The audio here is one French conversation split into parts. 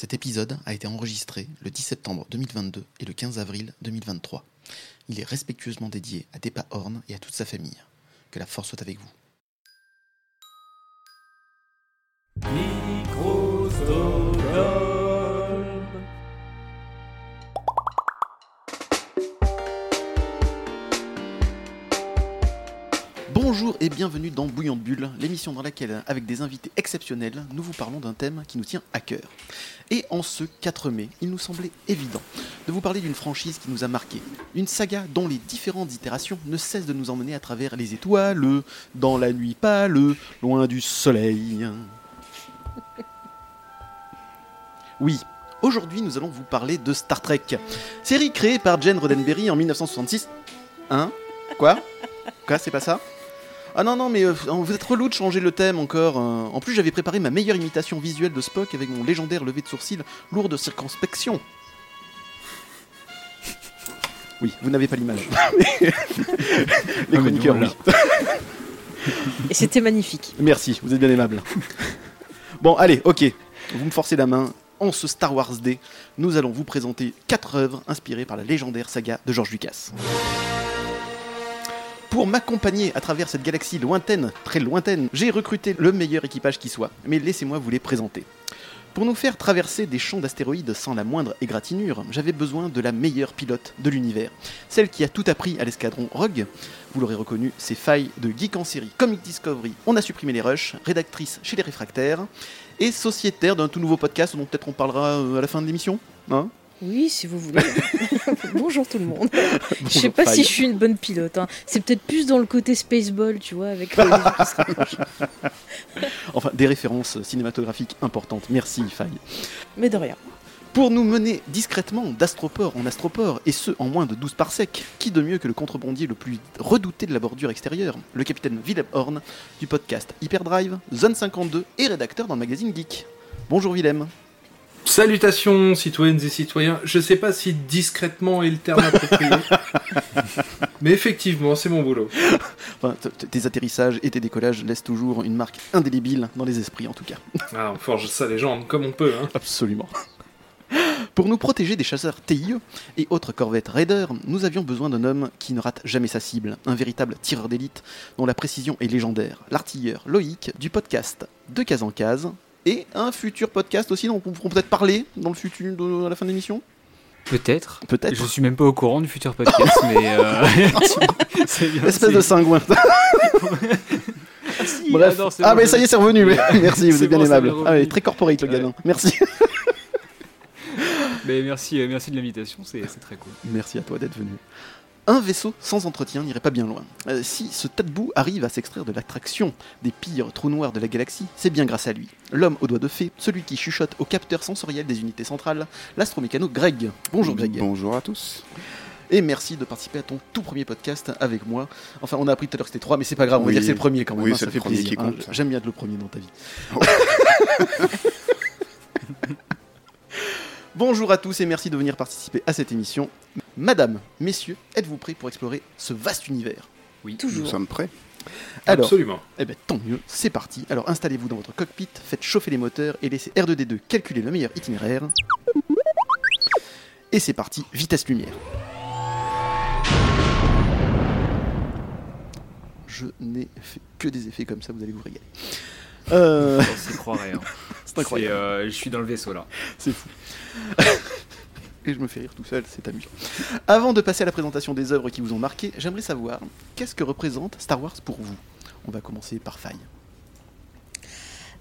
Cet épisode a été enregistré le 10 septembre 2022 et le 15 avril 2023. Il est respectueusement dédié à Depa Horn et à toute sa famille. Que la force soit avec vous. Bonjour et bienvenue dans Bouillon de Bulle, l'émission dans laquelle, avec des invités exceptionnels, nous vous parlons d'un thème qui nous tient à cœur. Et en ce 4 mai, il nous semblait évident de vous parler d'une franchise qui nous a marqué, une saga dont les différentes itérations ne cessent de nous emmener à travers les étoiles, dans la nuit pâle, loin du soleil. Oui, aujourd'hui nous allons vous parler de Star Trek, série créée par Jane Roddenberry en 1966. Hein? Quoi? Quoi, c'est pas ça? Ah non, non, mais euh, vous êtes relou de changer le thème encore. euh. En plus, j'avais préparé ma meilleure imitation visuelle de Spock avec mon légendaire levé de sourcil lourd de circonspection. Oui, vous n'avez pas l'image. Les chroniqueurs, oui. Et c'était magnifique. Merci, vous êtes bien aimable. Bon, allez, ok. Vous me forcez la main. En ce Star Wars Day, nous allons vous présenter quatre œuvres inspirées par la légendaire saga de George Lucas. Pour m'accompagner à travers cette galaxie lointaine, très lointaine, j'ai recruté le meilleur équipage qui soit, mais laissez-moi vous les présenter. Pour nous faire traverser des champs d'astéroïdes sans la moindre égratignure, j'avais besoin de la meilleure pilote de l'univers. Celle qui a tout appris à l'escadron Rogue. Vous l'aurez reconnu, ses failles de geek en série, Comic Discovery, on a supprimé les rushs, rédactrice chez les réfractaires, et sociétaire d'un tout nouveau podcast dont peut-être on parlera euh, à la fin de l'émission. Hein? Oui, si vous voulez. Bonjour tout le monde. je sais Bonjour, pas Faye. si je suis une bonne pilote. hein. C'est peut-être plus dans le côté Spaceball, tu vois, avec. Enfin, des références cinématographiques importantes. Merci, Faye. Mais de rien. Pour nous mener discrètement d'astroport en astroport, et ce en moins de 12 parsecs, qui de mieux que le contrebandier le plus redouté de la bordure extérieure, le capitaine Willem Horn du podcast Hyperdrive, Zone 52 et rédacteur dans le magazine Geek. Bonjour Willem. Salutations citoyennes et citoyens. Je sais pas si discrètement est le terme approprié. Mais effectivement, c'est mon boulot. Enfin, tes atterrissages et tes décollages laissent toujours une marque indélébile dans les esprits en tout cas. Ah, on forge sa légende comme on peut. Hein. Absolument. Pour nous protéger des chasseurs TIE et autres corvettes Raider, nous avions besoin d'un homme qui ne rate jamais sa cible, un véritable tireur d'élite dont la précision est légendaire, l'artilleur Loïc du podcast De Case en Case, et un futur podcast aussi dont on pourra peut-être parler dans le futur, de- à la fin de l'émission? Peut-être. Peut-être. Je suis même pas au courant du futur podcast, mais euh... c'est bien. Espèce de cingouin. Ah, si, Bref. ah, non, c'est Ah, bon, mais ça y est, c'est revenu. Merci, vous C'est êtes bien bon, aimable. Ah, très corporate le Ouais. gars. Merci. Mais merci, euh, merci de l'invitation, c'est c'est très cool. Merci à toi d'être venu. Un vaisseau sans entretien n'irait pas bien loin. Euh, si ce tas de boue arrive à s'extraire de l'attraction des pires trous noirs de la galaxie, c'est bien grâce à lui. L'homme aux doigts de fée, celui qui chuchote au capteur sensoriel des unités centrales, l'astromécano Greg. Bonjour Greg. Bonjour à tous. Et merci de participer à ton tout premier podcast avec moi. Enfin, on a appris tout à l'heure que c'était trois, mais c'est pas grave, on va dire que c'est le premier quand même. Oui, hein, c'est ça le fait premier plaisir. qui hein. J'aime bien être le premier dans ta vie. Oh. Bonjour à tous et merci de venir participer à cette émission. Madame, messieurs, êtes-vous prêts pour explorer ce vaste univers? Nous Toujours. sommes prêts. Alors, Absolument. eh ben, tant mieux, c'est parti. Alors installez-vous dans votre cockpit, faites chauffer les moteurs et laissez R2D2 calculer le meilleur itinéraire. Et c'est parti, vitesse lumière. Je n'ai fait que des effets comme ça, vous allez vous régaler. Euh, On s'y croirait. hein. c'est incroyable. Euh, je suis dans le vaisseau là. C'est fou. Et je me fais rire tout seul, c'est amusant. Avant de passer à la présentation des œuvres qui vous ont marqué, j'aimerais savoir qu'est-ce que représente Star Wars pour vous? On va commencer par Faille.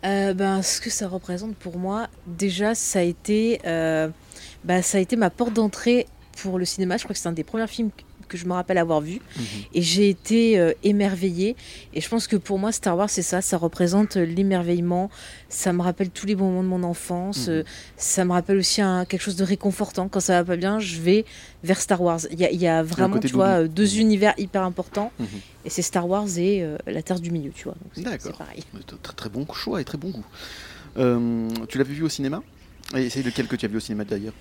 Euh, ben, ce que ça représente pour moi, déjà, ça a été, euh, bah, ça a été ma porte d'entrée pour le cinéma. Je crois que c'est un des premiers films que- je me rappelle avoir vu. Et j'ai été euh, émerveillée. Et je pense que pour moi, Star Wars, c'est ça. Ça représente euh, l'émerveillement. Ça me rappelle tous les bons moments de mon enfance. Mhm. Euh, ça me rappelle aussi un- quelque chose de réconfortant. Quand ça va pas bien, je vais vers Star Wars. Il y y a vraiment, tu vois, euh, deux univers hyper importants. Mhm. Et c'est Star Wars et euh, la Terre du Milieu, tu vois. D'accord. Pareil. Très, très bon choix et très bon goût. Tu l'avais vu au cinéma? Et c'est lequel que tu as vu au cinéma d'ailleurs?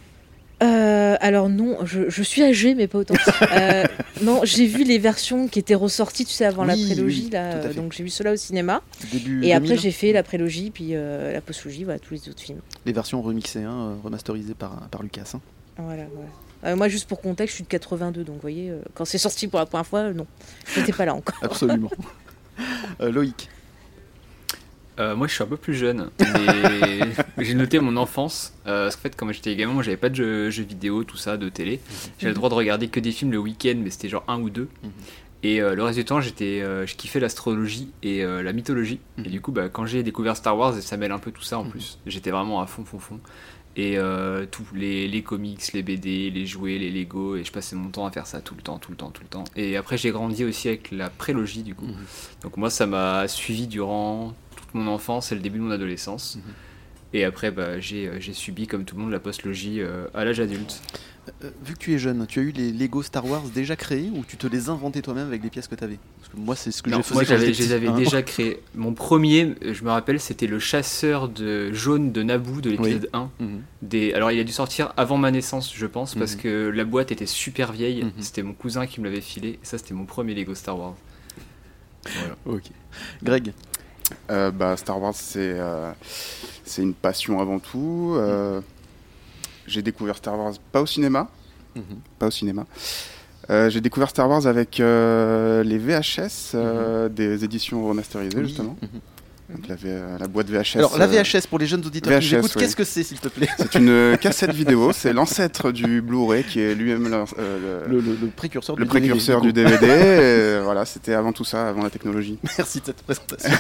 Euh, alors non, je, je suis âgée, mais pas autant. Euh, non, j'ai vu les versions qui étaient ressorties, tu sais, avant la prélogie, oui, là. Donc j'ai vu cela au cinéma. Début Et après 2000, j'ai fait la prélogie, puis euh, la postlogie, voilà, tous les autres films. les versions remixées, hein, euh, remasterisées par, par Lucas. hein. Voilà, voilà. Moi, juste pour contexte, je suis de 82, donc vous voyez, quand c'est sorti pour la première fois, non, j'étais pas là encore. Absolument. Loïc. Euh, moi, je suis un peu plus jeune, mais j'ai noté mon enfance. euh, parce qu'en fait, quand j'étais gamin, moi, j'avais pas de jeux, jeux vidéo, tout ça, de télé. J'avais le droit de regarder que des films le week-end, mais c'était genre un ou deux. Mhm. Et euh, le reste du temps, j'étais, euh, je kiffais l'astrologie et la mythologie. Et du coup, bah, quand j'ai découvert Star Wars, ça mêle un peu tout ça en Mhm. plus. J'étais vraiment à fond, fond, fond. Et tous les, les comics, les BD, les jouets, les Lego, et je passais mon temps à faire ça tout le temps, tout le temps, tout le temps. Et après, j'ai grandi aussi avec la prélogie, du coup. Mhm. Donc moi, ça m'a suivi durant mon enfance et le début de mon adolescence. Mhm. Et après, bah, j'ai euh, j'ai subi, comme tout le monde, la postlogie euh, à l'âge adulte. Euh, vu que tu es jeune, tu as eu les Lego Star Wars déjà créés ou tu te les inventais toi-même avec les pièces que tu avais Parce que moi, c'est ce que j'ai fait. moi, je les petit, avais hein. déjà créés. Mon premier, je me rappelle, c'était le chasseur de jaune de Naboo de l'épisode 1. Mhm. Des... Alors, il a dû sortir avant ma naissance, je pense, parce Mhm. que la boîte était super vieille. C'était mon cousin qui me l'avait filé. Et ça, c'était mon premier Lego Star Wars. Voilà. Ok. Greg? Euh, bah, Star Wars, c'est euh, c'est une passion avant tout. Euh, J'ai découvert Star Wars pas au cinéma, Mhm. pas au cinéma. J'ai découvert Star Wars avec les VHS euh, des éditions remasterisées justement. Mhm. Donc la, V- la boîte VHS. Alors, la euh, VHS, pour les jeunes auditeurs qui VHS, nous écoutent, oui. qu'est-ce que c'est, s'il te plaît? C'est une euh, cassette vidéo. C'est l'ancêtre du Blu-ray qui est lui-même le, euh, le- le, le- le précurseur, le du précurseur DVD, du DVD. et voilà, c'était avant tout ça, avant la technologie. Merci de cette présentation.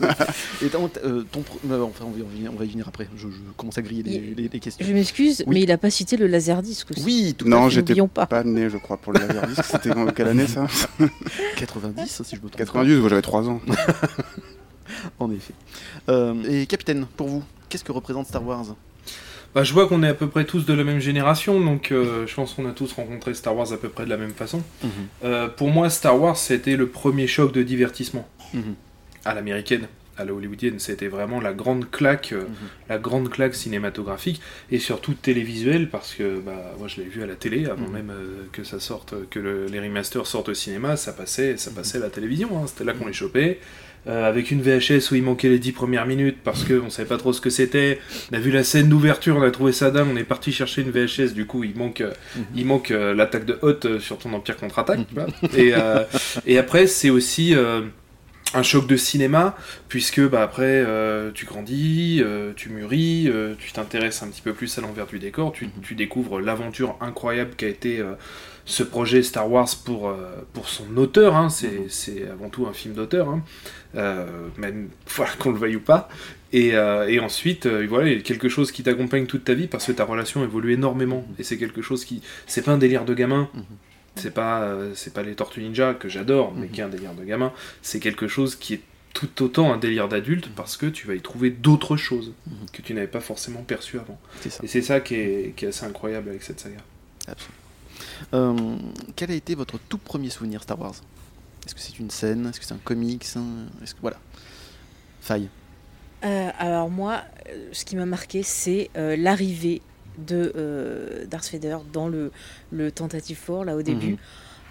Et ton, euh, ton pro- euh, enfin, on va, y revenir- on va y venir après. Je, je commence à griller les, Il- les- les questions. Je m'excuse, Oui. mais il a pas cité le laserdisc aussi. Oui, tout Non, à fait. j'étais pas. pas né, je crois, pour le Laserdisc. C'était en quelle année ça? 90, si je me trompe. pas. 98, moi, j'avais 3 ans. En effet. Euh, et capitaine, pour vous, qu'est-ce que représente Star Wars? Bah, je vois qu'on est à peu près tous de la même génération, donc euh, je pense qu'on a tous rencontré Star Wars à peu près de la même façon. Euh, pour moi, Star Wars, c'était le premier choc de divertissement Mhm. à l'américaine, à la hollywoodienne. C'était vraiment la grande claque, euh, Mhm. la grande claque cinématographique et surtout télévisuelle parce que bah, moi je l'ai vu à la télé avant Mhm. même que ça sorte, que le- les remasters sortent au cinéma, ça passait, ça passait à la télévision. hein. C'était là qu'on les chopait. Euh, avec une VHS où il manquait les 10 premières minutes parce qu'on savait pas trop ce que c'était. On a vu la scène d'ouverture, on a trouvé ça dingue, on est parti chercher une VHS, du coup il manque, euh, Mhm. il manque euh, l'attaque de Hot euh, sur ton Empire contre-attaque. vois. et, et après c'est aussi un choc de cinéma puisque bah, après euh, tu grandis, euh, tu mûris, euh, tu t'intéresses un petit peu plus à l'envers du décor, tu, tu découvres l'aventure incroyable qu'a été ce projet Star Wars pour, euh, pour son auteur, hein. c'est c'est avant tout un film d'auteur, hein. Euh, même voilà, qu'on le veuille ou pas. Et, euh, et ensuite, voilà, il y a quelque chose qui t'accompagne toute ta vie parce que ta relation évolue énormément. Et c'est quelque chose qui. C'est pas un délire de gamin. Mhm. C'est pas, euh, c'est pas les Tortues Ninja que j'adore, mais Mhm. qui est un délire de gamin. C'est quelque chose qui est tout autant un délire d'adulte parce que tu vas y trouver d'autres choses Mhm. que tu n'avais pas forcément perçues avant. Ça. Et c'est ça qui est, qui est assez incroyable avec cette saga. Euh, quel a été votre tout premier souvenir Star Wars? Est-ce que c'est une scène? Est-ce que c'est un comics? Est-ce que voilà Faille. Euh, alors moi, euh, ce qui m'a marqué, c'est euh, l'arrivée de Darth Vader dans le, le Tentative 4, là au début. Mhm.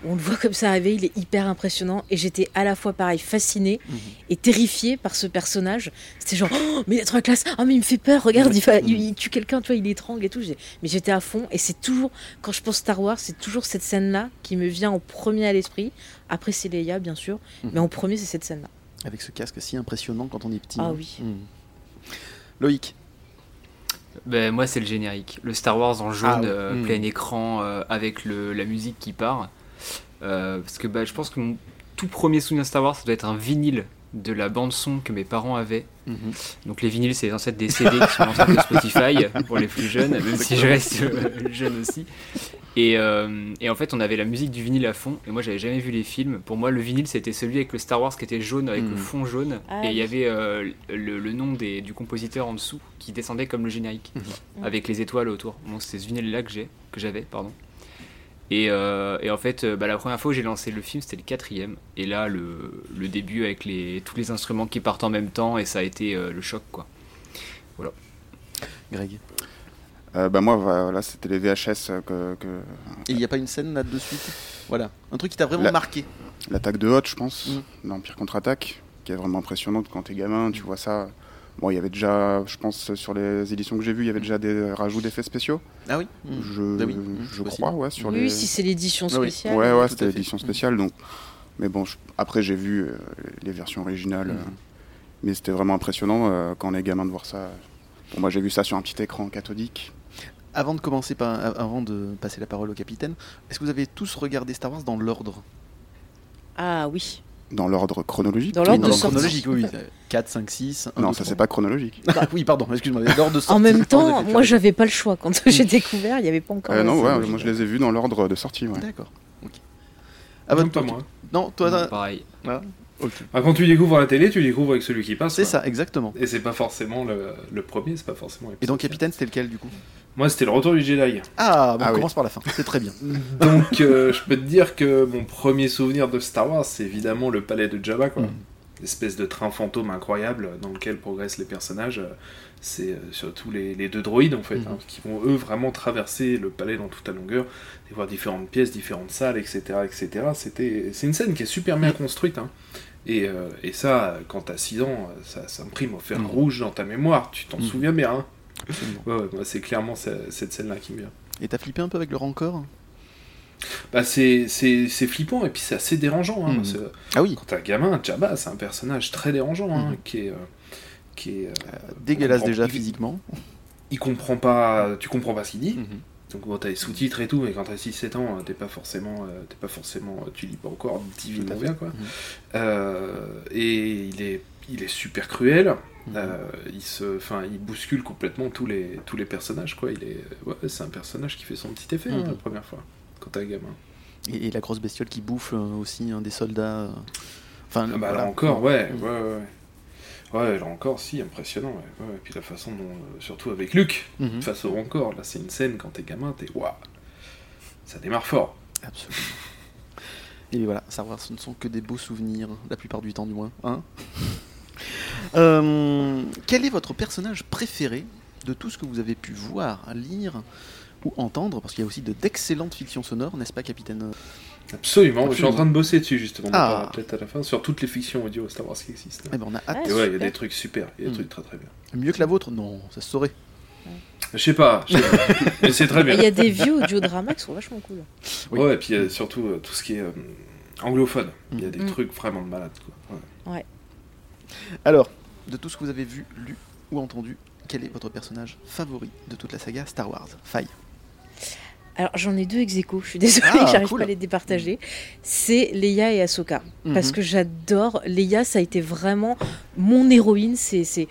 On le voit comme ça arriver, il est hyper impressionnant. Et j'étais à la fois pareil, fascinée Mhm. et terrifiée par ce personnage. C'était genre, oh, mais il est trop la classe, oh, mais il me fait peur, regarde, il, va- il- il tue quelqu'un, tu vois, il étrangle et tout. Mais j'étais à fond. Et c'est toujours, quand je pense Star Wars, c'est toujours cette scène-là qui me vient en premier à l'esprit. Après, c'est Leia, bien sûr. Mhm. Mais en premier, c'est cette scène-là. Avec ce casque si impressionnant quand on est petit. Ah hein. oui. Mhm. Loïc. Ben, moi, c'est le générique. Le Star Wars en jaune, Ah euh, plein écran, euh, avec le, la musique qui part. Euh, parce que bah, je pense que mon tout premier souvenir Star Wars, ça doit être un vinyle de la bande-son que mes parents avaient. Mhm. Donc les vinyles, c'est les ancêtres des CD qui sont l'ancêtre de Spotify pour les plus jeunes, même si je reste euh, jeune aussi. Et, euh, et en fait, on avait la musique du vinyle à fond. Et moi, j'avais jamais vu les films. Pour moi, le vinyle, c'était celui avec le Star Wars qui était jaune, avec Mm. le fond jaune. Ah et il y avait euh, le, le nom des, du compositeur en dessous qui descendait comme le générique, Mhm. avec les étoiles autour. Bon, c'est ce vinyle-là que j'ai, que j'avais, pardon. Et, euh, et en fait, euh, bah, la première fois où j'ai lancé le film, c'était le quatrième. Et là, le, le début avec les, tous les instruments qui partent en même temps, et ça a été euh, le choc, quoi. Greg. Euh, bah moi, voilà, c'était les VHS que, que- Et il n'y a pas une scène là de suite? Voilà. Un truc qui t'a vraiment La- marqué. l'attaque de Hot, je pense, Mm. l'Empire contre-attaque, qui est vraiment impressionnante quand t'es gamin, tu vois ça. Bon, il y avait déjà, je pense, sur les éditions que j'ai vues, il y avait déjà des rajouts d'effets spéciaux. Ah oui Mm. Je, Bah oui, mm, je possible. crois, ouais, sur oui, les. si c'est l'édition Ah oui. spéciale. Ouais, ouais, tout c'était l'édition Mm. spéciale, donc. Mais bon, je- après j'ai vu euh, les versions originales, euh, mais c'était vraiment impressionnant euh, quand on est gamin de voir ça. Bon, moi j'ai vu ça sur un petit écran cathodique. Avant de commencer, par, avant de passer la parole au capitaine, est-ce que vous avez tous regardé Star Wars dans l'ordre? Ah oui. Dans l'ordre chronologique Dans l'ordre chronologique, oui. oui. 4, 5, 6. Non, ça c'est pas chronologique. Ah, oui, pardon, excuse-moi. L'ordre de sortie. En même temps, moi j'avais pas le choix. Quand j'ai découvert, il n'y avait pas encore. Euh, non, ouais, moi je les ai vus dans l'ordre de sortie. Ouais. D'accord. À Même pas tour. moi. Non, toi, Non, pareil. Ok. Ah, quand tu découvres la télé, tu découvres avec celui qui passe. C'est ça, exactement. Et c'est pas forcément le, le premier, c'est pas forcément. Et donc, capitaine, c'était lequel du coup? Moi, c'était le retour du Jedi. Ah, bon, Ah on oui. commence par la fin. C'est très bien. Donc, euh, je peux te dire que mon premier souvenir de Star Wars, c'est évidemment le palais de Jabba, quoi. Mhm. Espèce de train fantôme incroyable dans lequel progressent les personnages. Euh, C'est euh, surtout les, les deux droïdes, en fait, Mhm. hein, qui vont eux vraiment traverser le palais dans toute la longueur, et voir différentes pièces, différentes salles, etc. etc. C'était, c'est une scène qui est super bien construite. hein. Et, euh, et ça, quand t'as 6 ans, ça s'imprime au fer rouge dans ta mémoire. Tu t'en souviens bien. hein. Absolument. Ouais, ouais, moi, c'est clairement ce- cette scène-là qui me vient. Et t'as flippé un peu avec le rancor Bah, c'est, c'est, c'est flippant et puis c'est assez dérangeant. Hein, Mhm. Ah oui, quand t'es un gamin, Jabba, c'est un personnage très dérangeant hein, Mhm. qui est. euh, qui est euh, dégueulasse comprend- déjà il- physiquement. il comprend pas. Tu comprends pas ce qu'il dit. Mhm. Donc bon, t'as les sous-titres et tout, mais quand t'as 6-7 ans, t'es pas forcément, euh, t'es pas forcément, tu lis pas encore divinement bien quoi. Mhm. Euh, et il est, il est super cruel. Mhm. Euh, il se, enfin, il bouscule complètement tous les, tous les personnages quoi. Il est, ouais, c'est un personnage qui fait son petit effet hein, Mhm. la première fois quand t'es un gamin. Et, et la grosse bestiole qui bouffe euh, aussi un des soldats. euh, Enfin, Ah bah voilà. là encore, ouais, Mhm. ouais, ouais. ouais. Ouais, là encore, si, impressionnant. Ouais. Ouais, Et puis la façon dont, euh, surtout avec Luc, face au encore, là c'est une scène quand t'es gamin, t'es waouh, ça démarre fort. Absolument. Et voilà, savoir ce ne sont que des beaux souvenirs, la plupart du temps du moins. Hein Euh, quel est votre personnage préféré de tout ce que vous avez pu voir, lire ou entendre? Parce qu'il y a aussi de d'excellentes fictions sonores, n'est-ce pas, capitaine? Absolument, je suis en train de bosser dessus justement, Ah. peut-être à la fin, sur toutes les fictions audio Star Wars qui existent. Eh ben, on a hâte. Ah, Et ouais, il y a des trucs super, il y a des Mhm. trucs très très bien. Mieux que la vôtre? Non, ça se saurait. Je sais pas, je sais pas. mais c'est très bien. Il y a des vieux audiodramas qui sont vachement cool. Oui. Ouais, et puis euh, surtout euh, tout ce qui est euh, anglophone, il y a des Mhm. trucs vraiment de malade. Quoi. Ouais. Alors, de tout ce que vous avez vu, lu ou entendu, quel est votre personnage favori de toute la saga Star Wars Faille. Alors j'en ai deux ex aequo, je suis désolée, Ah, j'arrive cool. pas à les départager. C'est Leia et Ahsoka. Parce Mhm. que j'adore. Leia, ça a été vraiment mon héroïne. C'est, c'est,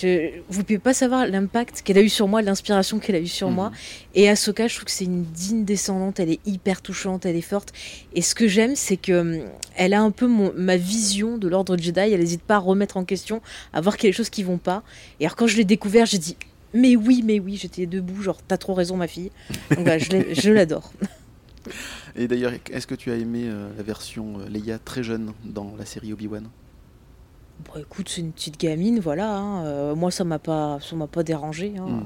je, vous pouvez pas savoir l'impact qu'elle a eu sur moi, l'inspiration qu'elle a eu sur Mhm. moi. Et Ahsoka, je trouve que c'est une digne descendante. Elle est hyper touchante, elle est forte. Et ce que j'aime, c'est que hum, elle a un peu mon, ma vision de l'ordre Jedi. Elle n'hésite pas à remettre en question, à voir qu'il y a des choses qui vont pas. Et alors quand je l'ai découvert, j'ai dit. Mais oui, mais oui, j'étais debout, genre t'as trop raison ma fille. Donc voilà, je l'adore. Et d'ailleurs, est-ce que tu as aimé euh, la version euh, Leia très jeune dans la série Obi-Wan? Bon, écoute, c'est une petite gamine, voilà. hein, euh, moi, ça m'a pas, ça m'a pas dérangé. hein. Hmm.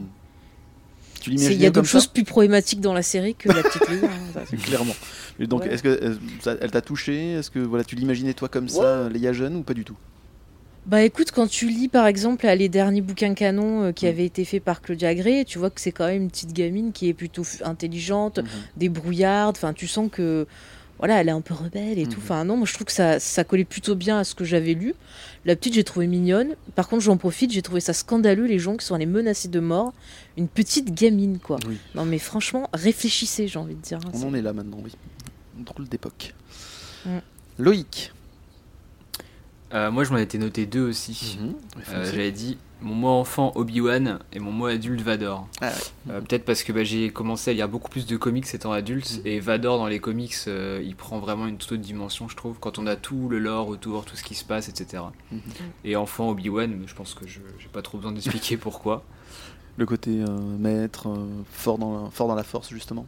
Il y a d'autres choses plus problématiques dans la série que la petite hein, Clairement. Et donc, Ouais. est-ce que euh, ça- elle t'a touché? Est-ce que voilà, tu l'imaginais toi comme ça, Leia jeune, ou pas du tout? Bah écoute, quand tu lis par exemple les derniers bouquins canon euh, qui Mm. avaient été faits par Claudia Gray, tu vois que c'est quand même une petite gamine qui est plutôt intelligente, Mhm. débrouillarde. Enfin, tu sens que voilà, elle est un peu rebelle et tout. Mhm. Enfin, non, moi je trouve que ça, ça collait plutôt bien à ce que j'avais lu. La petite, j'ai trouvé mignonne. Par contre, j'en profite, j'ai trouvé ça scandaleux les gens qui sont allés menacer de mort une petite gamine, quoi. Oui. Non, mais franchement, réfléchissez, j'ai envie de dire. hein, On en est là maintenant, oui. Drôle d'époque. Mm. Loïc. Euh, moi, je m'en étais noté deux aussi. Mhm. Euh, J'avais dit mon moi enfant Obi-Wan et mon moi adulte Vador. Ah ouais. Euh, Peut-être parce que bah, j'ai commencé à lire beaucoup plus de comics étant adulte Mhm. et Vador dans les comics, euh, il prend vraiment une toute autre dimension, je trouve, quand on a tout le lore autour, tout ce qui se passe, etc. Mhm. Et enfant Obi-Wan, je pense que je j'ai pas trop besoin d'expliquer pourquoi. Le côté euh, maître, euh, fort, dans la, fort dans la force, justement.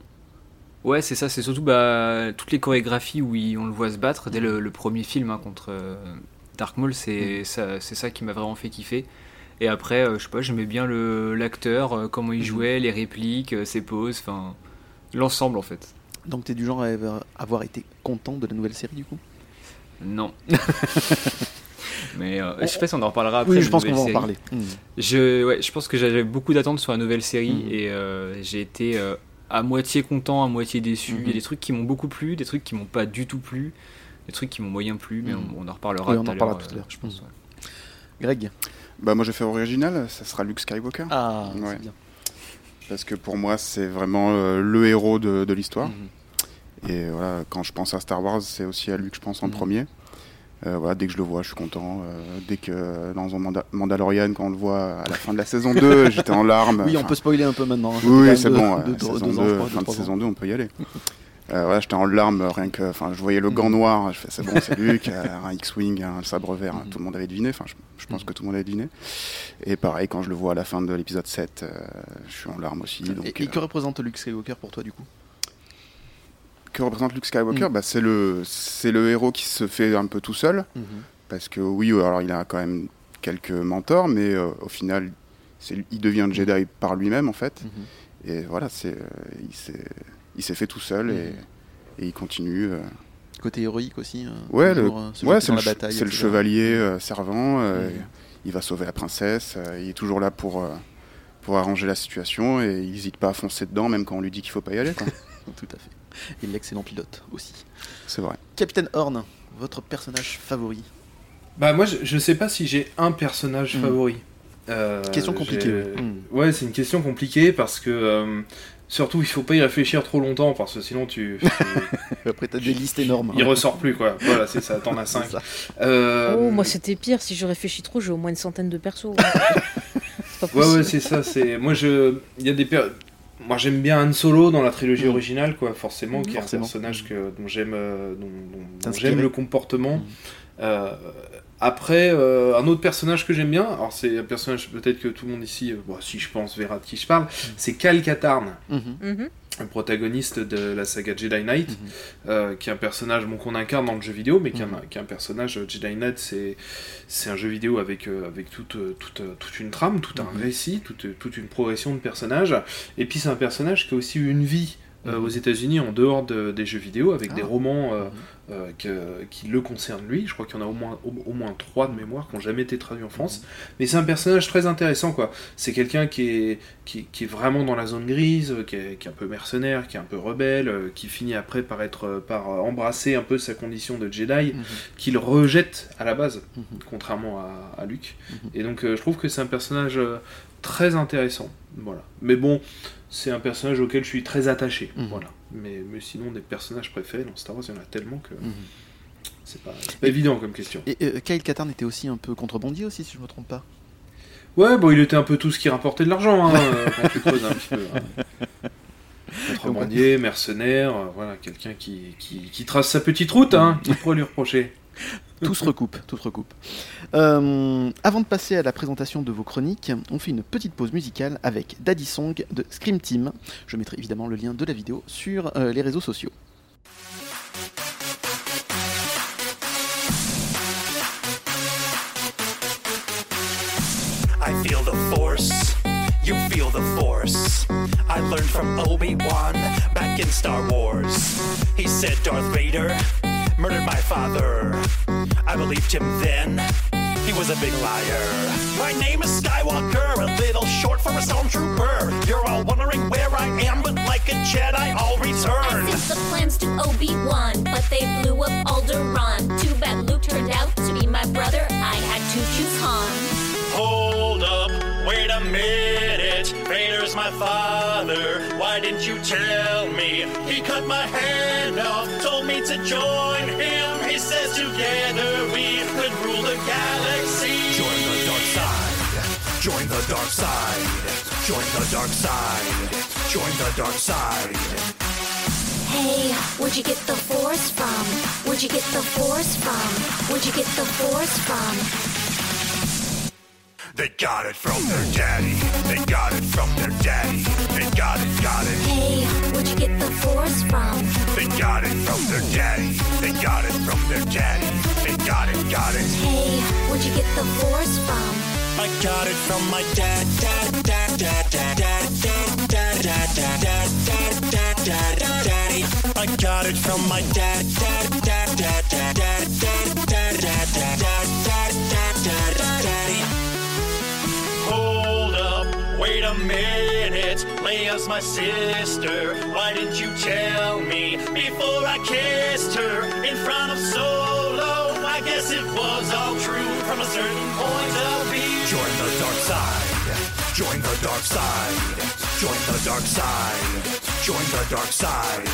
Ouais, c'est ça, c'est surtout bah, toutes les chorégraphies où il- on le voit se battre dès le, le premier film hein, contre euh, Dark Maul, c'est ça, c'est ça qui m'a vraiment fait kiffer. Et après, euh, je sais pas, j'aimais bien l'acteur, euh, comment il Mhm. jouait, les répliques, euh, ses poses, enfin l'ensemble en fait. Donc t'es du genre à avoir- été content de la nouvelle série du coup? Non. Mais euh, je sais pas si on en reparlera après. Oui, je pense qu'on va en parler. Hmm. Je, ouais, je pense que j'avais beaucoup d'attentes sur la nouvelle série Mhm. et euh, j'ai été euh, à moitié content, à moitié déçu. Il y a des trucs qui m'ont beaucoup plu, des trucs qui m'ont pas du tout plu, des trucs qui m'ont moyen plu, mais Mhm. on, on en reparlera Oui, on tout en l'heure, tout à l'heure, euh, je pense. ouais. Greg Bah moi j'ai fait original, ça sera Luke Skywalker. Ah, Ouais. c'est bien. Parce que pour moi c'est vraiment euh, le héros de, de l'histoire. Mhm. Et voilà, quand je pense à Star Wars, c'est aussi à lui que je pense en Mhm. premier. Euh, voilà, dès que je le vois, je suis content. Euh, dès que dans un Manda- Mandalorian, quand on le voit à la fin de la saison 2, j'étais en larmes. Oui, on peut spoiler un peu maintenant. hein. Oui, c'est bon. deux- ouais, deux- saison deux ans, 2, je crois, fin de saison 2, on peut y aller. Euh, voilà, j'étais en larmes, rien que. Enfin, je voyais le gant Mhm. noir, je fais c'est bon, c'est Luke, euh, un X-Wing, un sabre vert, Mhm. tout le monde avait deviné. Enfin, je, je pense Mhm. que tout le monde avait deviné. Et pareil, quand je le vois à la fin de l'épisode 7, euh, je suis en larmes aussi. Donc, Et, et que représente Luke Skywalker pour toi du coup? Que représente Luke Skywalker? Mhm. bah, C'est le, c'est le héros qui se fait un peu tout seul. Mhm. Parce que oui, alors il a quand même quelques mentors, mais euh, au final, il devient Jedi par lui-même en fait. Mhm. Et voilà, c'est, euh, il, s'est, fait tout seul et, Mhm. et il continue. euh. Côté héroïque aussi. euh, Ouais, le, toujours, se ouais jeter c'est, le, ch- chevalier euh, servant. euh. Il va sauver la princesse. euh, il est toujours là pour, euh, pour arranger la situation et il n'hésite pas à foncer dedans, même quand on lui dit qu'il faut pas y aller. quoi. Tout à fait. Et l'excellent pilote aussi. c'est vrai. Capitaine Horn, votre personnage favori? Bah moi je, je sais pas si j'ai un personnage Mm. favori. Euh, Question compliquée. j'ai- oui. Hmm. Ouais, c'est une question compliquée parce que euh, surtout il faut pas y réfléchir trop longtemps parce que sinon tu, tu- Après, t'as des listes énormes. il ressort plus quoi. Voilà, c'est ça, t'en as C'est 5. ça. Oh, moi c'était pire, si je réfléchis trop, j'ai au moins une centaine de persos. c'est pas Ouais, possible. ouais, c'est ça. C'est moi, je, il y a des per- Moi, j'aime bien Han Solo dans la trilogie Mm. originale, quoi, forcément, Mm. qui est Forcément. un personnage que, dont j'aime, euh, dont, dont- dont T'inspirer. j'aime le comportement. Mm. Euh, après, euh, un autre personnage que j'aime bien, alors c'est un personnage peut-être que tout le monde ici, euh, bon, si je pense, verra de qui je parle, c'est Cal Katarn, Mhm. Mhm. un protagoniste de la saga Jedi Knight, Mhm. euh, qui est un personnage bon, qu'on incarne dans le jeu vidéo, mais qui est un, qui est un personnage euh, Jedi Knight, c'est c'est un jeu vidéo avec, euh, avec toute, euh, toute, euh, toute une trame, tout un récit, toute, toute une progression de personnages. Et puis c'est un personnage qui a aussi eu une vie euh, aux États-Unis en dehors de- des jeux vidéo, avec Ah. des romans euh. Euh, que- qui le concernent lui. Je crois qu'il y en a au moins, au, au moins trois de mémoire qui n'ont jamais été traduits en France. Mais c'est un personnage très intéressant, quoi. C'est quelqu'un qui est, qui, qui est vraiment dans la zone grise, euh, qui est, qui est un peu mercenaire, qui est un peu rebelle, euh, qui finit après par être, par embrasser un peu sa condition de Jedi, Mhm. qu'il rejette à la base, Mhm. contrairement à, à Luke. Et donc euh, je trouve que c'est un personnage euh, très intéressant. Voilà. Mais bon, c'est un personnage auquel je suis très attaché. Voilà. Mais, mais sinon, des personnages préférés dans Star Wars, il y en a tellement que Mhm. c'est pas, évident comme question. Et euh, Kyle Katarn était aussi un peu contrebandier aussi, si je me trompe pas. Ouais, bon, il était un peu tout ce qui rapportait de l'argent, hein, euh, quand tu creuses un petit peu. hein. Contrebandier, mercenaire, euh, voilà, quelqu'un qui, qui, qui trace sa petite route, hein, qui pourrait lui reprocher. Tout se recoupe, tout se recoupe. Euh, avant de passer à la présentation de vos chroniques, on fait une petite pause musicale avec Daddy Song de Scream Team. Je mettrai évidemment le lien de la vidéo sur euh, les réseaux sociaux. He said Darth Vader murdered my father. I believed him then. He was a big liar. My name is Skywalker, a little short for a stormtrooper. You're all wondering where I am, but like a Jedi, I'll return. I sent the plans to Obi-Wan, but they blew up Alderaan. Too bad Luke turned out to be my brother. I had to choose Han. Hold up, wait a minute. Vader's my father. Why didn't you tell me? He cut my hand off, told me to join him. He says together we could rule the galaxy. Join the dark side. Join the dark side. Join the dark side. Join the dark side. Hey, where'd you get the force from? Where'd you get the force from? Where'd you get the force from? They got it from their daddy. They got it from their daddy. They got it, got it. Hey, where'd you get the force from? They got it from their daddy. They got it from their daddy. They got it, got it. Hey, where'd you get the force from? I I got it from my dad, dad, dad, dad, dad, dad, dad, dad, dad, dad, dad, dad, dad, dad, daddy. I got it from my dad, dad, dad, dad, dad, dad, dad, wait a minute. Leia's my sister. Why didn't you tell me before I kissed her in front of Solo? I guess it was all true from a certain point of view. Join the dark side. Join the dark side. Join the dark side. Join the dark side.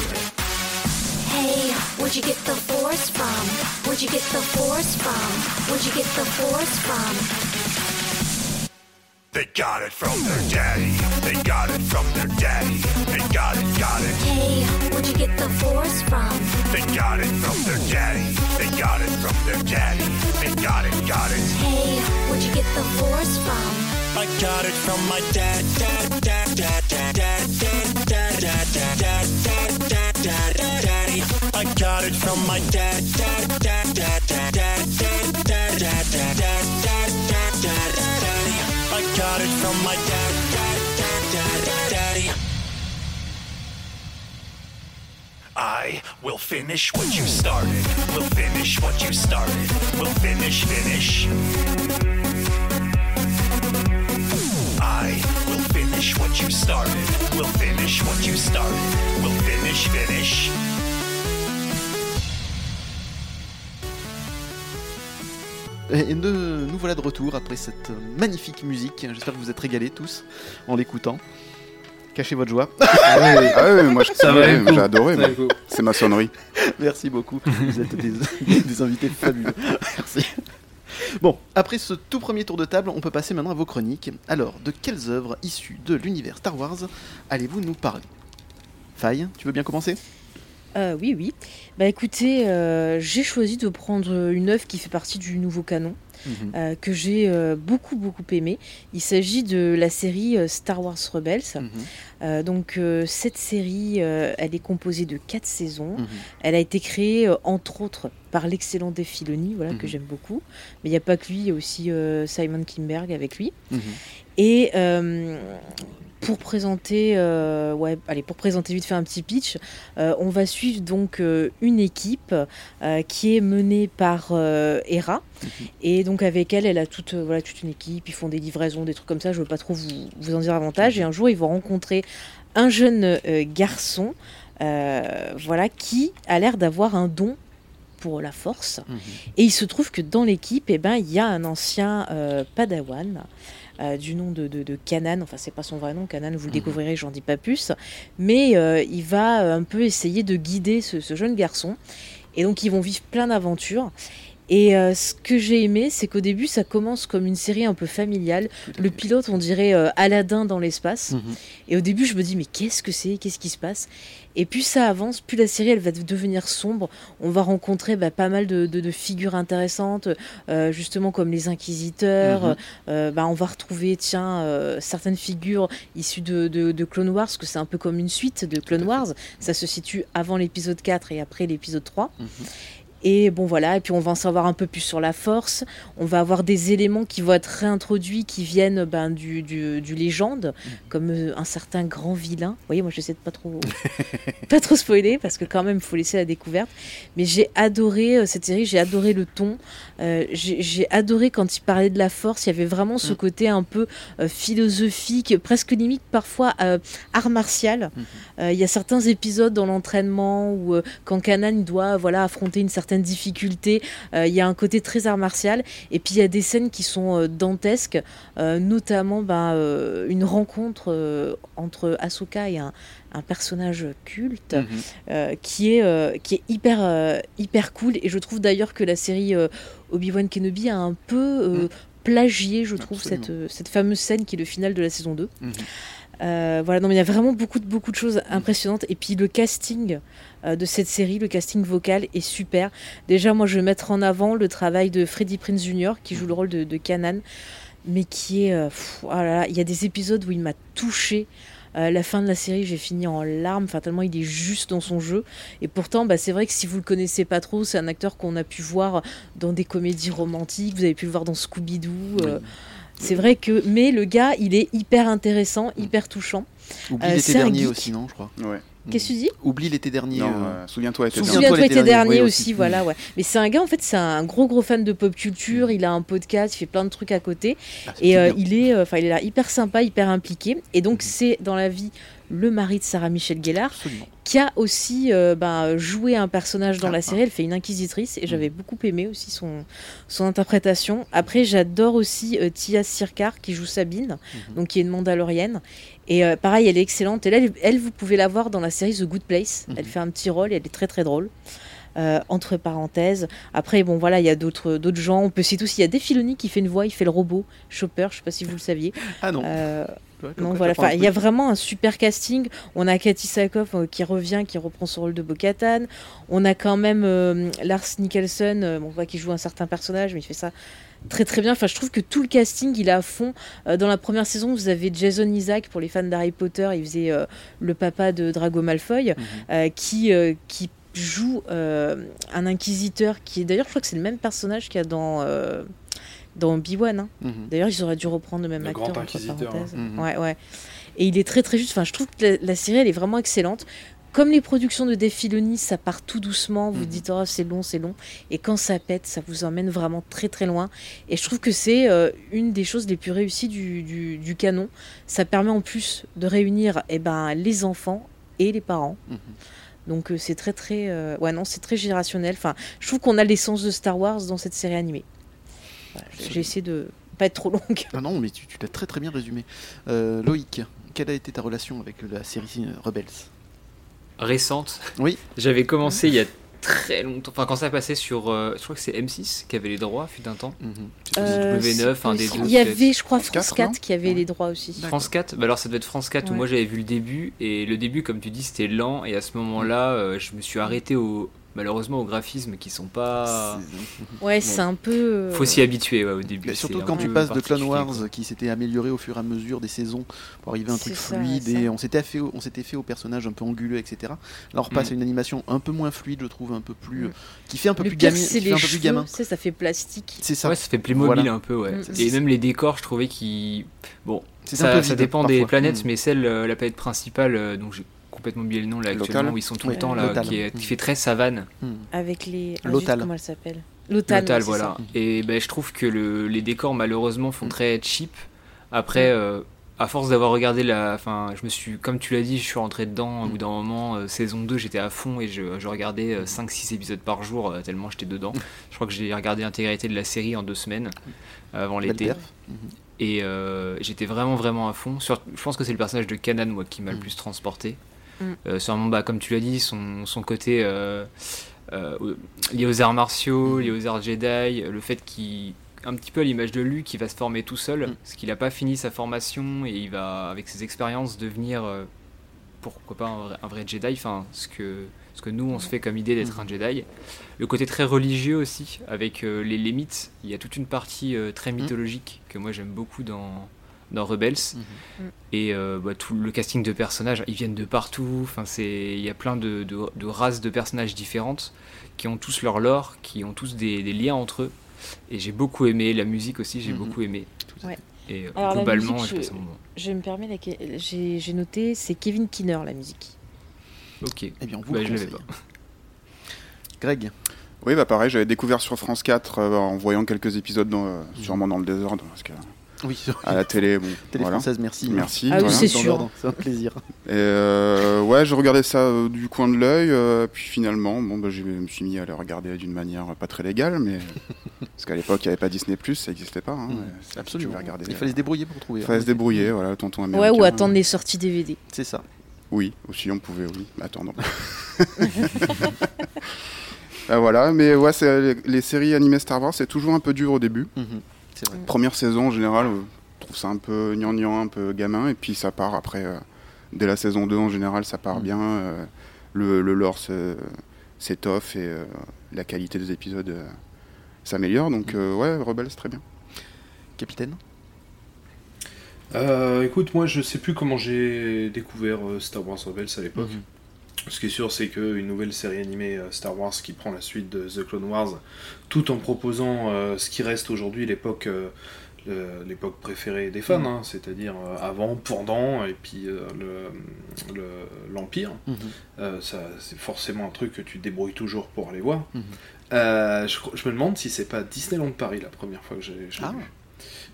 Hey, where'd you get the force from? Where'd you get the force from? Where'd you get the force from? They got it from their daddy. They got it from their daddy. They got it, got it. Hey, where'd you get the force from? They got it from their daddy. They got it from their daddy. They got it, got it. Hey, where'd you get the force from? I got it from my dad, dad, dad, dad, dad, dad, dad, dad, dad, dad, dad, dad, dad, dad, daddy. I got it from my dad, dad, dad, dad, dad, dad, dad, from my dad, dad, dad, dad, dad, daddy. I will finish what you started. Will finish what you started. Will finish, finish. I will finish what you started. Will finish what you started. Will finish, finish. Et nous, nous voilà de retour après cette magnifique musique. J'espère que vous êtes régalés tous en l'écoutant. Cachez votre joie. Ah oui, ah oui, moi je- Ça va, ouais, le coup. j'ai adoré. Moi. C'est ma sonnerie. Merci beaucoup. Vous êtes des, des invités fabuleux. Merci. Bon, après ce tout premier tour de table, on peut passer maintenant à vos chroniques. Alors, de quelles œuvres issues de l'univers Star Wars allez-vous nous parler? Faye, tu veux bien commencer? Euh, oui, oui. Bah écoutez, euh, j'ai choisi de prendre une œuvre qui fait partie du nouveau canon, euh, que j'ai beaucoup, beaucoup aimé. Il s'agit de la série Star Wars Rebels. Mhm. Donc cette série, elle est composée de quatre saisons. Mhm. Elle a été créée entre autres par l'excellent Dave Filoni, voilà, que Mhm. j'aime beaucoup. Mais il n'y a pas que lui, il y a aussi Simon Kimberg avec lui. Mhm. Et euh, pour présenter, euh, ouais, allez, pour présenter vite fait un petit pitch, euh, on va suivre donc euh, une équipe qui est menée par Hera. Et donc avec elle, elle a toute, voilà, toute une équipe, ils font des livraisons, des trucs comme ça, je ne veux pas trop vous, vous en dire davantage. Et un jour, ils vont rencontrer un jeune garçon voilà, qui a l'air d'avoir un don pour la force. Mhm. Et il se trouve que dans l'équipe, eh ben, il y a un ancien padawan euh, du nom de, de, de Kanan. Enfin, c'est pas son vrai nom, Kanan, vous le Mhm. découvrirez, j'en dis pas plus. Mais euh, il va euh, un peu essayer de guider ce, ce jeune garçon. Et donc, ils vont vivre plein d'aventures. Et euh, ce que j'ai aimé, c'est qu'au début, ça commence comme une série un peu familiale. Le pilote, on dirait euh, Aladdin dans l'espace. Mhm. Et au début, je me dis, mais qu'est-ce que c'est? Qu'est-ce qui se passe? Et plus ça avance, plus la série, elle va devenir sombre. On va rencontrer bah, pas mal de, de- de figures intéressantes, euh, justement comme les inquisiteurs. Mhm. Euh, bah, on va retrouver, tiens, euh, certaines figures issues de, de- Clone Wars, parce que c'est un peu comme une suite de Clone Wars. Ça se situe avant l'épisode 4 et après l'épisode 3. Mhm. Et bon voilà, et puis on va en savoir un peu plus sur la force. On va avoir des éléments qui vont être réintroduits, qui viennent ben, du, du, du légende, comme euh, un certain grand vilain. Vous voyez, moi j'essaie de pas trop, pas trop spoiler, parce que quand même il faut laisser la découverte. Mais j'ai adoré euh, cette série, j'ai adoré le ton, euh, j'ai adoré quand il parlait de la force, il y avait vraiment ce Mm. côté un peu philosophique, presque limite parfois art martial. Mhm. Il y a certains épisodes dans l'entraînement où quand Kanan doit voilà affronter une certaine difficulté, euh, il y a un côté très art martial. Et puis il y a des scènes qui sont euh, dantesques, euh, notamment ben, une rencontre entre Ahsoka et un, un personnage culte Mhm. euh, qui est euh, qui est hyper euh, hyper cool. Et je trouve d'ailleurs que la série Obi-Wan Kenobi a un peu Mhm. plagié, je trouve, Absolument. cette, cette fameuse scène qui est le final de la saison 2. Mhm. Euh, voilà, non, mais il y a vraiment beaucoup de, beaucoup de choses impressionnantes. Et puis le casting euh, de cette série, le casting vocal est super. Déjà, moi, je vais mettre en avant le travail de Freddie Prinze Jr., qui joue le rôle de, de Kanan, mais qui est. euh, oh il y a des épisodes où il m'a touché. La fin de la série, j'ai fini en larmes, enfin, tellement il est juste dans son jeu. Et pourtant, bah, c'est vrai que si vous le connaissez pas trop, c'est un acteur qu'on a pu voir dans des comédies romantiques, vous avez pu le voir dans Scooby-Doo. C'est vrai que, mais le gars, il est hyper intéressant, hyper touchant. Oublie Euh, l'été dernier aussi, non, je crois. Ouais. Qu'est-ce que tu dis? Oublie l'été dernier. Euh, souviens-toi, Souviens-toi Souviens-toi l'été l'été dernier, dernier oui, aussi, aussi. voilà, ouais. Mais c'est un gars, en fait, c'est un gros gros fan de pop culture. Il a un podcast, il fait plein de trucs à côté. ah, Et euh, il est, euh, enfin, il est là hyper sympa, hyper impliqué. Et donc, c'est dans la vie le mari de Sarah Michelle Gellar, Absolument. qui a aussi euh, ben, joué un personnage dans Ah, la ah. série. Elle fait une inquisitrice et j'avais beaucoup aimé aussi son, son interprétation. Après, j'adore aussi euh, Tia Sirkar qui joue Sabine, Mhm. donc qui est une Mandalorienne. Et euh, pareil, elle est excellente. Et là, elle, vous pouvez la voir dans la série The Good Place. Elle fait un petit rôle et elle est très très drôle. Euh, entre parenthèses. Après, bon voilà, il y a d'autres d'autres gens. On peut citer aussi, il y a Defiloni qui fait une voix, il fait le robot Chopper. Je sais pas si vous le saviez. Ah non. Euh, Ouais, voilà. Enfin, il y a vraiment un super casting. On a Cathy Sakoff euh, qui revient, qui reprend son rôle de Bo-Katan. On a quand même euh, Lars Nicholson, euh, on voit qu'il joue un certain personnage, mais il fait ça très très bien. Enfin, je trouve que tout le casting, il est à fond. Euh, dans la première saison, vous avez Jason Isaac pour les fans d'Harry Potter. Il faisait le papa de Drago Malfoy, Mhm. qui qui joue un inquisiteur qui est d'ailleurs, je crois que c'est le même personnage qu'il y a dans dans Obi-Wan. hein. Mhm. D'ailleurs, ils auraient dû reprendre le même Le acteur. grand entre inquisiteur, parenthèses. Mhm. Ouais, ouais. Et il est très très juste. Enfin, je trouve que la, la série, elle est vraiment excellente. Comme les productions de Dave Filoni, ça part tout doucement. Vous Mhm. dites, oh, c'est long, c'est long. Et quand ça pète, ça vous emmène vraiment très très loin. Et je trouve que c'est euh, une des choses les plus réussies du, du- du canon. Ça permet en plus de réunir eh ben, les enfants et les parents. Donc euh, c'est très très euh, ouais non c'est très générationnel. Enfin je trouve qu'on a l'essence de Star Wars dans cette série animée. Voilà, j'ai- essayé de pas être trop longue. Ah non, mais tu, tu l'as très très bien résumé. Euh, Loïc, quelle a été ta relation avec la série Rebels? Récente? Oui. J'avais commencé il y a très longtemps. Enfin, quand ça passait sur. euh, je crois que c'est M6 qui avait les droits, fut un temps. Mhm. Euh, W9, c'est un des deux, Il y avait je crois France France 4, 4, non qui avait Ouais. les droits aussi. France 4 bah alors ça doit être France 4 où moi j'avais vu le début et le début comme tu dis c'était lent et à ce moment-là euh, je me suis arrêté au malheureusement aux graphismes qui sont pas Ouais c'est un peu. euh, faut s'y habituer ouais, au début Mais surtout quand tu passes de Clone Wars quoi. qui s'était amélioré au fur et à mesure des saisons pour arriver à un truc ça, fluide ça. et on s'était fait au- on s'était fait au personnage un peu anguleux etc. Là on repasse Mm. à une animation un peu moins fluide je trouve un peu plus Mm. qui fait un peu Le plus pire gamin, c'est qui fait un peu plus cheveux. gamin. tu sais, ça fait plastique. C'est ça. ouais ça fait Playmobil Voilà. un peu ouais Mm. et même les décors je trouvais qu'ils bon C'est un ça, peu ça vide, dépend des planètes mais celle euh, la planète principale euh, donc j'ai complètement oublié le nom là actuellement Lothal. où ils sont tout Oui, le temps là Lothal. qui, est- Mm. qui fait très savane Mm. Avec les. ah, Lothal. zut, Comment elle s'appelle c'est voilà. ça. Et ben, je trouve que le- les décors, malheureusement, font Mm. très cheap. Après, euh, à force d'avoir regardé la. Enfin, je me suis. Comme tu l'as dit, je suis rentré dedans. Au bout d'un moment, euh, saison 2, j'étais à fond et je, je regardais 5-6 épisodes par jour, euh, tellement j'étais dedans. Je crois que j'ai regardé l'intégralité de la série en deux semaines, euh, avant l'été. Et euh, j'étais vraiment, vraiment à fond. Sur- je pense que c'est le personnage de Kanan, moi, qui m'a le plus transporté. Mm. Euh, sûrement, bah, comme tu l'as dit, son, son côté euh, euh, lié aux arts martiaux, Mm. lié aux arts Jedi, le fait qu'il. Un petit peu à l'image de Luke, il va se former tout seul, Mm. parce qu'il n'a pas fini sa formation et il va, avec ses expériences, devenir, euh, pourquoi pas, un vrai, un vrai Jedi, enfin, ce que, ce que nous, on se fait comme idée d'être Mm. un Jedi. Le côté très religieux aussi, avec euh, les, les mythes, il y a toute une partie euh, très mythologique que moi j'aime beaucoup dans, dans Rebels. Mhm. Et euh, bah, tout le casting de personnages, ils viennent de partout. Enfin, c'est, il y a plein de, de, de races de personnages différentes qui ont tous leur lore, qui ont tous des, des liens entre eux. Et j'ai beaucoup aimé la musique aussi, j'ai Mhm. beaucoup aimé. Tout Ouais. Et euh, Alors, globalement, musique, je passe je- un moment. Je me permets, la- j'ai noté, c'est Kevin Kinner la musique. Ok. Eh bien on vous Bah, le je l'avais conseille. Greg, Oui, bah pareil, j'avais découvert sur France 4 euh, en voyant quelques épisodes, dans, euh, sûrement dans le désordre, parce que oui, à la télé, bon, télé voilà. française merci. Merci. Ah oui, voilà. c'est sûr. C'est un plaisir. Et euh, ouais, je regardais ça euh, du coin de l'œil, euh, puis finalement, bon, bah, je me suis mis à le regarder d'une manière pas très légale, mais parce qu'à l'époque, il n'y avait pas Disney+, ça n'existait pas. Hein, c'est- Absolument. Regarder, Il fallait se débrouiller pour trouver. il fallait hein. se débrouiller, voilà, tonton américain. Ouais, ou attendre les sorties DVD. C'est ça. Oui, aussi on pouvait, oui, attendre. Ah, voilà, mais ouais, c'est- les, séries animées Star Wars, c'est toujours un peu dur au début. Mhm. C'est vrai. Première saison, en général, je trouve ça un peu gnangnan, un peu gamin, et puis ça part après. euh, dès la saison 2, en général, ça part Mm. bien. euh, le, le lore s'étoffe et euh, la qualité des épisodes euh, s'améliore. Donc, euh, ouais, Rebels, très bien. Capitaine? Euh, écoute, moi je sais plus comment j'ai découvert euh, Star Wars Rebels à l'époque. Mhm. Ce qui est sûr, c'est qu'une nouvelle série animée euh, Star Wars qui prend la suite de The Clone Wars, tout en proposant euh, ce qui reste aujourd'hui l'époque euh, l'époque préférée des fans, hein, c'est-à-dire avant, pendant, et puis euh, le- le- l'Empire. Mhm. Ça, c'est forcément un truc que tu débrouilles toujours pour aller voir. Mhm. Je me demande si c'est pas Disneyland Paris la première fois que j'ai j'ai Ah. vu.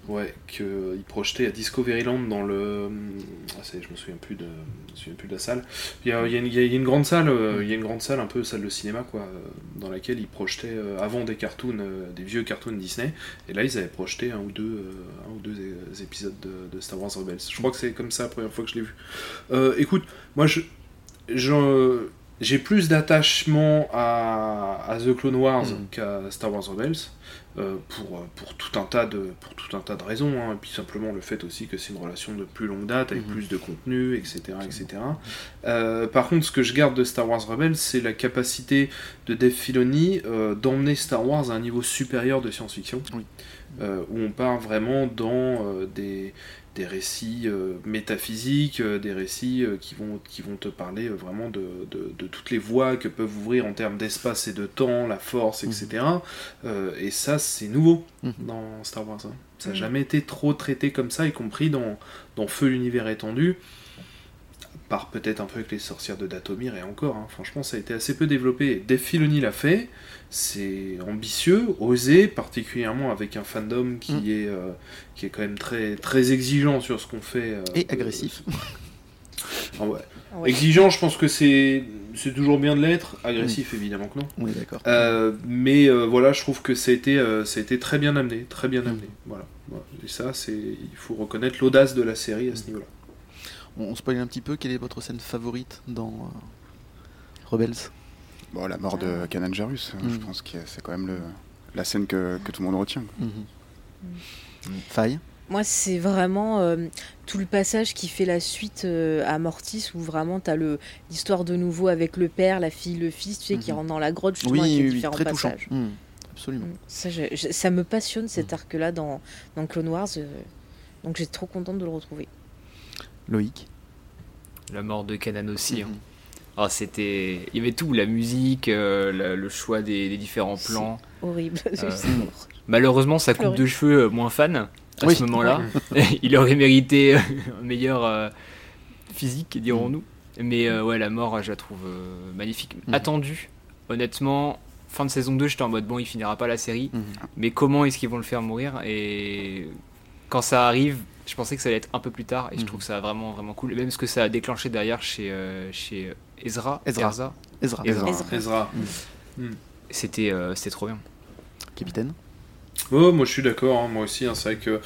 Ouais, qu'ils projetaient à Discoveryland dans le. Ah, je me souviens plus de, je me souviens plus de la salle. Il y a, il y a une, il y a une grande salle, euh, il y a une grande salle, un peu salle de cinéma, quoi, euh, dans laquelle ils projetaient euh, avant des cartoons, euh, des vieux cartoons Disney. Et là, ils avaient projeté un ou deux, un ou deux épisodes de, de Star Wars Rebels. Je crois que c'est comme ça la première fois que je l'ai vu. Écoute, moi, je, je- j'ai plus d'attachement à, à The Clone Wars Mhm. qu'à Star Wars Rebels. Euh, pour, pour, tout un tas de, pour tout un tas de raisons, hein, et puis simplement le fait aussi que c'est une relation de plus longue date, avec Mhm. plus de contenu, etc. etc. Euh, par contre, ce que je garde de Star Wars Rebels, c'est la capacité de Dave Filoni euh, d'emmener Star Wars à un niveau supérieur de science-fiction, Oui. euh, où on part vraiment dans euh, des, des récits euh, métaphysiques, euh, des récits euh, qui, vont, qui vont te parler vraiment de, de- de toutes les voies que peuvent ouvrir en termes d'espace et de temps, la force, etc. Euh, et ça, c'est nouveau Mhm. dans Star Wars. hein. Ça n'a Mhm. jamais été trop traité comme ça, y compris dans, dans Feu l'univers étendu. Par peut-être un peu avec les sorcières de Datomir et encore, hein. franchement ça a été assez peu développé. Dave Filoni l'a fait, c'est ambitieux, osé, particulièrement avec un fandom qui, Mm. est, euh, qui est quand même très, très exigeant sur ce qu'on fait. euh, Et agressif. Ah ouais. Ouais. Exigeant, je pense que c'est c'est toujours bien de l'être, agressif évidemment que non. On est d'accord. Euh, mais euh, voilà, je trouve que ça a été, euh, ça a été très bien amené, très bien Mm. amené. Voilà. Voilà. Et ça, c'est, il faut reconnaître l'audace de la série à ce niveau-là. On, on spoil un petit peu. Quelle est votre scène favorite dans euh, Rebels? Bon, la mort de Kanan Jarrus, euh, Mm. je pense que c'est quand même le, la scène que, que tout le monde retient. Mhm. Faille Moi, c'est vraiment euh, tout le passage qui fait la suite euh, à Mortis, où vraiment tu as l'histoire de nouveau avec le père, la fille, le fils, tu sais, qui Mhm. rentre dans la grotte justement Oui, avec les oui, différents très touchant. passages. Mhm. Absolument. Mm. Ça, je- je- ça me passionne cet arc-là dans, dans Clone Wars, euh, donc j'ai trop contente de le retrouver. Loïc La mort de Kanan aussi. hein. Ah, c'était, il y avait tout, la musique, euh, la- le choix des, des différents plans. Horrible. Euh, Malheureusement, sa coupe Pleurer. de cheveux euh, moins fan à Oui. ce moment-là. il aurait mérité euh, un meilleur euh, physique, dirons-nous. Mais euh, ouais, la mort, je la trouve euh, magnifique. Mhm. Attendue, honnêtement. Fin de saison 2, j'étais en mode bon, il finira pas la série. Mhm. Mais comment est-ce qu'ils vont le faire mourir? Et quand ça arrive, je pensais que ça allait être un peu plus tard. Et je Mhm. trouve ça vraiment, vraiment cool. Et même ce que ça a déclenché derrière chez, euh, chez Ezra. Ezra. Ezra. Ezra. Ezra. Ezra. C'était euh, c'était trop bien. Capitaine Oh, moi je suis d'accord, hein, moi aussi. hein, c'est vrai que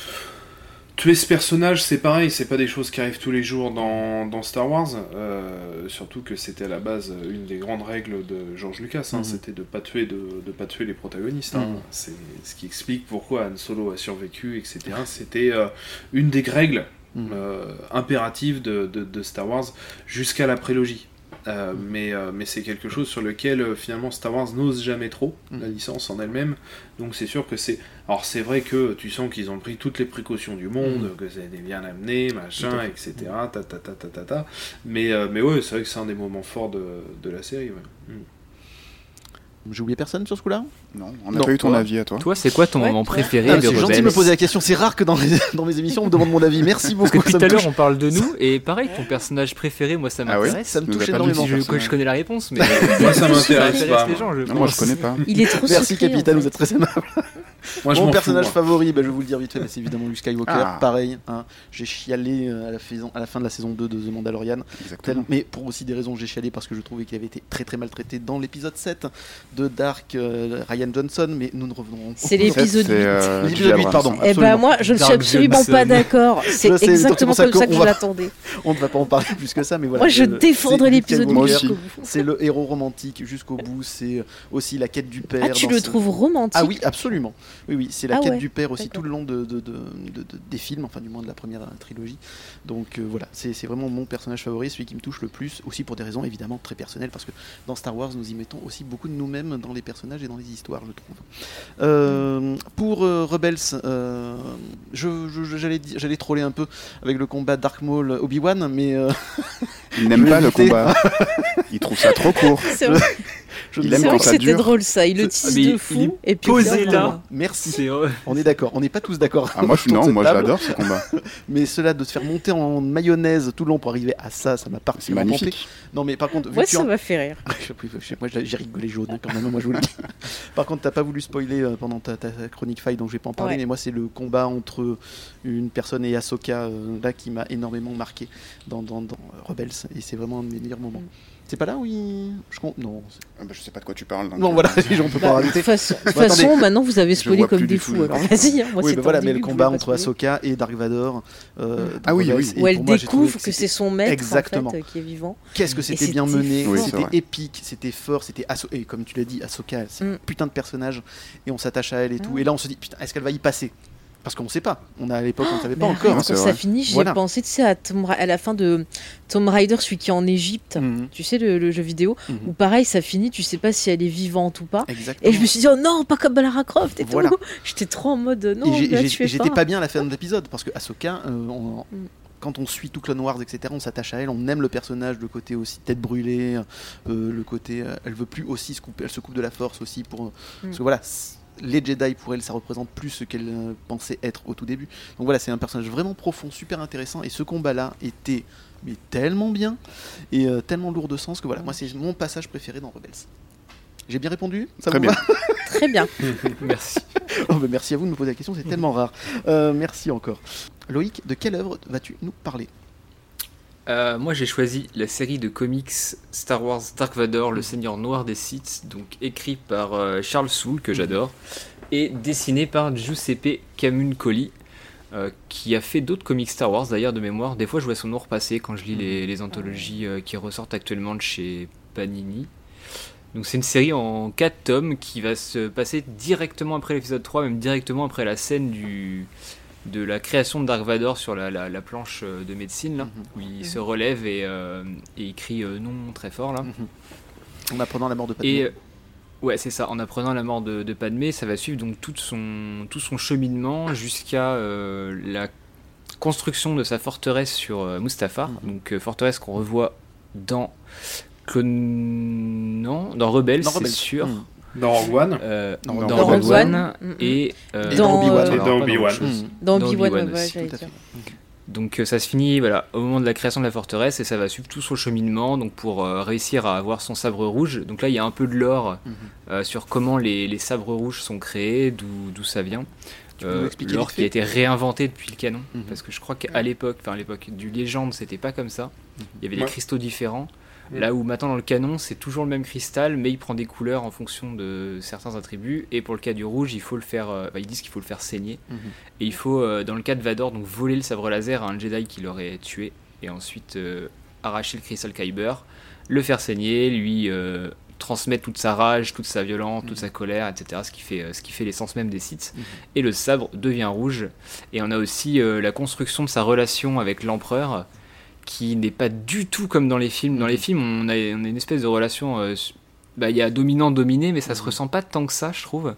tuer ce personnage, c'est pareil, c'est pas des choses qui arrivent tous les jours dans, dans Star Wars. euh, surtout que c'était à la base une des grandes règles de George Lucas, hein, Mhm. c'était de pas tuer de, de pas tuer les protagonistes. hein. Mhm. C'est ce qui explique pourquoi Han Solo a survécu, etc. C'était euh, une des règles Mhm. euh, impératives de, de- de Star Wars jusqu'à la prélogie. Euh, mais euh, mais c'est quelque chose sur lequel euh, finalement Star Wars n'ose jamais trop, la Mhm. licence en elle-même. Donc c'est sûr que c'est. Alors c'est vrai que tu sens qu'ils ont pris toutes les précautions du monde, Mhm. que ça a été bien amené, machin, etc. Ta, ta, ta, ta, ta, ta. Mais, mais ouais, c'est vrai que c'est un des moments forts de, de la série. ouais. Mm. J'ai oublié personne sur ce coup-là? Non, on n'a pas eu ton toi. avis à toi. Toi, c'est quoi ton Ouais, moment préféré Ah, de C'est gentil de me poser la question. C'est rare que dans, les- dans mes émissions on me demande mon avis. Merci beaucoup. Parce que depuis tout à l'heure, on parle de nous, et pareil, ton personnage préféré, moi ça Ah ouais m'intéresse. Ça me touche énormément. si je, je connais la réponse, mais Moi, ça m'intéresse pas, les moi. gens. Je Non, moi je connais pas. Il est trop Merci en vous êtes très aimable. Moi, je Mon personnage fous, favori, bah, je vais vous le dire vite fait, c'est évidemment Luke Skywalker. Ah. Pareil, hein, j'ai chialé euh, à la, saison- à la fin de la saison 2 de The Mandalorian. Tel- mais pour aussi des raisons, j'ai chialé parce que je trouvais qu'il avait été très très maltraité dans l'épisode 7 de Dark euh, Ryan Johnson. Mais nous ne revenons C'est l'épisode c'est, 8. euh, L'épisode J.J. 8, Abrams. pardon. Eh ben moi, je ne suis Dark absolument Johnson. pas d'accord. C'est exactement comme ça que je l'attendais. On ne va pas en parler plus que ça, mais voilà. Moi, je défendrai l'épisode Moi Skywalker, aussi. jusqu'au bout. C'est le héros romantique jusqu'au bout. C'est aussi la quête du père. Ah, tu le ce- trouves romantique Ah oui, absolument. Oui, oui, c'est la Ah quête ouais, du père aussi tout le long de, de- de- de- de- des films, enfin du moins de la première trilogie. Donc euh, voilà, c'est c'est vraiment mon personnage favori, celui qui me touche le plus, aussi pour des raisons évidemment très personnelles, parce que dans Star Wars, nous y mettons aussi beaucoup de nous-mêmes dans les personnages et dans les histoires, je trouve. Euh, pour euh, Rebels, euh, je- je- j'allais di- j'allais troller un peu avec le combat Dark Maul Obi-Wan, mais euh, Il n'aime pas le éviter. combat. Il trouve ça trop court. C'est vrai. Je Il aime C'est vrai quand que ça c'était dure. drôle ça. Il le Ah, tisse de il fou. est Et puis posé là. moment- Merci. C'est euh, On est d'accord. On n'est pas tous d'accord. Ah, moi, je, autour de non, cette moi table. j'adore ce combat. Mais cela de se faire monter en mayonnaise tout le long pour arriver à ça, ça m'a C'est particulièrement tenté. magnifique. Non, mais par contre, vu Moi, que tu ça en- m'a fait rire. Moi, j'ai j'ai rigolé jaune hein, quand même. Moi, je vous le dis. Par contre, t'as pas voulu spoiler euh, pendant ta, ta chronique fight, donc je vais pas en parler. Ouais. Mais moi, c'est le combat entre une personne et Ahsoka euh, là qui m'a énormément marqué dans, dans, dans euh, Rebels, et c'est vraiment un de mes meilleurs moments. C'est pas là où il... je com- non. Ah bah, je sais pas de quoi tu parles. donc, Non, euh, voilà, on peut pas Bah, de rajouter. toute façon, de toute façon, maintenant vous avez spoilé comme des tout fous. vas-y, hein, moi oui, voilà, mais début le combat entre. Ahsoka et Dark Vador. euh, Ah oui, oui. Où elle découvre que c'est son maître Exactement. en fait, euh, qui est vivant. Qu'est-ce que c'était bien mené. Oui, c'était épique, c'était fort, c'était et comme tu l'as dit, Ahsoka, c'est un Mm. putain de personnage et on s'attache à elle et tout. Mm. Et là, on se dit putain, est-ce qu'elle va y passer? Parce qu'on sait pas. On a à l'époque, on ne savait pas encore. hein, quand ça finit, j'ai Voilà. pensé tu sais, à, la fin de Tomb Raider, celui qui est en Égypte. Mhm. Tu sais, le, le jeu vidéo, Mhm. où pareil, ça finit, tu sais pas si elle est vivante ou pas. Exactement. Et je me suis dit, oh non, pas comme Lara Croft et Voilà. tout. J'étais trop en mode, non, j'étais pas. pas bien à la fin de l'épisode parce que Ahsoka, euh, on- Mm. quand on suit tout Clone Wars, etc., on s'attache à elle, on aime le personnage, le côté aussi tête brûlée, euh, le côté, euh, elle veut plus aussi se couper, elle se coupe de la force aussi pour, Mm. parce que voilà, les Jedi pour elle, ça représente plus ce qu'elle euh, pensait être au tout début. Donc voilà, c'est un personnage vraiment profond, super intéressant, et ce combat-là était mais tellement bien et euh, tellement lourd de sens que voilà, moi c'est mon passage préféré dans Rebels. J'ai bien répondu? Ça Très vous bien. va? Très bien. Merci. Oh, bah, merci à vous de me poser la question, c'est tellement rare. Euh, merci encore. Loïc, de quelle œuvre vas-tu nous parler? Euh, moi j'ai choisi la série de comics Star Wars Dark Vador, le Seigneur Noir des Sith, donc écrit par euh, Charles Soule, que j'adore, et dessiné par Giuseppe Camuncoli, euh, qui a fait d'autres comics Star Wars d'ailleurs de mémoire. Des fois je vois son nom repasser quand je lis les, anthologies qui ressortent actuellement de chez Panini. Donc c'est une série en 4 tomes qui va se passer directement après l'épisode 3, même directement après la scène du, de la création de Dark Vador sur la, la- la planche euh, de médecine, là, Mhm. où il se relève et, euh, et il crie euh, non très fort là. En apprenant la mort de Padmé. Et euh, ouais, c'est ça. En apprenant la mort de, de Padmé, ça va suivre donc tout son, tout son cheminement jusqu'à euh, la construction de sa forteresse sur Mustafar. Mhm. Donc forteresse qu'on revoit dans Clone... non, dans Rebels, Dans c'est sûr. Dans Rogue One. Euh, Dans dans, Rogue Rogue One. One Mhm. et, euh, Et dans Obi-Wan. en dans Obi-Wan. Mm. Dans Obi-Wan. Donc euh, ça se finit voilà, au moment de la création de la forteresse et ça va suivre tout son cheminement donc pour euh, réussir à avoir son sabre rouge. Donc là il y a un peu de lore Mhm. euh, sur comment les, les sabres rouges sont créés, d'où d'où ça vient. Tu peux nous Euh, expliquer lore vite qui a été réinventé depuis le canon Mhm. parce que je crois qu'à l'époque, enfin à l'époque du légende c'était pas comme ça. Il y avait des cristaux différents. Mhm. Là où maintenant dans le canon c'est toujours le même cristal mais il prend des couleurs en fonction de certains attributs et pour le cas du rouge il faut le faire, euh, ils disent qu'il faut le faire saigner. Mhm. Et il faut, euh, dans le cas de Vador, donc voler le sabre laser à un Jedi qui l'aurait tué, et ensuite euh, arracher le Crystal Kyber, le faire saigner, lui transmettre toute sa rage, toute sa violence, toute Mhm. sa colère, etc. Ce qui fait, ce qui fait l'essence même des Sith. Mhm. Et le sabre devient rouge. Et on a aussi euh, la construction de sa relation avec l'empereur, qui n'est pas du tout comme dans les films. Dans les films, on a, on a une espèce de relation. euh, bah, Il y a dominant-dominé, mais ça se Mhm. ressent pas tant que ça, je trouve.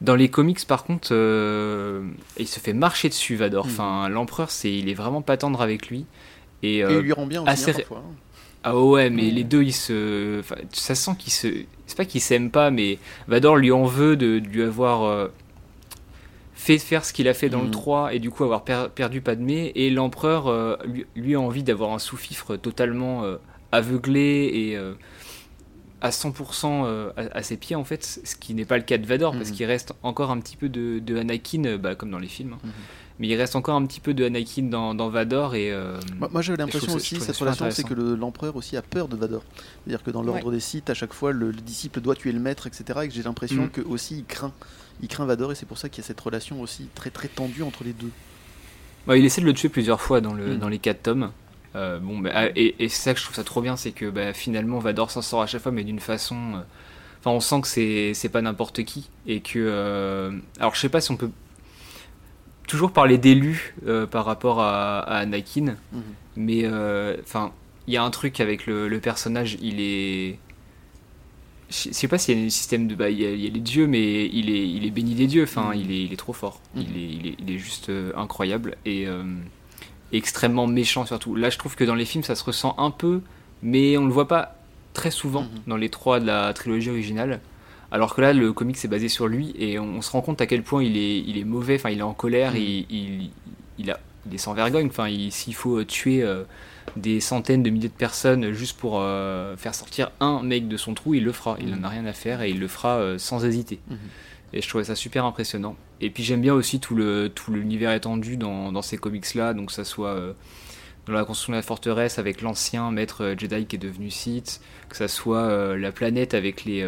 Dans les comics, par contre, euh, il se fait marcher dessus, Vador. Mhm. Enfin, l'empereur, c'est, il est vraiment pas tendre avec lui. Et, Et euh, il lui rend bien aussi, assez hein, ré- parfois. hein. ah ouais, mais les deux, ils se, enfin, ça sent qu'ils se, c'est pas qu'ils s'aiment pas, mais Vador lui en veut de, de lui avoir euh, fait faire ce qu'il a fait dans Mhm. le 3 et du coup avoir per- perdu Padmé. Et l'empereur euh, lui, lui a envie d'avoir un sous-fifre totalement euh, aveuglé et euh, à 100% euh, à, à ses pieds en fait, ce qui n'est pas le cas de Vador parce Mhm. qu'il reste encore un petit peu de, de Anakin, bah, comme dans les films. hein. Mhm. Mais il reste encore un petit peu de Anakin dans, dans Vador et euh, Moi, moi, j'avais l'impression aussi, cette relation, c'est que le- l'empereur aussi a peur de Vador. C'est-à-dire que dans l'ordre des Sith, à chaque fois, le, le disciple doit tuer le maître, etc. Et que j'ai l'impression que aussi il craint. Il craint Vador et c'est pour ça qu'il y a cette relation aussi très très tendue entre les deux. Ouais, il essaie de le tuer plusieurs fois dans, le, dans les quatre tomes. Euh, bon, bah, ah, et, et c'est ça que je trouve ça trop bien, c'est que bah, finalement Vador s'en sort à chaque fois, mais d'une façon. euh, Enfin, on sent que c'est pas n'importe qui. Et que. euh, alors, je sais pas si on peut toujours parler d'élu euh, par rapport à, à Anakin, Mhm. mais euh, enfin, il y a un truc avec le, le personnage, il est. Je sais pas s'il y a un système de. Bah, il y, a, il y a les dieux, mais il est, il est béni des dieux. Enfin, il, est, il est trop fort. Il, est, il, est, il est juste euh, incroyable et euh, extrêmement méchant surtout. Là, je trouve que dans les films, ça se ressent un peu, mais on le voit pas très souvent Mhm. dans les trois de la trilogie originale. Alors que là, le comic c'est basé sur lui et on, on se rend compte à quel point il est, il est mauvais, enfin il est en colère, Mhm. il, il, il a, il est sans vergogne. Enfin, s'il faut euh, tuer euh, des centaines de milliers de personnes juste pour euh, faire sortir un mec de son trou, il le fera. Il Mhm. n'en a rien à faire et il le fera euh, sans hésiter. Mhm. Et je trouvais ça super impressionnant. Et puis j'aime bien aussi tout le tout l'univers étendu dans, dans ces comics là, donc ça soit euh, dans la construction de la forteresse avec l'ancien maître Jedi qui est devenu Sith, que ça soit la planète avec les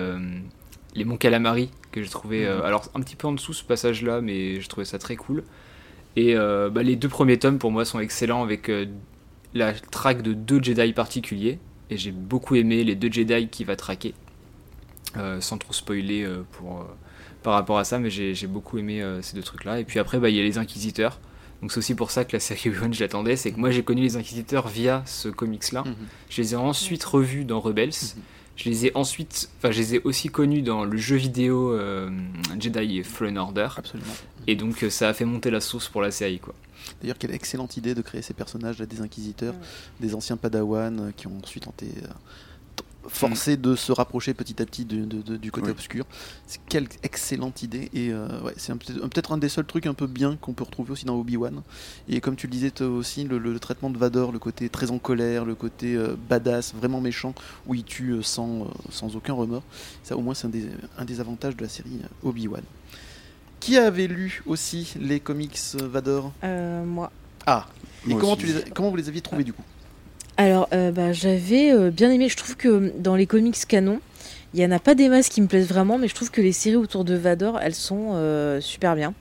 les monts Calamari que j'ai trouvé euh, alors un petit peu en dessous ce passage là, mais je trouvais ça très cool. Et bah, les deux premiers tomes pour moi sont excellents avec la traque de deux Jedi particuliers. Et j'ai beaucoup aimé les deux Jedi qui va traquer. Euh, sans trop spoiler euh, pour, euh, par rapport à ça, mais j'ai beaucoup aimé ces deux trucs-là. Et puis après, bah, il y a les Inquisiteurs. Donc c'est aussi pour ça que la série One, je l'attendais. C'est que moi, j'ai connu les Inquisiteurs via ce comics-là. Mhm. Je les ai ensuite revus dans Rebels. Je les ai ensuite, enfin, je les ai aussi connus dans le jeu vidéo Jedi Fallen Order. Absolument. Et donc ça a fait monter la sauce pour la série, quoi. D'ailleurs, quelle excellente idée de créer ces personnages là, des inquisiteurs, des anciens padawans euh, qui ont ensuite été euh, t- forcés de se rapprocher petit à petit du, de- de- du côté Oui. obscur. C'est quelle excellente idée et euh, ouais, c'est peut-être un des seuls trucs un peu bien qu'on peut retrouver aussi dans Obi-Wan. Et comme tu le disais toi aussi, le, le traitement de Vador, le côté très en colère, le côté euh, badass, vraiment méchant, où il tue sans, sans aucun remords. Ça, au moins, c'est un des, un des avantages de la série Obi-Wan. Qui avait lu aussi les comics euh, Vador? Euh, moi. Ah, et Moi comment, aussi. tu les as- comment vous les aviez trouvés du coup? Alors, euh, bah, j'avais euh, bien aimé. Je trouve que dans les comics canon, il y en a pas des masses qui me plaisent vraiment, mais je trouve que les séries autour de Vador, elles sont euh, super bien.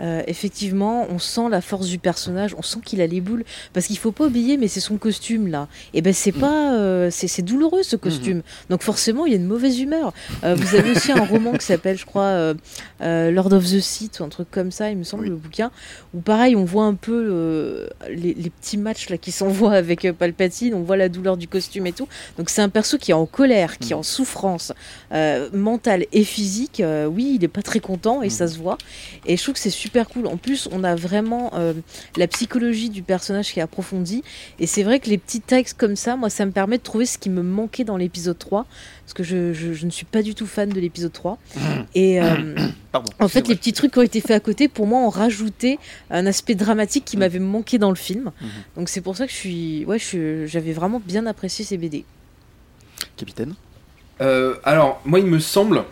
Euh, effectivement, on sent la force du personnage, on sent qu'il a les boules, parce qu'il faut pas oublier, mais c'est son costume là. Et ben c'est Mm. pas, euh, c'est c'est douloureux ce costume. Donc forcément, il y a une mauvaise humeur. Euh, vous avez aussi un roman qui s'appelle, je crois, euh, Lord of the Sith ou un truc comme ça, il me semble Oui. le bouquin, où pareil, on voit un peu les, les petits matchs là qui s'envoient avec Palpatine, on voit la douleur du costume et tout. Donc c'est un perso qui est en colère, qui est en souffrance euh, mentale et physique. Oui, il est pas très content et ça se voit. Et je trouve que c'est super cool. En plus, on a vraiment euh, la psychologie du personnage qui est approfondie. Et c'est vrai que les petits textes comme ça, moi, ça me permet de trouver ce qui me manquait dans l'épisode 3. Parce que je, je- je ne suis pas du tout fan de l'épisode 3. Et euh, Pardon. en fait, les petits trucs qui ont été faits à côté, pour moi, ont rajouté un aspect dramatique qui Mhm. m'avait manqué dans le film. Mhm. Donc c'est pour ça que je suis, ouais, j'avais vraiment bien apprécié ces BD. Capitaine? Euh, alors, moi, il me semble,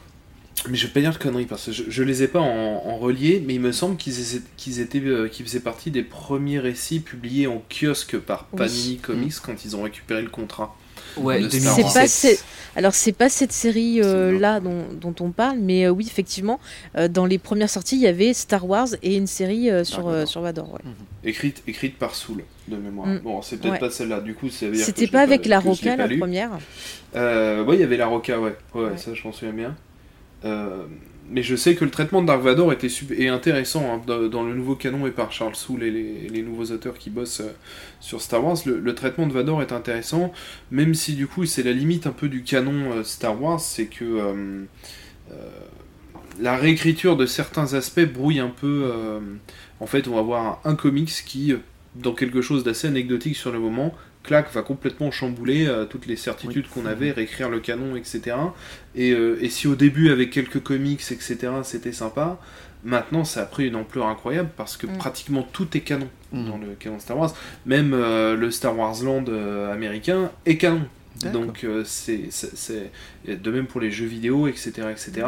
mais je vais pas dire de conneries parce que je, je les ai pas en, en relié, mais il me semble qu'ils étaient, qu'ils étaient, euh, qu'ils faisaient partie des premiers récits publiés en kiosque par Oui. Panini Comics quand ils ont récupéré le contrat. Ouais, Le C'est 2017. Star pas Wars. alors c'est pas cette série euh, là dont, dont on parle, mais euh, oui effectivement euh, dans les premières sorties il y avait Star Wars et une série euh, sur Vador. euh, sur Vador. ouais. Écrite, écrite par Soul, de mémoire. Mm. Bon, c'est peut-être Ouais. pas celle-là, du coup, C'était pas avec la Roca la lu. première. Euh, ouais, il y avait la Roca, ouais. Ouais, Ouais. ça, je m'en souviens bien. Euh, mais je sais que le traitement de Dark Vador était est intéressant hein, dans, le nouveau canon et par Charles Soule et les, nouveaux auteurs qui bossent euh, sur Star Wars. Le, traitement de Vador est intéressant, même si du coup c'est la limite un peu du canon euh, Star Wars, c'est que la réécriture de certains aspects brouille un peu. en fait, on va avoir un, comics qui, dans quelque chose d'assez anecdotique sur le moment, va complètement chambouler euh, toutes les certitudes qu'on avait, réécrire le canon, etc. Et, euh, et si au début, avec quelques comics, etc., c'était sympa, maintenant ça a pris une ampleur incroyable parce que Mm. pratiquement tout est canon Mm. dans le canon Star Wars. Même euh, le Star Wars Land euh, américain est canon. Donc euh, c'est de même pour les jeux vidéo, etc. etc.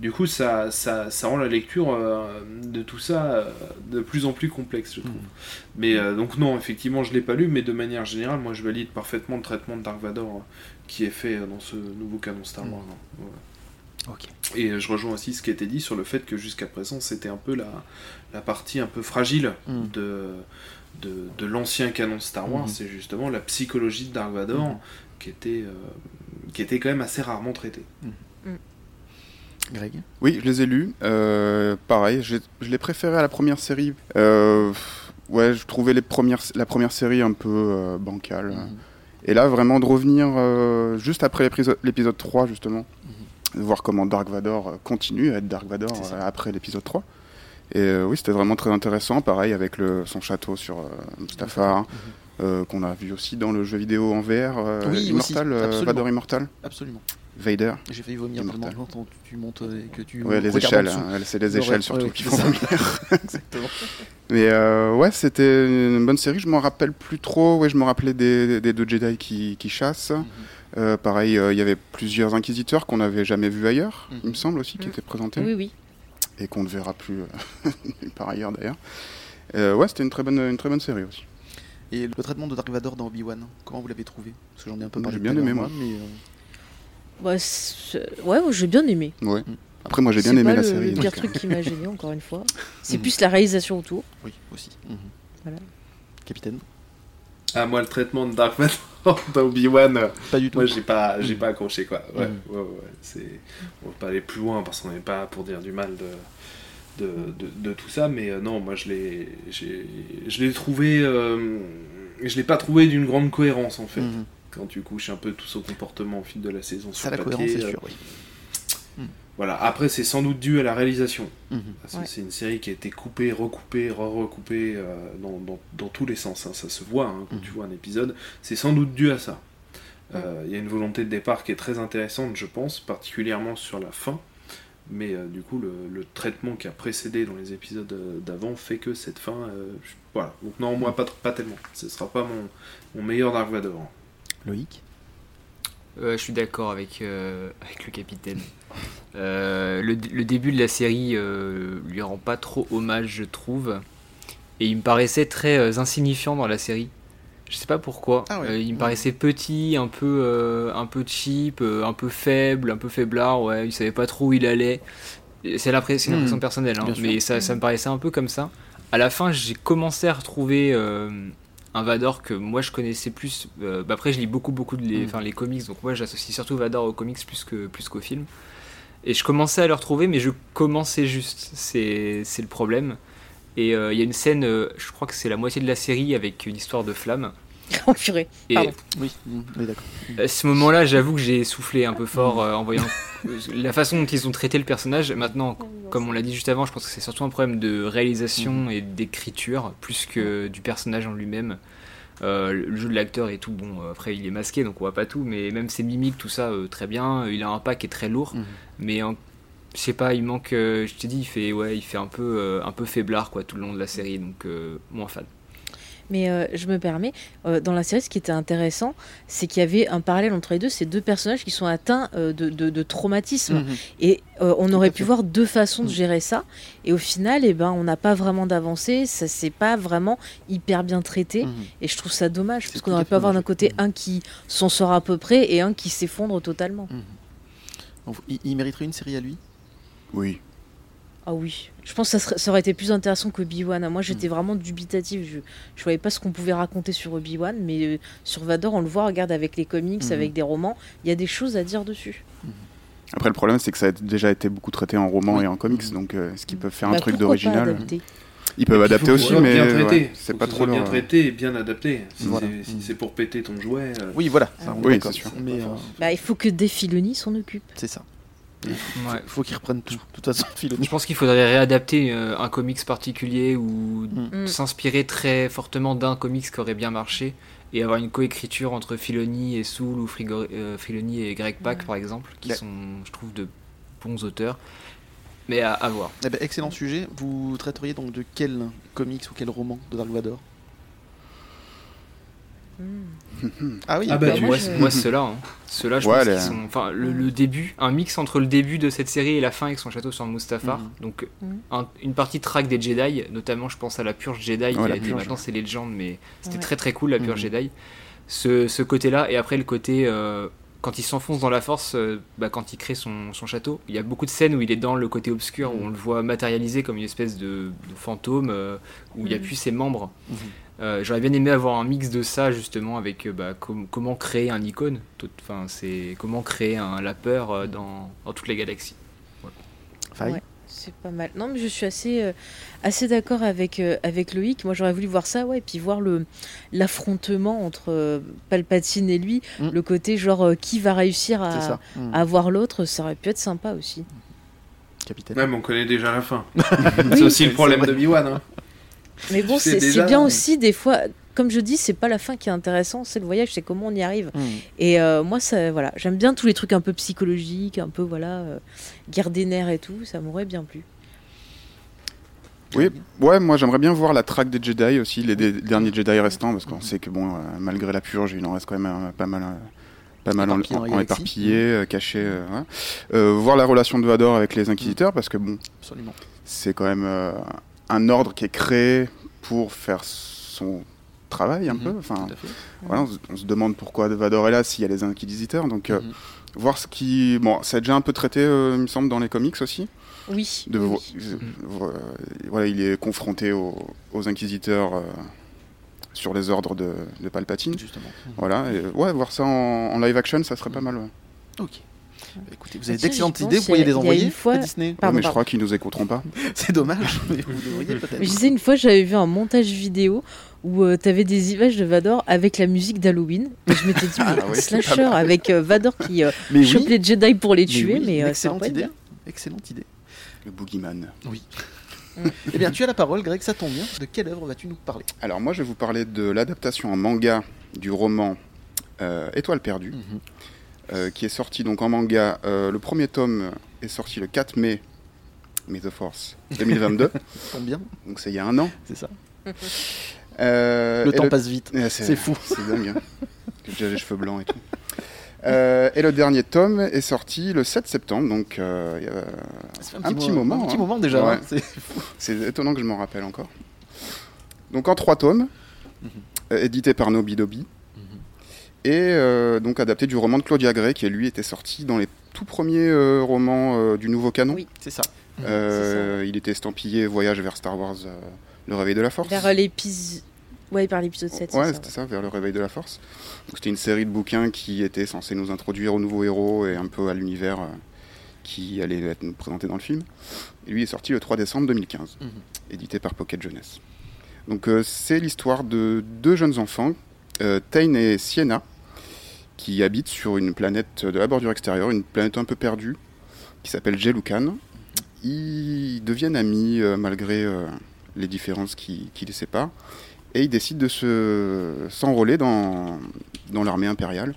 Du coup, ça, ça, ça rend la lecture euh, de tout ça euh, de plus en plus complexe, je trouve. Mhm. Mais euh, donc non, effectivement, je l'ai pas lu, mais de manière générale, moi je valide parfaitement le traitement de Dark Vador qui est fait dans ce nouveau canon Star Wars. hein. Voilà. Ok. Et je rejoins aussi ce qui a été dit sur le fait que jusqu'à présent, c'était un peu la, la partie un peu fragile Mm. de, de, de l'ancien canon Star Wars, c'est justement la psychologie de Dark Vador. Qui, était, euh, qui était quand même assez rarement traitée. Greg? Oui, je les ai lus. Euh, pareil, je l'ai préféré à la première série. Euh, ouais, je trouvais les premières, la première série un peu euh, bancale. Mhm. Et là, vraiment de revenir euh, juste après l'épisode- l'épisode 3, justement, de voir comment Dark Vador continue à être Dark Vador euh, après l'épisode 3. Et euh, oui, c'était vraiment très intéressant. Pareil avec le, son château sur euh, Mustafar. Qu'on a vu aussi dans le jeu vidéo en VR, euh, Oui, Immortal, aussi, euh, absolument. Vador Immortal, Absolument. Vader. J'ai failli vomir Immortal. tellement longtemps que tu montes et que tu Ouais, les échelles, hein, c'est les échelles ouais, surtout ouais, qui font ça. vomir. Exactement. Mais euh, ouais, c'était une bonne série. Je m'en rappelle plus trop. Ouais, je me rappelais des, des deux Jedi qui, qui chassent. Mhm. Euh, pareil, euh, il y avait plusieurs inquisiteurs qu'on n'avait jamais vus ailleurs, Mhm. il me semble aussi, qui Mhm. étaient présentés Oui, oui. et qu'on ne verra plus euh, part ailleurs d'ailleurs. Euh, ouais, c'était une très bonne, une très bonne série aussi. Et le traitement de Dark Vador dans Obi-Wan, comment vous l'avez trouvé? Parce que j'en ai un peu parlé j'ai bien aimé, moi. mais, euh, Bah, c'est- ouais, j'ai bien aimé. Ouais. Après, moi, j'ai bien C'est aimé pas la le, série. le pire donc, truc qui m'a gêné, encore une fois. C'est Mhm. plus la réalisation autour. oui, aussi. Mhm. Voilà. Capitaine? Ah, moi, le traitement de Dark Vador dans Obi-Wan, euh, Pas du tout. moi, j'ai pas, j'ai pas accroché, quoi. Ouais, Mhm. ouais, ouais. C'est... On va pas aller plus loin parce qu'on n'est pas pour dire du mal de, de, de, de tout ça, mais euh, non, moi, je l'ai, je l'ai trouvé. euh, je l'ai pas trouvé d'une grande cohérence, en fait. Mhm. Quand tu couches un peu tout ce comportement au fil de la saison sur Ça, la papier, cohérence, c'est euh, sûr, oui. Voilà, après, c'est sans doute dû à la réalisation. Mhm. Ouais. c'est une série qui a été coupée, recoupée, re-recoupée euh, dans, dans, dans tous les sens. hein. Ça se voit hein, quand Mhm. tu vois un épisode. C'est sans doute dû à ça. Euh, Il y a une volonté de départ qui est très intéressante, je pense, particulièrement sur la fin. Mais euh, du coup, le, le traitement qui a précédé dans les épisodes euh, d'avant fait que cette fin. euh, je- voilà. Donc, non, moi, pas, pas tellement. Ce sera pas mon, mon meilleur Dark Vador. Loïc? Euh, je suis d'accord avec, euh, avec le capitaine. Euh, le, le début de la série euh, lui rend pas trop hommage, je trouve. Et il me paraissait très euh, insignifiant dans la série. Je sais pas pourquoi. Ah ouais. Euh, il me paraissait petit, un peu, euh, un peu cheap, euh, un peu faible, un peu faiblard. Ouais, il savait pas trop où il allait. C'est une impression personnelle, hein, mais ça, ça me paraissait un peu comme ça. À la fin, j'ai commencé à retrouver un Vador que moi je connaissais plus. bah après, je lis beaucoup, beaucoup de les, enfin, les comics, donc moi j'associe surtout Vador aux comics plus que plus qu'aux films. Et je commençais à le retrouver, mais je commençais juste. C'est c'est le problème. Et euh, il y a une scène, euh, je crois que c'est la moitié de la série avec une histoire de flamme. Oh, purée. Et Pardon. Oui, oui d'accord. à ce moment-là, j'avoue que j'ai soufflé un peu fort euh, en voyant la façon dont ils ont traité le personnage. Maintenant, comme on l'a dit juste avant, je pense que c'est surtout un problème de réalisation et d'écriture plus que du personnage en lui-même. Euh, le jeu de l'acteur et tout, bon, après il est masqué donc on voit pas tout, mais même ses mimiques, tout ça, euh, très bien. Il a un pack qui est très lourd, Mhm. mais en- je sais pas, il manque. euh, je t'ai dit, il fait, ouais, il fait un peu, euh, un peu faiblard quoi tout le long de la série, donc euh, moins fan. Mais euh, je me permets, euh, dans la série, ce qui était intéressant, c'est qu'il y avait un parallèle entre les deux, ces deux personnages qui sont atteints euh, de, de- de traumatisme. Mhm. Et euh, on aurait pu voir deux façons de Mm. gérer ça. Et au final, eh ben, on n'a pas vraiment d'avancée, ça c'est pas vraiment hyper bien traité. Mhm. Et je trouve ça dommage, parce qu'on aurait pu avoir d'un côté un qui s'en sort à peu près et un qui s'effondre totalement. Donc, il, il mériterait une série à lui? Oui. Ah oui, je pense que ça, serait- ça aurait été plus intéressant que Obi-Wan. Moi j'étais Mm. vraiment dubitatif, je, je voyais pas ce qu'on pouvait raconter sur Obi-Wan, mais euh, sur Vador on le voit, regarde avec les comics, Mhm. avec des romans, il y a des choses à dire dessus. Après, le problème, c'est que ça a déjà été beaucoup traité en roman Oui. et en comics, Mhm. donc euh, est-ce qu'ils peuvent faire un Bah, truc d'original adapter Ils peuvent adapter faut aussi, ce mais ouais, traité. c'est pas ce trop bien traité et bien adapté. Si Voilà. c'est si pour péter ton jouet. euh, Oui, voilà. Ah oui, c'est sûr. Mais euh, Bah, il faut que Dave Filoni s'en occupe. c'est ça. Ouais. Il faut qu'il reprenne tout. De toute façon. Je pense qu'il faudrait réadapter euh, un comics particulier ou Mm. s'inspirer très fortement d'un comics qui aurait bien marché et avoir une coécriture entre Filoni et Soul ou Frigo- euh, Filoni et Greg Pak Mm. par exemple, qui Ouais. sont, je trouve, de bons auteurs. Mais à, à voir. Eh ben, excellent sujet. Vous traiteriez donc de quel comics ou quel roman de Dark Vador? Mm. Ah oui, Ah bah, Bah, moi, je- moi ceux-là, hein. ceux-là, je Ouais, pense les- qu'ils sont. Enfin, le, le début, un mix entre le début de cette série et la fin avec son château sur Mustafar. Mhm. Donc, un- une partie track des Jedi, notamment, je pense à la purge Jedi, qui Ouais, la purge, maintenant c'est Legend, mais c'était Ouais. très très cool la purge. Jedi. Ce, ce côté-là, et après le côté. euh, quand il s'enfonce dans la force, euh, bah, quand il crée son, son château, il y a beaucoup de scènes où il est dans le côté obscur, où on le voit matérialisé comme une espèce de, de fantôme, euh, où il n'y a plus ses membres. Euh, J'aurais bien aimé avoir un mix de ça justement avec euh, bah, com- comment créer un icône, tout- enfin c'est comment créer un la peur euh, dans, dans toutes les galaxies. Ouais, c'est pas mal. Non, mais je suis assez, euh, assez d'accord avec, euh, avec Loïc. Moi, j'aurais voulu voir ça, ouais, et puis voir le l'affrontement entre euh, Palpatine et lui, Mm. le côté genre euh, qui va réussir à, avoir l'autre, ça aurait pu être sympa aussi. Capitaine. Même on connaît déjà la fin. Oui, c'est aussi le problème de Biwan. Hein. Mais bon, c'est déjà, bien aussi des fois comme je dis, c'est pas la fin qui est intéressant, c'est le voyage, c'est comment on y arrive. Mhm. Et euh, moi, ça, voilà, j'aime bien tous les trucs un peu psychologiques, un peu voilà, euh, guerre des nerfs et tout. Ça m'aurait bien plu. Oui, ouais, moi j'aimerais bien voir la traque des Jedi aussi, les derniers Jedi restants, parce qu'on sait que bon, euh, malgré la purge, il en reste quand même euh, pas mal, euh, pas mal en, la en- euh, cachés. euh, voilà. Euh, voir la relation de Vador avec les Inquisiteurs, parce que bon, c'est quand même euh, un ordre qui est créé pour faire son travail un Mhm, peu. Enfin, voilà, on, se, on se demande pourquoi Vador est là s'il y a les Inquisiteurs. Donc, euh, Mhm. voir ce qui, bon, ça a déjà un peu traité, euh, il me semble, dans les comics aussi. Oui. De euh, euh, voilà, il est confronté aux, aux inquisiteurs euh, sur les ordres de, de Palpatine. Justement. Mhm. Voilà, et, ouais, voir ça en, en live action, ça serait pas mal. ouais. Ok. Bah, écoutez, vous avez tiens, d'excellentes idées, vous pourriez les a- il y a envoyer une fois- à Disney. Pardon, Ouais, mais je crois qu'ils nous écouteront pas. C'est dommage, mais vous devriez Mais je peut-être. disais une fois, j'avais vu un montage vidéo où tu t'avais des images de Vador avec la musique d'Halloween. Je m'étais dit, Ah mais oui, un slasher avec euh, Vador qui euh, chope oui, les Jedi pour les mais tuer, oui, mais, euh, excellente idée. Excellente idée. Le Boogeyman. Eh bien, tu as la parole, Greg, ça tombe bien. De quelle œuvre vas-tu nous parler? Alors, moi, je vais vous parler de l'adaptation en manga du roman euh, Étoile perdue, Mhm. Euh, qui est sorti donc en manga. euh, le premier tome est sorti le 4 mai, May the Force 2022, Ça tombe bien, donc c'est il y a un an. c'est ça. Euh, Le temps passe vite. C'est fou. C'est dingue. Hein. J'ai déjà les cheveux blancs et tout. Euh, et le dernier tome est sorti le 7 septembre, donc euh, il y a- Un petit mo- moment, Un petit hein. moment déjà. Ouais. hein. C'est étonnant que je m'en rappelle encore. Donc en trois tomes, Mhm. euh, édité par Nobidobi, et euh, donc adapté du roman de Claudia Gray, qui lui était sorti dans les tout premiers euh, romans euh, du nouveau canon. Oui. C'est ça. Euh, il était estampillé Voyage vers Star Wars, euh, le réveil de la force. Vers l'épisode. Ouais, par l'épisode 7. Ouais, c'était ça, vers le réveil de la force. Donc, C'était une série de bouquins qui était censée nous introduire au nouveau héros et un peu à l'univers euh, qui allait être nous présenté dans le film. Et lui est sorti le 3 décembre 2015, Mhm. édité par Pocket Jeunesse. Donc euh, c'est l'histoire de deux jeunes enfants, euh, Tain et Sienna, qui habitent sur une planète de la bordure extérieure, une planète un peu perdue, qui s'appelle Jelucan. Ils deviennent amis euh, malgré euh, les différences qui, qui les séparent. Et ils décident de se s'enrôler dans, dans l'armée impériale.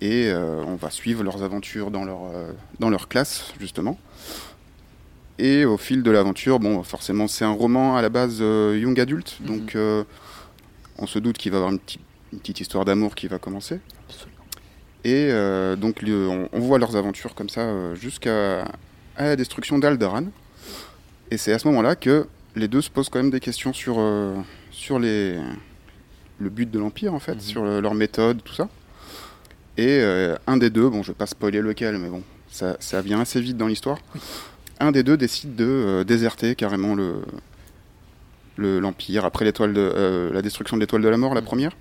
Et euh, on va suivre leurs aventures dans leur, euh, dans leur classe, justement. Et au fil de l'aventure, bon, forcément, c'est un roman à la base euh, young adulte, Mhm. donc euh, on se doute qu'il va y avoir une, petite- une petite histoire d'amour qui va commencer. Absolument. Et euh, donc, le- on, on voit leurs aventures comme ça euh, jusqu'à à la destruction d'Alderan. Et c'est à ce moment-là que les deux se posent quand même des questions sur, euh, sur les, le but de l'Empire, en fait, Mhm. sur le- leur méthode, tout ça. Et euh, un des deux, bon, je vais pas spoiler lequel, mais bon, ça, ça vient assez vite dans l'histoire. Un des deux décide de euh, déserter carrément le le- l'Empire après l'étoile de, la destruction de l'étoile de la mort, la Mhm. première.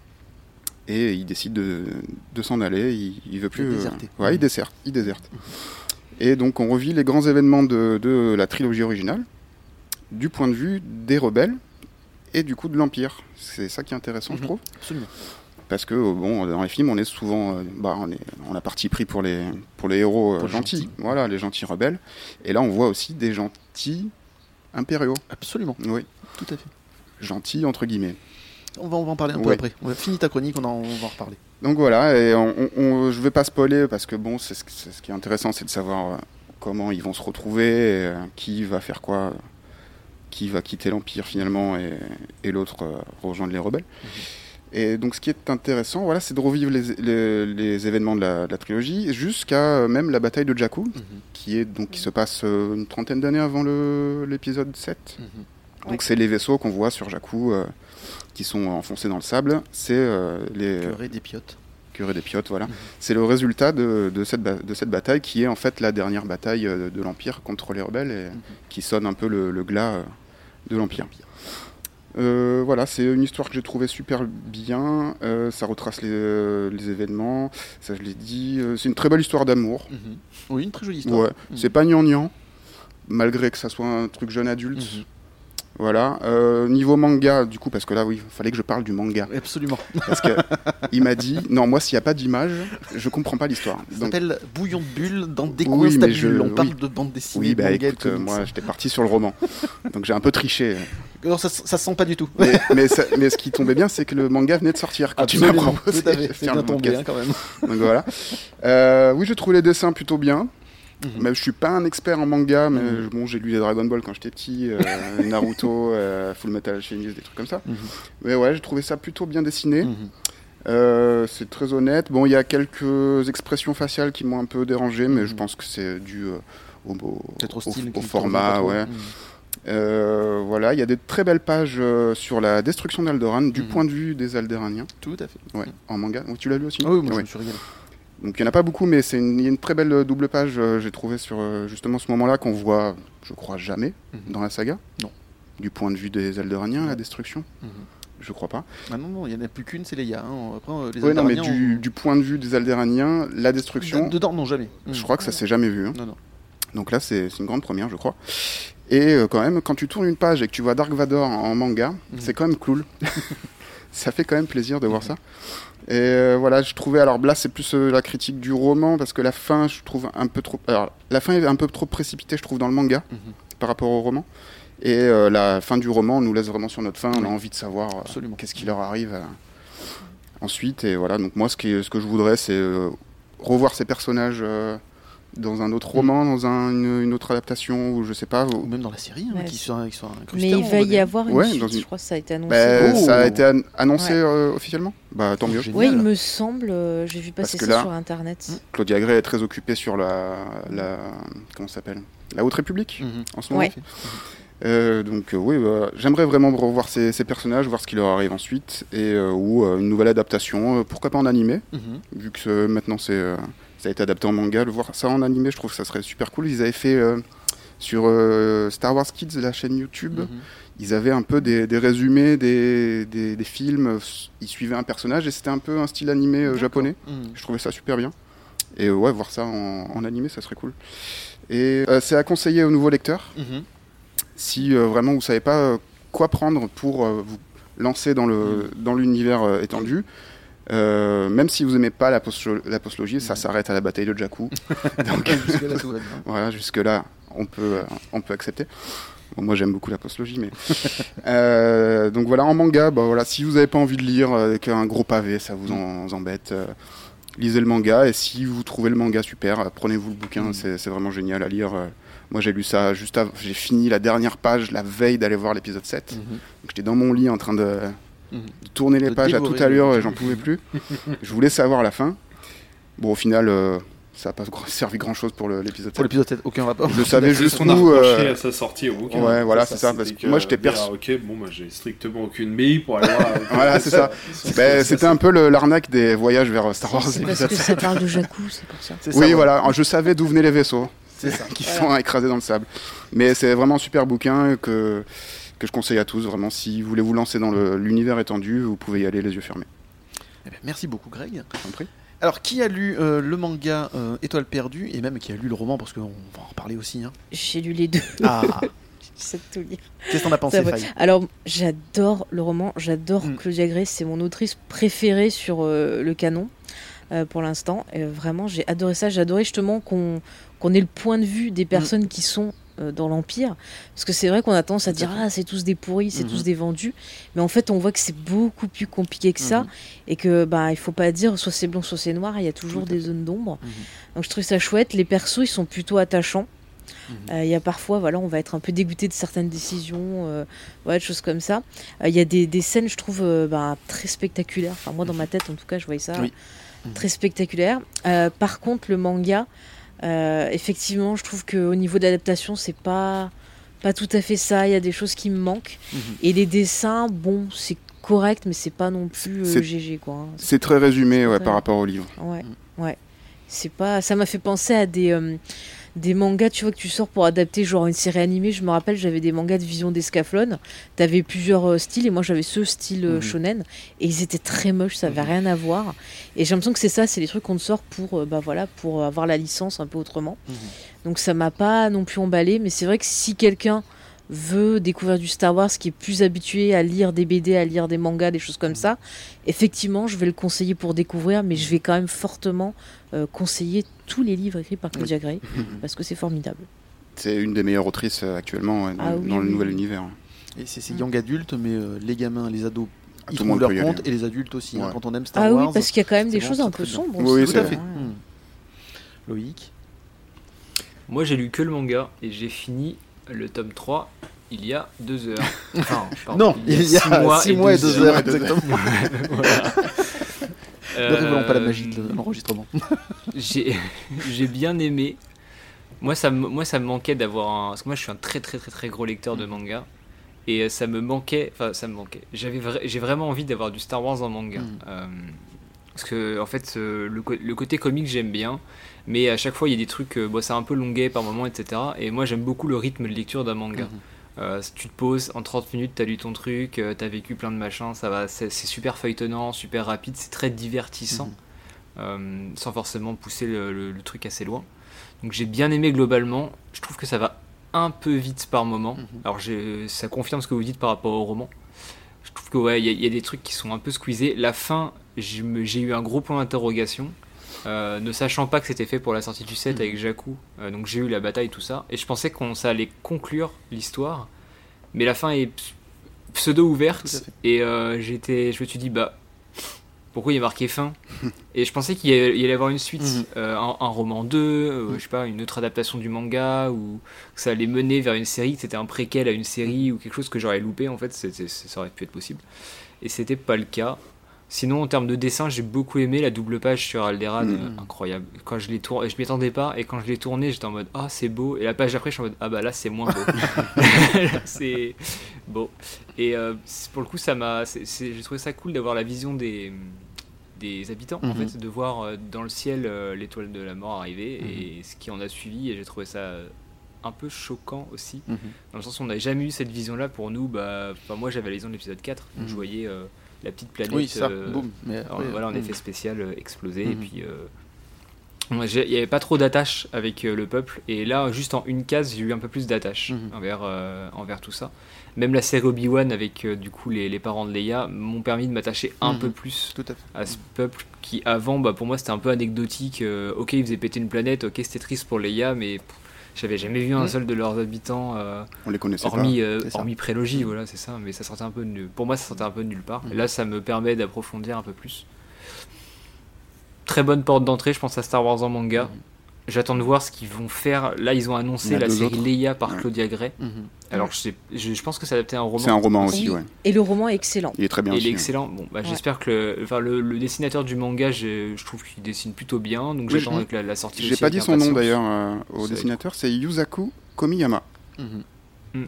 Et il décide de, de s'en aller. Il, il veut plus. De euh, ouais, il déserte. Il déserte. Et donc on revit les grands événements de, de la trilogie originale du point de vue des rebelles et du coup de l'Empire. C'est ça qui est intéressant, je Mhm. trouve. Absolument. Parce que euh, bon, dans les films, on est souvent, euh, bah, on, est, on a parti pris pour les, pour les héros euh, Pour gentils, gentils. voilà, les gentils rebelles. Et là, on voit aussi des gentils impériaux. Absolument. Oui, Tout à fait. gentils entre guillemets. On va, on va en parler un peu Ouais. après. On va finir ta chronique, on, en- on va en reparler. Donc voilà, et on, je vais pas spoiler parce que bon, c'est ce, qui est intéressant, c'est de savoir euh, comment ils vont se retrouver, et, euh, qui va faire quoi, qui va quitter l'Empire finalement, et, et l'autre euh, rejoindre les rebelles. Et donc ce qui est intéressant, voilà, c'est de revivre les, les- les événements de la, de la trilogie jusqu'à même la bataille de Jakku, qui est donc qui se passe une trentaine d'années avant l'épisode 7. Donc c'est les vaisseaux qu'on voit sur Jakku euh, qui sont enfoncés dans le sable. C'est euh, les Curé des piottes. curé des piottes, voilà. Mhm. C'est le résultat de, de cette de cette bataille qui est en fait la dernière bataille euh, de l'Empire contre les rebelles et Mhm. qui sonne un peu le, le glas euh, de l'Empire. Euh, voilà, c'est une histoire que j'ai trouvée super bien. Euh, ça retrace les, euh, les événements, ça je l'ai dit. C'est une très belle histoire d'amour. Mhm. Oui, une très jolie histoire. Ouais, c'est pas gnangnan, malgré que ça soit un truc jeune adulte. Voilà. Euh, niveau manga, du coup, parce que là, oui, il fallait que je parle du manga. Absolument. Parce que il m'a dit, non, moi, s'il n'y a pas d'image, je comprends pas l'histoire. Ça Donc, s'appelle Bouillon de Bulle dans des Oui, coins mais je- On parle de bande dessinée. oui, bah manga, écoute, euh, moi, j'étais parti sur le roman. Donc, j'ai un peu triché. Non, ça, ça se sent pas du tout. Mais, mais, ça- mais ce qui tombait bien, c'est que le manga venait de sortir. Quand tu m'as proposé Tout à fait. C'est bien tombé hein, quand même. Donc voilà. Euh, oui, je trouve les dessins plutôt bien. Mhm. Mais je suis pas un expert en manga, mais Mhm. bon, j'ai lu les Dragon Ball quand j'étais petit, euh, Naruto, euh, Full Metal Alchemist, des trucs comme ça. Mhm. Mais ouais, j'ai trouvé ça plutôt bien dessiné. Mhm. Euh, c'est très honnête. Bon, il y a quelques expressions faciales qui m'ont un peu dérangé, mais je pense que c'est dû au, au- format, ouais. voilà, il y a des très belles pages sur la destruction d'Alderan, du point de vue des Aldéraniens. Tout à fait. Ouais, en manga. Tu l'as lu aussi? Ah oui, moi je Ouais. me suis régalé. Donc il n'y en a pas beaucoup, mais c'est une, il y a une très belle euh, double page, euh, j'ai trouvé sur euh, justement ce moment-là qu'on voit, je crois, jamais Mhm. dans la saga. Non. Du point de vue des Aldéraniens, la destruction Mhm. Je crois pas. Ah non, non, il n'y en a plus qu'une, c'est Leia. Hein. Après, euh, les Oui, non, mais du, ont- du point de vue des Aldéraniens, la destruction, Dedans, non, jamais. je Mhm. crois que ça s'est jamais vu. hein. Non, non. Donc là, c'est c'est une grande première, je crois. Et euh, quand même, quand tu tournes une page et que tu vois Dark Vador en manga, Mhm. c'est quand même cool. ça fait quand même plaisir de voir ça. Et euh, voilà, je trouvais. Alors là, c'est plus euh, la critique du roman parce que la fin, je trouve un peu trop. Alors, la fin est un peu trop précipitée, je trouve, dans le manga Mhm. par rapport au roman. Et euh, la fin du roman nous laisse vraiment sur notre fin. On a envie de savoir Absolument. qu'est-ce qui leur arrive ensuite. Et voilà, donc moi, ce, qui, ce que je voudrais, c'est revoir ces personnages dans un autre roman, dans un- une, une autre adaptation, ou je sais pas. Ou ou- même dans la série, hein, Ouais, qui sont, qui Mais il va y avoir une Ouais, suite, dans une- je crois que ça a été annoncé. Ben, Oh. Ça a été an- annoncé Ouais. euh, officiellement Bah tant mieux. Oui, il me semble, euh, j'ai vu passer ça là- sur internet. Mm. Claudia Gray est très occupée sur la, la comment ça s'appelle? La Haute République Mhm. en ce moment. Ouais. Euh, donc euh, oui, bah, j'aimerais vraiment revoir ces, ces personnages, voir ce qui leur arrive ensuite, et euh, ou euh, une nouvelle adaptation, euh, pourquoi pas en animé, Mhm. vu que euh, maintenant c'est euh, ça a été adapté en manga, le voir ça en animé, je trouve que ça serait super cool. Ils avaient fait euh, sur euh, Star Wars Kids, la chaîne YouTube, Mhm. ils avaient un peu des, des résumés des, des, des films, ils suivaient un personnage et c'était un peu un style animé euh, japonais. Mhm. Je trouvais ça super bien. Et ouais, voir ça en, en animé, ça serait cool. Et euh, c'est à conseiller aux nouveaux lecteurs. Mhm. Si euh, vraiment vous savez pas quoi prendre pour euh, vous lancer dans dans l'univers euh, étendu, euh, même si vous aimez pas la, postlogie, ça s'arrête à la bataille de Jakku. Donc Jusque-là, tout va bien. voilà, jusque là, on peut euh, on peut accepter. Bon, moi j'aime beaucoup la postlogie, mais Euh, donc voilà en manga, bah voilà, si vous n'avez pas envie de lire avec un gros pavé, ça vous en, vous embête. lisez le manga et si vous trouvez le manga super, prenez-vous le bouquin, Mm. c'est vraiment génial à lire. Moi j'ai lu ça juste avant, j'ai fini la dernière page la veille d'aller voir l'épisode 7. Mhm. Donc, J'étais dans mon lit en train de, Tourner les De pages à toute allure j'en pouvais plus. Je voulais savoir la fin. Bon au final, euh, ça n'a pas servi grand chose pour l'épisode 7. Pour l'épisode 7, aucun rapport. Je savais juste où. euh, à sa sortie au bouquin. ouais, voilà, c'est ça, c'était parce que que, moi, j'étais ah, ok, bon, moi j'ai strictement aucune bille pour aller voir. Voilà, c'est ça. Ben, C'était un peu l'arnaque des voyages vers Star Wars. C'est parce que 7. ça parle de Jakku, c'est pour ça. Ça, Oui, voilà, je savais d'où venaient les vaisseaux C'est ça. qui sont écrasés dans le sable. Mais c'est vraiment un super bouquin que, que je conseille à tous, vraiment. Si vous voulez vous lancer dans l'univers étendu, vous pouvez y aller les yeux fermés. Eh ben, merci beaucoup, Greg. Je t'en prie. Alors, qui a lu euh, le manga euh, Étoile perdue et même qui a lu le roman parce qu'on va en reparler aussi. Hein. J'ai lu les deux, Ah, tout lire. qu'est-ce que t'en as pensé, Alors, j'adore le roman, j'adore Mm. Claudia Gray, c'est mon autrice préférée sur euh, le canon euh, pour l'instant. Et vraiment, j'ai adoré ça. J'ai adoré justement qu'on qu'on ait le point de vue Mm. des personnes qui sont dans l'Empire. Parce que c'est vrai qu'on a tendance à dire. Ah, c'est tous des pourris, c'est Mhm. tous des vendus. Mais en fait, on voit que c'est beaucoup plus compliqué que ça. Mhm. Et que bah, il faut pas dire soit c'est blanc, soit c'est noir. Il y a toujours des zones d'ombre. Mhm. Donc, je trouve ça chouette. Les persos, ils sont plutôt attachants. Mhm. Euh, Il y a parfois, voilà, on va être un peu dégoûté de certaines décisions, euh, voilà, des choses comme ça. Euh, Il y a des, des scènes, je trouve, euh, bah, très spectaculaires. Enfin, moi, dans ma tête, en tout cas, je voyais ça Oui. très spectaculaire. Euh, par contre, le manga, euh, effectivement, je trouve qu'au niveau de l'adaptation, c'est pas pas tout à fait ça. Il y a des choses qui me manquent. Mhm. Et les dessins, bon, c'est correct, mais c'est pas non plus euh, C'est- GG, quoi. hein. C'est très résumé ouais, très- par rapport au livre. Ouais, Mm. ouais. C'est pas. Ça m'a fait penser à des euh, des mangas, tu vois, que tu sors pour adapter genre une série animée. Je me rappelle, j'avais des mangas de Vision d'Escaflon. T'avais plusieurs euh, styles et moi j'avais ce style euh, Mhm. shonen et ils étaient très moches, ça avait Mhm. rien à voir. Et j'ai l'impression que c'est ça, c'est les trucs qu'on te sort pour euh, bah voilà pour avoir la licence un peu autrement. Mhm. Donc ça m'a pas non plus emballé, mais c'est vrai que si quelqu'un veut découvrir du Star Wars, qui est plus habitué à lire des BD, à lire des mangas, des choses comme ça, effectivement, je vais le conseiller pour découvrir, mais je vais quand même fortement conseiller tous les livres écrits par Claudia Gray, parce que c'est formidable. C'est une des meilleures autrices euh, actuellement ouais, dans, Ah oui, dans le oui, nouvel univers. Et c'est c'est young adulte, mais euh, les gamins, les ados, Ah, ils tout trouvent le monde leur y compte, et les adultes aussi. hein, quand on aime Star Ah Wars. oui, parce qu'il y a quand même des bon, choses un peu sombres Oui, Tout à vrai. fait. Hmm. Loïc Moi, j'ai lu que le manga et j'ai fini le tome 3 il y a deux heures. Enfin, pardon, Non, il y a six mois, six mois et deux heures. heures, mois exactement. Voilà. Ne révélons pas la Euh, magie de l'enregistrement. J'ai j'ai bien aimé. Moi ça, me- moi, ça me manquait d'avoir un. Parce que moi, je suis un très, très, très, très gros lecteur de manga. Et euh, ça me manquait. Enfin, ça me manquait. J'avais J'ai vraiment envie d'avoir du Star Wars en manga. Mm. Euh, parce que, en fait, euh, le, le côté comique, j'aime bien. Mais à chaque fois, il y a des trucs. euh, bon, c'est un peu longuet par moment, etc. Et moi, j'aime beaucoup le rythme de lecture d'un manga. Mhm. Euh, tu te poses en 30 minutes, t'as lu ton truc, euh, t'as vécu plein de machins, ça va, c'est super feuilletonnant, super rapide, c'est très divertissant, euh, sans forcément pousser le, le- le truc assez loin. Donc j'ai bien aimé globalement. Je trouve que ça va un peu vite par moment. Mhm. Alors ça confirme ce que vous dites par rapport au roman. Je trouve que ouais, il y, a- il y a des trucs qui sont un peu squeezés. La fin, j'ai eu un gros point d'interrogation. Euh, ne sachant pas que c'était fait pour la sortie du set Mhm. avec Jakku, Euh, donc j'ai eu la bataille tout ça, et je pensais qu'on ça allait conclure l'histoire, mais la fin est pseudo ouverte. Et euh, j'étais je me suis dit bah pourquoi il y a marqué fin? Et je pensais qu'il y y allait avoir une suite. Mhm. un, un roman 2 euh, Mhm. je sais pas une autre adaptation du manga ou que ça allait mener vers une série que c'était un préquel à une série ou quelque chose que j'aurais loupé en fait. Ça aurait pu être possible. Et c'était pas le cas Sinon, en termes de dessin, j'ai beaucoup aimé la double page sur Alderaan, Mhm. euh, incroyable. Quand je l'ai tourné, je m'y attendais pas, et quand je l'ai tourné, j'étais en mode ah c'est beau, et la page après, je suis en mode ah bah là c'est moins beau. C'est beau. Et euh, pour le coup, ça m'a, j'ai trouvé ça cool d'avoir la vision des des habitants, en Mhm. fait, de voir euh, dans le ciel euh, l'étoile de la mort arriver et ce qui en a suivi, et j'ai trouvé ça un peu choquant aussi, Mhm. dans le sens où on n'avait jamais eu cette vision-là pour nous. Bah, moi j'avais la vision de l'épisode 4, où Mhm. je voyais euh, la petite planète. Oui, ça, euh, boum. Voilà, en hmm. effet spécial euh, explosé. Et Mhm. puis, euh, il n'y avait pas trop d'attache avec le peuple. Et là, juste en une case, j'ai eu un peu plus d'attache Mhm. envers, euh, envers tout ça. Même la série Obi-Wan avec euh, du coup les, les parents de Leia m'ont permis de m'attacher un Mhm. peu plus Tout à fait. à ce peuple qui avant bah, pour moi c'était un peu anecdotique Euh, ok ils faisaient péter une planète ok c'était triste pour Leia mais pff, j'avais jamais vu un Mhm. seul de leurs habitants euh, On les connaissait hormis, euh, c'est ça. hormis prélogie, voilà, c'est ça, mais ça sortait un peu de nul- Pour moi, ça sortait un peu de nulle part. Et Mhm. là, ça me permet d'approfondir un peu plus. Très bonne porte d'entrée, je pense à Star Wars en manga. Mhm. J'attends de voir ce qu'ils vont faire. Là, ils ont annoncé la série autres. Leia par Ouais. Claudia Gray. Mhm. Alors, je, sais- je, je pense que c'est adapté à un roman. C'est un roman aussi, Oui. ouais. Et le roman est excellent. Il est très bien Et il aussi. est ouais. excellent. Bon, bah, Ouais. j'espère que le, enfin, le, le dessinateur du manga, je, je trouve qu'il dessine plutôt bien. Donc, Oui, j'attends je- avec la, la sortie. J'ai pas dit son nom d'ailleurs euh, au dessinateur, c'est Yusaku Komiyama. Mhm. Mm.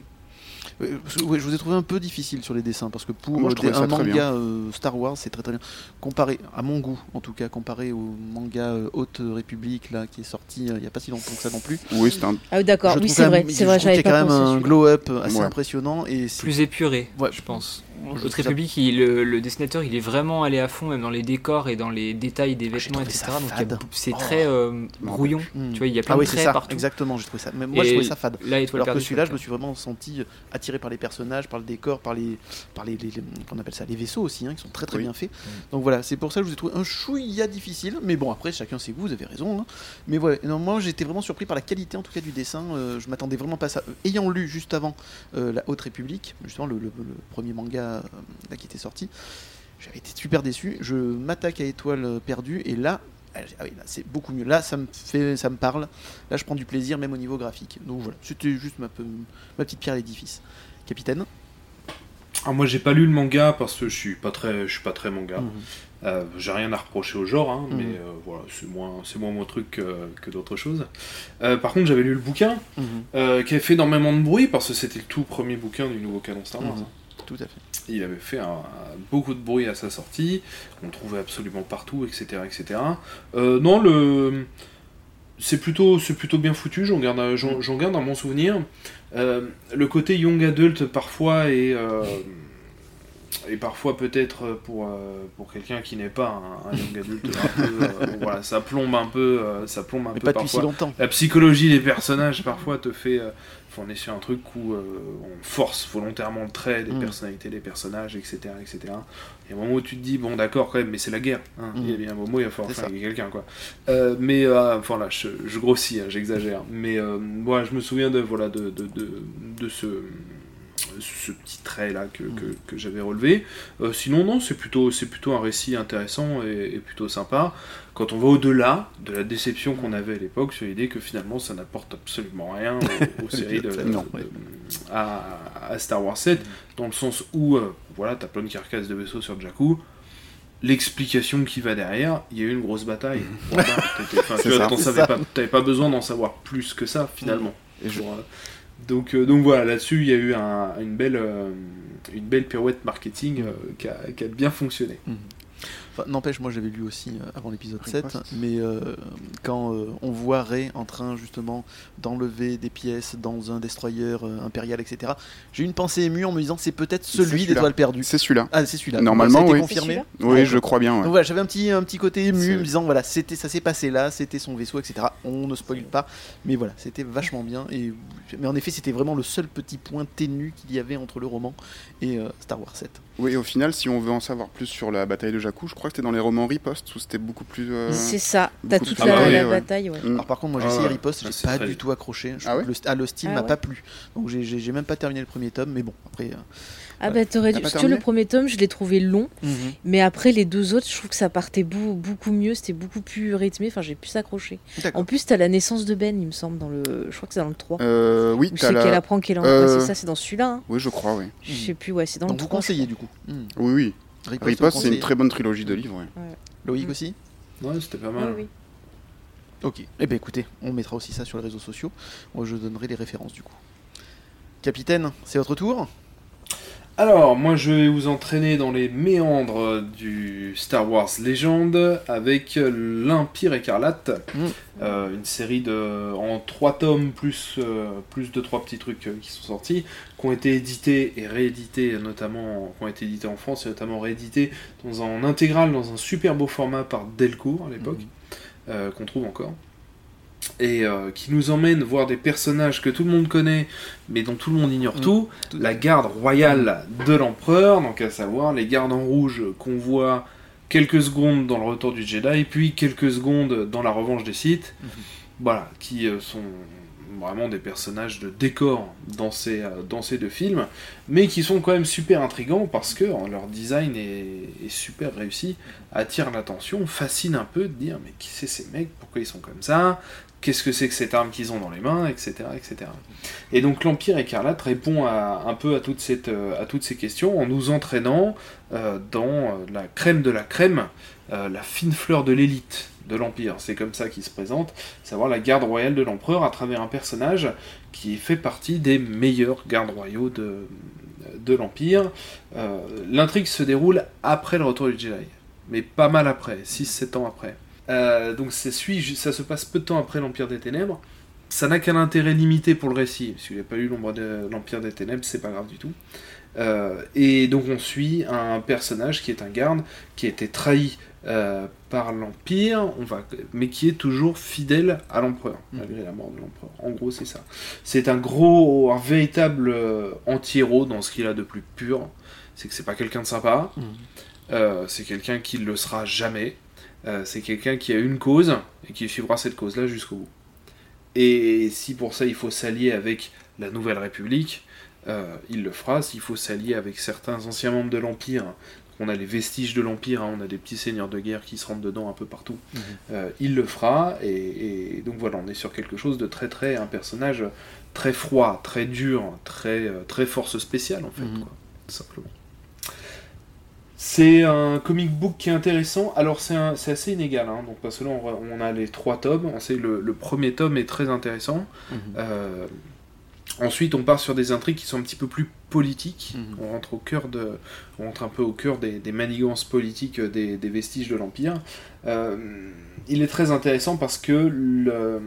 Ouais, je vous ai trouvé un peu difficile sur les dessins parce que pour Moi, je un manga euh, Star Wars c'est très très bien comparé à mon goût en tout cas comparé au manga euh, Haute République là qui est sorti euh, il y a pas si longtemps que ça non plus Oui, c'est un. Ah oui, d'accord, Je oui, trouve c'est vrai, c'est vrai, j'avais a quand pas même un celui-là. glow up assez Ouais. impressionnant et Plus épuré, Ouais. je pense. Haute République, il- le, le dessinateur, il est vraiment allé à fond, même dans les décors et dans les détails des Ah, vêtements, etc. ça Donc c'est Oh. très euh, brouillon. Tu vois, il y a plein ah oui de c'est traits ça partout. exactement j'ai trouvé ça mais moi je trouvais ça fade Là, alors que celui-là je me suis vraiment senti euh, attiré par les personnages par le décor par les par les, les- les- qu'on appelle ça les vaisseaux aussi hein, qui sont très très Oui. bien faits donc voilà c'est pour ça que je vous ai trouvé un chouïa difficile mais bon après chacun ses goûts vous avez raison hein. mais voilà non, moi j'étais vraiment surpris par la qualité en tout cas du dessin euh, je m'attendais vraiment pas à ça Euh, ayant lu juste avant euh, la Haute République justement le, le- le premier manga là, qui était sorti j'avais été super déçu je m'attaque à Étoile perdue et là ah oui, là, c'est beaucoup mieux. Là, ça me fait, ça me parle. Là, je prends du plaisir, même au niveau graphique. Donc voilà, c'était juste ma, pe- ma petite pierre à l'édifice. Capitaine Ah, moi, j'ai pas lu le manga parce que je suis pas très, je suis pas très manga. Mhm. Euh, j'ai rien à reprocher au genre, hein, Mhm. mais euh, voilà, c'est moins, c'est moins mon truc que, que d'autres choses. Euh, par contre, j'avais lu le bouquin Mhm. euh, qui avait fait énormément de bruit parce que c'était le tout premier bouquin du nouveau canon Star Wars. Hein. Tout à fait. Il avait fait un- un- beaucoup de bruit à sa sortie, on le trouvait absolument partout, etc. etc. Euh, non, le... c'est plutôt, c'est plutôt bien foutu, j'en garde, j'en, j'en garde un bon souvenir. Euh, le côté young adult parfois est, euh, et parfois peut-être pour, euh, pour quelqu'un qui n'est pas un, un young adulte, un peu, euh, voilà, ça plombe un peu, euh, ça plombe un Mais peu pas depuis si longtemps. La psychologie des personnages parfois te fait. On est sur un truc où euh, on force volontairement le trait des Mm. personnalités des personnages, etc. etc. Il y a un moment où tu te dis, bon d'accord quand même, mais c'est la guerre. hein. Mm. Il y a bien un moment où il va falloir flinguer quelqu'un. quoi. Euh, mais euh, enfin là, je, je grossis, hein, j'exagère. Mais moi, je me souviens de, voilà, de, de, de, de ce ce petit trait là que, Mm. que, que j'avais relevé. Euh, sinon non, c'est plutôt c'est plutôt un récit intéressant et, et plutôt sympa. Quand on va au-delà de la déception qu'on avait à l'époque sur l'idée que finalement ça n'apporte absolument rien aux, aux séries de, Non, de- ouais. de- à, à Star Wars 7, dans le sens où euh, voilà, t'as plein de carcasses de vaisseaux sur Jakku. L'explication qui va derrière, il y a eu une grosse bataille. Voilà, ça. pas, t'avais pas besoin d'en savoir plus que ça finalement. Et je- Pour, euh, donc, euh, donc voilà, là-dessus, il y a eu un- une, belle, euh, une belle pirouette marketing euh, qui, a, qui a bien fonctionné. Enfin, N'empêche, moi j'avais lu aussi euh, avant l'épisode 7, Riposte. mais euh, quand euh, on voit Ray en train justement d'enlever des pièces dans un destroyer impérial, etc., j'ai eu une pensée émue en me disant c'est peut-être celui celui-là. d'étoiles perdues. C'est celui-là. Ah, c'est celui-là. Normalement, ça a été oui. confirmé. Oui, Ouais. je crois bien. Donc ouais. voilà, j'avais un petit, un petit côté ému, C'est- me disant voilà, c'était, ça s'est passé là, c'était son vaisseau, etc. On ne spoil pas, mais voilà, c'était vachement bien. Et, mais en effet, c'était vraiment le seul petit point ténu qu'il y avait entre le roman et Star Wars 7. Oui, au final, si on veut en savoir plus sur la bataille de Jakku, je crois que c'était dans les romans Riposte où c'était beaucoup plus. euh, C'est ça, t'as toute la, détaillé, la ouais. bataille, ouais. Alors par contre, moi j'ai Ah essayé. Riposte, Ah, j'ai pas du tout accroché. Je Ah le, ah, le style Ah m'a ouais. pas plu. Donc j'ai- même pas terminé le premier tome, mais bon, après. euh, Ah bah t'aurais dû. Parce que le premier tome, je l'ai trouvé long, mais après les deux autres, je trouve que ça partait beaucoup mieux, c'était beaucoup plus rythmé, enfin j'ai pu s'accrocher. En plus, t'as la naissance de Ben, il me semble, dans le. Je crois que c'est dans le 3. Euh, oui, c'est la- qu'elle apprend qu'elle est en. Euh, c'est ça, c'est dans celui-là. hein. Oui, je crois, oui. Je sais plus, ouais, c'est dans Donc le vous 3. je conseillez crois. du coup. Hmm. Oui, oui. Riposte, c'est une très bonne trilogie de livres. ouais. Loïc aussi Ouais, c'était pas Oui, mal. oui. Ok. Eh ben écoutez, on mettra aussi ça sur les réseaux sociaux. Moi je donnerai les références du coup. Capitaine, c'est votre tour Alors, moi je vais vous entraîner dans les méandres du Star Wars Légende avec l'Empire écarlate, Mm. Euh, une série de en trois tomes plus euh, plus de trois petits trucs euh, qui sont sortis, qui ont été édités et réédités notamment, qui ont été édités en France et notamment réédités dans un en intégral dans un super beau format par Delcourt à l'époque, euh, qu'on trouve encore. Et euh, qui nous emmène voir des personnages que tout le monde connaît, mais dont tout le monde ignore Mm. tout, la garde royale de l'empereur, donc à savoir les gardes en rouge qu'on voit quelques secondes dans le retour du Jedi, puis quelques secondes dans la revanche des Sith, Mhm. voilà, qui euh, sont vraiment des personnages de décor dans ces, euh, dans ces deux films, mais qui sont quand même super intrigants parce que euh, leur design est, est super réussi, attire l'attention, fascine un peu de dire mais qui c'est ces mecs, pourquoi ils sont comme ça, qu'est-ce que c'est que cette arme qu'ils ont dans les mains, etc. etc. Et donc l'Empire écarlate répond un peu euh, à toutes ces questions en nous entraînant euh, dans euh, la crème de la crème, la fine fleur de l'élite de l'Empire. C'est comme ça qu'il se présente, savoir la garde royale de l'Empereur à travers un personnage qui fait partie des meilleurs gardes royaux de, l'Empire. L'intrigue se déroule après le retour du Jedi, mais pas mal après, 6-7 ans après. Euh, donc ça, suit, ça se passe peu de temps après l'Empire des Ténèbres. Ça n'a qu'un intérêt limité pour le récit. Si vous n'avez pas lu l'ombre de l'Empire des Ténèbres, c'est pas grave du tout. Euh, et donc on suit un personnage qui est un garde, qui a été trahi euh, par l'Empire, on va, mais qui est toujours fidèle à l'Empereur, malgré la mort de l'Empereur. En gros, c'est ça. C'est un gros, un véritable euh, anti-héros dans ce qu'il a de plus pur. C'est que c'est pas quelqu'un de sympa, euh, c'est quelqu'un qui ne le sera jamais. Euh, c'est quelqu'un qui a une cause et qui suivra cette cause-là jusqu'au bout. Et si pour ça il faut s'allier avec la Nouvelle République, euh, il le fera. S'il faut s'allier avec certains anciens membres de l'Empire, on a les vestiges de l'Empire, hein, on a des petits seigneurs de guerre qui se rentrent dedans un peu partout, Mhm. euh, il le fera. Et, et donc voilà, on est sur quelque chose de très très, un personnage très froid, très dur, très, très force spéciale en fait, Mhm. quoi, tout simplement. C'est un comic book qui est intéressant. Alors c'est assez inégal, hein, donc parce que là on, on a les trois tomes. On sait le, le premier tome est très intéressant. Mhm. Euh, ensuite on part sur des intrigues qui sont un petit peu plus politiques. Mhm. On rentre au cœur de, on rentre un peu au cœur des, des manigances politiques des, des vestiges de l'empire. Euh, il est très intéressant parce que le-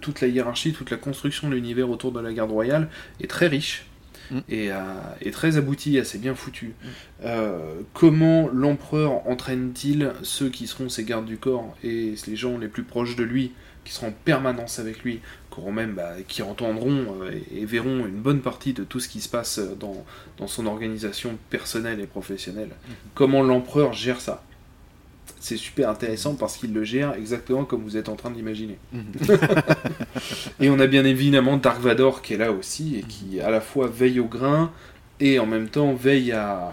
toute la hiérarchie, toute la construction de l'univers autour de la garde royale est très riche. Mm. et, euh, et très abouti, assez bien foutu. Euh, comment l'empereur entraîne-t-il ceux qui seront ses gardes du corps et les gens les plus proches de lui, qui seront en permanence avec lui, qui, auront même, bah, qui entendront euh, et, et verront une bonne partie de tout ce qui se passe dans, dans son organisation personnelle et professionnelle Comment l'empereur gère ça? C'est super intéressant parce qu'il le gère exactement comme vous êtes en train d'imaginer. Et on a bien évidemment Dark Vador qui est là aussi et qui à la fois veille au grain et en même temps veille à,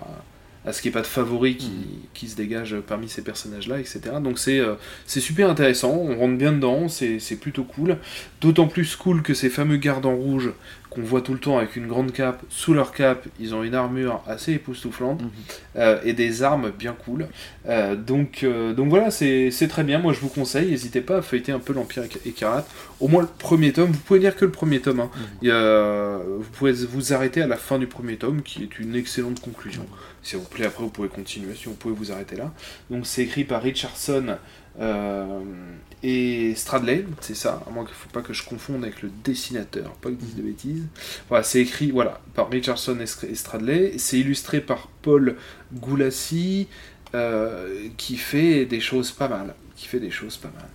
à ce qu'il n'y ait pas de favori qui, qui se dégage parmi ces personnages-là, etc. Donc c'est euh, c'est super intéressant, on rentre bien dedans, c'est c'est plutôt cool. D'autant plus cool que ces fameux gardes en rouge qu'on voit tout le temps avec une grande cape, sous leur cape, ils ont une armure assez époustouflante Mhm. euh, et des armes bien cool. Euh, donc, euh, donc voilà, c'est très bien. Moi, je vous conseille, n'hésitez pas à feuilleter un peu l'Empire Éca- écarlate. Au moins le premier tome. Vous pouvez lire que le premier tome. hein. A- vous pouvez vous arrêter à la fin du premier tome, qui est une excellente conclusion. Si ça vous plaît, après, vous pouvez continuer. Si vous pouvez vous arrêter là. Donc, c'est écrit par Richardson. Euh, et Stradley, c'est ça, à moins qu'il ne faut pas que je confonde avec le dessinateur, pas que je dise de bêtises. Voilà, c'est écrit voilà, par Richardson et Str- et Stradley, c'est illustré par Paul Goulassi, euh, qui fait des choses pas mal. Qui fait des choses pas mal.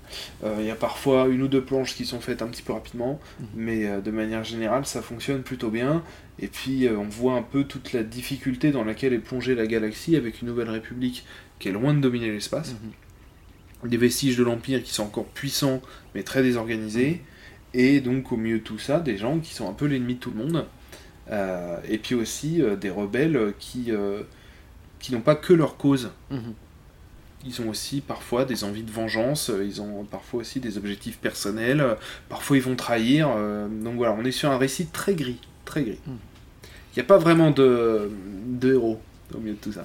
Euh, Il y a parfois une ou deux planches qui sont faites un petit peu rapidement, mais euh, de manière générale, ça fonctionne plutôt bien. Et puis, on voit un peu toute la difficulté dans laquelle est plongée la galaxie avec une nouvelle république qui est loin de dominer l'espace Mhm. Des vestiges de l'Empire qui sont encore puissants mais très désorganisés, et donc au milieu de tout ça, des gens qui sont un peu l'ennemi de tout le monde, Euh, et puis aussi euh, des rebelles qui, euh, qui n'ont pas que leur cause. Mhm. Ils ont aussi parfois des envies de vengeance, ils ont parfois aussi des objectifs personnels, parfois ils vont trahir, donc voilà, on est sur un récit très gris, très gris. Il Mhm. n'y a pas vraiment de, de héros au milieu de tout ça.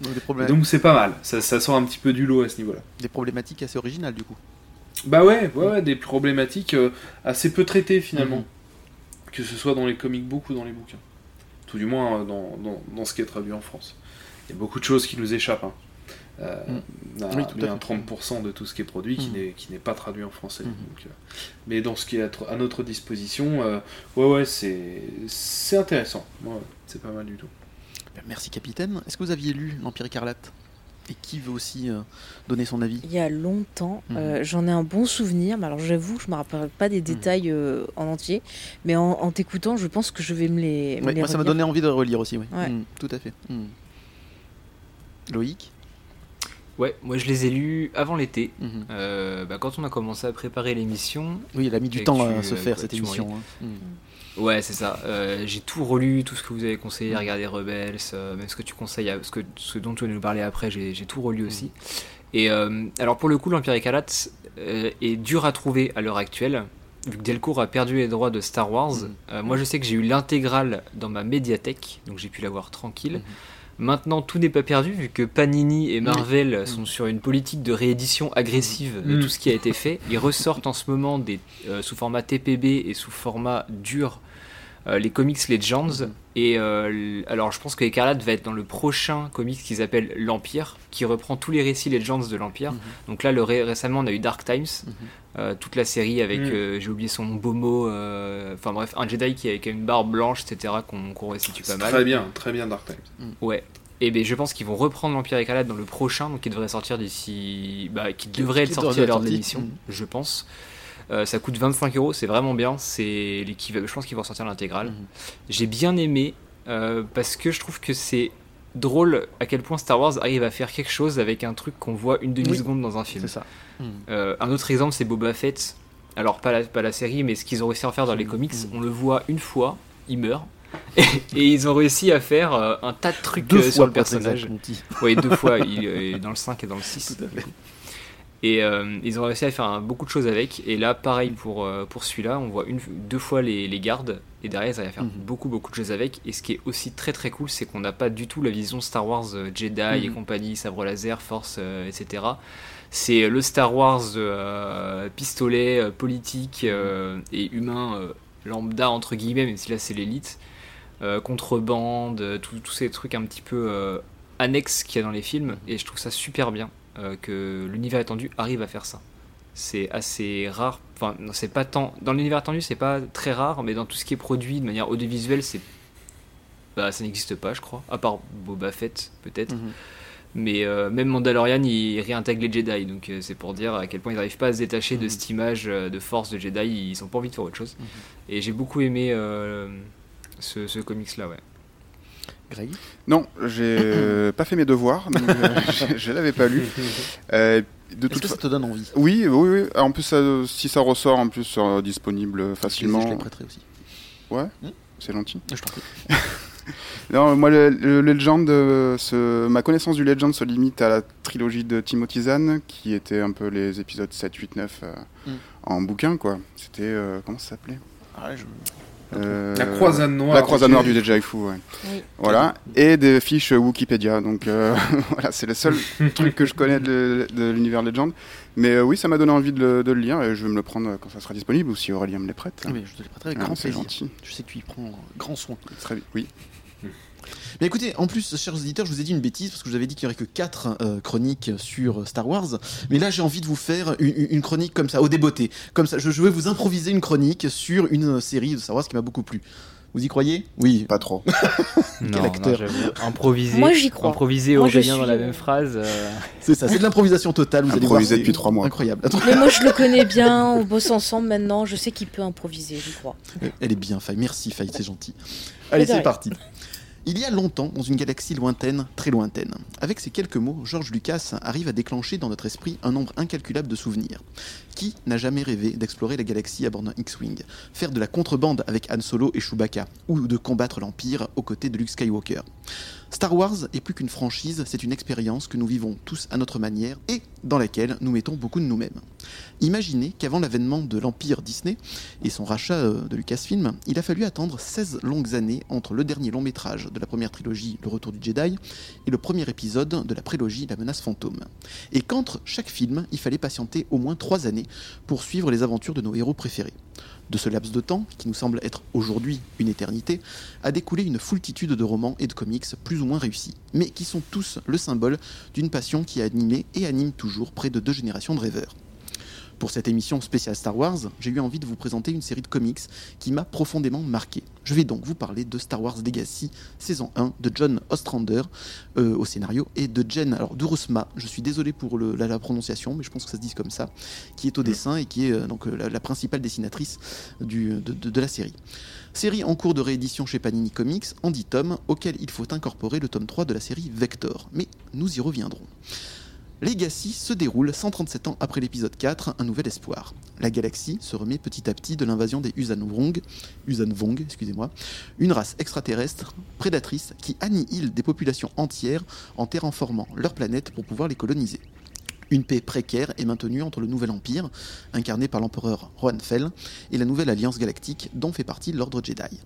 Donc des, c'est pas mal, ça, ça sort un petit peu du lot à ce niveau-là. des problématiques assez originales du coup. Bah ouais, ouais, ouais, des problématiques euh, assez peu traitées finalement. Mhm. Que ce soit dans les comic books ou dans les bouquins. Tout du moins euh, dans, dans, dans ce qui est traduit en France. Il y a beaucoup de choses qui nous échappent. Hein. Euh, on a Oui, tout à bien fait. 30% de tout ce qui est produit qui Mhm. n'est qui n'est pas traduit en français. Mhm. donc, euh, mais dans ce qui est à, tr- à notre disposition, euh, ouais, ouais, c'est c'est intéressant. Ouais, c'est pas mal du tout. Ben, Merci capitaine. Est-ce que vous aviez lu l'Empire écarlate Et qui veut aussi euh, donner son avis? Il y a longtemps, Mhm. euh, j'en ai un bon souvenir, mais alors j'avoue que je me rappelle pas des détails euh, en entier, mais en, en t'écoutant, je pense que je vais me les. me Ouais, les Moi ça m'a donné envie de relire aussi, oui. Ouais. Mm, tout à fait. Loïc? Ouais, moi je les ai lus avant l'été. Mhm. Euh, bah, quand on a commencé à préparer l'émission, Oui, il a mis du temps tu- à se euh, faire cette émission. hein. Ouais, c'est ça. Euh, j'ai tout relu, tout ce que vous avez conseillé, Mm. regarder Rebels, euh, même ce que tu conseilles, à- ce, que, ce dont tu vas nous parler après, j'ai tout relu Mm. aussi. Et euh, alors pour le coup, l'Empire écarlate euh, est dur à trouver à l'heure actuelle. Vu que Delcourt a perdu les droits de Star Wars, Mm. moi je sais que j'ai eu l'intégrale dans ma médiathèque, donc j'ai pu l'avoir tranquille. Maintenant, tout n'est pas perdu vu que Panini et Marvel Mm. sont sur une politique de réédition agressive de tout ce qui a été fait. Ils ressortent en ce moment des, sous format TPB et sous format dur les comics Legends. Et euh, alors, je pense que Écarlate va être dans le prochain comics qu'ils appellent l'Empire, qui reprend tous les récits Legends de l'Empire. Mhm. Donc là, le ré- récemment, on a eu Dark Times, Mhm. euh, toute la série avec, euh, j'ai oublié son Bomo, euh, enfin bref, un Jedi qui a, qui a une barbe blanche, etc., qu'on qu'on resitue pas mal. Très bien, très bien Dark Times. Ouais. Et ben je pense qu'ils vont reprendre l'Empire Écarlate dans le prochain, donc qui devrait sortir d'ici. Bah, qui devrait être qui sorti devrait à l'heure de l'émission, Mhm. je pense. Euh, ça coûte 25 euros, c'est vraiment bien. C'est l'équivalent. Je pense qu'ils vont sortir l'intégrale. Mhm. J'ai bien aimé euh, parce que je trouve que c'est drôle à quel point Star Wars arrive à faire quelque chose avec un truc qu'on voit une demi seconde dans un film. C'est ça. Mm. Euh, un autre exemple, c'est Boba Fett. Alors, pas la, pas la série, mais ce qu'ils ont réussi à en faire dans les Mhm. comics, Mhm. on le voit une fois, il meurt. et, et ils ont réussi à faire euh, un tas de trucs Deux euh, fois sur le personnage. Oui, deux fois, il est dans le 5 et dans le 6. Tout à fait. Et euh, ils ont réussi à faire un- beaucoup de choses avec. Et là, pareil pour, euh, pour celui-là, on voit une, deux fois les, les gardes. Et derrière, ils arrivent à faire Mhm. beaucoup, beaucoup de choses avec. Et ce qui est aussi très, très cool, c'est qu'on n'a pas du tout la vision Star Wars euh, Jedi et Mhm. compagnie, sabre laser, force, etc. C'est le Star Wars pistolet, politique et humain lambda, entre guillemets, même si là, c'est l'élite. Contrebande, tous ces trucs un petit peu annexes qu'il y a dans les films. Et je trouve ça super bien euh, que l'univers étendu arrive à faire ça. C'est assez rare. Enfin, non, c'est pas tant. Dans l'univers étendu, c'est pas très rare, mais dans tout ce qui est produit de manière audiovisuelle, c'est bah, ça n'existe pas, je crois. À part Boba Fett, peut-être. Mhm. Mais euh, même Mandalorian, il réintègre les Jedi. Donc euh, c'est pour dire à quel point ils n'arrivent pas à se détacher de Mhm. cette image de force de Jedi. Ils ont pas envie de faire autre chose. Mhm. Et j'ai beaucoup aimé ce, ce comics-là, ouais. Greg Non, j'ai euh, pas fait mes devoirs, donc, euh, je, je l'avais pas lu. Euh, de Est-ce toute que fa- ça te donne envie? Oui, oui, oui. En plus, ça- si ça ressort, en plus, sera disponible Je les- facilement. Je les prêterai aussi. C'est gentil. Je t'en prie. Non, moi, le, le Legend, euh, ce- ma connaissance du Legend se limite à la trilogie de Timothy Zahn, qui était un peu les épisodes 7, 8, 9 euh, Mm. en bouquin, quoi. C'était. euh, comment ça s'appelait? Ah, je- Euh, La croisade noire. La croisade noire du Jedi Fu, ouais. Oui. Voilà. Et des fiches Wikipédia. Donc euh, voilà, c'est le seul truc que je connais de, de l'univers Legend. Mais euh, oui, ça m'a donné envie de le, de le lire et je vais me le prendre quand ça sera disponible ou si Aurélien me les prête. Ah oui, je te les prêterai avec Ah, grand c'est plaisir. gentil. Je sais que tu y prends grand soin. Très bien. Oui. Mais écoutez, en plus, chers auditeurs, je vous ai dit une bêtise parce que je vous avais dit qu'il n'y aurait que 4 chroniques sur euh, Star Wars. Mais là, j'ai envie de vous faire une, chronique comme ça, au débeauté. Comme ça, je, je vais vous improviser une chronique sur une série de Star Wars qui m'a beaucoup plu. Vous y croyez? Oui. Pas trop. Non, acteur. non. Improviser. Moi, j'y crois. Improviser Moi, je Aurélien dans la suis, même euh, phrase. euh, C'est ça, c'est de l'improvisation totale. Vous allez voir, Improvisé c'est depuis trois mois. Incroyable. Mais moi, je le connais bien, on bosse ensemble maintenant, je sais qu'il peut improviser, j'y crois. Elle est bien, Faye. Merci, Faye, c'est gentil. Allez, c'est rien. parti. Il y a longtemps, dans une galaxie lointaine, très lointaine. Avec ces quelques mots, George Lucas arrive à déclencher dans notre esprit un nombre incalculable de souvenirs. Qui n'a jamais rêvé d'explorer la galaxie à bord d'un X-Wing, faire de la contrebande avec Han Solo et Chewbacca, ou de combattre l'Empire aux côtés de Luke Skywalker? Star Wars est plus qu'une franchise, c'est une expérience que nous vivons tous à notre manière et dans laquelle nous mettons beaucoup de nous-mêmes. Imaginez qu'avant l'avènement de l'Empire Disney et son rachat euh, de Lucasfilm, il a fallu attendre 16 longues années entre le dernier long métrage de la première trilogie, Le Retour du Jedi, et le premier épisode de la prélogie, La menace fantôme. Et qu'entre chaque film, il fallait patienter au moins 3 années pour suivre les aventures de nos héros préférés. De ce laps de temps, qui nous semble être aujourd'hui une éternité, a découlé une foultitude de romans et de comics plus ou moins réussis, mais qui sont tous le symbole d'une passion qui a animé et anime toujours près de deux générations de rêveurs. Pour cette émission spéciale Star Wars, j'ai eu envie de vous présenter une série de comics qui m'a profondément marqué. Je vais donc vous parler de Star Wars Legacy, saison 1, de John Ostrander euh, au scénario, et de Jen, alors Durusma, je suis désolé pour le- la, la prononciation, mais je pense que ça se dit comme ça, qui est au dessin et qui est euh, donc euh, la, la principale dessinatrice du- de, de- de la série. Série en cours de réédition chez Panini Comics, en 10 tomes, auquel il faut incorporer le tome 3 de la série Vector, mais nous y reviendrons. Legacy se déroule 137 ans après l'épisode 4, Un Nouvel Espoir. La galaxie se remet petit à petit de l'invasion des Usanvong, Usanvong, excusez-moi, une race extraterrestre prédatrice qui annihile des populations entières en terraformant leur planète pour pouvoir les coloniser. Une paix précaire est maintenue entre le Nouvel Empire, incarné par l'empereur Fel, et la Nouvelle Alliance Galactique, dont fait partie l'Ordre Jedi.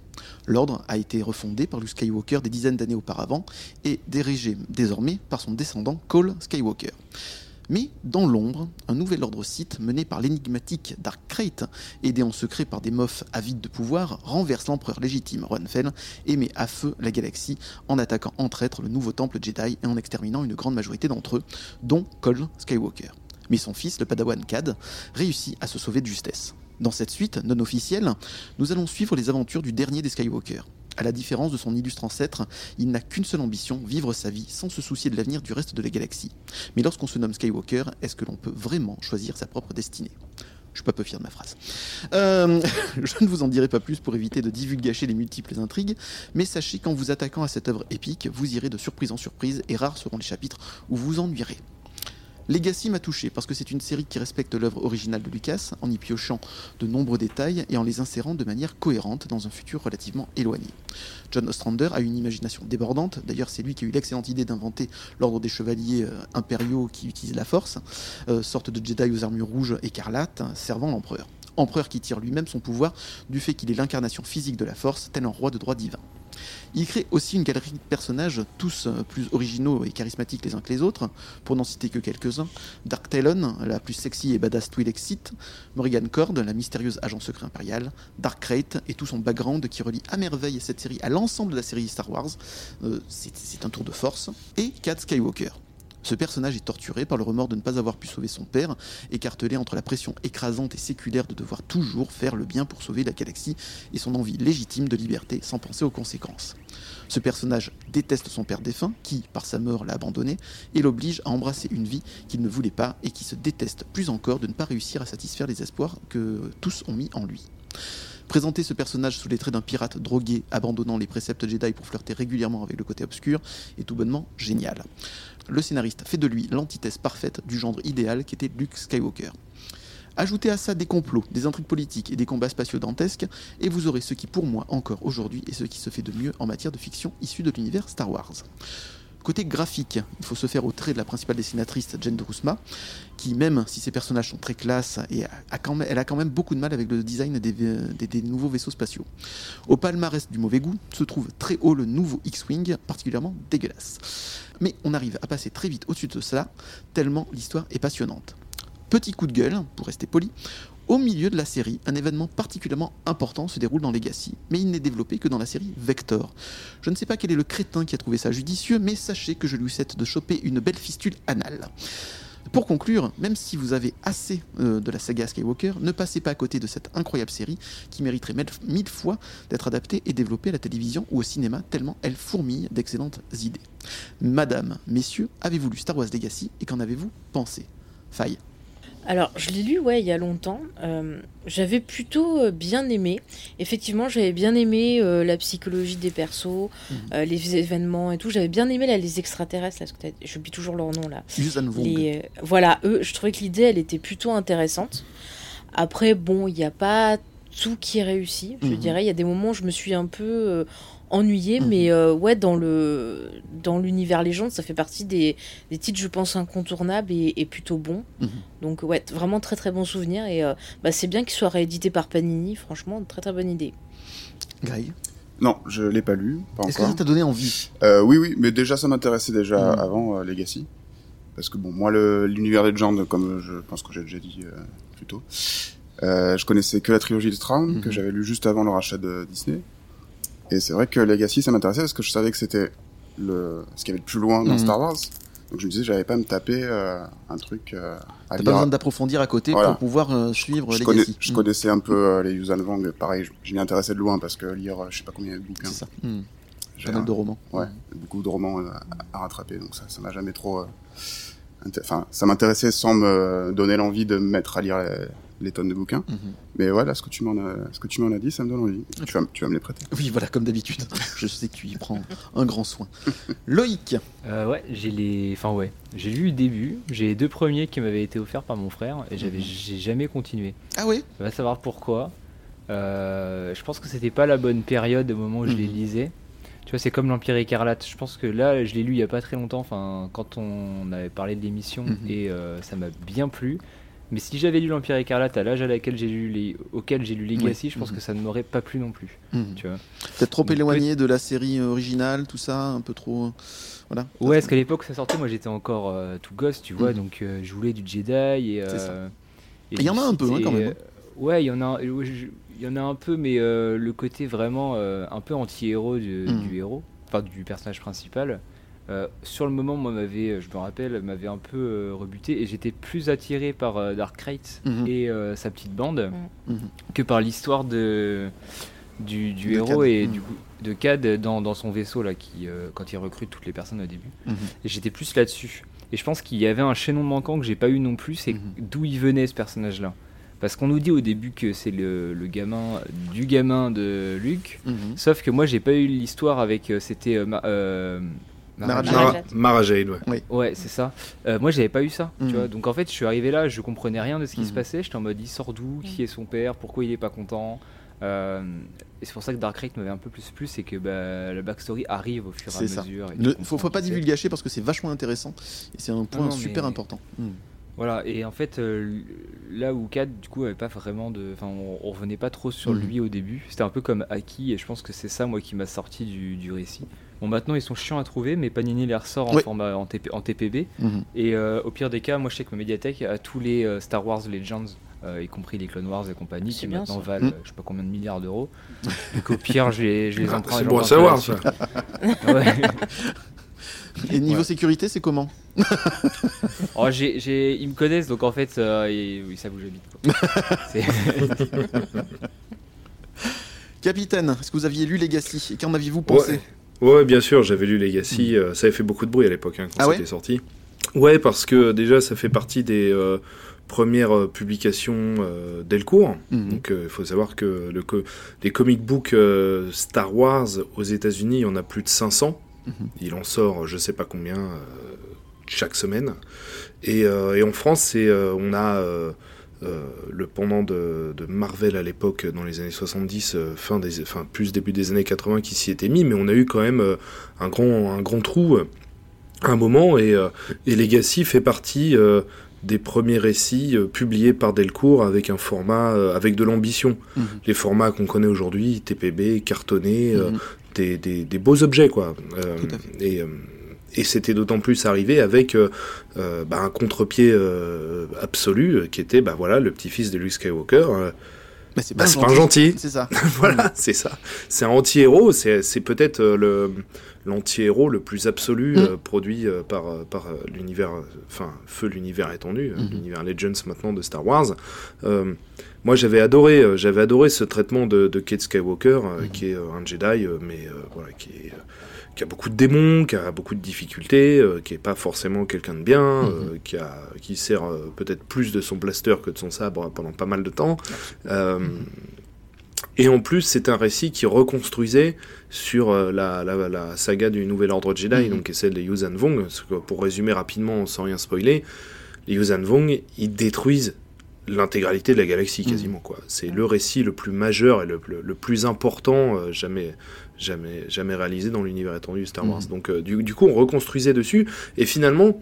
L'Ordre a été refondé par Luke Skywalker des dizaines d'années auparavant et dirigé désormais par son descendant Cole Skywalker. Mais dans l'ombre, un nouvel ordre Sith mené par l'énigmatique Dark Krayt, aidé en secret par des moffs avides de pouvoir, renverse l'empereur légitime Juan Fel et met à feu la galaxie en attaquant en traître le nouveau temple Jedi et en exterminant une grande majorité d'entre eux, dont Cole Skywalker. Mais son fils, le padawan Cad, réussit à se sauver de justesse. Dans cette suite non officielle, nous allons suivre les aventures du dernier des Skywalker. À la différence de son illustre ancêtre, il n'a qu'une seule ambition, vivre sa vie sans se soucier de l'avenir du reste de la galaxie. Mais lorsqu'on se nomme Skywalker, est-ce que l'on peut vraiment choisir sa propre destinée? Je suis pas peu fier de ma phrase. Euh, je ne vous en dirai pas plus pour éviter de divulgacher les multiples intrigues, mais sachez qu'en vous attaquant à cette œuvre épique, vous irez de surprise en surprise et rares seront les chapitres où vous ennuierez. Legacy m'a touché parce que c'est une série qui respecte l'œuvre originale de Lucas en y piochant de nombreux détails et en les insérant de manière cohérente dans un futur relativement éloigné. John Ostrander a une imagination débordante, d'ailleurs c'est lui qui a eu l'excellente idée d'inventer l'ordre des chevaliers euh, impériaux qui utilisent la force, euh, sorte de Jedi aux armures rouges écarlates servant l'empereur. Empereur qui tire lui-même son pouvoir du fait qu'il est l'incarnation physique de la force, tel un roi de droit divin. Il crée aussi une galerie de personnages, tous euh, plus originaux et charismatiques les uns que les autres, pour n'en citer que quelques-uns. Dark Talon, la plus sexy et badass Twi'lek Sith, Morrigan Cord, la mystérieuse agent secret impérial, Dark Krayt et tout son background qui relie à merveille cette série à l'ensemble de la série Star Wars, Euh, c'est c'est un tour de force, et Cat Skywalker. Ce personnage est torturé par le remords de ne pas avoir pu sauver son père, écartelé entre la pression écrasante et séculaire de devoir toujours faire le bien pour sauver la galaxie et son envie légitime de liberté sans penser aux conséquences. Ce personnage déteste son père défunt, qui, par sa mort, l'a abandonné, et l'oblige à embrasser une vie qu'il ne voulait pas et qui se déteste plus encore de ne pas réussir à satisfaire les espoirs que tous ont mis en lui. Présenter ce personnage sous les traits d'un pirate drogué, abandonnant les préceptes Jedi pour flirter régulièrement avec le côté obscur, est tout bonnement génial. Le scénariste fait de lui l'antithèse parfaite du genre idéal qu'était Luke Skywalker. Ajoutez à ça des complots, des intrigues politiques et des combats spatiaux dantesques, et vous aurez ce qui pour moi encore aujourd'hui est ce qui se fait de mieux en matière de fiction issue de l'univers Star Wars. Côté graphique, il faut se faire au trait de la principale dessinatrice Jen Drusma, qui même si ses personnages sont très classe, elle a quand même beaucoup de mal avec le design des, des- des nouveaux vaisseaux spatiaux. Au palmarès du mauvais goût se trouve très haut le nouveau X-Wing, particulièrement dégueulasse. Mais on arrive à passer très vite au-dessus de cela, tellement l'histoire est passionnante. Petit coup de gueule, pour rester poli, au milieu de la série, un événement particulièrement important se déroule dans Legacy, mais il n'est développé que dans la série Vector. Je ne sais pas quel est le crétin qui a trouvé ça judicieux, mais sachez que je lui souhaite de choper une belle fistule anale. Pour conclure, même si vous avez assez euh, de la saga Skywalker, ne passez pas à côté de cette incroyable série qui mériterait mille- fois d'être adaptée et développée à la télévision ou au cinéma, tellement elle fourmille d'excellentes idées. Madame, messieurs, avez-vous lu Star Wars Legacy et qu'en avez-vous pensé? Faille. Alors, je l'ai lu, ouais, il y a longtemps. Euh, j'avais plutôt euh, bien aimé. Effectivement, j'avais bien aimé euh, la psychologie des persos, Mhm. euh, les événements et tout. J'avais bien aimé là, les extraterrestres, là, parce que j'oublie toujours leur nom là. Les, voilà, eux, je trouvais que l'idée, elle était plutôt intéressante. Après, bon, il n'y a pas tout qui est réussi, je Mhm. dirais. Il y a des moments où je me suis un peu ennuyée, Mhm. mais euh, ouais, dans le dans l'univers légende, ça fait partie des, des titres, je pense, incontournables et, et plutôt bons. Mhm. Donc ouais, vraiment très très bon souvenir. Et euh, bah, c'est bien qu'il soit réédité par Panini, franchement, très très bonne idée. Grey. Non, je l'ai pas lu, pas Est-ce que ça t'a donné envie? Euh, oui, oui, mais déjà ça m'intéressait déjà Mhm. avant euh, Legacy. Parce que bon, moi, le- l'univers Legend, comme je pense que j'ai déjà dit euh, plus tôt, euh, je connaissais que la trilogie de Traum, Mhm. que j'avais lu juste avant le rachat de Disney. Et c'est vrai que Legacy, ça m'intéressait parce que je savais que c'était le ce qu'il y avait de plus loin dans Mhm. Star Wars. Donc je me disais, j'avais pas à me taper euh, un truc euh, à T'as pas besoin d'approfondir à côté Voilà. pour pouvoir euh, suivre je, Legacy. connais, je Mm. connaissais un peu euh, les Yuuzhan Vong, pareil, je, je m'y intéressais de loin parce que lire, je sais pas combien de bouquins. C'est ça. Mm. J'ai Pas mal de romans. Ouais, beaucoup de romans à, rattraper, donc ça, ça m'a jamais trop. Enfin, ça m'intéressait sans me donner l'envie de me mettre à lire les, tonnes de bouquins. Mhm. Mais voilà, ce que tu m'en as, ce que tu m'en as dit, ça me donne envie. Tu vas, tu vas me les prêter. Oui, voilà, comme d'habitude. Je sais que tu y prends un grand soin. Loïc. Euh, ouais, j'ai les. Enfin, ouais. J'ai lu le début. J'ai les deux premiers qui m'avaient été offerts par mon frère et j'avais, Mhm. j'ai jamais continué. Ah oui On va savoir pourquoi. Euh, je pense que c'était pas la bonne période au moment où je les Mhm. lisais. Tu vois, c'est comme l'Empire écarlate. Je pense que là, je l'ai lu il y a pas très longtemps. Enfin, quand on avait parlé de l'émission et euh, ça m'a bien plu. Mais si j'avais lu l'Empire écarlate à l'âge à laquelle j'ai lu les... auquel j'ai lu Legacy, je pense Mhm. que ça ne m'aurait pas plu non plus. Mhm. Tu vois. Peut-être trop Donc, éloigné de la série originale, tout ça, un peu trop. Voilà. Ouais, parce qu'à l'époque où ça sortait, moi j'étais encore euh, tout gosse, tu vois, Mhm. donc euh, je voulais du Jedi et. Euh, il y en a un peu, hein, quand même, euh, ouais, il y en a, il y en a un peu, mais euh, le côté vraiment euh, un peu anti-héros du, du héros, enfin du personnage principal. Euh, sur le moment, moi, m'avait, je me rappelle, m'avait un peu euh, rebuté et j'étais plus attiré par euh, Dark Knight Mhm. et euh, sa petite bande Mhm. que par l'histoire de du, du De héros Cad. et Mhm. du coup de Cad dans, dans son vaisseau là qui euh, quand il recrute toutes les personnes au début Mhm. et j'étais plus là-dessus et je pense qu'il y avait un chaînon manquant que j'ai pas eu non plus c'est Mhm. d'où il venait ce personnage là parce qu'on nous dit au début que c'est le, le gamin du gamin de Luke Mhm. sauf que moi j'ai pas eu l'histoire avec euh, c'était euh, Ma- euh, Mara Mara- Jade. Mara, Jade. Mara Jade, ouais. Ouais, c'est ça. Euh, moi, j'avais pas eu ça. Tu vois donc en fait, je suis arrivé là, je comprenais rien de ce qui se Mhm. passait. J'étais en mode, il sort d'où? Qui est son père? Pourquoi il est pas content? Euh, Et c'est pour ça que Dark Knight m'avait un peu plus plu, c'est que bah, la backstory arrive au fur et à ça. mesure. Le- comprends faut, faut pas divulgacher parce que c'est vachement intéressant et c'est un point non, super mais- important. Voilà, et en fait, euh, là où Cad, du coup, avait pas vraiment de. Enfin, on, on revenait pas trop sur lui au début. C'était un peu comme Aki, et je pense que c'est ça, moi, qui m'a sorti du, du récit. Bon, maintenant, ils sont chiants à trouver, mais Panini les ressort en, format, en, TP en TPB. Mhm. Et euh, au pire des cas, moi, je sais que ma médiathèque a tous les euh, Star Wars Legends. euh, y compris les Clone Wars et compagnie, C'est qui bien, maintenant ça. valent Mm. euh, je sais pas combien de milliards d'euros. Donc au pire, je les, je les Ah, emprunte. c'est bon à savoir, ça. Ouais. Et niveau Ouais. sécurité, c'est comment Oh, j'ai, j'ai- ils me connaissent, donc en fait, euh, ils, ils savent où j'habite. quoi. C'est- Capitaine, est-ce que vous aviez lu Legacy? Et qu'en aviez-vous pensé? Ouais. Ouais, bien sûr, j'avais lu Legacy. euh, ça avait fait beaucoup de bruit à l'époque hein, quand Ah ouais c'était sorti. Ouais, parce que déjà, ça fait partie des euh, premières euh, publications euh, Delcourt. Mhm. Donc, il faut savoir que le co- les comic books Star Wars aux États-Unis, il y en a plus de 500. Mhm. Il en sort, je sais pas combien, chaque semaine. Et, et en France, on a euh, le pendant de, de Marvel à l'époque, dans les années 70, euh, fin des, enfin, plus début des années 80 qui s'y était mis, mais on a eu quand même euh, un, grand, un grand trou à un moment, et, et Legacy fait partie des premiers récits publiés par Delcourt avec un format, avec de l'ambition. Mhm. Les formats qu'on connaît aujourd'hui, TPB, cartonné, Mhm. des, des, des beaux objets, quoi. Tout à fait. et, et c'était d'autant plus arrivé avec euh, euh, bah, un contre-pied euh, absolu qui était bah, voilà, le petit-fils de Luke Skywalker. euh, Bah, c'est bah, pas un gentil. C'est ça. voilà, c'est ça. C'est un anti-héros. C'est, peut-être le, l'anti-héros le plus absolu Mm. produit par, par l'univers, enfin, feu l'univers étendu, euh, Mhm. l'univers Legends maintenant de Star Wars. Moi, j'avais adoré, j'avais adoré ce traitement de, de Kate Skywalker, Mhm. qui est un Jedi, mais voilà, qui est, qui a beaucoup de démons, qui a beaucoup de difficultés, euh, qui est pas forcément quelqu'un de bien, Mhm. euh, qui a, qui sert euh, peut-être plus de son blaster que de son sabre pendant pas mal de temps. Et en plus, c'est un récit qui reconstruisait sur la, la, la saga du Nouvel Ordre Jedi, Mhm. donc qui est celle des Yuuzhan Vong. Que pour résumer rapidement, sans rien spoiler, les Yuuzhan Vong, ils détruisent l'intégralité de la galaxie Mhm. quasiment quoi. C'est le récit le plus majeur et le, le- le plus important jamais jamais jamais réalisé dans l'univers étendu de Star Wars. Mhm. Donc euh, du, du coup on reconstruisait dessus et finalement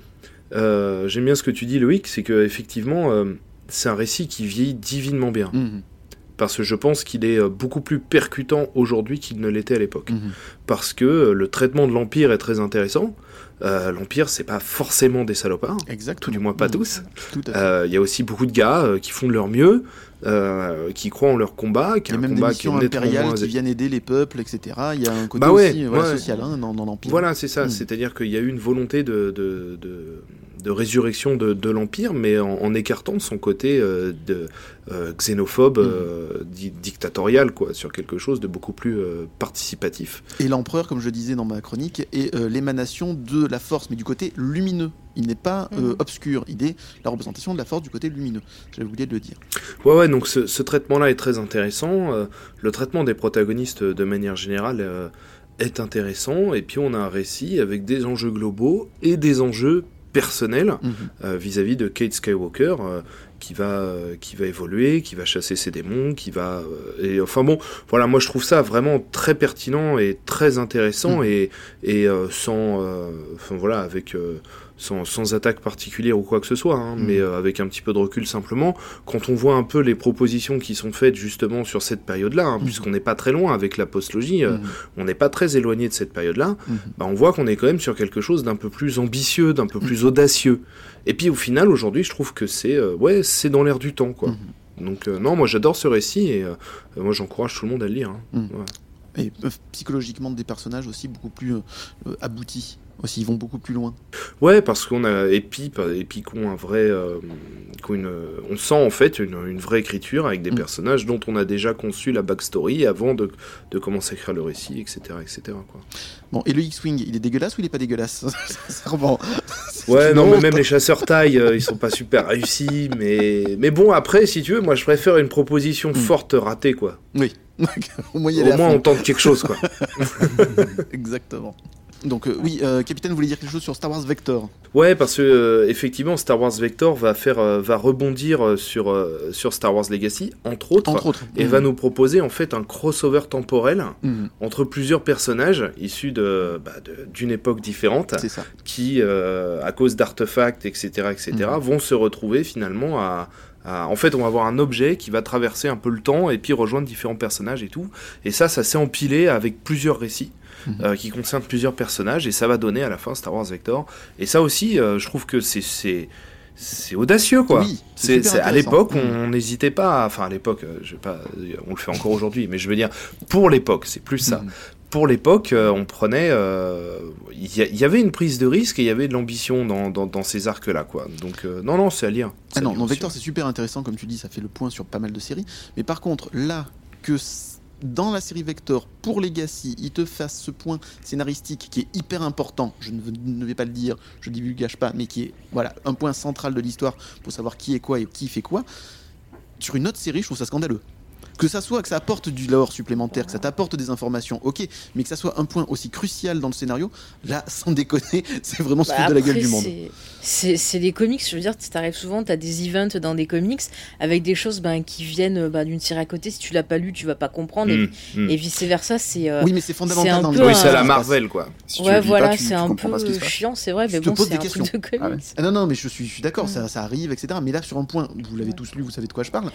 euh, j'aime bien ce que tu dis Loïc, c'est que effectivement euh, c'est un récit qui vieillit divinement bien Mhm. parce que je pense qu'il est beaucoup plus percutant aujourd'hui qu'il ne l'était à l'époque Mhm. parce que le traitement de l'empire est très intéressant. Euh, l'empire c'est pas forcément des salopards, Exactement. tout du moins pas tous. Euh, Il y a aussi beaucoup de gars euh, qui font de leur mieux, euh, qui croient en leur combat, qui Il y a même des combat qui impériales viennent aider les peuples, etc. Il y a un côté Bah ouais, aussi voilà, ouais. social hein, dans, dans l'Empire. Voilà, c'est ça. Mm. C'est-à-dire qu'il y a eu une volonté de, de, de, de résurrection de, de l'Empire, mais en, en écartant son côté euh, de, euh, xénophobe, Mm. euh, di- dictatorial, quoi, sur quelque chose de beaucoup plus euh, participatif. Et l'empereur, comme je disais dans ma chronique, est euh, l'émanation de la force, mais du côté lumineux. Il n'est pas euh, Mhm. obscur, il est la représentation de la force du côté lumineux. J'avais oublié de le dire. Ouais, ouais, donc ce, ce traitement-là est très intéressant. Euh, le traitement des protagonistes, de manière générale, euh, est intéressant. Et puis on a un récit avec des enjeux globaux et des enjeux personnels Mhm. euh, vis-à-vis de Kate Skywalker. euh, qui va euh, qui va évoluer, qui va chasser ses démons, qui va et enfin bon voilà moi je trouve ça vraiment très pertinent et très intéressant Mhm. et et sans enfin voilà avec sans, sans attaque particulière ou quoi que ce soit, hein, Mhm. mais euh, avec un petit peu de recul simplement, quand on voit un peu les propositions qui sont faites justement sur cette période-là, hein, Mhm. puisqu'on n'est pas très loin avec la postlogie, euh, Mhm. on n'est pas très éloigné de cette période-là, bah, on voit qu'on est quand même sur quelque chose d'un peu plus ambitieux, d'un peu plus audacieux. Et puis au final, aujourd'hui, je trouve que c'est euh, ouais, c'est dans l'air du temps, quoi. Donc non, moi j'adore ce récit et moi j'encourage tout le monde à le lire. hein. Ouais. Et psychologiquement, des personnages aussi beaucoup plus aboutis. Aussi, ils vont beaucoup plus loin. Ouais, parce qu'on a Epi, Epi un vrai, euh, une, on sent en fait une, une vraie écriture avec des Mm. personnages dont on a déjà conçu la backstory avant de, de commencer à écrire le récit, etc., etc. Quoi. Bon, et le X-Wing, il est dégueulasse ou il est pas dégueulasse? Sincèrement. Ouais, non, mais même les chasseurs taille, euh, ils sont pas super réussis, mais mais bon après, si tu veux, moi je préfère une proposition Mm. forte ratée, quoi. Oui. Au moins, Au moins on tente quelque chose, quoi. Exactement. Donc, euh, oui, euh, Capitaine voulait dire quelque chose sur Star Wars Vector. Ouais, parce que euh, effectivement, Star Wars Vector va faire, euh, va rebondir sur sur Star Wars Legacy, entre autres. Entre autres. et va nous proposer en fait un crossover temporel Mhm. entre plusieurs personnages issus de bah, d'une époque différente qui, à cause d'artefacts, etc., etc., Mhm. vont se retrouver finalement à, à- En fait, on va avoir un objet qui va traverser un peu le temps et puis rejoindre différents personnages et tout. Et ça, ça s'est empilé avec plusieurs récits. Euh, qui concernent plusieurs personnages et ça va donner à la fin Star Wars Vector et ça aussi euh, je trouve que c'est audacieux quoi Oui, c'est, à l'époque, on n'hésitait pas, à- enfin à l'époque, euh, je vais pas, on le fait encore aujourd'hui, mais je veux dire, pour l'époque, c'est plus ça. Mhm. pour l'époque, on prenait. euh, Il y, avait une prise de risque et il y avait de l'ambition dans, dans, dans ces arcs-là, quoi. Donc, euh, non, non, c'est à lire. Ah non. Vector c'est super intéressant comme tu dis, ça fait le point sur pas mal de séries. Mais par contre, là que dans la série Vector, pour Legacy, il te fasse ce point scénaristique qui est hyper important, je ne, vais pas le dire, je ne divulgage pas, mais qui est voilà un point central de l'histoire pour savoir qui est quoi et qui fait quoi, sur une autre série, je trouve ça scandaleux. Que ça soit que ça apporte du lore supplémentaire, que ça t'apporte des informations, ok, mais que ça soit un point aussi crucial dans le scénario, là, sans déconner, c'est vraiment se Bah, de la gueule du monde. c'est- les comics, je veux dire, t'arrives souvent, t'as des events dans des comics avec des choses ben, qui viennent ben, d'une série à côté. Si tu l'as pas lu, tu vas pas comprendre. Et, mm. et vice versa, c'est. euh, Oui, mais c'est fondamental un dans peu les Oui, c'est à la Marvel, quoi. Si ouais, le voilà, c'est un peu ce chiant, c'est vrai, Je mais te bon, pose c'est des un questions. truc de comics. Ah ouais. Ah non, non, mais je suis, je suis d'accord, Mm. ça, ça arrive, etc. Mais là, sur un point, vous l'avez tous lu, vous savez de quoi je parle,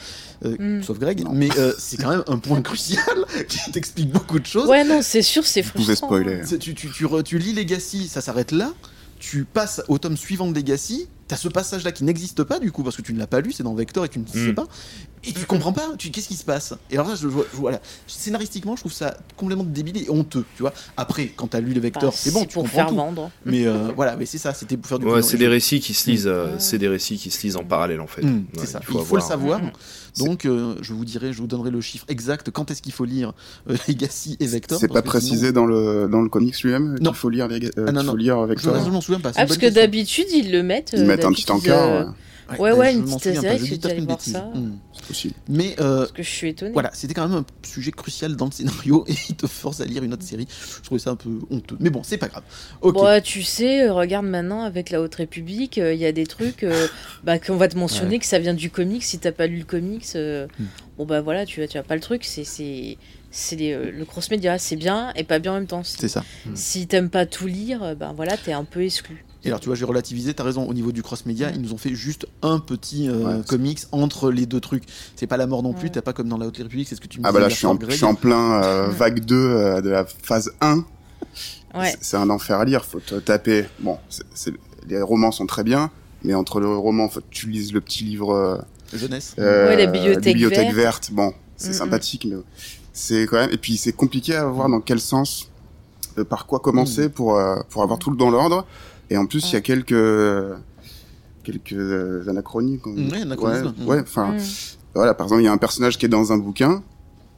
euh, sauf Greg, Non. mais euh, c'est quand même un point crucial qui t'explique beaucoup de choses. Ouais, non, c'est sûr, c'est Vous pouvez frustrant. spoiler. C'est- Tu, tu, tu, re- tu lis Legacy, ça s'arrête là. Tu passes au tome suivant de Legacy, t'as ce passage-là qui n'existe pas du coup parce que tu ne l'as pas lu, c'est dans Vector et tu ne sais Mm. pas, et tu comprends pas, tu qu'est-ce qui se passe? Et alors là, je, je- je- voilà, scénaristiquement, je trouve ça complètement débile et honteux, tu vois. Après, quand t'as lu le Bah, Vector, c'est bon, tu pour comprends faire tout. vendre. Mais euh, voilà, mais c'est ça, c'était pour faire du Ouais, c'est des récits qui se lisent, euh, Mm. c'est des récits qui se lisent en parallèle en fait. Mm, Ouais, c'est ça. il Il faut, le avoir- savoir. Mm. Donc, euh, je vous dirai, je vous donnerai le chiffre exact quand est-ce qu'il faut lire euh, Legacy et Vector? C'est pas sinon- précisé dans le dans le comics lui-même Non. qu'il faut lire les euh, Ah, non, qu'il non. faut lire Je, Vector. je m'en souviens pas. Ah, parce que d'habitude, ils le mettent. Ils euh, mettent un petit ils, encart, euh, ouais, Ouais, bah, une petite astérisque, je peut-être une voir ça. Mm. c'est possible. Mais euh, Parce que je suis étonnée. voilà, c'était quand même un sujet crucial dans le scénario et il te force à lire une autre série. Je trouvais ça un peu honteux. Mais bon, c'est pas grave. Ok. Bon, ouais, tu sais, euh, regarde maintenant avec la Haute République, euh, il y a des trucs euh, bah, qu'on va te mentionner que ça vient du comics. Si t'as pas lu le comics, Hmm. bon bah voilà, tu, tu as pas le truc. C'est c'est euh, le cross média, c'est bien et pas bien en même temps. Si, C'est ça. si t'aimes pas tout lire, ben voilà, t'es un peu exclu. Et alors, tu vois, j'ai relativisé, t'as raison, au niveau du cross-média, ils nous ont fait juste un petit euh, Ouais. comics entre les deux trucs. C'est pas la mort non plus, Ouais. t'as pas comme dans la Haute République, c'est ce que tu me Ah bah là je suis en, soir, je Greg. suis en plein euh, Mm. vague 2 euh, de la phase 1. Ouais. C'est- un enfer à lire, faut te taper. Bon, les romans sont très bien, mais entre le roman, faut que tu lises le petit livre euh, Jeunesse. euh, Ouais, la bibliothèque verte. verte. Bon, c'est Mm, sympathique, mais c'est quand même. Et puis c'est compliqué à voir dans quel sens, euh, par quoi Mm. commencer pour euh, pour avoir tout dans l'ordre. Et en plus, il y a quelques quelques anachronies. quoi. Ouais, anachronismes. Ouais, ouais, enfin, Mm. voilà. Par exemple, il y a un personnage qui est dans un bouquin,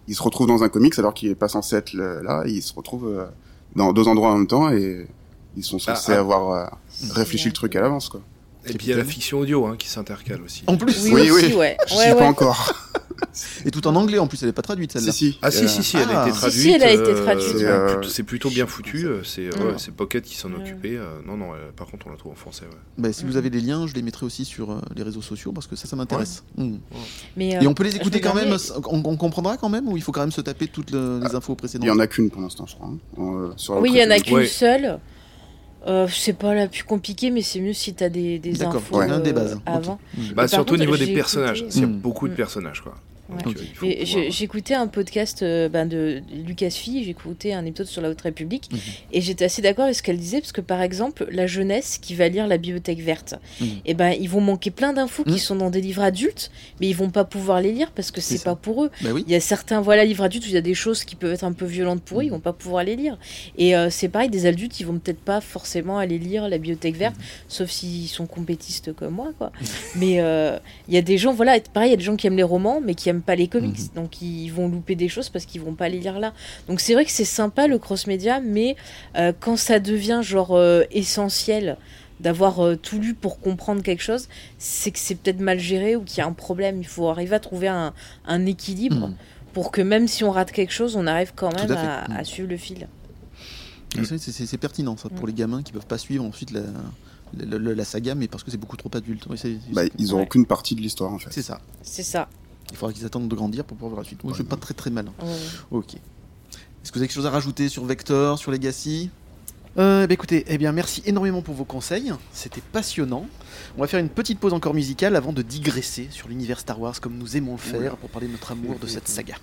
il se retrouve dans un comics alors qu'il est pas censé être le- là. il se retrouve euh, dans deux endroits en même temps et ils sont censés ah. avoir euh, réfléchi le truc à l'avance, quoi. Et puis il y a la fiction audio hein, qui s'intercale aussi. En plus, Oui, Oui, aussi, oui. ouais. Je ouais, suis ouais. pas encore. et tout en anglais en plus, elle est pas traduite celle-là. si, si. Ah si Euh, si si, elle Ah. a été Si, traduite. si, elle a été euh, traduite, c'est ouais. plutôt- C'est plutôt bien foutu. euh, C'est Mm. ouais, c'est Pocket qui s'en Ouais. occupait. euh, Non non, euh, par contre on la trouve en français. ouais. Bah, si vous Mhm. avez les liens, je les mettrai aussi sur euh, les réseaux sociaux parce que ça, ça m'intéresse. Mm. Mais, euh, Et on peut les écouter quand même, on, on comprendra quand même ou il faut quand même se taper toutes le- les infos Il précédentes y en a qu'une pour l'instant, je crois. hein. Euh, sur Oui, il y en a qu'une Ouais. seule. Euh, c'est pas la plus compliquée, mais c'est mieux si t'as des, des infos ouais. Des euh, bases. Avant. Bah surtout au niveau des personnages. écouté- Il y a Mm. beaucoup de Mm. personnages quoi. Ouais. euh, pouvoir- j'écoutais un podcast euh, ben, de Lucas Fille, j'écoutais un épisode sur la Haute République, Mhm. et j'étais assez d'accord avec ce qu'elle disait, parce que par exemple, la jeunesse qui va lire la bibliothèque verte, Mhm. et ben ils vont manquer plein d'infos Mhm. qui sont dans des livres adultes, mais ils vont pas pouvoir les lire parce que C'est pas pour eux. Bah oui. Il y a certains voilà livres adultes où il y a des choses qui peuvent être un peu violentes pour eux, ils vont pas pouvoir les lire. Et euh, c'est pareil, des adultes, ils vont peut-être pas forcément aller lire la bibliothèque verte, sauf s'ils sont compétistes comme moi, quoi. mais euh, il y a des gens, voilà, pareil, il y a des gens qui aiment les romans, mais qui aiment pas les comics, Mhm. donc ils vont louper des choses parce qu'ils vont pas les lire là. Donc c'est vrai que c'est sympa le cross-média, mais euh, quand ça devient genre euh, essentiel d'avoir euh, tout lu pour comprendre quelque chose, c'est que c'est peut-être mal géré ou qu'il y a un problème. Il faut arriver à trouver un, un équilibre Mhm. pour que même si on rate quelque chose, on arrive quand même à fait. à, à suivre le fil. C'est pertinent ça pour Mm. les gamins qui peuvent pas suivre ensuite la, la, la- la saga, mais parce que c'est beaucoup trop adulte. Oui, Bah, ils Ouais. qu'une partie de l'histoire en fait. c'est ça. C'est ça. Il faudra qu'ils attendent de grandir pour pouvoir voir la suite. Moi, je suis Ouais. pas très très malin. Ouais. Ok. Est-ce que vous avez quelque chose à rajouter sur Vector, sur Legacy? Euh, bah écoutez, eh bien merci énormément pour vos conseils, c'était passionnant. On va faire une petite pause encore musicale avant de digresser sur l'univers Star Wars comme nous aimons le faire pour parler de notre amour de cette saga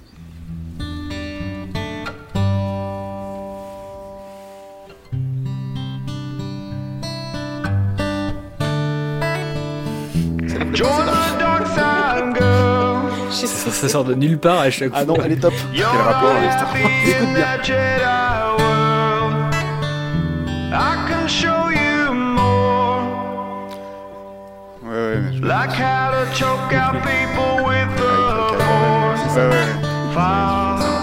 ça, ça, sort de nulle part à chaque ah fois. Ah non, elle est top. Quel rapport avec Star Wars Écoute bien. Ouais, ouais, mais je... ouais, ouais, ouais. ouais.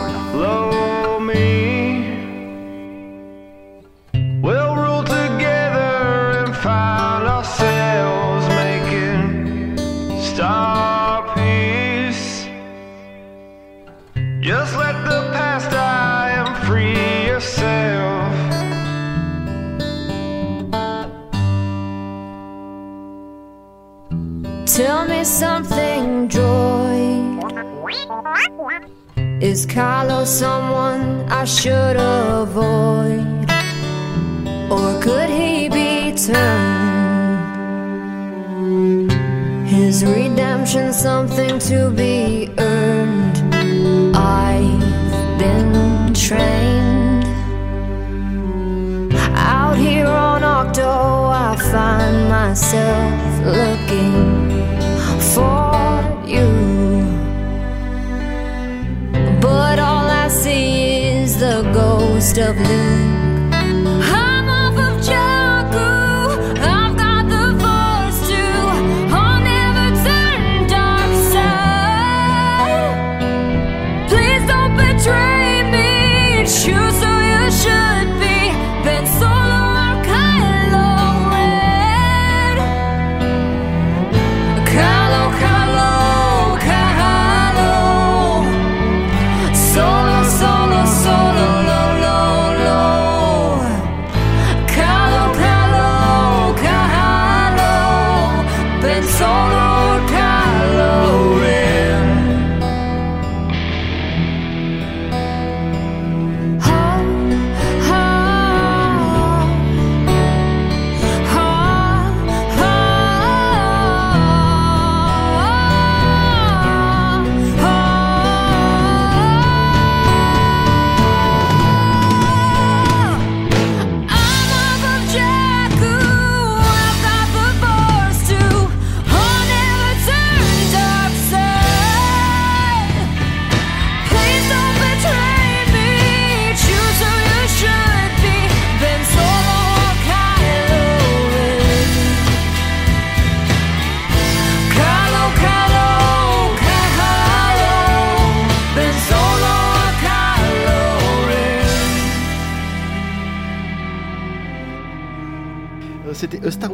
Die and free yourself. Tell me something, Joy. Is Carlos someone I should avoid? Or could he be turned? His redemption something to be earned. Been trained. Out here on Octo, I find myself looking for you. But all I see is the ghost of Luke.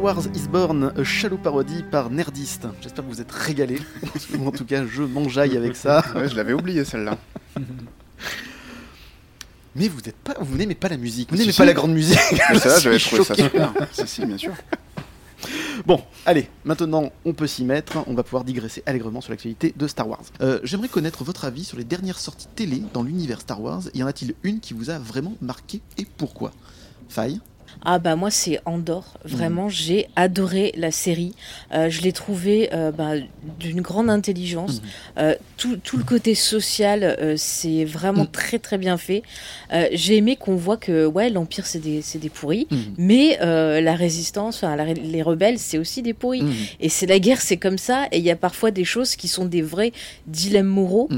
Wars Is Born, a shallow parodie par Nerdist. J'espère que vous êtes régalés. en tout cas, je m'enjaille avec ça. Ouais, je l'avais oublié celle-là. Mais vous êtes pas, vous n'aimez pas la musique, vous n'aimez si. pas la grande musique. Ça, j'avais trouvé ça super. si, si, bien sûr. Bon, allez, maintenant on peut s'y mettre, on va pouvoir digresser allègrement sur l'actualité de Star Wars. Euh, J'aimerais connaître votre avis sur les dernières sorties télé dans l'univers Star Wars. Y en a-t-il une qui vous a vraiment marqué et pourquoi? Faille Ah bah moi c'est Andorre, vraiment j'ai adoré la série, Euh, je l'ai trouvée euh, bah, d'une grande intelligence, Euh, tout, tout le côté social c'est vraiment très très bien fait, j'ai aimé qu'on voit que ouais l'Empire c'est des, des pourris, mais la résistance, enfin, la ré- les rebelles c'est aussi des pourris, et c'est la guerre c'est comme ça, et il y a parfois des choses qui sont des vrais dilemmes moraux,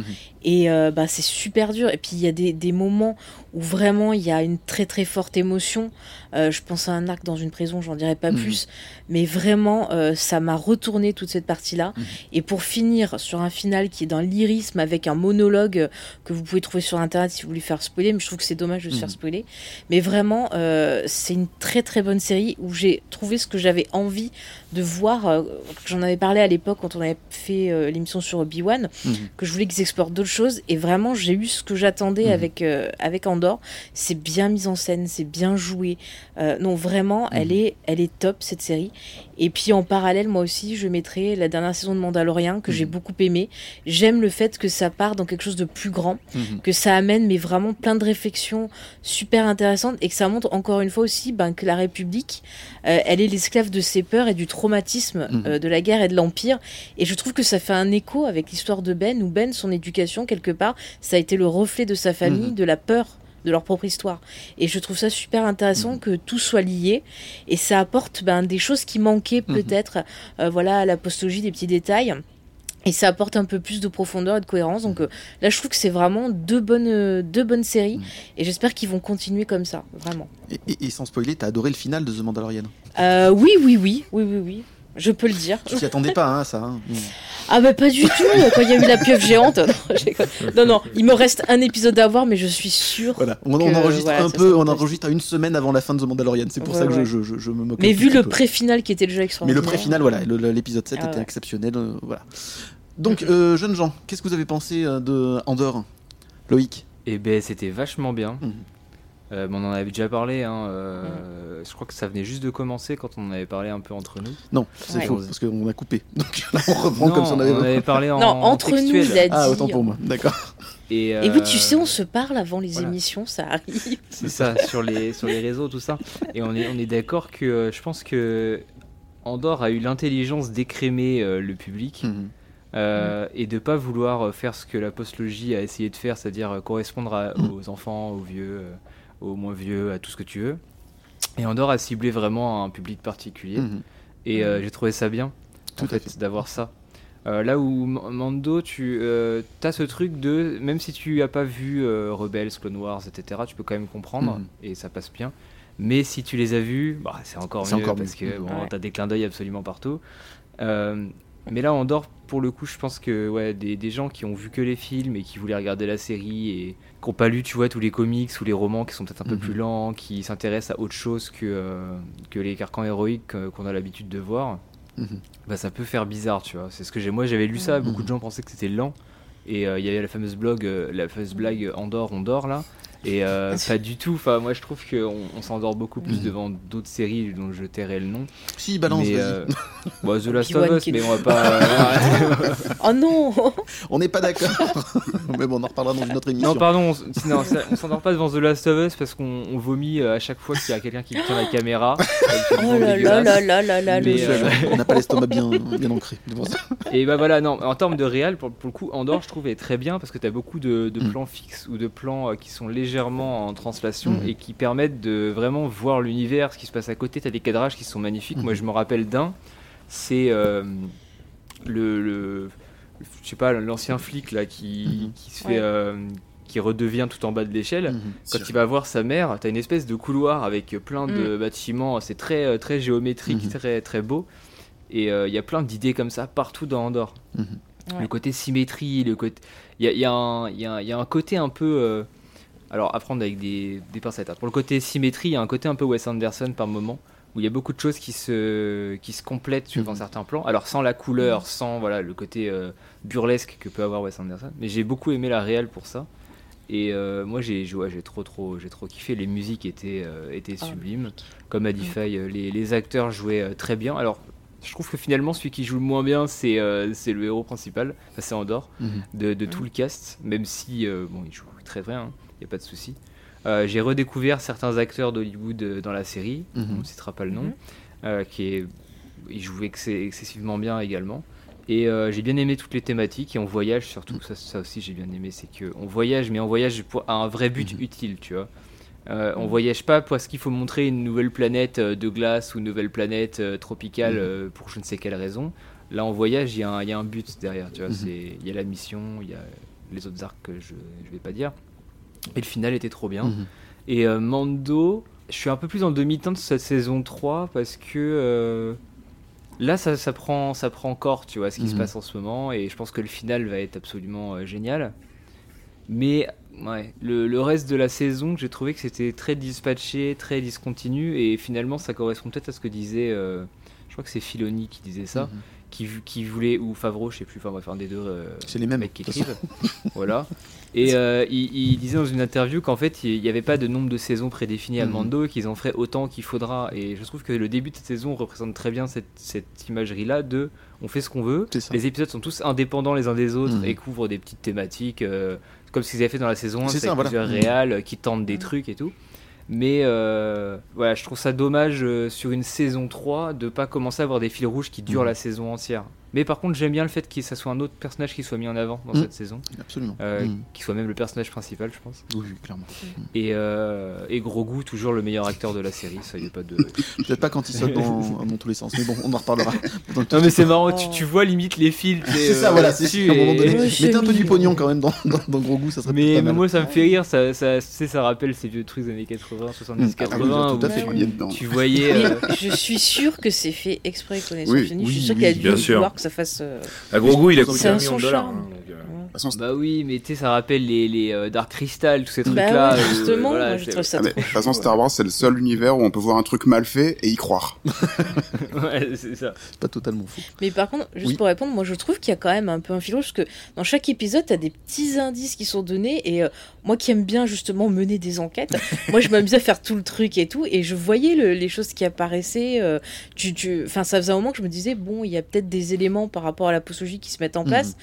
et euh, bah, c'est super dur. Et puis il y a des, des moments où vraiment il y a une très très forte émotion. Euh, je pense à un acte dans une prison, j'en dirai pas Mhm. plus. Mais vraiment, euh, ça m'a retourné toute cette partie-là. Et pour finir sur un final qui est d'un lyrisme avec un monologue que vous pouvez trouver sur internet si vous voulez faire spoiler, mais je trouve que c'est dommage de se Mhm. faire spoiler. Mais vraiment, c'est une très très bonne série où j'ai trouvé ce que j'avais envie de voir. J'en avais parlé à l'époque quand on avait fait l'émission sur Obi-Wan, Mhm. que je voulais qu'ils explorent d'autres Et vraiment, j'ai eu ce que j'attendais Mhm. avec, euh, avec Andorre. C'est bien mis en scène, c'est bien joué. Euh, non, vraiment, Mhm. elle, est, elle est top cette série. Et puis en parallèle, moi aussi, je mettrai la dernière saison de Mandalorian que j'ai Mhm. beaucoup aimé. J'aime le fait que ça part dans quelque chose de plus grand, Mhm. que ça amène mais vraiment plein de réflexions super intéressantes et que ça montre encore une fois aussi ben, que la République, elle est l'esclave de ses peurs et du traumatisme Mhm. euh, de la guerre et de l'Empire. Et je trouve que ça fait un écho avec l'histoire de Ben, où Ben, son éducation, quelque part, ça a été le reflet de sa famille, Mhm. de la peur de leur propre histoire. Et je trouve ça super intéressant que tout soit lié et ça apporte ben, des choses qui manquaient Mhm. peut-être euh, voilà, à la postologie, des petits détails. Et ça apporte un peu plus de profondeur et de cohérence. Donc euh, là, je trouve que c'est vraiment deux bonnes, euh, deux bonnes séries. Et j'espère qu'ils vont continuer comme ça, vraiment. Et, et- et sans spoiler, t'as adoré le final de The Mandalorian? Euh, oui, oui, oui, oui, oui, oui. Je peux le dire. Tu t'y attendais pas, hein, ça. hein. Ah bah pas du tout, quand il y a eu la pieuvre géante. Non, non, non, il me reste un épisode à voir, mais je suis sûre. Voilà, on, enregistre voilà, un peu, on enregistre à une semaine avant la fin de The Mandalorian. C'est pour Ouais, ça que je, ouais. je, je, je me moque. Mais vu le pré-final qui était déjà Mais extraordinaire. le pré-final, voilà, l'épisode 7 Ah était exceptionnel. euh, voilà. Donc, euh, jeunes gens, qu'est-ce que vous avez pensé euh, de Andorre Loïc? Et ben c'était vachement bien. Mhm. Euh, on en avait déjà parlé. hein, euh, Je crois que ça venait juste de commencer quand on en avait parlé un peu entre nous. Non, c'est Ouais. faux, parce qu'on a coupé. Donc là, on reprend Non, comme si on avait. on avait parlé en Non, en entre nous, il a dit. Ah, autant pour moi, d'accord. Et, Et oui, tu euh, sais, on se parle avant les voilà. émissions, ça arrive. C'est ça, sur les, sur les réseaux, tout ça. Et on est, on est d'accord que euh, je pense que Andorre a eu l'intelligence d'écrémer euh, le public Mhm. euh, et de pas vouloir euh, faire ce que la postlogie a essayé de faire, c'est-à-dire euh, correspondre à- Mhm. aux enfants, aux vieux, euh, aux moins vieux, à tout ce que tu veux. Et Andorre a ciblé vraiment un public particulier. Mhm. Et euh, j'ai trouvé ça bien, Tout en à fait, fait. d'avoir ça. Euh, là où M- Mando, tu as ce truc de, même si tu as pas vu euh, Rebels, Clone Wars, etc., tu peux quand même comprendre Mhm. et ça passe bien. Mais si tu les as vus, bah, c'est encore mieux encore parce mieux. que bon, Ouais. t'as des clins d'œil absolument partout. Mais là, Andorre, pour le coup, je pense que ouais, des, des gens qui ont vu que les films et qui voulaient regarder la série et qui n'ont pas lu, tu vois, tous les comics ou les romans qui sont peut-être un peu Mhm. plus lents, qui s'intéressent à autre chose que, euh, que les carcans héroïques qu'on a l'habitude de voir, Mhm. bah, ça peut faire bizarre, tu vois. C'est ce que j'ai. Moi, j'avais lu ça, beaucoup de gens pensaient que c'était lent. Et euh, il y avait la fameuse blog, euh, la fameuse blague Andorre, on dort là. Et euh, pas du tout. Enfin, moi, je trouve qu'on on, s'endort beaucoup plus Mhm. devant d'autres séries dont je tairai le nom. Si, balance, Mais, vas-y. euh, bah, The Last of Us, mais on va pas. Oh non On n'est pas d'accord. Mais bon, on en reparlera dans une autre émission. non, pardon, on, s- non, ça- on s'endort pas devant The Last of Us parce qu'on on vomit euh, à chaque fois qu'il y a quelqu'un qui tient la caméra. Oh là là là là là là euh, On n'a pas l'estomac bien, bien ancré. ça. Et bah voilà, non, en termes de réel, pour, pour le coup, Andorre, je trouve, est très bien parce que tu as beaucoup de, de Mm. plans fixes ou de plans euh, qui sont légèrement en translation Mm. et qui permettent de vraiment voir l'univers, ce qui se passe à côté. Tu as des cadrages qui sont magnifiques. Moi, je me rappelle d'un, c'est euh, le, le- Je sais pas, l'ancien flic là qui, Mhm. qui se fait. Ouais. euh, qui redevient tout en bas de l'échelle. Mhm. Quand il va voir sa mère, t'as une espèce de couloir avec plein de Mm. bâtiments, c'est très, euh, très géométrique, très, très beau. Et euh, il y a plein d'idées comme ça partout dans Andorre. Ouais. Le côté symétrie, le côté. Il y a, y a un- il y a un- il y a un côté un peu. euh, Alors, à prendre avec des, des pincettes. hein. Pour le côté symétrie, il y a un côté un peu Wes Anderson par moment, où il y a beaucoup de choses qui se, qui se complètent sur- dans Mhm. certains plans. Alors, sans la couleur, sans voilà, le côté euh, burlesque que peut avoir Wes Anderson. Mais j'ai beaucoup aimé la réelle pour ça. Et euh, moi, j'ai ouais, j'ai trop, trop, j'ai trop kiffé. Les musiques étaient, euh, étaient Ah, sublimes. Comme a dit Faye, les, les acteurs jouaient très bien. Alors, je trouve que finalement, celui qui joue le moins bien, c'est euh, c'est le héros principal. Enfin, c'est Andorre Mhm. de, de tout le cast, même si bon, il joue très très bien, il n'y a pas de souci. Euh, J'ai redécouvert certains acteurs d'Hollywood euh, dans la série, Mhm. on ne citera pas le nom, Mhm. euh, qui est, il joue ex- excessivement bien également. Et euh, j'ai bien aimé toutes les thématiques et on voyage surtout, ça, ça aussi j'ai bien aimé, c'est que on voyage, mais on voyage pour à un vrai but Mhm. utile, tu vois. Euh, on voyage pas parce qu'il faut montrer une nouvelle planète euh, de glace ou une nouvelle planète euh, tropicale Mhm. euh, pour je ne sais quelle raison. Là, on voyage, il y, a un- il y a un but derrière, tu vois. Mhm. c'est- Il y a la mission, il y a les autres arcs que je ne vais pas dire. Et le final était trop bien. Mhm. Et euh, Mando, je suis un peu plus en demi-teinte de cette saison 3 parce que euh, là, ça, ça, prend, ça prend corps, tu vois, ce qui se Mhm. passe en ce moment. Et je pense que le final va être absolument euh, génial. Mais ouais, le, le reste de la saison, j'ai trouvé que c'était très dispatché, très discontinu. Et finalement, ça correspond peut-être à ce que disait. je crois que c'est Filoni qui disait ça. Mhm. Qui, qui voulait, ou Favreau, je sais plus, enfin bref, un des deux. C'est les mêmes. mecs qui écrivent. voilà. Et euh, il, il disait dans une interview qu'en fait, il n'y avait pas de nombre de saisons prédéfinies à Mhm. Mando et qu'ils en feraient autant qu'il faudra. Et je trouve que le début de cette saison représente très bien cette, cette imagerie-là de on fait ce qu'on veut. Les épisodes sont tous indépendants les uns des autres Mhm. et couvrent des petites thématiques, euh, comme ce qu'ils avaient fait dans la saison 1, C'est voilà. plusieurs Mhm. réals euh, qui tentent des trucs et tout. Mais euh, voilà, je trouve ça dommage euh, sur une saison 3 de pas commencer à avoir des fils rouges qui durent la saison entière. Mais par contre, j'aime bien le fait que ça soit un autre personnage qui soit mis en avant dans Mm. cette saison. Absolument. Euh, Mm. Qui soit même le personnage principal, je pense. Oui, clairement. Et, euh, et Grogu, toujours le meilleur acteur de la série, ça y est pas de. Peut-être pas quand il saute dans, dans tous les sens, mais bon, on en reparlera. Non mais c'est marrant, tu, tu vois limite les fils. C'est ça, voilà, c'est. Ouais, Mettez un peu du pognon quand même dans, dans, dans Gros Goût, ça serait Mais pas mal. moi ça me fait rire, ça, ça, tu sais, ça rappelle ces vieux trucs des années 80, 70, Mm. Ah oui, 80. tout à où fait. tu- voyais. Euh, je suis sûre que c'est fait exprès, connaissant je suis oui, qu'il a dû bien sûr. vouloir que ça fasse. euh, À gros goût, il a C'est coûté un million son de dollars. hein, donc, euh, Bah oui, mais tu sais, ça rappelle les, les euh, Dark Crystal, tous ces Bah trucs-là. ouais, où, euh, justement, voilà, moi je trouve ça Ah, mais, trop de toute façon, Star Wars, c'est le seul univers où on peut voir un truc mal fait et y croire. ouais, c'est ça. C'est pas totalement faux. Mais par contre, juste Oui. pour répondre, moi je trouve qu'il y a quand même un peu un fil rouge, parce que dans chaque épisode, t'as des petits indices qui sont donnés, et euh, moi qui aime bien justement mener des enquêtes, moi je m'amuse à faire tout le truc et tout, et je voyais le- les choses qui apparaissaient. euh, tu, tu... Enfin, ça faisait un moment que je me disais, bon, il y a peut-être des éléments par rapport à la posologie qui se mettent en place.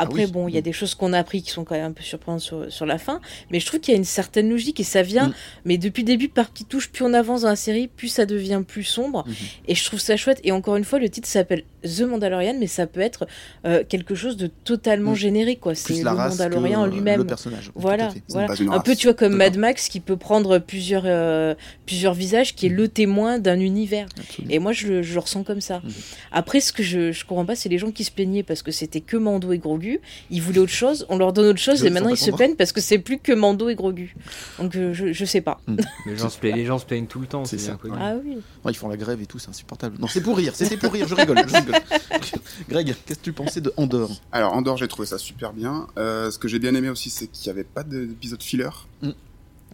Après, Ah oui. bon, il y a des choses qu'on a appris qui sont quand même un peu surprenantes sur, sur la fin, mais je trouve qu'il y a une certaine logique et ça vient, Mm. mais depuis le début, par petites touches, plus on avance dans la série, plus ça devient plus sombre. Mhm. Et je trouve ça chouette. Et encore une fois, le titre s'appelle The Mandalorian, mais ça peut être euh, quelque chose de totalement Mm. générique, quoi. C'est le Mandalorian en lui-même. Le personnage. tout Voilà, voilà. Un peu, tu vois, comme. Mad Max qui peut prendre plusieurs, euh, plusieurs visages, qui est le témoin d'un univers. Absolument. Et moi, je, le- je le ressens comme ça. Mhm. Après, ce que je, je comprends pas, c'est les gens qui se plaignaient parce que c'était que Mando et Grogu. Ils voulaient autre chose, on leur donne autre chose, Je et maintenant ils se plaignent parce que c'est plus que Mando et Grogu. Donc euh, je, je sais pas. Les gens, se plaignent, les gens se plaignent tout le temps, C'est ça. Ah oui. Ouais, ils font la grève et tout, c'est insupportable. Non, c'est pour rire, c'était pour rire, je rigole. Greg, qu'est-ce que tu pensais de Andorre? Alors, Andorre, j'ai trouvé ça super bien. Euh, ce que j'ai bien aimé aussi, c'est qu'il n'y avait pas d'épisode filler Mm.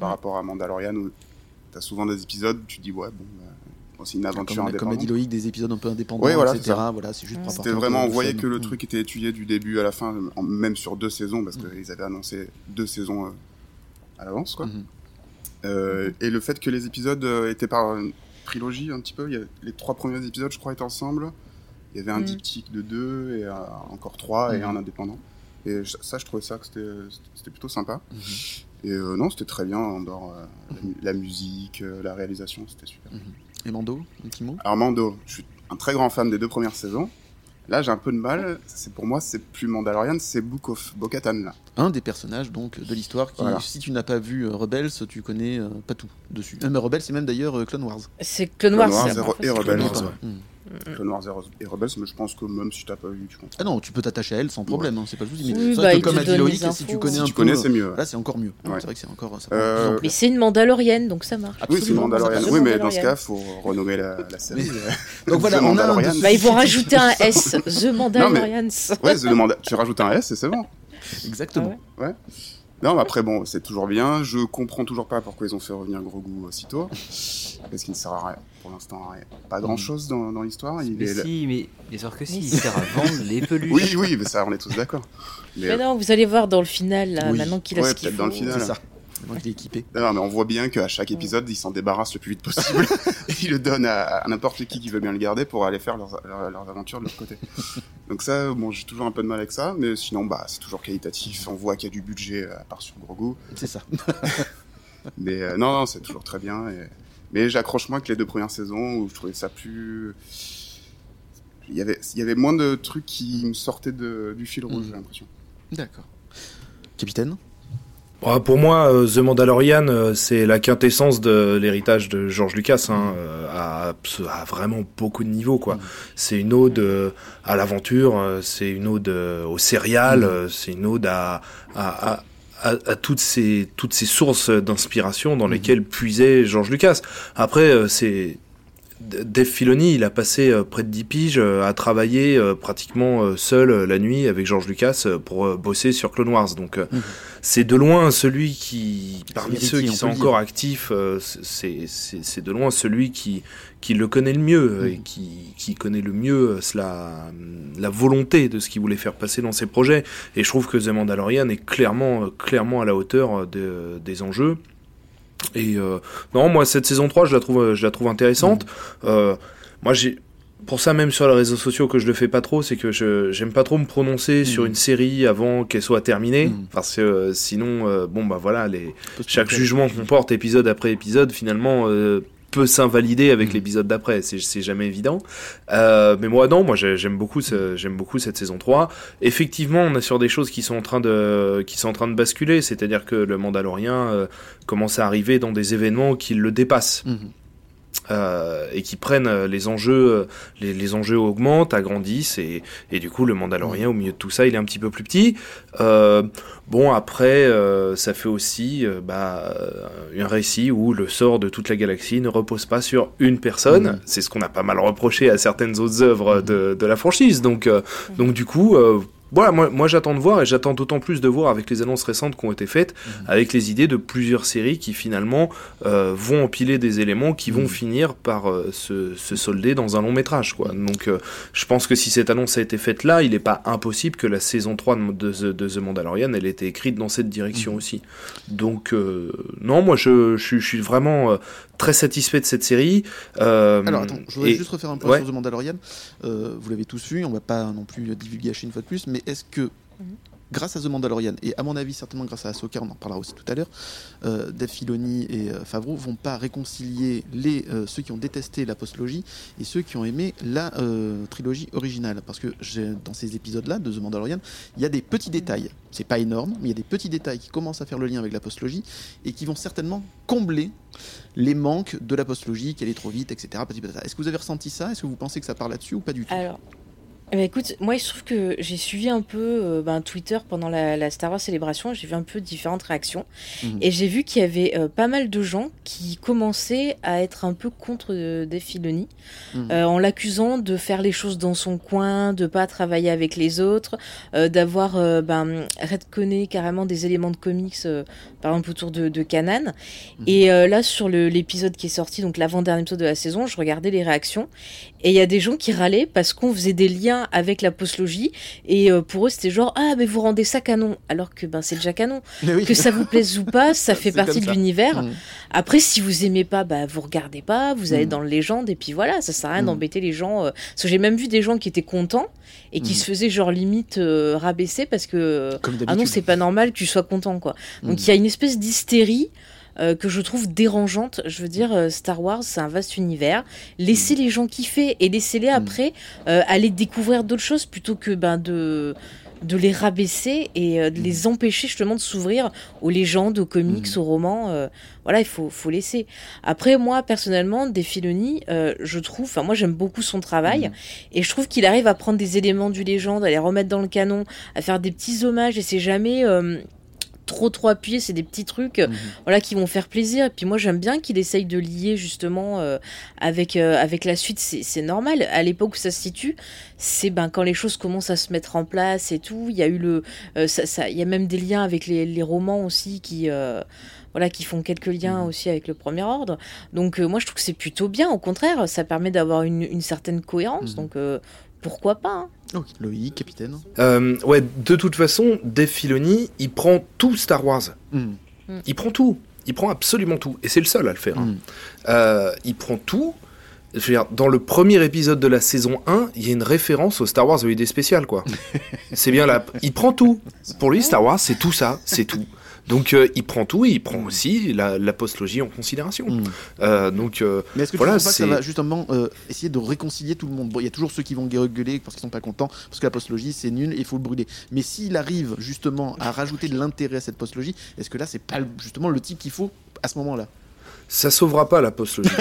par rapport à Mandalorian où t'as souvent des épisodes, tu te dis, ouais, bon, bah, bon, c'est une aventure Comme indépendante. Loïc, des épisodes un peu indépendants, Ouais, voilà, etc. Voilà, c'est juste pour C'était vraiment, on voyait que le Mm. truc était étudié du début à la fin, même sur deux saisons, parce qu'ils avaient annoncé deux saisons euh, à l'avance, quoi. Mhm. Euh, et le fait que les épisodes euh, étaient par trilogie un petit peu, il y avait- les trois premiers épisodes, je crois, étaient ensemble. Il y avait un Mhm. diptyque de deux et euh, encore trois et Mhm. un indépendant. Et ça, je trouvais ça que c'était c'était plutôt sympa. Mhm. Et euh, non, c'était très bien, Andorre, euh, la, mu- la musique, euh, la réalisation, c'était super. Et Mando, un petit mot? Alors Mando, je suis un très grand fan des deux premières saisons. Là, j'ai un peu de mal. C'est pour moi, c'est plus Mandalorian, c'est Book of Bo-Katan là. Un des personnages donc de l'histoire qui, Voilà. si tu n'as pas vu Rebels, tu connais euh, pas tout dessus. Euh, mais Rebels, c'est même d'ailleurs euh, Clone Wars. C'est Clone Wars. Clone Wars et Re- et Rebels, Clone ouais. Wars. Clone Wars et Re- et Rebels, mais je pense que même si t'as pas vu, tu comprends. Ah non, tu peux t'attacher à elle sans problème, hein, c'est pas le souci. Mais Oui, c'est bah, vrai il que comme a dit Loïc, les si tu connais Si un tu peu, connais, c'est mieux. Là, c'est encore mieux. Ouais. C'est vrai que c'est encore. Ça Euh, Mais c'est une Mandalorienne, donc ça marche. Oui, c'est Absolument, Mandalorian. ça Oui, mais dans ce cas, faut renommer la, la série. Donc voilà, The on a un. Bah, ils vont rajouter un S, The Mandalorians. Ouais, The Manda- tu rajoutes un S et c'est bon. Exactement. Non, mais après, bon, c'est toujours bien. Je comprends toujours pas pourquoi ils ont fait revenir Grogu aussitôt. Parce qu'il ne sert à rien, pour l'instant, à rien. pas grand chose dans, dans l'histoire. Il Mais est- si, mais bien sûr que si, il sert à vendre les peluches. Oui, oui, mais ça, on est tous d'accord. Mais, Mais non, vous allez voir dans le final, là, Oui. maintenant qu'il a Ouais, ce qu'il peut-être faut. dans le final. C'est ça. Maintenant qu'il est équipé. non, mais on voit bien qu'à chaque épisode, ils s'en débarrassent le plus vite possible. et ils le donnent à, à n'importe qui qui veut bien le garder pour aller faire leurs, leurs, leurs aventures de leur côté. Donc ça, bon, j'ai toujours un peu de mal avec ça, mais sinon, bah, c'est toujours qualitatif. On voit qu'il y a du budget euh, à part sur Grogu. C'est ça. Mais euh, non, non, c'est toujours très bien. et- Mais j'accroche moins que les deux premières saisons où je trouvais ça plus. Il y avait, il y avait moins de trucs qui me sortaient de, du fil rouge, Mhm. j'ai l'impression. D'accord. Capitaine? Ah, pour moi, euh, The Mandalorian, euh, c'est la quintessence de l'héritage de George Lucas, hein, euh, à, vraiment beaucoup de niveaux. quoi. C'est une ode à l'aventure, c'est une ode au euh, c'est une ode à, à, à, à- à toutes ces toutes ces sources d'inspiration dans Mhm. lesquelles puisait George Lucas. Après, c'est Dave Filoni, il a passé euh, près de 10 piges euh, à travailler euh, pratiquement seul la nuit avec George Lucas pour bosser sur Clone Wars. Donc Mhm. c'est de loin celui qui, parmi ceux qui on sont encore actifs, c'est de loin celui qui, qui le connaît le mieux et Mhm. qui, qui connaît le mieux la volonté de ce qu'il voulait faire passer dans ses projets. Et je trouve que The Mandalorian est clairement, clairement à la hauteur de- des enjeux. Et euh, non, moi cette saison 3, je la trouve, je la trouve intéressante. Euh, moi j'ai pour ça même sur les réseaux sociaux que je le fais pas trop, c'est que je j'aime pas trop me prononcer sur Mhm. une série avant qu'elle soit terminée, Mhm. parce que euh, sinon, bon bah voilà, les chaque jugement qu'on porte épisode après épisode, finalement, peut s'invalider avec Mhm. l'épisode d'après. C'est jamais évident. Euh, mais moi, non, moi j'ai- j'aime beaucoup, ce- j'aime beaucoup cette saison 3. Effectivement, on est sur des choses qui sont en train de, qui sont en train de basculer. C'est-à-dire que le Mandalorien euh, commence à arriver dans des événements qui le dépassent. Mhm. Euh, et qui prennent euh, les enjeux, euh, les, les enjeux augmentent, agrandissent, et, et du coup le Mandalorien au milieu de tout ça, il est un petit peu plus petit. Euh, bon après, euh, ça fait aussi euh, bah, un récit où le sort de toute la galaxie ne repose pas sur une personne. Mhm. C'est ce qu'on a pas mal reproché à certaines autres œuvres de, de la franchise. Donc, euh, donc du coup. Voilà, moi, moi j'attends de voir et j'attends d'autant plus de voir avec les annonces récentes qui ont été faites, avec les idées de plusieurs séries qui finalement euh, vont empiler des éléments qui vont Mhm. finir par euh, se, se solder dans un long métrage. Quoi. Donc euh, je pense que si cette annonce a été faite là, il n'est pas impossible que la saison 3 de, de The, de The Mandalorian elle ait été écrite dans cette direction Mhm. aussi. Donc euh, non, moi je, je, suis- je suis vraiment euh, très satisfait de cette série. Euh, Alors attends, je voudrais et- juste refaire un point ouais. sur The Mandalorian. Euh, vous l'avez tous vu, on va pas non plus divulgacher une fois de plus, mais est-ce que grâce à The Mandalorian, et à mon avis certainement grâce à Ahsoka, on en parlera aussi tout à l'heure, euh, Dave Filoni et euh, Favreau vont pas réconcilier les, euh, ceux qui ont détesté la postlogie et ceux qui ont aimé la euh, trilogie originale. Parce que dans ces épisodes-là de The Mandalorian, il y a des petits détails. C'est pas énorme, mais il y a des petits détails qui commencent à faire le lien avec la postlogie et qui vont certainement combler les manques de la postlogie, qu'elle est trop vite, etc. Est-ce que vous avez ressenti ça? Est-ce que vous pensez que ça part là-dessus ou pas du tout? Alors, eh ben, écoute, moi il se trouve que j'ai suivi un peu euh, ben, Twitter pendant la, la Star Wars célébration, j'ai vu un peu différentes réactions Mhm. et j'ai vu qu'il y avait euh, pas mal de gens qui commençaient à être un peu contre euh, Filoni Mhm. euh, en l'accusant de faire les choses dans son coin, de pas travailler avec les autres, d'avoir ben, redconné carrément des éléments de comics, par exemple autour de, de Kanan. Mhm. Et là, sur l'épisode qui est sorti, donc l'avant-dernier épisode de la saison, je regardais les réactions et il y a des gens qui râlaient parce qu'on faisait des liens avec la postlogie et euh, pour eux c'était genre ah mais vous rendez ça canon alors que ben c'est déjà canon. Oui. Que ça vous plaise ou pas, ça fait partie de l'univers. Mhm. Après, si vous aimez pas, bah vous regardez pas, vous allez Mm. dans le légende et puis voilà, ça sert à rien Mm. d'embêter les gens. euh, Parce que j'ai même vu des gens qui étaient contents et qui Mm. se faisaient genre limite euh, rabaisser parce que Comme ah non c'est pas normal que tu sois content quoi. Donc Mm. il y a une espèce d'hystérie. Euh, que je trouve dérangeante. Je veux dire, euh, Star Wars, c'est un vaste univers. Laissez les gens kiffer et laissez-les Mm. après euh, aller découvrir d'autres choses plutôt que ben, de, de les rabaisser et de Mm. les empêcher justement de s'ouvrir aux légendes, aux comics, Mm. aux romans. euh, voilà, il faut, faut laisser. Après, moi, personnellement, des Filoni, euh, je trouve, enfin, moi, j'aime beaucoup son travail Mm. et je trouve qu'il arrive à prendre des éléments du légende, à les remettre dans le canon, à faire des petits hommages et c'est jamais. euh, trop trop appuyé c'est des petits trucs euh, Mhm. voilà qui vont faire plaisir et puis moi j'aime bien qu'il essaye de lier justement euh, avec euh, avec la suite c'est normal à l'époque où ça se situe c'est ben quand les choses commencent à se mettre en place et tout il y a eu le euh, ça ça- il y a même des liens avec les, les romans aussi qui voilà qui font quelques liens Mhm. aussi avec le premier ordre donc euh, moi je trouve que c'est plutôt bien au contraire ça permet d'avoir une, une certaine cohérence Mhm. donc euh, pourquoi pas hein. Ok, Loïc, capitaine. Euh, ouais, de toute façon, Dave Filoni, il prend tout Star Wars. Mhm. Il prend tout. Il prend absolument tout. Et c'est le seul à le faire. hein. Mhm. Euh, il prend tout. Je veux dire, dans le premier épisode de la saison 1, il y a une référence au Star Wars de idée spéciale, quoi. c'est bien là. Il prend tout. Pour lui, Star Wars, c'est tout ça. C'est tout. Donc, euh, il prend tout et il prend aussi la, la postlogie en considération. Mhm. Euh, donc, euh, Mais est-ce que Voilà, tu trouves pas que ça c'est- va justement euh, essayer de réconcilier tout le monde? Bon, il y a toujours ceux qui vont gueuler parce qu'ils sont pas contents, parce que la postlogie c'est nul et il faut le brûler. Mais s'il arrive justement à rajouter de l'intérêt à cette postlogie, est-ce que là c'est pas justement le type qu'il faut à ce moment-là? Ça sauvera pas la postlogie.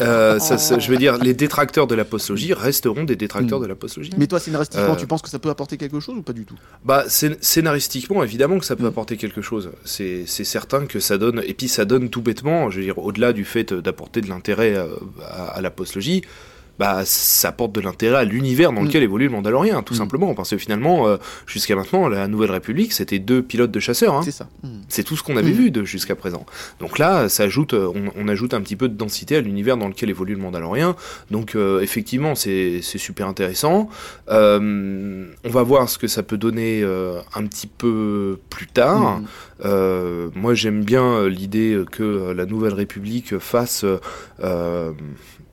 Euh, ça, ça- je veux dire, les détracteurs de la postlogie resteront des détracteurs Mhm. de la postlogie. Mais toi, scénaristiquement, Euh, tu penses que ça peut apporter quelque chose ou pas du tout? Bah, scén- scénaristiquement, évidemment que ça peut Mm. apporter quelque chose. C'est certain que ça donne. Et puis ça donne tout bêtement, je veux dire, au-delà du fait d'apporter de l'intérêt euh, à, à la postlogie, bah, ça apporte de l'intérêt à l'univers dans Mm. lequel évolue le Mandalorien, tout Mm. simplement. Parce que finalement, euh, jusqu'à maintenant, la Nouvelle République, c'était deux pilotes de chasseurs. Hein. C'est ça. Mhm. C'est tout ce qu'on avait vu de jusqu'à présent. Donc là, ça ajoute, euh, on, on ajoute un petit peu de densité à l'univers dans lequel évolue le Mandalorien. Donc euh, effectivement, c'est super intéressant. Euh, on va voir ce que ça peut donner euh, un petit peu plus tard. Euh, moi, j'aime bien l'idée que la Nouvelle République fasse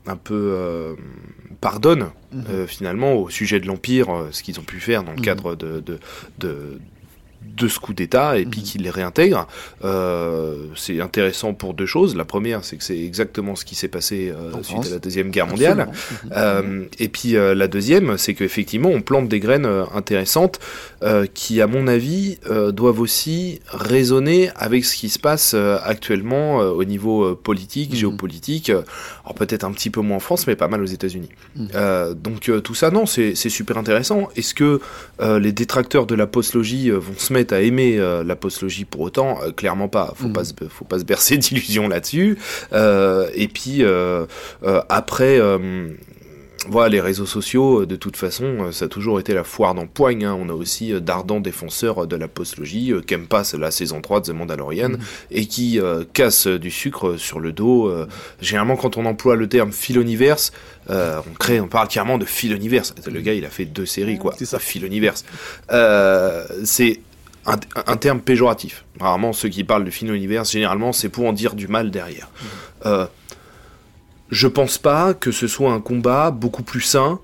un peu euh, pardonne Mhm. euh, finalement au sujet de l'Empire, euh, ce qu'ils ont pu faire dans le Mhm. cadre de, de, de, de ce coup d'État et puis Mhm. qu'il les réintègre. Euh, c'est intéressant pour deux choses. La première, c'est que c'est exactement ce qui s'est passé suite France. à la deuxième guerre mondiale. Et puis la deuxième, c'est qu'effectivement, on plante des graines intéressantes euh, qui, à mon avis, euh, doivent aussi résonner avec ce qui se passe euh, actuellement au niveau politique, Mhm. géopolitique. alors peut-être un petit peu moins en France, mais pas mal aux États-Unis. Mhm. Donc tout ça, non, c'est super intéressant. Est-ce que les détracteurs de la postlogie vont se mettre à aimer la postlogie pour autant? Clairement pas. Faut Mhm. pas se, faut pas se bercer d'illusions là-dessus. Et puis après. Voilà, les réseaux sociaux, euh, de toute façon, euh, ça a toujours été la foire d'empoigne. Hein. On a aussi euh, d'ardents défenseurs de la postlogie, qui aiment pas la saison 3 de The Mandalorian, Mhm. et qui euh, cassent du sucre sur le dos. euh. généralement, quand on emploie le terme philoniverse, euh, on crée, on parle carrément de philoniverse. Le gars, il a fait deux séries, quoi. C'est ça. philoniverse. C'est un, un terme péjoratif. Rarement, ceux qui parlent de philoniverse, généralement, c'est pour en dire du mal derrière. Euh, je pense pas que ce soit un combat beaucoup plus sain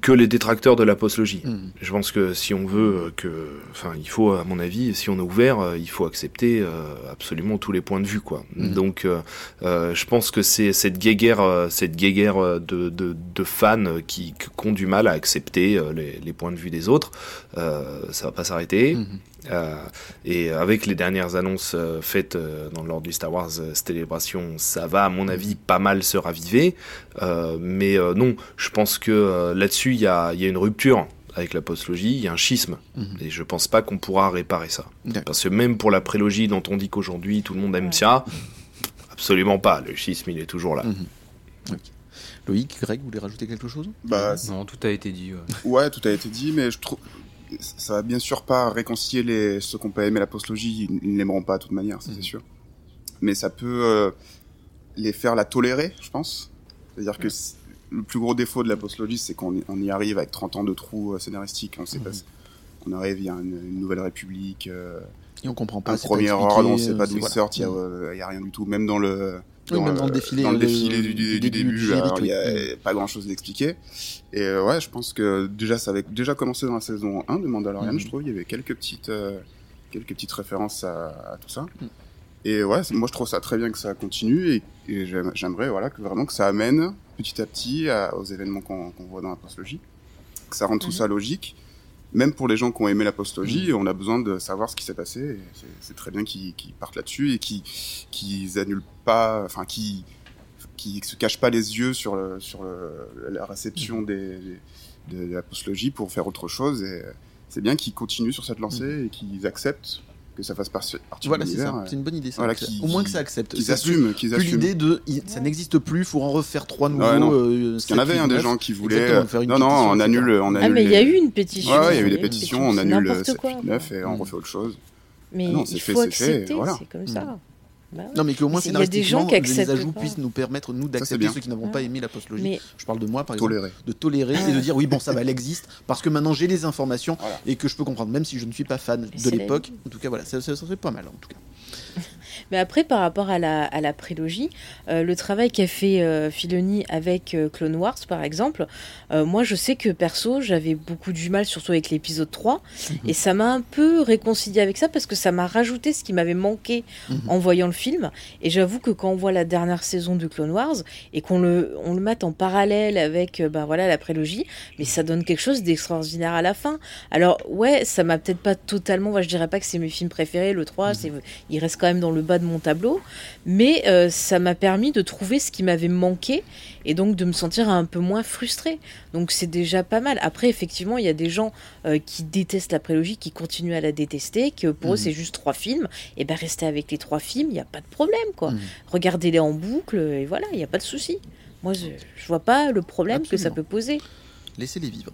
que les détracteurs de la postlogie. Mhm. Je pense que si on veut euh, que, enfin, il faut, à mon avis, si on est ouvert, euh, il faut accepter euh, absolument tous les points de vue, quoi. Mhm. Donc, euh, euh, je pense que c'est cette guéguerre, cette guéguerre de, de, de fans qui, qui ont du mal à accepter les, les points de vue des autres. Ça va pas s'arrêter. Mhm. Euh, et avec les dernières annonces euh, faites euh, dans l'ordre du Star Wars euh, Célébration, ça va à mon avis pas mal se raviver. Euh, mais euh, non, je pense que euh, là-dessus il y a, il y a une rupture avec la postlogie, il y a un schisme. Mhm. Et je pense pas qu'on pourra réparer ça. D'accord. Parce que même pour la prélogie dont on dit qu'aujourd'hui tout le monde aime ça, absolument pas. Le schisme il est toujours là. Mhm. Loïc, Greg, vous voulez rajouter quelque chose? Bah, Non, tout a été dit. ouais. Ouais, tout a été dit, mais je trouve ça va bien sûr pas réconcilier les ceux qui n'ont pas aimé la postlogie, ils ils ne l'aimeront pas de toute manière, ça, Mhm. c'est sûr. Mais ça peut euh, les faire la tolérer, je pense. C'est-à-dire que le plus gros défaut de la postlogie, c'est qu'on y- arrive avec 30 ans de trous euh, scénaristiques, on sait pas, Mhm. on arrive, il y a une, une nouvelle république, euh, Et on comprend pas. un c'est premier ordre, on sait pas d'où il a, Mhm. euh, il y a rien du tout, même dans le Oui, même dans le défilé, dans le défilé du, du du- du début, alors, il y a oui. pas grand chose d'expliqué. Et euh, ouais, je pense que déjà ça avait déjà commencé dans la saison 1 de Mandalorian, Mhm. je trouve. Il y avait quelques petites, euh, quelques petites références à, à tout ça. Mhm. Et ouais, moi je trouve ça très bien que ça continue et, et j'aime- j'aimerais voilà, que vraiment que ça amène petit à petit à- aux événements qu'on voit dans la postlogie. Que ça rende tout ça logique. Même pour les gens qui ont aimé la postlogie, Mhm. on a besoin de savoir ce qui s'est passé. c'est- très bien qu'ils partent là-dessus et qu'ils annulent pas, enfin qui qui se cachent pas les yeux sur le, sur le- la réception des, de la postlogie pour faire autre chose. Et c'est bien qu'ils continuent sur cette lancée et qu'ils acceptent que ça fasse partie Voilà, de c'est l'univers. ça. C'est une bonne idée. ça. Voilà, C'est- qui- Au moins que ça accepte. Qu'ils assument, qu'ils Plus assument. l'idée de il- ça n'existe plus, faut en refaire trois nouveaux. Ouais, non. euh, Parce qu'il y en avait hein, des gens qui voulaient. Faire une non, non, pétition, on annule, on annule. Ah, mais il y a eu une pétition. Ouais, ouais, il y a eu des pétitions, on annule n'importe 7, quoi. 8, 9 et on Mm. refait autre chose. Mais Ah non, il c'est fait, faut c'est fait, accepter, c'est comme Mm. ça. Bah. Non, mais qu'au moins Mais il y a des gens scénaristiquement, qui les ajouts pas. puissent nous permettre, nous, d'accepter ceux qui n'avont pas aimé la postlogie. Mais Je parle de moi, par exemple. Tolérer. de tolérer et de dire oui bon ça va elle existe parce que maintenant j'ai les informations Voilà. et que je peux comprendre même si je ne suis pas fan de l'époque en tout cas voilà ça, ça serait pas mal en tout cas Mais après, par rapport à la, à la prélogie, euh, le travail qu'a fait euh, Filoni avec euh, Clone Wars, par exemple, euh, moi je sais que perso, j'avais beaucoup du mal, surtout avec l'épisode 3, et ça m'a un peu réconcilié avec ça parce que ça m'a rajouté ce qui m'avait manqué Mhm. en voyant le film. Et j'avoue que quand on voit la dernière saison de Clone Wars et qu'on le, on le mette en parallèle avec ben voilà, la prélogie, mais ça donne quelque chose d'extraordinaire à la fin. Alors, ouais, ça m'a peut-être pas totalement. Moi, je dirais pas que c'est mes films préférés, le 3, c'est, il reste quand même dans le bas de mon tableau. Mais euh, ça m'a permis de trouver ce qui m'avait manqué et donc de me sentir un peu moins frustrée. Donc, c'est déjà pas mal. Après, effectivement, il y a des gens euh, qui détestent la prélogie, qui continuent à la détester, que pour eux, Mhm. c'est juste trois films. Et ben, restez avec les trois films, il n'y a pas de problème, quoi. Mhm. Regardez-les en boucle et voilà, il n'y a pas de souci. Moi, je, je vois pas le problème que ça peut poser. laissez-les vivre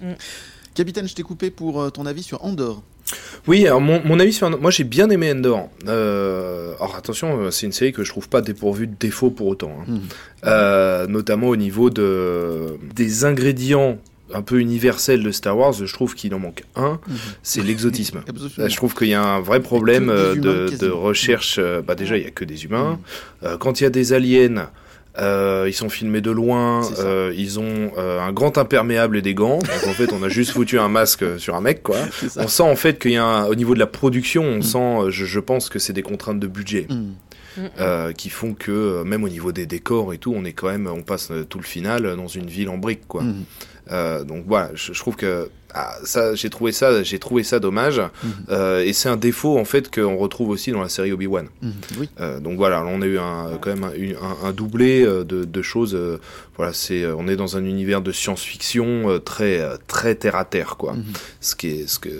Mm. capitaine je t'ai coupé pour euh, ton avis sur Andorre Oui, alors mon, mon avis sur moi j'ai bien aimé Endor. Euh, alors attention, euh, c'est une série que je trouve pas dépourvue de défauts pour autant. hein. Mhm. Euh, notamment au niveau de des ingrédients un peu universels de Star Wars, je trouve qu'il en manque un, c'est l'exotisme. Je trouve qu'il y a un vrai problème humains, de, recherche. bah déjà, il y a que des humains. Euh, quand il y a des aliens, Euh, ils sont filmés de loin, euh, ils ont euh, un grand imperméable et des gants. Donc en fait, on a juste foutu un masque sur un mec, quoi. On sent en fait qu'il y a un, au niveau de la production, on sent, euh, je, je pense que c'est des contraintes de budget Mm. qui font que même au niveau des décors et tout, on est quand même, on passe tout le final dans une ville en briques, quoi. Euh, donc voilà, je, je trouve que ah, ça, j'ai trouvé ça, j'ai trouvé ça dommage. Mhm. Euh, et c'est un défaut en fait qu'on retrouve aussi dans la série Obi Wan. Mhm. Oui. Euh, donc voilà, on a eu un, quand même un, une- un- un doublé euh, de, de choses. euh, voilà, c'est, euh, on est dans un univers de science-fiction euh, très très terre à terre, quoi. Mhm. Ce qui est ce que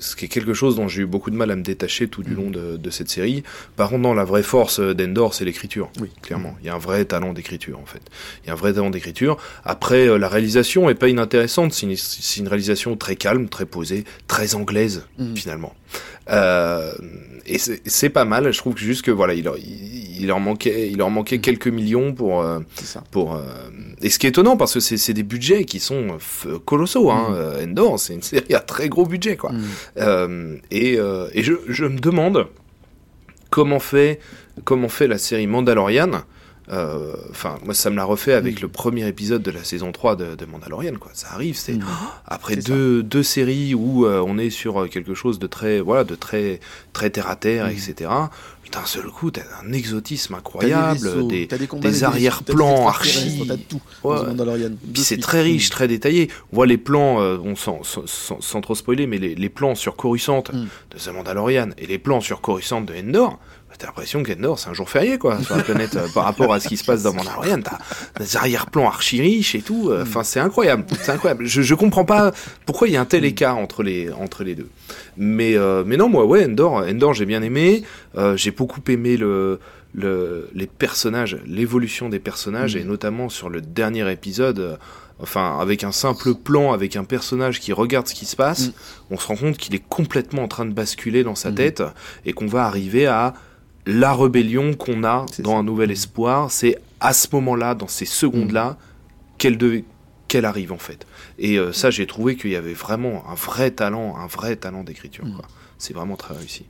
ce qui est quelque chose dont j'ai eu beaucoup de mal à me détacher tout du long de, de cette série. Par contre, non, la vraie force d'Endor, c'est l'écriture. Oui. Clairement, il y a un vrai talent d'écriture en fait. Il y a un vrai talent d'écriture. Après, euh, la réalisation est pas inintéressante. C'est une, une réalisation très calme, très posée, très anglaise Mhm. finalement. Euh, et c'est pas mal. Je trouve que juste que voilà, il, leur- il, il leur manquait, il manquait quelques millions pour euh, pour. euh, et ce qui est étonnant parce que c'est des budgets qui sont colossaux. Hein. Mhm. Euh, Endor, c'est une série à très gros budget quoi. Euh, et et je, je me demande comment fait comment fait la série Mandalorian. Euh, Enfin, moi, ça me l'a refait avec le premier épisode de la saison 3 de, de Mandalorian. Quoi. Ça arrive, c'est Mhm. après C'est deux, deux séries où euh, on est sur euh, quelque chose de très voilà de très très terre à terre, Mhm. etc. D'un seul coup, t'as un exotisme incroyable, des, des arrière-plans archi. tout. Ouais. Mandalorian. Puis c'est très riche, Mm. très détaillé. On voit les plans, euh, on sans, sans, trop spoiler, mais les, les plans sur Coruscant Mm. de The Mandalorian et les plans sur Coruscant de Endor, t'as l'impression qu'Endor c'est un jour férié quoi sur la planète euh, par rapport à ce qui se passe dans Mandalorian. T'as des arrière-plans archi riches et tout. Mm. euh, Enfin, c'est incroyable, c'est incroyable. Je, je comprends pas pourquoi il y a un tel écart entre les entre les deux. Mais euh, mais non, moi ouais, Endor, Endor j'ai bien aimé. Euh, j'ai beaucoup aimé le le, les personnages, l'évolution des personnages, Mhm. et notamment sur le dernier épisode, euh, enfin, avec un simple plan, avec un personnage qui regarde ce qui se passe, Mhm. on se rend compte qu'il est complètement en train de basculer dans sa Mhm. tête, et qu'on va arriver à la rébellion qu'on a dans ça. un nouvel espoir. C'est à ce moment-là, dans ces secondes-là, qu'elle devait qu'elle arrive en fait. Et euh, ça, j'ai trouvé qu'il y avait vraiment un vrai talent, un vrai talent d'écriture. Quoi. C'est vraiment très réussi.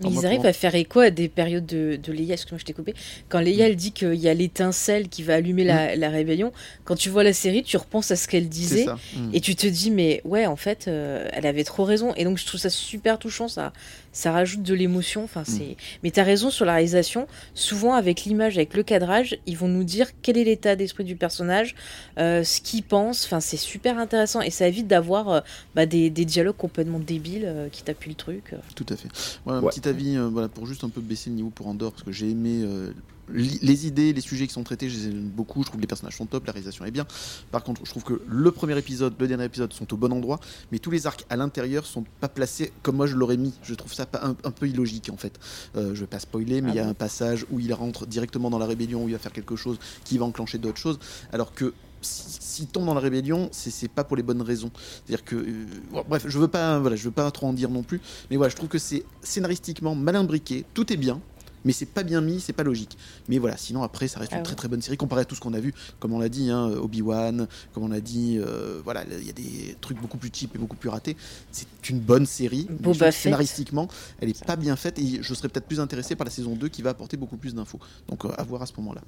Alors, Ils arrivent à faire écho à des périodes de, de Leia, excuse-moi, je t'ai coupé. Quand Leia, elle dit qu'il y a l'étincelle qui va allumer la, la rébellion, quand tu vois la série, tu repenses à ce qu'elle disait. Mm. Et tu te dis, mais ouais, en fait, euh, elle avait trop raison. Et donc, je trouve ça super touchant. Ça, ça rajoute de l'émotion. Enfin, c'est. Mais t'as raison sur la réalisation. Souvent, avec l'image, avec le cadrage, ils vont nous dire quel est l'état d'esprit du personnage, euh, ce qu'il pense. Enfin, c'est super intéressant. Et ça évite d'avoir euh, bah, des, des dialogues complètement débiles euh, qui t'appuient le truc. Tout à fait. Voilà, un petit avis, euh, voilà, pour juste un peu baisser le niveau pour Andorre, parce que j'ai aimé euh, les idées, les sujets qui sont traités, je les aime beaucoup. Je trouve que les personnages sont top, la réalisation est bien. Par contre, je trouve que le premier épisode, le dernier épisode sont au bon endroit, mais tous les arcs à l'intérieur sont pas placés comme moi je l'aurais mis. Je trouve ça un, un peu illogique en fait. Euh, je vais pas spoiler, mais Ah il y a bon un passage où il rentre directement dans la rébellion, où il va faire quelque chose qui va enclencher d'autres choses, alors que si- s'il tombe dans la rébellion, c'est c'est pas pour les bonnes raisons. C'est-à-dire que, euh, bon, bref, je veux pas, voilà, je veux pas trop en dire non plus, mais voilà, je trouve que c'est scénaristiquement mal imbriqué, tout est bien, mais c'est pas bien mis, c'est pas logique. Mais voilà, sinon après, ça reste Ah une ouais. très très bonne série comparé à tout ce qu'on a vu, comme on l'a dit, hein, Obi-Wan, comme on a dit, euh, voilà, il y a des trucs beaucoup plus cheap et beaucoup plus ratés. C'est une bonne série, mais scénaristiquement, elle est pas bien faite et je serais peut-être plus intéressé par la saison 2 qui va apporter beaucoup plus d'infos. Donc euh, à voir à ce moment-là.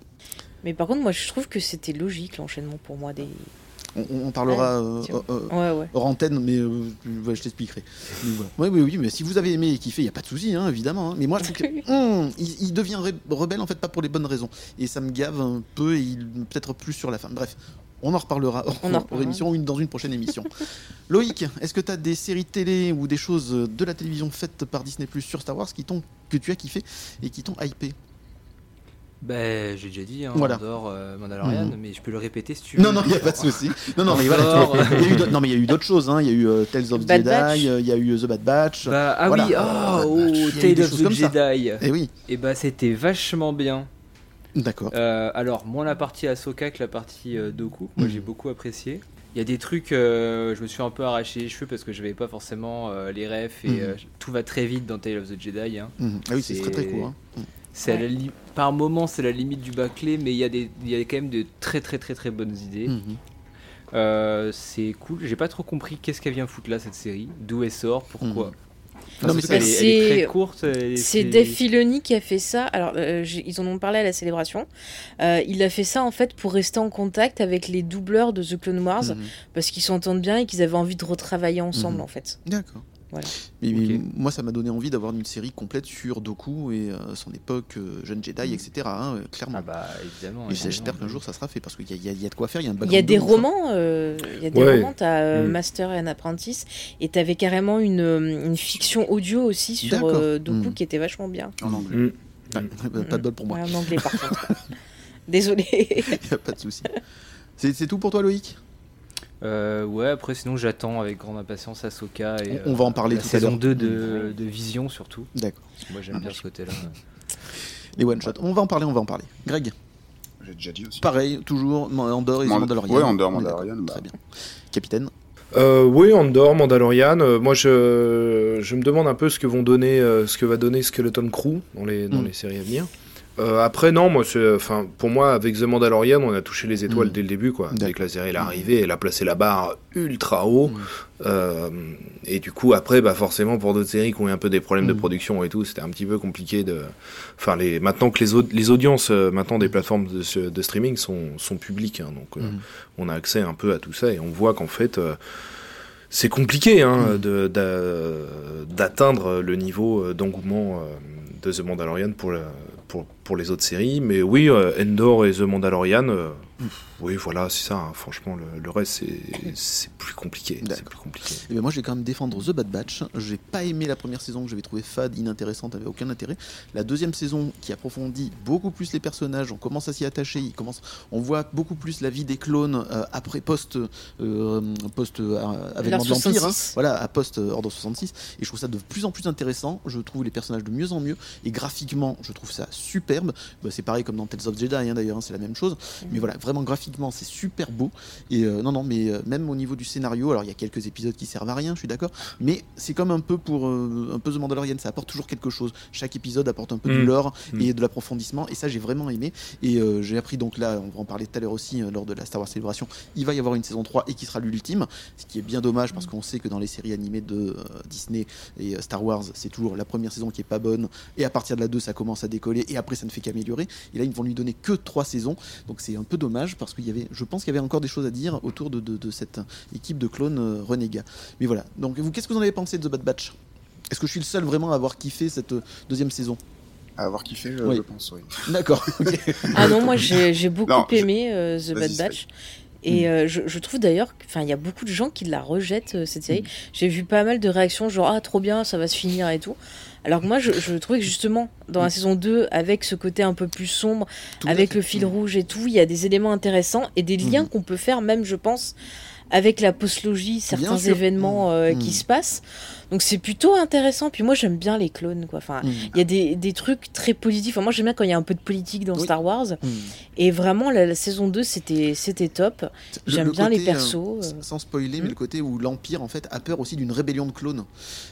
Mais par contre, moi, je trouve que c'était logique l'enchaînement pour moi des. On, on parlera euh, tiens. euh, Ouais, ouais. hors antenne, mais euh, ouais, je t'expliquerai. Voilà. Oui, oui, mais si vous avez aimé et kiffé, il n'y a pas de souci, hein, évidemment. hein. Mais moi, je trouve que hum, il, devient rebelle, en fait, pas pour les bonnes raisons. Et ça me gave un peu, et peut-être plus sur la fin. Bref, on en reparlera hors, On en reparlera. émission ou une- dans une prochaine émission. Loïc, est-ce que tu as des séries télé ou des choses de la télévision faites par Disney Plus sur Star Wars qui t'ont, que tu as kiffé et qui t'ont hypé? Ben, j'ai déjà dit, hein, Voilà. Andorre, euh, Mandalorian, Mhm. mais je peux le répéter si tu veux. Non, non, il n'y a pas de souci. Non, non, mais voilà, il y a eu d'autres- non, mais il y a eu d'autres choses. hein. Il y a eu euh, Tales of Bad Jedi, euh, il y a eu The Bad Batch. Bah, ah Voilà. oui, oh, Euh, oh, il y a eu Tale des of the. Jedi. Eh oui, Et bah, c'était vachement bien. d'accord. Euh, alors, moins la partie Ahsoka que la partie euh, Doku. Moi, j'ai beaucoup apprécié. Il y a des trucs, euh, je me suis un peu arraché les cheveux parce que je n'avais pas forcément euh, les refs et euh, tout va très vite dans Tale of the Jedi. hein. Ah oui, c'est C'est- très très court. hein. C'est Ouais. Par moment, c'est la limite du bâclé, mais il y, a des... il y a quand même de très très très très bonnes idées. Mhm. Euh, c'est cool. J'ai pas trop compris qu'est-ce qu'elle vient foutre là cette série, d'où elle sort, pourquoi. Non, mais surtout ça, qu'elle est, elle est c'est- très courte. et C'est Dave Filoni qui a fait ça. Alors, euh, ils en ont parlé à la célébration. Euh, il a fait ça en fait pour rester en contact avec les doubleurs de The Clone Wars Mhm. parce qu'ils s'entendent bien et qu'ils avaient envie de retravailler ensemble Mhm. en fait. D'accord. Voilà. Mais, moi, ça m'a donné envie d'avoir une série complète sur Doku et euh, son époque, euh, jeune Jedi, etc. hein, euh, clairement. Ah bah évidemment. et évidemment. j'espère qu'un jour ça sera fait parce qu'il y, a- il y y a de quoi faire. Il y a un Il y a background des hein. romans, euh, il y a des Ouais. romans. T'as euh, Mm. Master and Apprentice et t'avais carrément une, une fiction audio aussi sur euh, Doku Mm. qui était vachement bien. En anglais. Mm. Ouais, pas de bol pour moi. Ouais, en anglais par contre. Désolé. A pas de souci. C'est tout pour toi, Loïc? Euh, ouais, après, sinon, j'attends avec grande impatience Ahsoka. Et, On- on va en parler la tout à saison l'heure. 2 de, de Vision, surtout. D'accord. Moi, j'aime bien ce côté-là. Les one shots. On va en parler, on va en parler. Greg, J'ai déjà dit aussi. pareil, toujours Andorre et Mand- Mandalorian. ouais, Andorre. Mandalorian, bah. Très bien. Capitaine. Euh, oui, Andor, Mandalorian. euh, moi, je, je me demande un peu ce que vont donner, euh, ce que va donner Skeleton Crew dans les, dans Mm. les séries à venir. Euh, après, non, moi, enfin, pour moi, avec The Mandalorian, on a touché les étoiles Mm. dès le début, quoi. Dès que la série est arrivée, elle a placé la barre ultra haut. Mm. Euh, et du coup, après, bah, forcément, pour d'autres séries qui ont eu un peu des problèmes de Mm. production et tout, c'était un petit peu compliqué de. Enfin, les, maintenant que les, les audiences, euh, maintenant des plateformes de, streaming sont, sont publiques, hein, donc Mm. on a accès un peu à tout ça et on voit qu'en fait. c'est compliqué hein, Mm. d'atteindre le niveau d'engouement de The Mandalorian pour, le- pour, pour les autres séries. Mais oui, euh, Endor et The Mandalorian, euh, oui, voilà, c'est ça. hein. franchement, le, le reste, c'est- c'est plus compliqué. Plus compliqué. Eh bien, moi, je vais quand même défendre The Bad Batch. J'ai pas aimé la première saison que j'avais trouvé fade, inintéressante, avait aucun intérêt. La deuxième saison qui approfondit beaucoup plus les personnages, on commence à s'y attacher, il commence, on voit beaucoup plus la vie des clones euh, après post euh, post euh, avènement de L'Ordre l'Empire, hein. 66. voilà, à post euh, Ordre 66. Et je trouve ça de plus en plus intéressant. Je trouve les personnages de mieux en mieux et graphiquement, je trouve ça superbe. Bah, c'est pareil comme dans Tales of Jedi, hein, d'ailleurs, hein, c'est la même chose. Mais voilà, vraiment graphiquement, c'est super beau. Et euh, non, non, mais euh, même au niveau du scénario, alors il y a quelques épisodes qui servent à rien, je suis d'accord, mais c'est comme un peu pour euh, un peu The Mandalorian, ça apporte toujours quelque chose. Chaque épisode apporte un peu du Mm. lore Mm. et de l'approfondissement, et ça j'ai vraiment aimé. Et euh, j'ai appris donc là, on va en parler tout à l'heure aussi euh, lors de la Star Wars Célébration, il va y avoir une saison 3 et qui sera l'ultime, ce qui est bien dommage parce qu'on sait que dans les séries animées de euh, Disney et euh, Star Wars, c'est toujours la première saison qui est pas bonne, et à partir de la 2, ça commence à décoller, et après ça ne fait qu'améliorer. Et là, ils vont lui donner que 3 saisons, donc c'est un peu dommage parce qu'il y avait, je pense qu'il y avait encore des choses à dire autour de, de- de cette équipe de clones euh, renégats. Mais voilà. Donc vous, qu'est-ce que vous en avez pensé de The Bad Batch? Est-ce que je suis le seul vraiment à avoir kiffé cette euh, deuxième saison? À avoir kiffé, je, Oui. je pense, oui. D'accord. Ah non, moi j'ai j'ai beaucoup Non, aimé euh, The Bad. Batch. Et euh, je, je trouve d'ailleurs qu'il y a beaucoup de gens qui la rejettent, euh, cette série. J'ai vu pas mal de réactions, genre Ah, trop bien, ça va se finir et tout. Alors que moi, je, je trouvais que justement, dans la saison 2, avec ce côté un peu plus sombre, Tout avec le fil rouge et tout, il y a des éléments intéressants et des liens Mhm. qu'on peut faire, même, je pense, avec la postlogie, certains événements euh, Mhm. qui se passent. Donc c'est plutôt intéressant. Puis moi, j'aime bien les clones, quoi. Enfin, Mm. il y a des, des trucs très positifs. Enfin, moi, j'aime bien quand il y a un peu de politique dans Oui. Star Wars. Mm. Et vraiment, la, la saison 2, c'était c'était top. J'aime bien les côté, euh, persos. euh. s- sans spoiler, mais Hmm. le côté où l'Empire en fait a peur aussi d'une rébellion de clones.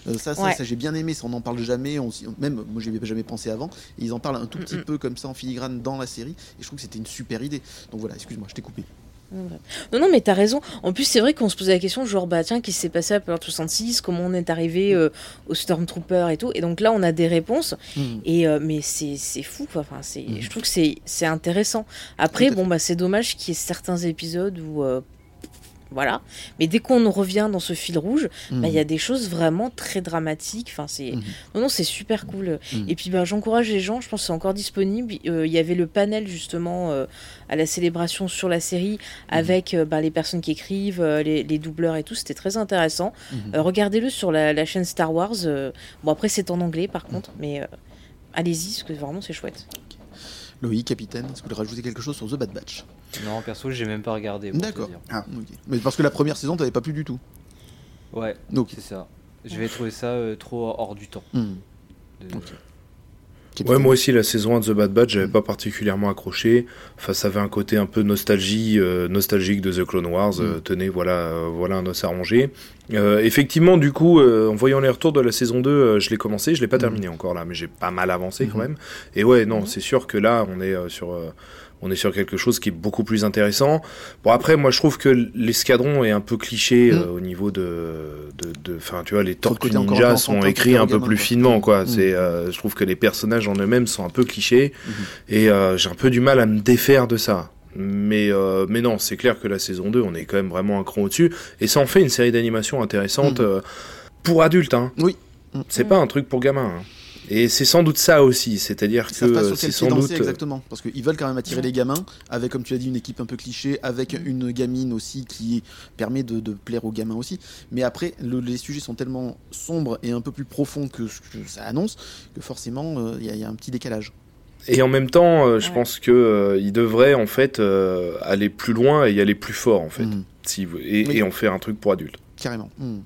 Euh, ça, ça, Ouais. ça, j'ai bien aimé. Ça, on n'en parle jamais. On, même moi, j'y avais jamais pensé avant. Et ils en parlent un tout petit Mm, mm. peu comme ça en filigrane dans la série. Et je trouve que c'était une super idée. Donc voilà, excuse-moi, je t'ai coupé. Non, non, mais t'as raison. En plus, c'est vrai qu'on se posait la question, genre, bah tiens, qu'est-ce qui s'est passé après l'an 66 Comment on est arrivé euh, au Stormtrooper et tout? Et donc là, on a des réponses. Mm. Et euh, mais c'est c'est fou, quoi. Enfin, c'est, Mhm. je trouve que c'est c'est intéressant. Après, à bon, bah c'est dommage qu'il y ait certains épisodes où. euh, voilà. Mais dès qu'on revient dans ce fil rouge, bah, il y a des choses vraiment très dramatiques. Enfin, c'est. Mhm. Non, non, c'est super cool. Mhm. Et puis, bah, j'encourage les gens. Je pense que c'est encore disponible. Euh, Il y avait le panel, justement, euh, à la célébration sur la série avec euh, bah, les personnes qui écrivent, euh, les, les doubleurs et tout. C'était très intéressant. Mhm. Euh, Regardez-le sur la, la chaîne Star Wars. euh, Bon, après, c'est en anglais, par contre. Mais euh, allez-y, parce que vraiment, c'est chouette. Loïc, capitaine, est-ce que vous voulez rajouter quelque chose sur The Bad Batch? Non, perso, j'ai même pas regardé. D'accord. Ok. Mais parce que la première saison, t'avais pas plu du tout. Ouais, Ok. c'est ça. Je vais trouver ça euh, trop hors du temps. Mm. de- Ok. Ouais, moi aussi, la saison 1 de The Bad Batch, j'avais pas particulièrement accroché. Enfin, ça avait un côté un peu nostalgie, euh, nostalgique de The Clone Wars. Euh, tenez, voilà, euh, voilà un os à ronger. Euh, effectivement, du coup, euh, en voyant les retours de la saison 2, euh, je l'ai commencé. Je l'ai pas terminé encore là, mais j'ai pas mal avancé quand Mhm. même. Et ouais, non, c'est sûr que là, on est euh, sur. euh, on est sur quelque chose qui est beaucoup plus intéressant. Bon après, moi je trouve que l'escadron est un peu cliché euh, au niveau de, de, de- enfin tu vois, les Tortues Ninja sont écrits un peu plus finement, quoi. C'est, euh, je trouve que les personnages en eux-mêmes sont un peu clichés Mhm. et euh, j'ai un peu du mal à me défaire de ça. Mais, euh, mais non, c'est clair que la saison 2, on est quand même vraiment un cran au-dessus. Et ça en fait une série d'animation intéressante Mhm. euh, pour adultes. Hein. Oui. C'est pas un truc pour gamins. hein. Et c'est sans doute ça aussi. C'est-à-dire que euh, c'est sans doute. exactement, parce qu'ils veulent quand même attirer les gamins, avec comme tu as dit une équipe un peu cliché, avec Mm. une gamine aussi qui permet de, de plaire aux gamins aussi. Mais après, le- les sujets sont tellement sombres et un peu plus profonds que ce que ça annonce que forcément euh, y, il y a un petit décalage. Et en même temps, euh, je Ouais. pense que euh, il devrait en fait euh, aller plus loin et y aller plus fort en fait, si vous- et, Oui. et en faire un truc pour adultes. Carrément. Mhm.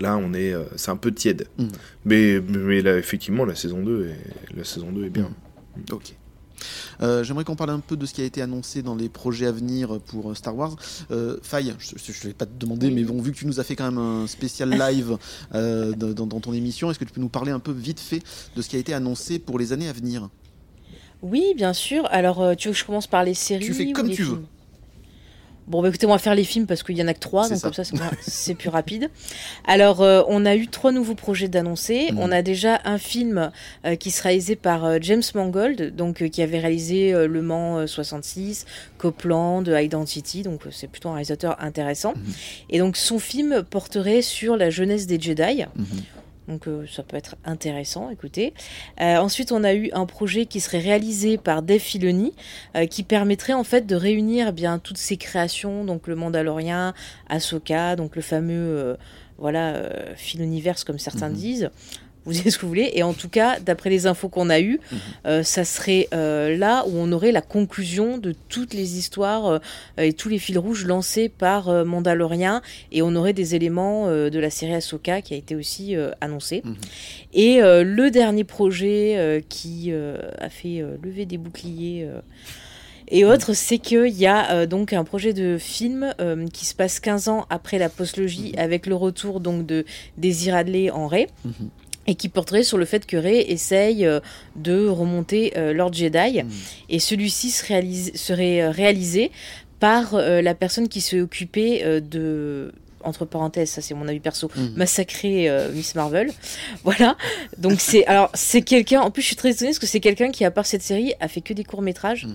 Là, on est, euh, c'est un peu tiède. Mhm. Mais, mais là, effectivement, la saison 2 est, la saison 2 est bien. Ok. Euh, J'aimerais qu'on parle un peu de ce qui a été annoncé dans les projets à venir pour Star Wars. Euh, Faye, je ne vais pas te demander, Oui. mais bon, vu que tu nous as fait quand même un spécial live euh, dans ton émission, est-ce que tu peux nous parler un peu vite fait de ce qui a été annoncé pour les années à venir? Oui, bien sûr. Alors, euh, tu veux que je commence par les séries Tu fais comme les tu veux. films? Bon, bah écoutez, on va faire les films parce qu'il y en a que trois, donc ça. comme ça, c'est plus rapide. Alors, euh, on a eu trois nouveaux projets d'annoncer. Mhm. On a déjà un film euh, qui sera réalisé par euh, James Mangold, donc qui avait réalisé Le Mans euh, 66, Copland, Identity, donc c'est plutôt un réalisateur intéressant. Mhm. Et donc, son film porterait sur la jeunesse des Jedi. Mhm. Donc euh, ça peut être intéressant, écoutez. Euh, ensuite, on a eu un projet qui serait réalisé par Dave Filoni, euh, qui permettrait en fait de réunir eh bien toutes ces créations, donc le Mandalorien, Ahsoka, donc le fameux voilà Filoniverse comme certains Mhm. disent. Vous dites ce que vous voulez. Et en tout cas, d'après les infos qu'on a eues, Mhm. euh, ça serait euh, là où on aurait la conclusion de toutes les histoires euh, et tous les fils rouges lancés par Mandalorian. Et on aurait des éléments de la série Ahsoka qui a été aussi annoncée. Mhm. Et le dernier projet qui a fait lever des boucliers et autres, c'est qu'il y a euh, donc un projet de film euh, qui se passe 15 ans après la postlogie avec le retour donc de Daisy Radley en Rey Mhm. Et qui porterait sur le fait que Rey essaye euh, de remonter euh, Lord Jedi Mhm. et celui-ci serait euh, réalisé par la personne qui s'est occupée de entre parenthèses, ça c'est mon avis perso, Mhm. massacrer euh, Miss Marvel. Voilà. Donc c'est alors c'est quelqu'un. En plus, je suis très étonnée parce que c'est quelqu'un qui, à part cette série, a fait que des courts métrages. Mhm.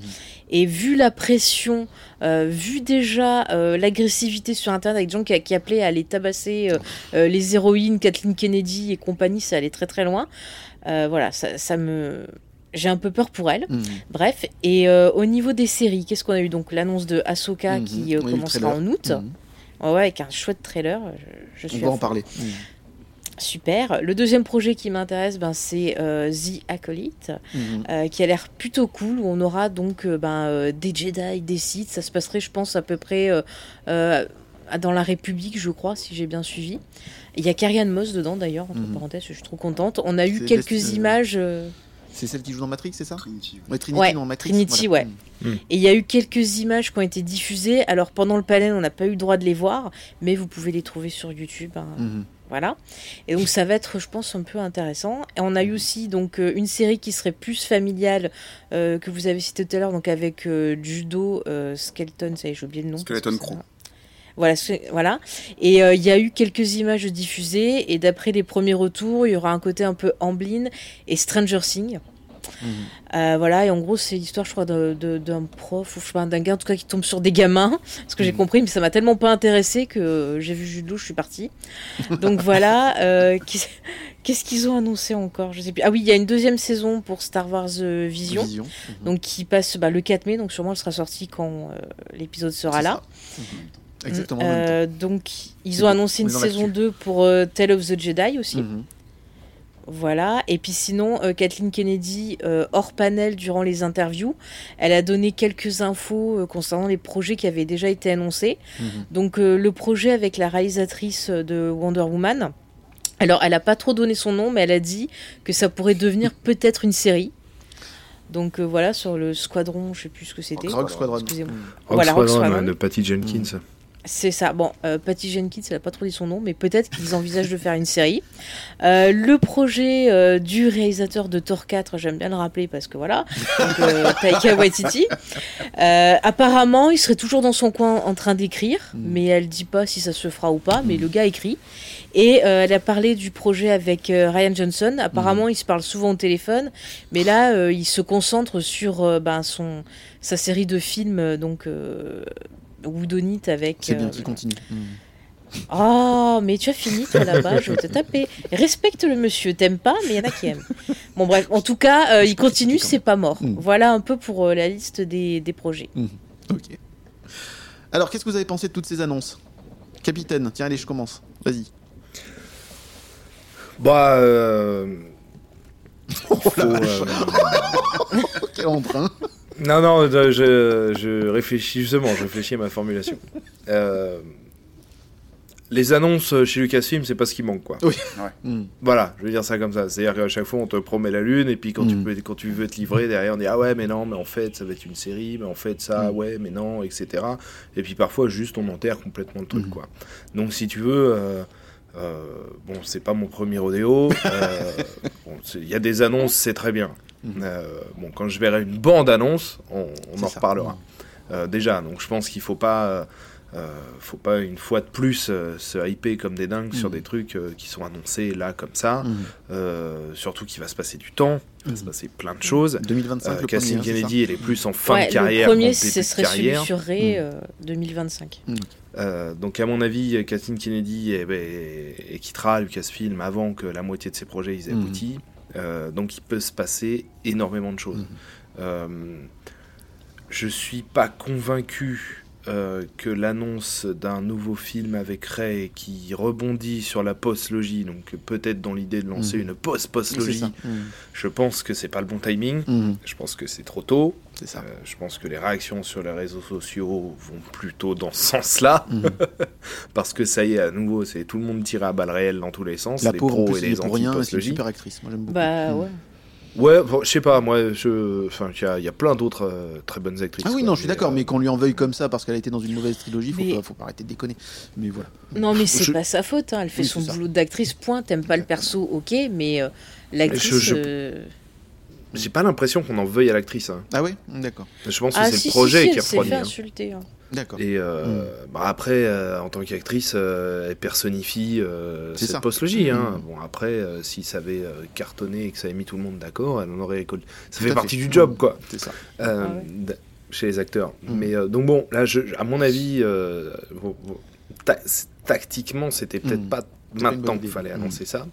Et vu la pression, euh, vu déjà euh, l'agressivité sur Internet avec des gens qui, qui appelaient à aller tabasser euh, les héroïnes, Kathleen Kennedy et compagnie, ça allait très très loin. Voilà, ça, ça me j'ai un peu peur pour elle. Mhm. Bref, et euh, au niveau des séries, qu'est-ce qu'on a eu? Donc l'annonce de Ahsoka Mhm. qui euh, Oui, commencera en août. Mhm. Ouais, ouais, avec un chouette trailer. Je, je On suis va à en parler. Super. Le deuxième projet qui m'intéresse, ben, c'est euh, The Acolyte, Mhm. euh, qui a l'air plutôt cool, où on aura donc euh, ben, euh, des Jedi, des Sith. Ça se passerait, je pense, à peu près euh, euh, dans la République, je crois, si j'ai bien suivi. Il y a Carrie Ann Moss dedans, d'ailleurs, entre Mhm. parenthèses, je suis trop contente. On a eu quelques euh, images... C'est celle qui joue dans Matrix, c'est ça Trinity. Ouais, Trinity Ouais, dans Matrix. Trinity, voilà. ouais. Et il y a eu quelques images qui ont été diffusées. Alors pendant le panel, on n'a pas eu le droit de les voir, mais vous pouvez les trouver sur YouTube. hein. Mhm. Voilà. Et donc ça va être, je pense, un peu intéressant. Et on a eu aussi donc euh, une série qui serait plus familiale euh, que vous avez cité tout à l'heure, donc avec euh, Judo euh, Skeleton, ça y est, j'ai oublié le nom. Skeleton Crew. Voilà, voilà. Et euh, il y a eu quelques images diffusées, et d'après les premiers retours, il y aura un côté un peu Amblin et Stranger Things. Mhm. Euh, voilà, et en gros, c'est l'histoire, je crois, d'un prof, ou je sais pas, d'un gars en tout cas qui tombe sur des gamins, ce que j'ai Mhm. compris, mais ça m'a tellement pas intéressé que j'ai vu Law, je suis partie. Donc voilà, euh, qu'est- qu'est-ce qu'ils ont annoncé encore? Je sais plus. Ah oui, il y a une deuxième saison pour Star Wars Vision, Vision. Mhm. donc qui passe bah, le 4 mai, donc sûrement elle sera sortie quand euh, l'épisode sera là. ça. Mhm. Exactement. Euh, donc ils ont annoncé on une saison l'actu. 2 pour euh, Tale of the Jedi aussi. Mhm. Voilà, et puis sinon, euh, Kathleen Kennedy, euh, hors panel durant les interviews, elle a donné quelques infos euh, concernant les projets qui avaient déjà été annoncés. Mhm. Donc euh, le projet avec la réalisatrice de Wonder Woman, alors elle n'a pas trop donné son nom, mais elle a dit que ça pourrait devenir peut-être une série. Donc euh, voilà, sur le squadron, je sais plus ce que c'était. Rogue Squadron. Mhm. Rock Voilà, Rock Squadron, Squadron. de Patty Jenkins. C'est ça. Bon, euh, Patty Jenkins, elle a pas trop dit son nom, mais peut-être qu'ils envisagent de faire une série. Euh, le projet euh, du réalisateur de Thor 4, j'aime bien le rappeler parce que voilà, donc, euh, Taika Waititi. Apparemment, il serait toujours dans son coin en train d'écrire, mais elle dit pas si ça se fera ou pas, mais le gars écrit. Et elle a parlé du projet avec Ryan Johnson. Apparemment, ils se parlent souvent au téléphone, mais là, il se concentre sur ben, son, sa série de films, donc Whodunit avec. C'est bien euh, qu'il continue. Mm. Oh, mais tu as fini toi là-bas, je vais te taper. Respecte le monsieur, t'aimes pas, mais il y en a qui aiment. Bon, bref, en tout cas, euh, il continue, c'est pas mort. Mm. Voilà un peu pour euh, la liste des, des projets. Ok. Alors, qu'est-ce que vous avez pensé de toutes ces annonces? Capitaine, tiens, allez, je commence. Vas-y. Bah. Euh... faut, euh, Quel emprunt. Non, non, je, je réfléchis justement, je réfléchis à ma formulation. Euh, les annonces chez Lucasfilm, c'est pas ce qui manque, quoi. Oui. Ouais. Voilà, je veux dire ça comme ça. C'est-à-dire qu'à chaque fois, on te promet la lune, et puis quand, tu, Mm. peux, quand tu veux te livrer, derrière, on dit Ah ouais, mais non, mais en fait, ça va être une série, mais en fait, ça, Mm. ouais, mais non, etc. Et puis parfois, juste, on enterre complètement le truc, Mm. quoi. Donc, si tu veux. euh, euh, bon, c'est pas mon premier rodéo. euh, bon, Il y a des annonces, c'est très bien. Mhm. Euh, bon, quand je verrai une bande-annonce, on, en ça. reparlera. Euh, déjà, donc je pense qu'il faut pas, euh, faut pas une fois de plus euh, se hyper comme des dingues sur Mhm. des trucs euh, qui sont annoncés là comme ça. Mhm. Euh, surtout qu'il va se passer du temps, il va se Mhm. passer plein de choses. 2025, Euh, le Kathleen premier, hein, Kennedy, elle est plus en fin Ouais, de carrière. le premier, ce serait celui carrière. sur Ray euh, 2025. Euh, donc à mon avis, Kathleen Kennedy eh ben, quittera Lucasfilm avant que la moitié de ses projets ils aient Mhm. abouti. Euh, donc il peut se passer énormément de choses. Mhm. Euh, je suis pas convaincu euh, que l'annonce d'un nouveau film avec Ray qui rebondit sur la post-logie, donc peut-être dans l'idée de lancer Mhm. une post-post-logie. Mhm. je pense que c'est pas le bon timing. Mhm. Je pense que c'est trop tôt. C'est ça. Euh, je pense que les réactions sur les réseaux sociaux vont plutôt dans ce sens-là. Mhm. Parce que ça y est, à nouveau, c'est tout le monde tiré à balles réelles dans tous les sens. La les pauvre, en pros plus, et les pour rien, c'est une super actrice. Moi, j'aime beaucoup. Bah Mhm. ouais. Ouais, bon, je sais pas, moi, je... enfin, il y a, il y a plein d'autres euh, très bonnes actrices. Ah oui, quoi, non, je suis d'accord, euh, mais qu'on lui en veuille comme ça parce qu'elle a été dans une mauvaise trilogie, faut, Mais- pas, faut pas arrêter de déconner. Mais voilà. Non, mais c'est Je- pas sa faute. hein. Elle fait Oui, son boulot d'actrice, point. T'aimes pas le perso, ok, mais euh, l'actrice. Je- je- euh, J'ai pas l'impression qu'on en veuille à l'actrice. hein. Ah oui? D'accord. Je pense que Ah, c'est si, le si, projet si, qui elle a s'est refroidi. fait hein. insulter. hein. D'accord. Et euh, bah après, euh, en tant qu'actrice, euh, elle personnifie euh, C'est cette ça. postlogie. Hein. Mm. Bon, après, euh, si ça avait cartonné et que ça avait mis tout le monde d'accord, elle en aurait récolté. Ça Tout fait partie fait. du job, quoi. C'est ça. Euh, Ah ouais. chez les acteurs. Mm. Mais euh, donc bon, là, je, à mon avis, euh, bon, bon, ta- tactiquement, c'était peut-être pas maintenant qu'il fallait annoncer ça.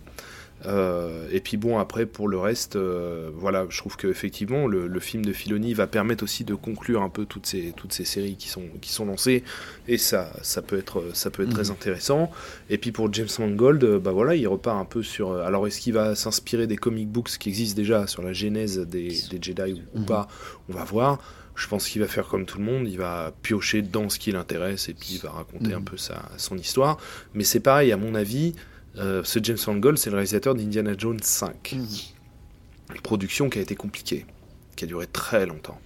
Euh, et puis bon, après, pour le reste, euh, voilà, je trouve qu'effectivement, le, le film de Filoni va permettre aussi de conclure un peu toutes ces, toutes ces séries qui sont, qui sont lancées, et ça, ça peut être, ça peut être très Mhm. intéressant. Et puis pour James Mangold, euh, bah voilà, il repart un peu sur. Alors, est-ce qu'il va s'inspirer des comic books qui existent déjà sur la genèse des, des Jedi ou, ou Mhm. pas? On va voir. Je pense qu'il va faire comme tout le monde, il va piocher dans ce qui l'intéresse et puis il va raconter Mhm. un peu sa, son histoire. Mais c'est pareil, à mon avis, euh, ce James Mangold, c'est le réalisateur d'Indiana Jones 5. Mhm. Une production qui a été compliquée, qui a duré très longtemps.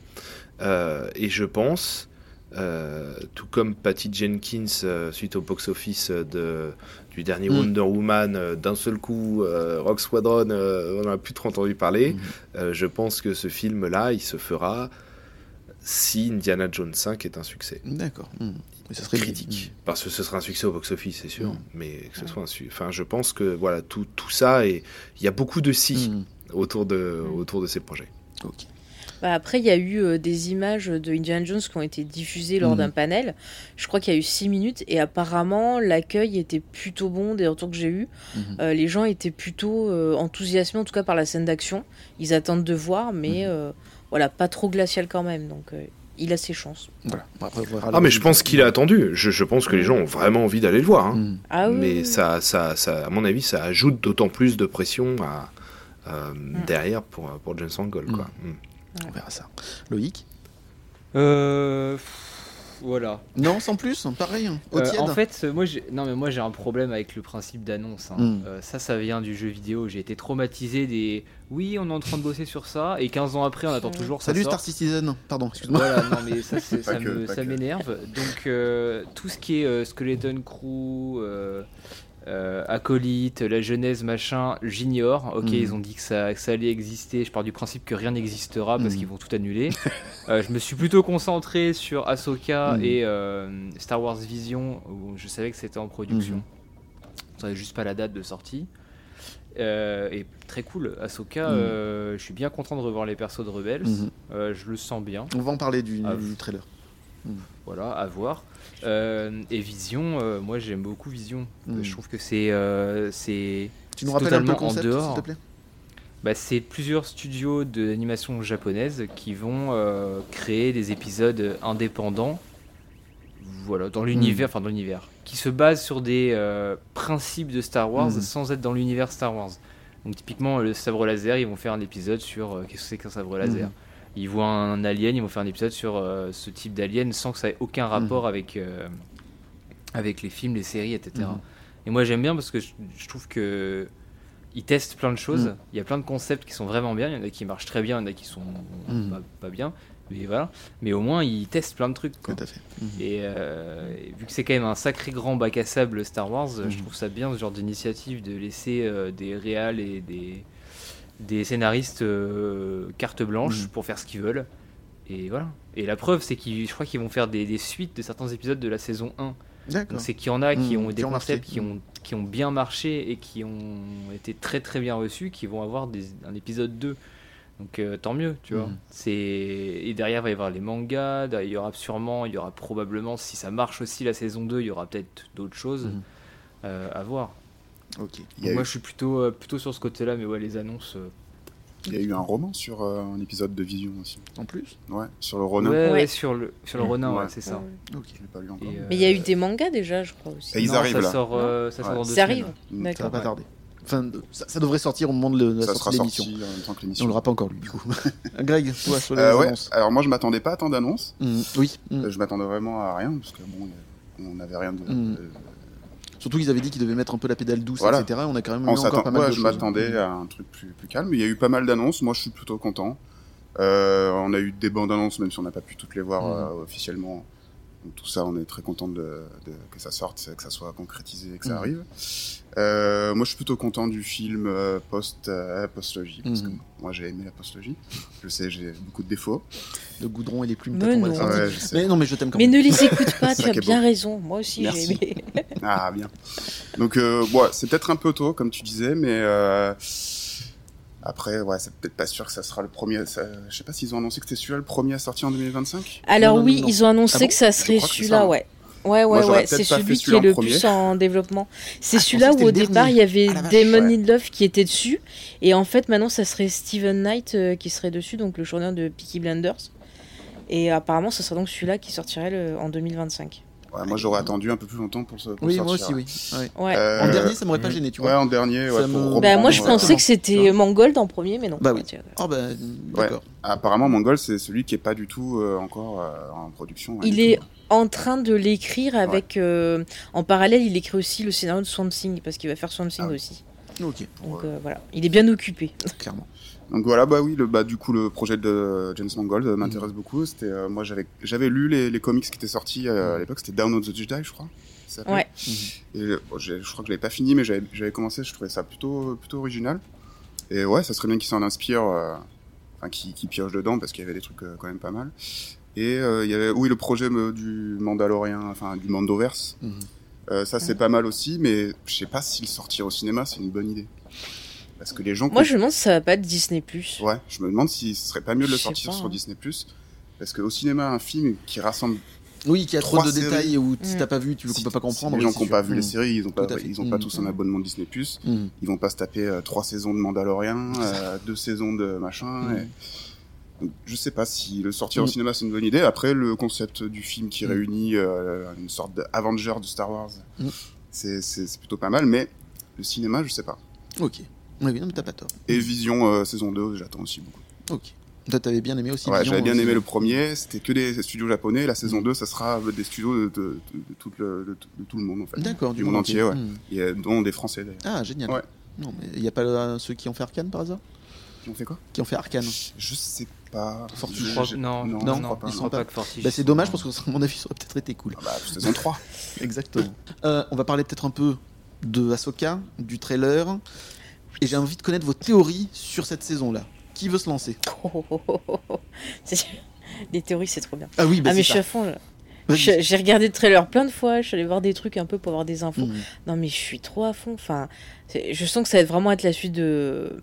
Euh, et je pense, euh, tout comme Patty Jenkins, suite au box-office de, du dernier Mhm. Wonder Woman, d'un seul coup, Rock Squadron, on n'en a plus trop entendu parler. Euh, je pense que ce film-là, il se fera si Indiana Jones 5 est un succès D'accord. Mais ça serait critique. Parce que ce sera un succès au box-office, c'est sûr. Mm. Mais que ce soit un succès. Enfin, je pense que voilà, tout, tout ça, et il y a beaucoup de si Mhm. autour, de, Mm. autour de ces projets. Ok. Bah, après, il y a eu euh, des images de Indiana Jones qui ont été diffusées lors d'un panel. Je crois qu'il y a eu 6 minutes et apparemment l'accueil était plutôt bon des retours que j'ai eus. Mhm. Euh, les gens étaient plutôt euh, enthousiasmés en tout cas par la scène d'action. Ils attendent de voir, mais Mhm. euh, voilà, pas trop glacial quand même. Donc euh, il a ses chances. Voilà. Après, on verra Ah, mais je pense qu'il a attendu. Je, je pense que les gens ont vraiment envie d'aller le voir. hein. Mhm. Ah oui. mais oui, ça, ça, ça, à mon avis, ça ajoute d'autant plus de pression à, euh, derrière pour, pour James Mangold. Quoi. Mm. On verra ça. Loïc? Euh, voilà. Non, sans plus, pareil, au Euh, en fait, moi, j'ai... non, mais moi j'ai un problème avec le principe d'annonce. hein. Mm. Euh, ça, ça vient du jeu vidéo. J'ai été traumatisé des. Oui, on est en train de bosser sur ça, et 15 ans après, on attend toujours. ça Salut sorte. Star Citizen, pardon, excuse-moi. Voilà, non mais ça, c'est- ça, que, me- ça m'énerve. Donc euh, tout ce qui est euh, Skeleton Crew, euh, Acolyte, la Genèse, machin, j'ignore. Ok, Mhm. ils ont dit que ça, que ça allait exister. Je pars du principe que rien n'existera parce Mhm. qu'ils vont tout annuler. Euh, je me suis plutôt concentré sur Ahsoka Mhm. et euh, Star Wars Vision où je savais que c'était en production. Je savais juste pas la date de sortie. Et très cool, Ahsoka, je suis bien content de revoir les persos de Rebels. Je le sens bien. On va en parler du, du trailer. Voilà, à voir. Euh, et Vision, euh, moi j'aime beaucoup Vision. Mm. Je trouve que c'est euh, c'est Tu nous c'est rappelles un peu le totalement en dehors. s'il te plaît? Bah, c'est plusieurs studios d'animation japonaise qui vont euh, créer des épisodes indépendants. Voilà, dans l'univers, Mm. enfin dans l'univers, qui se basent sur des euh, principes de Star Wars Mm. sans être dans l'univers Star Wars. Donc typiquement le sabre laser, ils vont faire un épisode sur euh, qu'est-ce que c'est qu'un sabre laser? Mhm. Ils voient un alien, ils vont faire un épisode sur euh, ce type d'alien sans que ça ait aucun rapport avec, euh, avec les films, les séries, etc. Mhm. Et moi j'aime bien parce que je, je trouve que ils testent plein de choses. Mhm. Il y a plein de concepts qui sont vraiment bien. Il y en a qui marchent très bien, il y en a qui sont Mhm. pas, pas bien. Mais voilà. Mais au moins ils testent plein de trucs. quoi. Tout à fait. Mhm. Et, euh, et vu que c'est quand même un sacré grand bac à sable Star Wars, Mhm. je trouve ça bien ce genre d'initiative de laisser des réals et des, des scénaristes euh, carte blanche Mhm. pour faire ce qu'ils veulent. Et voilà. Et la preuve, c'est qu'ils, je crois qu'ils vont faire des, des suites de certains épisodes de la saison 1. D'accord. Donc c'est qu'il y en a qui Mhm, ont qui des ont concepts qui ont, qui ont bien marché et qui ont été très très bien reçus, qui vont avoir des, un épisode 2. Donc euh, tant mieux, tu vois. C'est et derrière il va y avoir les mangas, il y aura sûrement, il y aura probablement si ça marche aussi la saison 2, il y aura peut-être d'autres choses Mhm. euh, à voir. Ok. Moi eu, je suis plutôt euh, plutôt sur ce côté-là mais ouais les annonces euh, il y a eu un roman sur euh, un épisode de Vision aussi. En plus Ouais, sur le Ronin. ouais, Ouais. ouais, sur le sur le Ronin, ouais, Ouais. c'est ça. Ok. Je l'ai pas lu encore. Euh, Mais il y a eu des mangas déjà, je crois aussi. Et ils non, arrivent, ça là. Sort, euh, ça sort Ouais. dans deux Ça arrive Mm. Ça va D'accord. pas tarder. Enfin, ça, ça devrait sortir au moment de la Ça sortie sera de l'émission. On l'aura pas encore lu, du coup. Greg, toi, sur les Euh, ouais. annonces. Alors moi je m'attendais pas à tant d'annonces. Mhm, Oui. Euh, Je m'attendais vraiment à rien parce que bon, on n'avait rien de. Mm. de- Surtout qu'ils avaient dit qu'ils devaient mettre un peu la pédale douce, Voilà. etc. On a quand même On eu encore pas mal ouais, de je m'attendais à un truc plus, plus calme. Il y a eu pas mal d'annonces. Moi, je suis plutôt content. Euh, on a eu des bandes annonces, même si on n'a pas pu toutes les voir Mhm. euh, officiellement. Donc, tout ça, on est très content de, de- que ça sorte, que ça soit concrétisé que ça Mhm. arrive. Euh, moi, je suis plutôt content du film euh, post euh, postlogie parce Mhm. que moi, j'ai aimé la postlogie. Je sais, j'ai beaucoup de défauts. Le goudron et les plumes. Mais non. Ouais. Mais non, mais je t'aime quand Mais même. ne les écoute pas, tu as bien beau. raison. Moi aussi, j'ai aimé. Ah bien. Donc euh, ouais, c'est peut-être un peu tôt comme tu disais, mais euh, après ouais, c'est peut-être pas sûr que ça sera le premier. ça- je sais pas s'ils ont annoncé que c'était celui-là le premier à sortir en 2025. Alors Non, non, oui, non. ils ont annoncé Ah bon que ça serait celui-là, ça. Ouais. Ouais, Moi, ouais, ouais. C'est celui qui est le premier. plus en développement. C'est Ah, celui-là où au départ il y avait Ah, Damon ouais. Lindelof qui était dessus. Et en fait, maintenant, ça serait Steven Knight euh, qui serait dessus, donc le showrunner de Peaky Blinders. Et apparemment, ce sera donc celui-là qui sortirait le- en 2025. Ouais, moi j'aurais attendu un peu plus longtemps pour ce. pour Oui, moi aussi, oui. Ouais. Ouais. Euh, En dernier, ça m'aurait pas gêné, tu Ouais, vois. en dernier. Ouais, pour Bah, moi, je ouais. pensais que c'était Mangold en premier, mais non. Bah oui. Oh, bah, d'accord. Apparemment, Mongol, c'est celui qui est pas du tout euh, encore euh, en production. rien Il est tout. En train de l'écrire avec. euh, en parallèle, il écrit aussi le scénario de Swamp Thing parce qu'il va faire Swamp Thing Ah aussi. Ok, Donc euh, voilà, il est bien occupé. clairement. Donc voilà, bah oui, le, bah, du coup, le projet de James Mangold euh, Mhm. m'intéresse beaucoup. C'était, euh, moi, j'avais, j'avais lu les, les comics qui étaient sortis euh, à l'époque. C'était Down of the Jedi, je crois. ça. Ouais. Et bon, j'ai- je crois que je l'avais pas fini, mais j'avais, j'avais commencé. Je trouvais ça plutôt, plutôt original. Et ouais, ça serait bien qu'il s'en inspire, enfin, qu'il qu'il pioche dedans parce qu'il y avait des trucs quand même pas mal. Et euh, il y avait, oui, le projet du Mandalorian, enfin du Mandoverse. Mhm. Euh, ça c'est pas mal aussi, mais je sais pas si le sortir au cinéma c'est une bonne idée. Parce que les gens. Moi, je me demande si ça va pas être Disney Plus. Ouais, je me demande si ce serait pas mieux de le sortir pas, sur hein. Disney Parce qu'au cinéma, un film qui rassemble Oui, qui a trop de séries. détails où si Mm. t'as pas vu, tu peux pas comprendre. les oui, gens qui n'ont pas vu les Mm. séries, ils ont pas, ils ont pas Mm. tous un abonnement Disney Mm. Ils vont pas se taper euh, trois saisons de Mandalorian, euh, deux saisons de machin. Et- je sais pas si le sortir au Mm. cinéma c'est une bonne idée. Après, le concept du film qui Mm. réunit euh, une sorte d'Avenger de Star Wars, Mm. c'est plutôt pas mal. Mais le cinéma, je sais pas. Ok. Oui, non, mais t'as pas tort. Et Vision euh, saison 2, j'attends aussi beaucoup. Ok. Toi, t'avais bien aimé aussi. Ouais, j'avais bien aussi. aimé le premier, c'était que des studios japonais. La saison 2, ça sera des studios de, de- de- de tout, le, tout- monde, en fait. D'accord, du monde entier, ouais. A- dont des Français, d'ailleurs. Ah, génial. Ouais. Non, mais il n'y a pas euh, ceux qui ont fait Arcane par hasard? Qui ont fait quoi? Qui ont fait Arcane Je sais pas. Forti- Je- Je non, non, non, pas. ils sont pas- pas que Forti. Bah, c'est dommage parce que, mon avis, ça aurait peut-être été cool. Ah bah, saison 3. Exactement. Euh, on va parler peut-être un peu de Ahsoka, du trailer. Et j'ai envie de connaître vos théories sur cette saison-là. Qui veut se lancer? Oh, oh, oh, oh, oh. C'est- Les théories, c'est trop bien. Ah oui, bah ah, mais c'est je suis ça. à fond. J'ai regardé le trailer plein de fois. Je suis allée voir des trucs un peu pour avoir des infos. Mhm. Non, mais je suis trop à fond. Enfin, je sens que ça va vraiment être la suite de.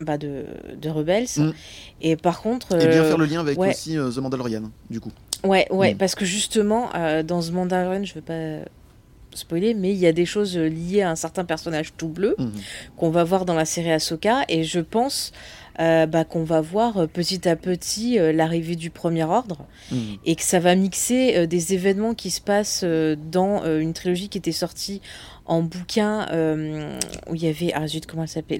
Bah de, de Rebels. Mm. Et par contre. Et bien euh, faire le lien avec ouais. aussi euh, The Mandalorian, du coup. Ouais, ouais, Mm. parce que justement, euh, dans ce Mandalorian, je veux pas spoiler, mais il y a des choses euh, liées à un certain personnage tout bleu Mhm. qu'on va voir dans la série Ahsoka, et je pense euh, bah, qu'on va voir euh, petit à petit euh, l'arrivée du Premier Ordre, et que ça va mixer euh, des événements qui se passent euh, dans euh, une trilogie qui était sortie en bouquin euh, où il y avait ah zut comment elle s'appelait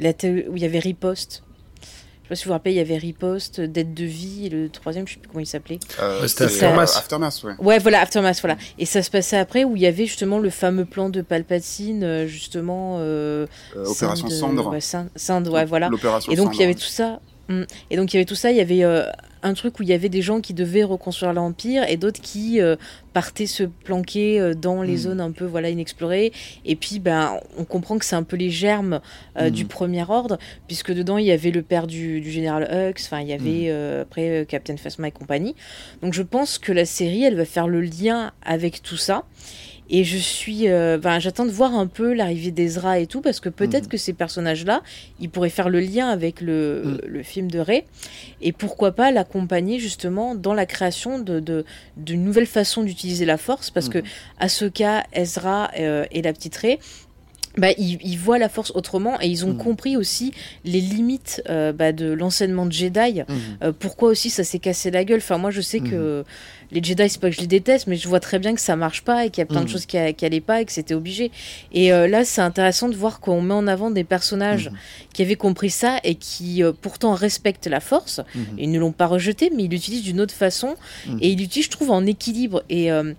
où il y avait Riposte je sais pas si vous vous rappelez il y avait Riposte Dette de vie et le troisième je sais plus comment il s'appelait Euh, Ouais, c'était Aftermath. euh, Aftermath, ouais. Ouais, voilà, Aftermath, voilà. Et ça se passait après où il y avait justement le fameux plan de Palpatine, euh, justement. Euh, Euh, Opération Cendre. Ouais, Sand, ouais, voilà. L'opération Et donc il y avait Cendre. tout ça. Mm. Et donc il y avait tout ça, il y avait euh, un truc où il y avait des gens qui devaient reconstruire l'empire et d'autres qui euh, partaient se planquer euh, dans les Mm. zones un peu voilà inexplorées. Et puis ben on comprend que c'est un peu les germes euh, Mm. du premier ordre puisque dedans il y avait le père du, du général Hux, enfin il y avait Mm. euh, après Captain Phasma et compagnie. Donc je pense que la série elle va faire le lien avec tout ça. Et je suis, euh, ben, j'attends de voir un peu l'arrivée d'Ezra et tout, parce que peut-être Mhm. que ces personnages-là, ils pourraient faire le lien avec le, le film de Rey, et pourquoi pas l'accompagner justement dans la création de de- d'une nouvelle façon d'utiliser la Force, parce que Mhm. Ahsoka, Ezra euh, et la petite Rey. Bah, ils, ils voient la force autrement et ils ont Mhm. compris aussi les limites euh, bah, de l'enseignement de Jedi. Euh, pourquoi aussi ça s'est cassé la gueule Enfin, moi je sais que les Jedi, c'est pas que je les déteste, mais je vois très bien que ça marche pas et qu'il y a plein de choses qui, qui allaient pas et que c'était obligé. Et euh, là, c'est intéressant de voir qu'on met en avant des personnages Mhm. qui avaient compris ça et qui euh, pourtant respectent la force. Ils ne l'ont pas rejeté, mais ils l'utilisent d'une autre façon Mhm. et ils l'utilisent, je trouve, en équilibre. Et euh,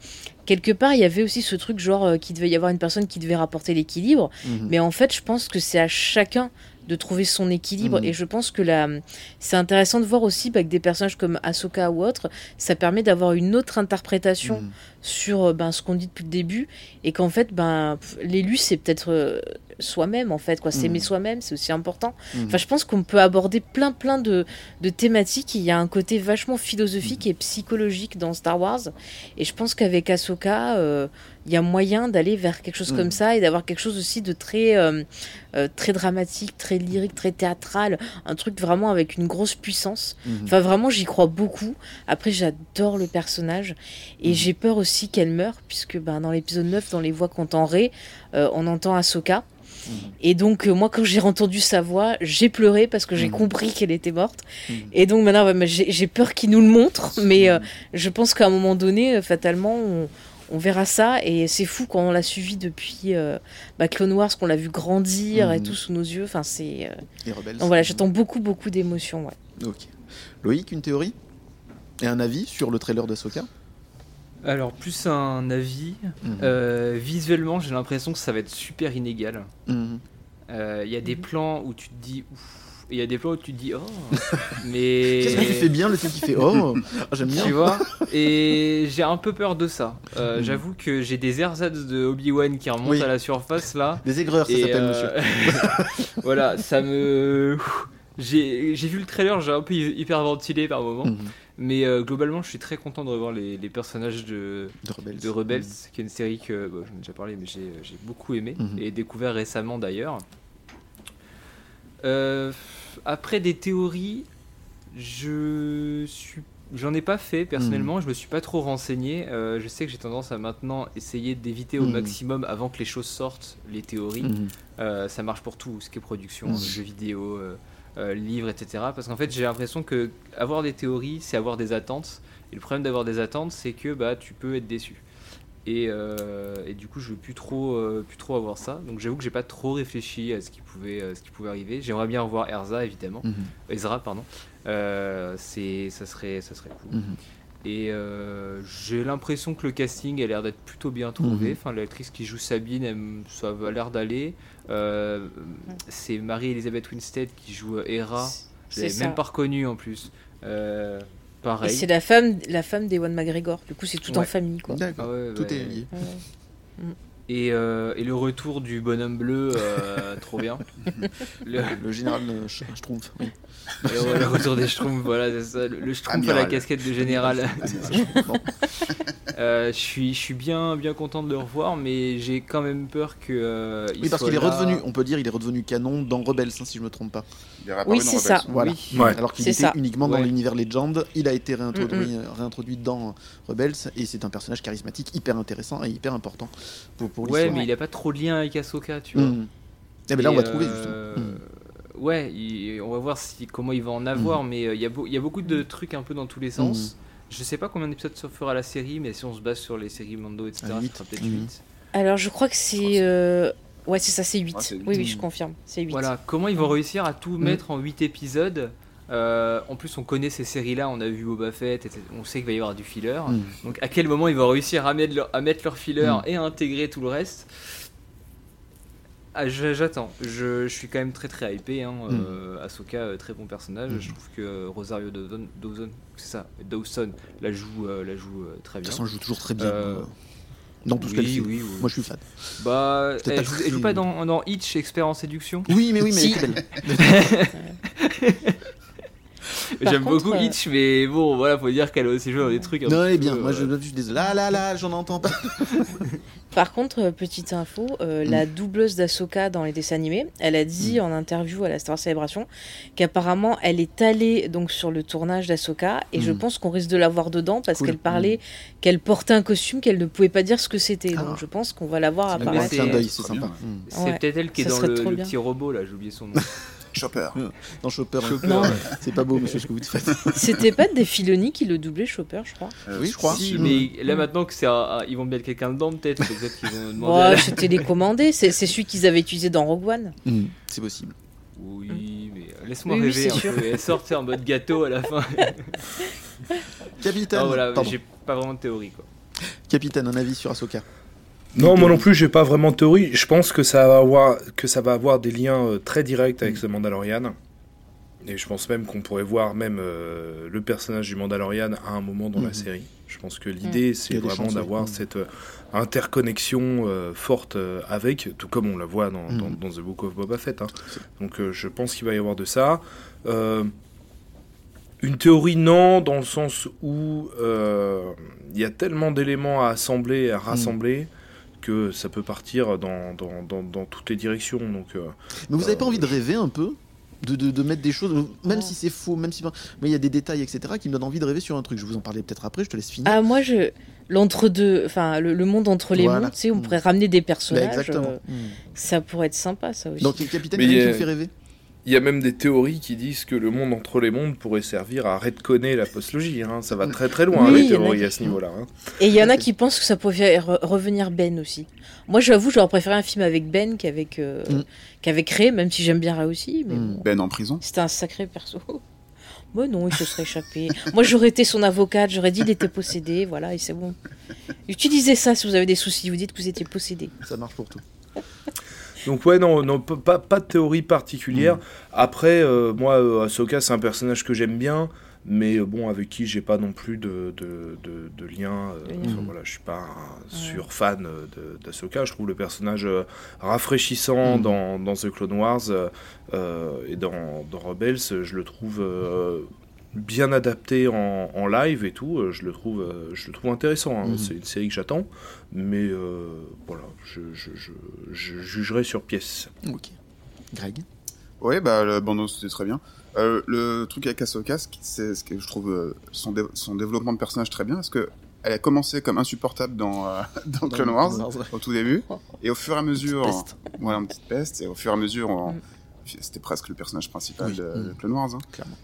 quelque part, il y avait aussi ce truc genre qu'il devait y avoir une personne qui devait rapporter l'équilibre. Mais en fait, je pense que c'est à chacun de trouver son équilibre. Mhm. Et je pense que là, c'est intéressant de voir aussi bah, que des personnages comme Ahsoka ou autres, ça permet d'avoir une autre interprétation Mhm. sur euh, ben, ce qu'on dit depuis le début. Et qu'en fait, ben, l'élu, c'est peut-être euh, soi-même, en fait. quoi. S'aimer Mhm. soi-même, c'est aussi important. Mhm. Enfin, je pense qu'on peut aborder plein, plein de, de thématiques. Il y a un côté vachement philosophique et psychologique dans Star Wars. Et je pense qu'avec Ahsoka, euh, il y a moyen d'aller vers quelque chose comme ça et d'avoir quelque chose aussi de très, euh, euh, très dramatique, très lyrique, très théâtral. Un truc vraiment avec une grosse puissance. Mhm. Enfin, vraiment, j'y crois beaucoup. Après, j'adore le personnage. Et Mhm. j'ai peur aussi qu'elle meure, puisque ben, dans l'épisode 9, dans les voix qu'on euh, on entend Ahsoka. Mhm. Et donc, euh, moi, quand j'ai entendu sa voix, j'ai pleuré parce que j'ai Mhm. compris qu'elle était morte. Mhm. Et donc, maintenant, j'ai peur qu'il nous le montre. Mais euh, je pense qu'à un moment donné, euh, fatalement, on, on verra ça. Et c'est fou quand on l'a suivi depuis euh, bah, Clone Wars, qu'on l'a vu grandir et tout sous nos yeux. Enfin, c'est. Donc voilà, j'attends beaucoup, beaucoup d'émotions. Ouais. Ok. Loïc, une théorie Et un avis sur le trailer d'Ahsoka Alors, plus un avis. Mhm. Euh, visuellement, j'ai l'impression que ça va être super inégal. Mhm. Euh, Il y a des plans où tu te dis ouf. et Il y a des plans où tu te dis oh. Mais. Qu'est-ce que tu fais bien le type qui fait Oh Ah, J'aime bien. Tu vois Et j'ai un peu peur de ça. Euh, Mhm. J'avoue que j'ai des ersatz de Obi-Wan qui remontent Oui. à la surface là. Des aigreurs, ça s'appelle, euh, monsieur. voilà, ça me. J'ai j'ai vu le trailer, j'ai un peu hyper ventilé par moment. Mais euh, globalement, je suis très content de revoir les, les personnages de, De rebelles. de Rebels, qui est une série que bon, j'en ai déjà parlé, mais j'ai beaucoup aimé Mhm. et découvert récemment d'ailleurs. Euh, après des théories, je suis, j'en ai pas fait personnellement. Je me suis pas trop renseigné. Euh, je sais que j'ai tendance à maintenant essayer d'éviter au Mhm. maximum avant que les choses sortent les théories. Mhm. Euh, ça marche pour tout, ce qui est production, euh, jeux vidéo, euh, livres, etc. Parce qu'en fait, j'ai l'impression que avoir des théories, c'est avoir des attentes. Et le problème d'avoir des attentes, c'est que bah, tu peux être déçu. Et, euh, et du coup, je veux plus trop, euh, plus trop avoir ça. Donc j'avoue que j'ai pas trop réfléchi à ce qui pouvait, euh, ce qui pouvait arriver. J'aimerais bien revoir Erza, évidemment. Mhm. Ezra, pardon. C'est, ça serait, ça serait cool. Mhm. Et j'ai l'impression que le casting a l'air d'être plutôt bien trouvé. Mhm. Enfin, l'actrice qui joue Sabine, elle- ça a l'air d'aller. Euh, c'est Marie-Elisabeth Winstead qui joue Hera. Je C'est l'avais même pas reconnue en plus. Euh, Et pareil. c'est la femme, la femme d'Ewan McGregor. Du coup, c'est tout en famille, quoi. D'accord. Ah ouais, Tout est lié. Ouais. Et, euh, et le retour du bonhomme bleu, euh, trop bien. Le, Le général euh, Sch- Schtroumpf. Oui. le- ouais, le retour des Schtroumpfs, voilà, c'est ça. Le, le Schtroumpf à la casquette de général. Euh, je suis, je suis bien, bien content de le revoir, mais j'ai quand même peur que. euh, il Oui, parce qu'il est là. redevenu, on peut dire, il est redevenu canon dans Rebels, hein, si je me trompe pas. Il est Oui, c'est ça. Voilà. Oui. Ouais. Alors qu'il était ça. uniquement dans Ouais. l'univers Legend, il a été réintroduit, euh, réintroduit dans Rebels et c'est un personnage charismatique hyper intéressant et hyper important pour, pour Ouais, l'histoire. mais il a pas trop de lien avec Ahsoka, tu vois. Mhm. Eh ben là, on va Et, trouver justement. Mhm. Ouais, il- on va voir si, comment il va en avoir, mais euh, il y, a y beaucoup de trucs un peu dans tous les sens. Mhm. Je sais pas combien d'épisodes se fera la série, mais si on se base sur les séries Mando, etc., Ah, ça huit. sera peut-être Mhm. 8. Alors, je crois que c'est. euh, Ouais, c'est ça, c'est 8. Ah, oui, oui, je confirme. C'est 8. Voilà, comment ils vont réussir à tout Mhm. mettre en 8 épisodes? Euh, en plus, on connaît ces séries-là, on a vu Boba Fett, etc. on sait qu'il va y avoir du filler. Mhm. Donc, à quel moment ils vont réussir à mettre leur, à mettre leur filler et à intégrer tout le reste? Ah, J'attends. Je, je suis quand même très très hypé. Hein. Mhm. Euh, Ahsoka, euh, très bon personnage. Mhm. Je trouve que Rosario Dawson, Dawson c'est ça, Dawson, la joue, euh, la joue euh, très De bien. toute façon, elle joue toujours très bien. Euh, euh, Dans tout ce qu'elle fait. oui, oui. Moi, je suis fan. Bah, elle, joue, très- elle joue pas dans, dans Hitch, expert en séduction? Oui, mais oui, mais Si. elle est très belle. Par J'aime contre, beaucoup euh, Hitch, mais bon, voilà, faut dire qu'elle a aussi joué dans des trucs. Non, elle est petit bien. peu, Moi, je, euh, je suis désolé. Là, là, là, j'en entends pas. Par contre, euh, petite info, euh, Mm. la doubleuse d'Ahsoka dans les dessins animés, elle a dit en interview à la Star Celebration qu'apparemment elle est allée donc sur le tournage d'Ahsoka et je Mm. pense qu'on risque de la voir dedans parce Cool. qu'elle parlait qu'elle portait un costume qu'elle ne pouvait pas dire ce que c'était. Ah. Donc je pense qu'on va la voir apparaître. c'est-. Mm. Ouais, peut-être elle qui est ça dans le, le petit robot là, j'ai oublié son nom. Chopper. Dans Chopper. Non. C'est pas beau, monsieur, ce que vous faites. C'était pas des Filoni qui le doublait Chopper, je crois. Euh, Oui, je crois. Si, Mm. mais là maintenant que c'est un- un- ils vont mettre quelqu'un dedans, peut-être, peut-être qu'ils vont demander. La- c'était les commandés, c'est c'est celui qu'ils avaient utilisé dans Rogue One. Mm. C'est possible. Oui, mais euh, laisse-moi Oui, oui, rêver c'est un sûr. peu. Elle sortait en mode gâteau à la fin. Capitaine. Ah, voilà, j'ai pas vraiment de théorie quoi. Capitaine, un avis sur Ahsoka Non, moi non plus, j'ai pas vraiment de théorie. Je pense que ça va avoir, que ça va avoir des liens euh, très directs avec Mm. ce Mandalorian. Et je pense même qu'on pourrait voir même euh, le personnage du Mandalorian à un moment dans la Mhm. série. Je pense que l'idée, Il y c'est vraiment d'avoir Mhm. cette euh, interconnexion euh, forte euh, avec, tout comme on la voit dans, dans- dans The Book of Boba Fett. hein. Donc euh, je pense qu'il va y avoir de ça. Euh, une théorie, non, dans le sens où euh, il y a tellement d'éléments à assembler, à rassembler, que ça peut partir dans, dans, dans, dans toutes les directions. Donc, euh, Mais vous avez pas Euh, envie de rêver un peu de, de, de mettre des choses, même Oh. si c'est faux, même si. Mais il y a des détails, etc., qui me donnent envie de rêver sur un truc. Je vous en parlais peut-être après, je te laisse finir. Ah, moi, je. L'entre-deux, enfin, le, le monde entre les Voilà. mondes, tu sais, on Mm. pourrait ramener des Bah, personnages. exactement. euh, Mm. ça pourrait être sympa, ça aussi. Donc, capitaine, Mais qui vous fait rêver? Il y a même des théories qui disent que le monde entre les mondes pourrait servir à redconner la postlogie. hein. Ça va très très loin, Oui, les théories qui- à ce niveau-là. hein. Et il y en a qui pensent que ça pourrait faire re- revenir Ben aussi. Moi, j'avoue, j'aurais préféré un film avec Ben qu'avec euh, Mm. qu'avec Ray, même si j'aime bien Ray aussi. Mais Mm. bon, Ben en prison. c'était un sacré perso. Moi, non, il se serait échappé. Moi, j'aurais été son avocate, j'aurais dit il était possédé, voilà, et c'est bon. Utilisez ça si vous avez des soucis, vous dites que vous étiez possédé. Ça marche pour tout. Donc ouais, non, non pas, pas de théorie particulière. Mm. Après, euh, moi, euh, Ahsoka, c'est un personnage que j'aime bien, mais euh, bon, avec qui j'ai pas non plus de, de, de, de lien. euh, lien. enfin, voilà, je suis pas un sur fan euh, de- d'Ahsoka. Je trouve le personnage euh, rafraîchissant Mm. dans, dans The Clone Wars et dans, dans Rebels. Je le trouve euh, bien adapté en, en live et tout. euh, Je le trouve, euh, je le trouve intéressant. hein. Mhm. C'est une série que j'attends, mais euh, voilà, je, je, je, je jugerai sur pièce. Ok. Greg? Ouais, bah le bandeau c'était très bien. Euh, le truc avec Ahsoka, c'est ce que je trouve son, dé- son développement de personnage très bien, parce que elle a commencé comme insupportable dans, euh, dans Clone Wars au tout début, et au fur et à mesure, Peste. voilà, une petite peste, et au fur et à mesure, on- Mm. c'était presque le personnage principal Oui. de, Mm. de Clone Wars. hein. Clairement.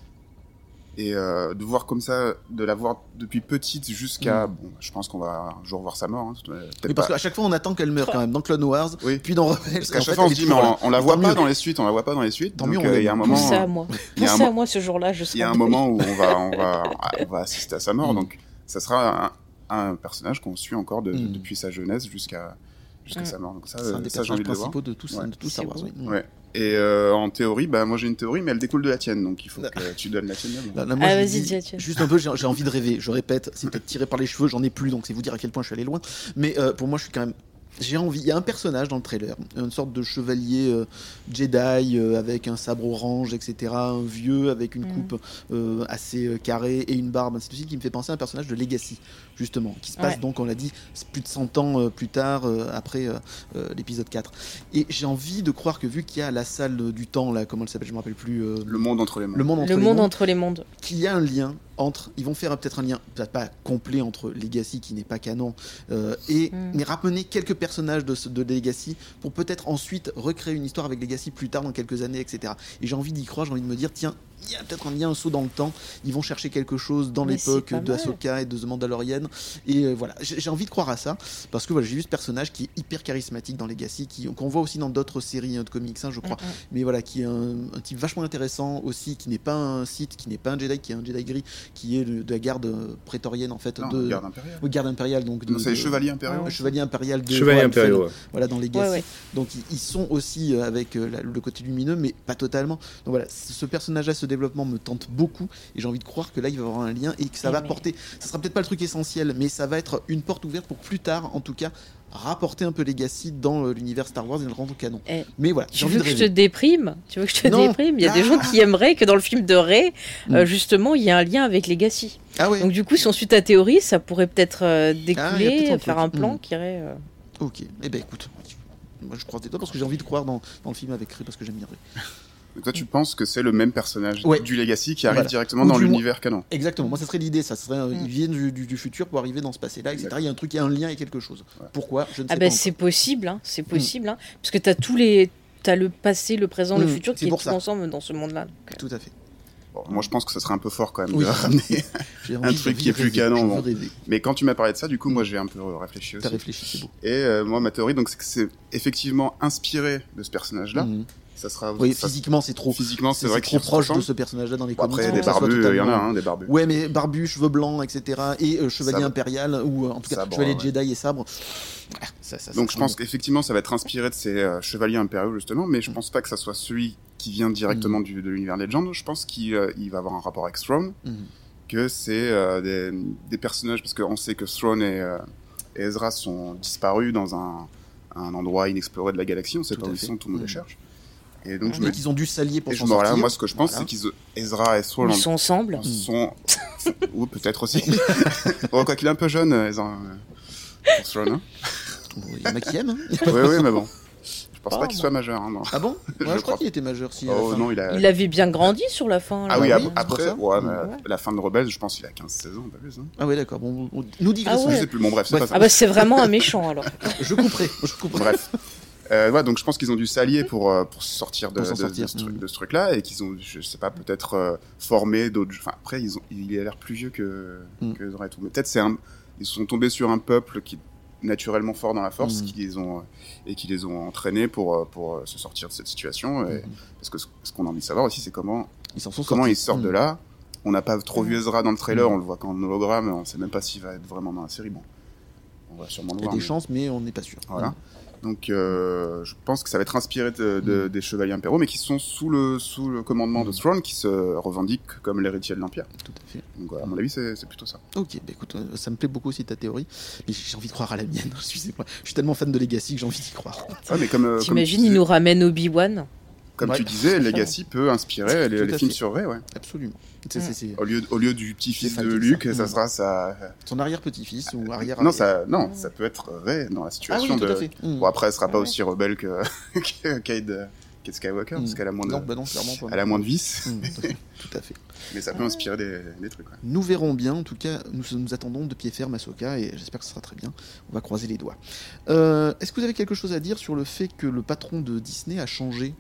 Et euh, de voir comme ça, de la voir depuis petite jusqu'à, Mm. bon, je pense qu'on va un jour voir sa mort. Hein, peut-être Oui, parce pas. qu'à chaque fois, on attend qu'elle meure quand même. Dans Clone Wars, Oui. puis dans Rebels. Parce qu'à chaque fait, fois, on se dit, mais on, on la voit pas mieux. dans les suites, on la voit pas dans les suites. Tant donc, mieux, on euh, il y a un moment, Pensez à où- moi. Pensez à mo- moi ce jour-là, je il y a un en moment où on va, on va, on va assister à sa mort. Mm. Donc, ça sera un, un personnage qu'on suit encore de- Mm. depuis sa jeunesse jusqu'à jusqu'à sa mort. Donc ça, C'est un des ça j'ai envie personnages de le voir. principaux de tous, Ouais. de tous Star Wars. oui. Ouais. Et euh, en théorie, bah moi j'ai une théorie, mais elle découle de la tienne, donc il faut que tu donnes la tienne. là, moi, Ah, vas-y, dis. Juste un peu, j'ai j'ai envie de rêver. Je répète, c'est peut-être tiré par les cheveux, j'en ai plus, donc c'est vous dire à quel point je suis allé loin. Mais euh, pour moi, je suis quand même. J'ai envie. Il y a un personnage dans le trailer, une sorte de chevalier euh, Jedi euh, avec un sabre orange, etc. Un vieux avec une Mm. coupe euh, assez euh, carrée et une barbe, ainsi de suite, qui me fait penser à un personnage de Legacy, justement, qui se passe Ouais. donc, on l'a dit, c'est plus de 100 ans euh, plus tard, euh, après euh, euh, l'épisode 4. Et j'ai envie de croire que vu qu'il y a la salle du temps, là, comment elle s'appelle, je me rappelle plus. euh, Le monde entre les mains. le monde entre Le les monde mondes, entre les mondes. qu'il y a un lien entre, ils vont faire peut-être un lien, peut-être pas complet entre Legacy qui n'est pas canon euh, et Mm. mais ramener quelques personnages de, de Legacy pour peut-être ensuite recréer une histoire avec Legacy plus tard dans quelques années, etc. Et j'ai envie d'y croire, j'ai envie de me dire tiens, il y a peut-être un lien, un saut dans le temps. Ils vont chercher quelque chose dans l'époque de. Ahsoka et de The Mandalorian. Et euh, voilà, j'ai envie de croire à ça parce que voilà, j'ai vu ce personnage qui est hyper charismatique dans Legacy, qui qu'on voit aussi dans d'autres séries hein, de comics, hein, je crois Mm, mm. mais voilà, qui est un, un type vachement intéressant aussi, qui n'est pas un Sith, qui n'est pas un Jedi, qui est un Jedi gris, qui est le- de la garde euh, prétorienne en fait, Non, de garde impériale. oui, garde impériale donc. C'est les de- chevaliers impériaux. le chevalier impérial de Chevalier Rohan impériaux, ouais. voilà dans Legacy. Ouais, ouais. Donc ils, ils sont aussi euh, avec euh, la- le côté lumineux, mais pas totalement. Donc voilà, ce personnage-là, ce développement me tente beaucoup, et j'ai envie de croire que là il va y avoir un lien et que ça Eh va mais- porter. Ça sera peut-être pas le truc essentiel, mais ça va être une porte ouverte pour plus tard, en tout cas, rapporter un peu Legacy dans euh, l'univers Star Wars et le rendre canon. Eh, Mais voilà, Tu j'ai envie veux de que je te déprime? Tu veux que je te Non. déprime? Il y a des Ah. gens qui aimeraient que dans le film de Ray, euh, Mm. justement, il y a un lien avec Legacy. Ah ouais. Donc du coup, si on suit ta théorie, ça pourrait peut-être euh, Ah, découler, un faire un plan Mm. qui irait... euh, Ok, eh ben écoute, moi je croise des doigts parce que j'ai envie de croire dans, dans le film avec Ray parce que j'aime bien Ray. Donc toi, tu penses que c'est le même personnage Ouais. du Legacy qui arrive Voilà. directement Ou dans l'univers canon. Exactement, moi ça serait l'idée, ça serait, Mm. ils viennent du, du- du futur pour arriver dans ce passé-là, etc. Il y a un truc, il y a un lien et quelque chose. Ouais. Pourquoi? Je ne sais Ah pas. ben encore. c'est possible, hein, c'est possible, hein, parce que t'as tous les... T'as le passé, le présent, le Mm, futur qui est tout ça. ensemble dans ce monde-là. Tout à fait. Bon, moi, je pense que ça serait un peu fort quand même Oui. de ramener. Un truc qui est plus rêver, canon, bon. Mais quand tu m'as parlé de ça, du coup, moi, j'ai un peu réfléchi aussi. T'as réfléchi, c'est beau. Et euh, moi, ma théorie, donc, c'est que c'est effectivement inspiré de ce personnage-là. Mhm. Ça sera. Oui, ça- physiquement c'est trop. physiquement, c'est vrai trop proche de ce personnage-là dans les Bon, comics. Après, des barbus, il y en a, hein, des barbus. Ouais, mais barbu, cheveux blancs, etc. Et euh, chevalier Sabre. impérial, ou euh, en tout cas Sabre, chevalier ouais. Jedi et sabre. Ah, ça- ça- ça Donc je pense qu'effectivement ça va être inspiré de ces euh, chevaliers impériaux justement, mais je Mm. pense pas que ça soit celui qui vient directement du, de l'univers Legend. Je pense qu'il il va avoir un rapport avec Throne, Mhm. que c'est des, des personnages, parce qu'on sait que Throne et, et Ezra sont disparus dans un, un endroit inexploré de la galaxie, on sait Tout pas où ils sont, tout le monde les cherche. Et donc je me qu'ils ont dû s'allier pour s'en sortir. moi ce que je pense Voilà. c'est qu'ils Ezra et Throne Ils sont ensemble. en- sont ou peut-être aussi. bon, quoi qu'il est un peu jeune, Ezra. euh, pour hein. Bon, Il y en a qui aiment. hein. Oui, oui, mais bon. Je pense Pas, pas qu'il soit majeur. Hein, non. Ah bon? Je Ouais, Je, crois crois qu'il était majeur si. Oh fin. non, il a. Il avait bien grandi sur la fin. Ah là. oui, oui, c'est pour après, ouais, Ouais. la fin de Rebels, je pense qu'il a 15-16 ans, pas plus. Hein. Ah ouais, d'accord. Bon, on- nous digressons. Ah ouais. Je sais plus, bon, bref, c'est Ouais. pas ça. Ah bah c'est vraiment un méchant alors. Je couperai. Je couperai. Bref. Euh, ouais, donc je pense qu'ils ont dû s'allier pour, euh, pour sortir de, Pour s'en de- sortir, de ce, truc- de ce truc-là et qu'ils ont, je sais pas, peut-être euh, formé d'autres. Enfin, après, ils ont, il a l'air plus vieux que, Mm. que Ezra et tout. Mais peut-être c'est un, ils sont tombés sur un peuple qui est naturellement fort dans la force Mm. qui les ont, euh, et qui les ont entraînés pour, euh, pour se sortir de cette situation. Et, Mhm. Parce que ce, ce qu'on a envie de savoir aussi, c'est comment Ils sont comment sortis. ils sortent de là. On n'a pas trop vu Ezra dans le trailer, on le voit qu'en hologramme, on sait même pas s'il va être vraiment dans la série. Bon, on va sûrement le Il y a voir. des mais- chances, mais on n'est pas sûr. Voilà. Donc, euh, je pense que ça va être inspiré de, de- des chevaliers impériaux, mais qui sont sous le, sous le commandement de Mm. Throne, qui se revendiquent comme l'héritier de l'Empire. Tout à fait. Donc, voilà, à mon avis, c'est plutôt ça. Ok, bah écoute, euh, ça me plaît beaucoup aussi ta théorie, mais j'ai envie de croire à la mienne. Je suis tellement fan de Legacy que j'ai envie d'y croire. Ouais, mais comme, euh, T'imagines, il nous ramène Obi-Wan. Comme Ouais. tu disais, Legacy peut inspirer les, films fait. sur Rey, ouais. Absolument. C'est Au lieu, au lieu du petit-fils de Luke, ça. ça Mm. sera sa... son arrière-petit-fils ou arrière Non, ça, non, ça peut être Rey dans la Ah oui, situation tout de... à fait. Mm. Bon, après, elle sera pas Ouais. aussi rebelle que, que Cade, Cade Skywalker, Mm. parce qu'elle a moins de, Non, bah non, clairement pas. elle a moins de vices. Tout à fait. Mais ça peut inspirer des, des trucs. ouais. Nous verrons bien, en tout cas, nous nous attendons de pied ferme à Soka et j'espère que ce sera très bien. On va croiser les doigts. Euh, Est-ce que vous avez quelque chose à dire sur le fait que le patron de Disney a changé?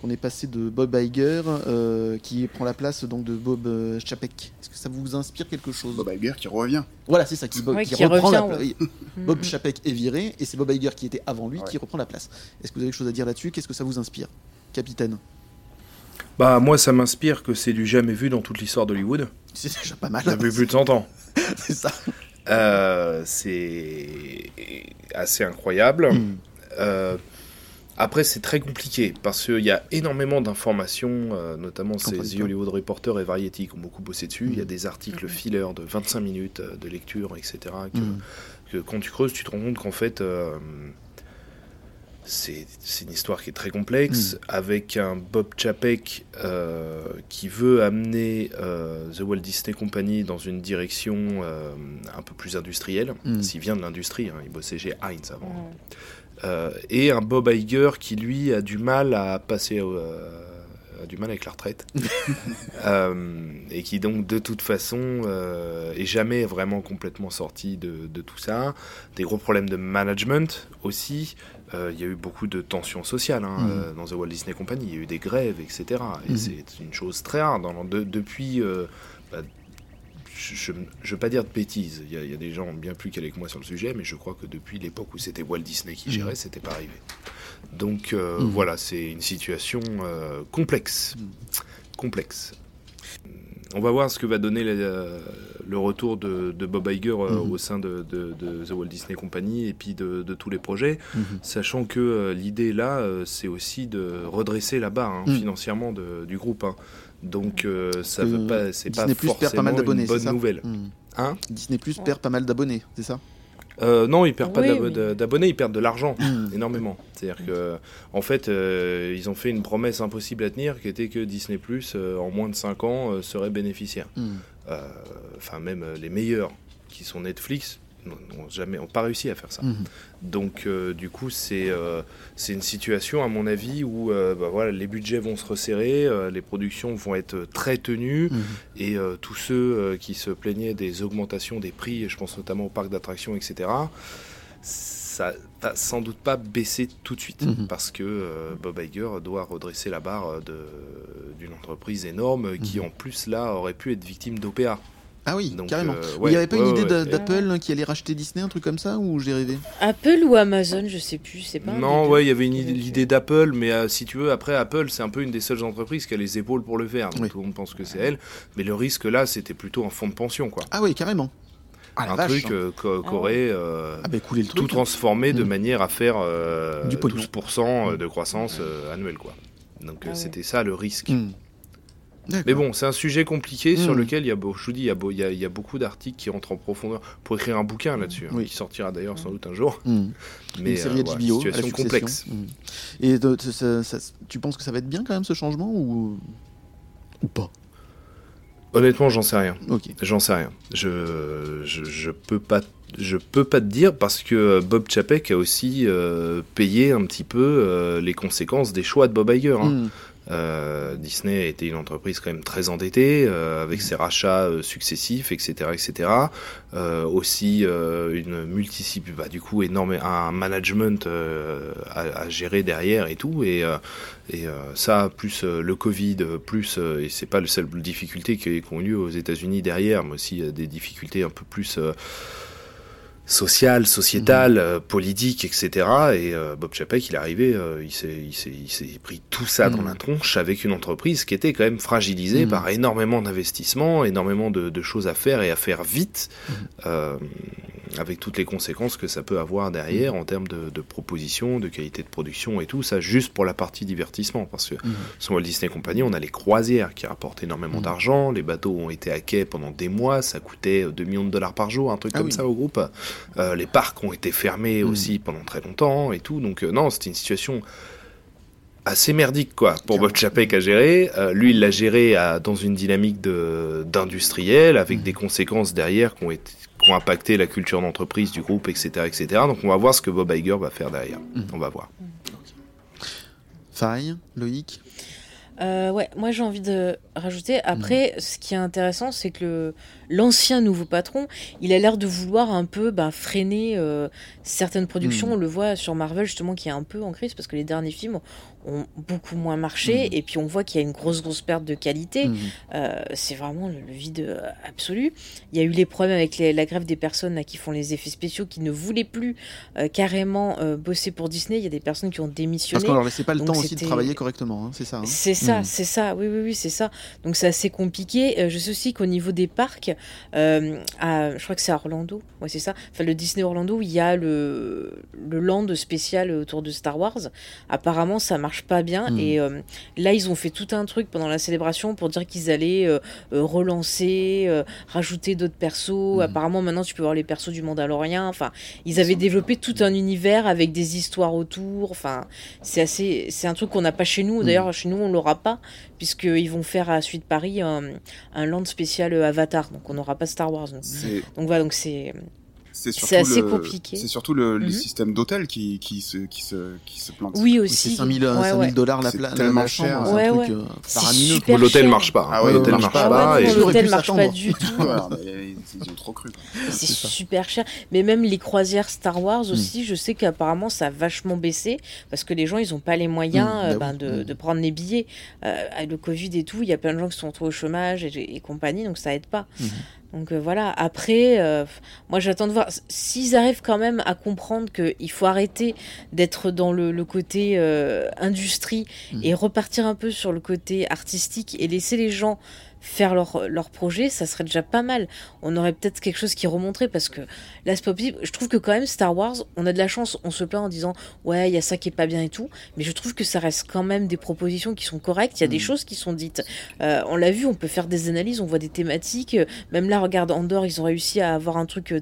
Qu'on est passé de Bob Iger euh, qui prend la place donc de Bob euh, Chapek. Est-ce que ça vous inspire quelque chose? Bob Iger qui revient. Voilà, c'est ça, qui, Ouais, qui qui reprend la revient, place. ouais. Bob. Chapek est viré et c'est Bob Iger qui était avant lui Ouais. qui reprend la place. Est-ce que vous avez quelque chose à dire là-dessus? Qu'est-ce que ça vous inspire Capitaine? Bah, moi, ça m'inspire que c'est du jamais vu dans toute l'histoire d'Hollywood. C'est déjà pas mal. Depuis plus de 100 ans. c'est ça. Euh, c'est assez incroyable. Mm. Euh, après, c'est très compliqué parce qu'il y a énormément d'informations, euh, notamment c'est The. Hollywood Reporter et Variety qui ont beaucoup bossé dessus. Il y a Mm. des articles filler de 25 minutes euh, de lecture, etc. Que, que quand tu creuses, tu te rends compte qu'en fait, euh, c'est une histoire qui est très complexe, Mm. avec un Bob Chapek euh, qui veut amener euh, The Walt Disney Company dans une direction euh, un peu plus industrielle. Mm. S'il vient de l'industrie, hein, il bossait chez Heinz avant. Et un Bob Iger qui lui a du mal à passer euh, a du mal avec la retraite Euh, et qui donc de toute façon euh, est jamais vraiment complètement sorti de, de tout ça des gros problèmes de management aussi il y a eu beaucoup de tensions sociales hein, Mhm. euh, dans The Walt Disney Company il y a eu des grèves etc et Mhm. c'est une chose très rare dans, de- depuis euh, bah, je ne veux pas dire de bêtises, il y, a, il y a des gens bien plus calés que moi sur le sujet, mais je crois que depuis l'époque où c'était Walt Disney qui gérait, Mhm. c'était pas arrivé. Donc euh, voilà, c'est une situation euh, complexe. Complexe. On va voir ce que va donner le, le retour de, de Bob Iger euh, Mhm. au sein de, de- de The Walt Disney Company et puis de, de tous les projets, Mhm. sachant que euh, l'idée là, euh, c'est aussi de redresser la barre hein, Mhm. financièrement de- du groupe. hein. Donc euh, ça veut pas, c'est pas Disney Plus perd pas mal d'abonnés, bonne ça nouvelle. Mm. Hein? Disney Plus perd pas mal d'abonnés, c'est ça? Euh, non, ils perdent pas mais- d'abonnés, ils perdent de l'argent, énormément. C'est-à-dire que, en fait, euh, ils ont fait une promesse impossible à tenir, qui était que Disney Plus, euh, en moins de 5 ans, euh, serait bénéficiaire. Euh, Enfin, même euh, les meilleurs, qui sont Netflix, n'ont jamais, pas réussi à faire ça. Mhm. Donc, euh, du coup, c'est euh, c'est une situation, à mon avis, où euh, bah, voilà, les budgets vont se resserrer, les productions vont être très tenues, Mhm. et tous ceux qui se plaignaient des augmentations des prix, je pense notamment au parc d'attractions, etc., ça va sans doute pas baisser tout de suite, Mhm. parce que euh, Bob Iger doit redresser la barre de- d'une entreprise énorme qui, Mhm. en plus, là, aurait pu être victime d'OPA. Ah oui, Donc, carrément. euh, il n'y avait pas ouais, une idée ouais, d'a- ouais. d'Apple qui allait racheter Disney, un truc comme ça, ou j'ai rêvé? Apple ou Amazon, je sais plus. C'est pas. Non, ouais, il y avait l'idée d'Apple, mais euh, si tu veux, après Apple, c'est un peu une des seules entreprises qui a les épaules pour le faire. Donc Oui. tout le monde pense que c'est elle. Mais le risque là, c'était plutôt un fonds de pension, quoi. Ah oui, carrément. Ah un vache. truc euh, qu'au- Ah qu'aurait euh, Ah bah truc. tout transformé de Mm. manière à faire euh, Du pognon. 12% de croissance euh, annuelle, quoi. Donc Ah euh, ouais. c'était ça le risque. Mm. Mais bon, c'est un sujet compliqué sur Mm. lequel il y a, je vous dis, il y a, il y a- il y a beaucoup d'articles qui rentrent en profondeur pour écrire un bouquin là-dessus, hein, Oui. qui sortira d'ailleurs sans doute un jour. Mm. Mais une série euh, voilà, situation complexe. Mm. Et de- ça- ça- tu penses que ça va être bien quand même ce changement ou ou pas? Honnêtement, j'en sais rien. J'en sais rien. Je, je, je peux pas je peux pas te dire parce que Bob Chapek a aussi euh, payé un petit peu euh, les conséquences des choix de Bob Iger. hein. Mm. Euh, Disney a été une entreprise quand même très endettée euh, avec ses rachats euh, successifs, etc., etc. Euh, aussi euh, une multisciple, bah, du coup énorme, un management euh, à, à gérer derrière et tout. Et, et ça, plus le Covid, plus et c'est pas le seul difficulté qui, qui ont lieu aux États-Unis derrière, mais aussi des difficultés un peu plus euh, sociales, sociétales, euh, politiques, etc. Et euh, Bob Chapek, il est arrivé, euh, il s'est, il s'est, il s'est pris tout ça dans Mhm. la tronche avec une entreprise qui était quand même fragilisée Mhm. par énormément d'investissements, énormément de, de choses à faire et à faire vite, Mhm. euh, avec toutes les conséquences que ça peut avoir derrière en termes de, de propositions, de qualité de production et tout ça, juste pour la partie divertissement, parce que Mhm. sur Walt Disney Company, on a les croisières qui rapportent énormément Mhm. d'argent, les bateaux ont été à quai pendant des mois, ça coûtait 2 millions de dollars par jour, un truc Ah comme oui. ça au groupe. Euh, les parcs ont été fermés Mhm. aussi pendant très longtemps et tout, donc euh, non, c'était une situation assez merdique quoi pour Bob Chapek à gérer. Euh, lui, il l'a géré à- dans une dynamique d'industriel avec des conséquences derrière qui ont, été, qui ont impacté la culture d'entreprise du groupe, etc., etc. Donc on va voir ce que Bob Iger va faire derrière. Mhm. On va voir. Faille, Loïc. Euh, ouais, moi j'ai envie de rajouter. Après, ce qui est intéressant, c'est que le- l'ancien nouveau patron, il a l'air de vouloir un peu bah, freiner euh, certaines productions. Mhm. On le voit sur Marvel justement qui est un peu en crise parce que les derniers films ont beaucoup moins marché Mhm. et puis on voit qu'il y a une grosse grosse perte de qualité. Mhm. Euh, c'est vraiment le, le vide euh, absolu. Il y a eu les problèmes avec les- la grève des personnes là, qui font les effets spéciaux qui ne voulaient plus euh, carrément euh, bosser pour Disney. Il y a des personnes qui ont Parce démissionné. qu'on leur laissait pas le temps aussi de travailler correctement, hein, c'est ça. hein. C'est ça, c'est ça, oui, oui, oui, c'est ça. Donc c'est assez compliqué. Euh, je sais aussi qu'au niveau des parcs, euh, à- je crois que c'est à Orlando, ouais, c'est ça. Enfin, le Disney Orlando, il y a le, le land spécial autour de Star Wars. Apparemment, ça marche pas bien. Mm. Et euh, là, ils ont fait tout un truc pendant la célébration pour dire qu'ils allaient euh, relancer, rajouter d'autres persos. Mm. Apparemment, maintenant, tu peux voir les persos du Mandalorien. Enfin, ils avaient développé tout un univers avec des histoires autour. Enfin, c'est assez, c'est un truc qu'on n'a pas chez nous. D'ailleurs, chez nous, on l'aura pas puisqu'ils vont faire à Suite Paris un, un land spécial Avatar. Donc, on n'aura pas Star Wars. Donc, donc voilà, donc c'est. C'est assez le- compliqué. C'est surtout le, les Mhm. systèmes d'hôtel qui, qui, se, qui, se, qui se plantent. Oui aussi. c'est 5000 euh, Ouais, 5000 ouais. dollars la, C'est pla- la, tellement la chambre, cher. c'est Ouais, un ouais. euh, l'hôtel cher. marche pas. Ah ouais, l'hôtel marche marche pas. et- l'hôtel marche pas du tout. Ils ont trop cru. C'est super cher. Mais même les croisières Star Wars aussi, je sais qu'apparemment ça a vachement baissé parce que les gens ils ont pas les moyens Mm, euh, bah ben, oui. de, Mm. prendre les billets. Euh, avec le Covid et tout, il y a plein de gens qui sont retrouvés au chômage et, et compagnie, donc ça aide pas. Donc euh, voilà, après, euh, moi j'attends de voir s'ils arrivent quand même à comprendre qu'il faut arrêter d'être dans le, le côté euh, industrie Mhm. et repartir un peu sur le côté artistique et laisser les gens faire leur, leur projet, ça serait déjà pas mal. On aurait peut-être quelque chose qui remonterait parce que là c'est pas possible. Je trouve que quand même Star Wars, on a de la chance, on se plaint en disant ouais il y a ça qui est pas bien et tout, mais je trouve que ça reste quand même des propositions qui sont correctes. Il y a des Mhm. choses qui sont dites. Euh, on l'a vu, on peut faire des analyses, on voit des thématiques. Euh, Même là, regarde Andorre, ils ont réussi à avoir un truc euh,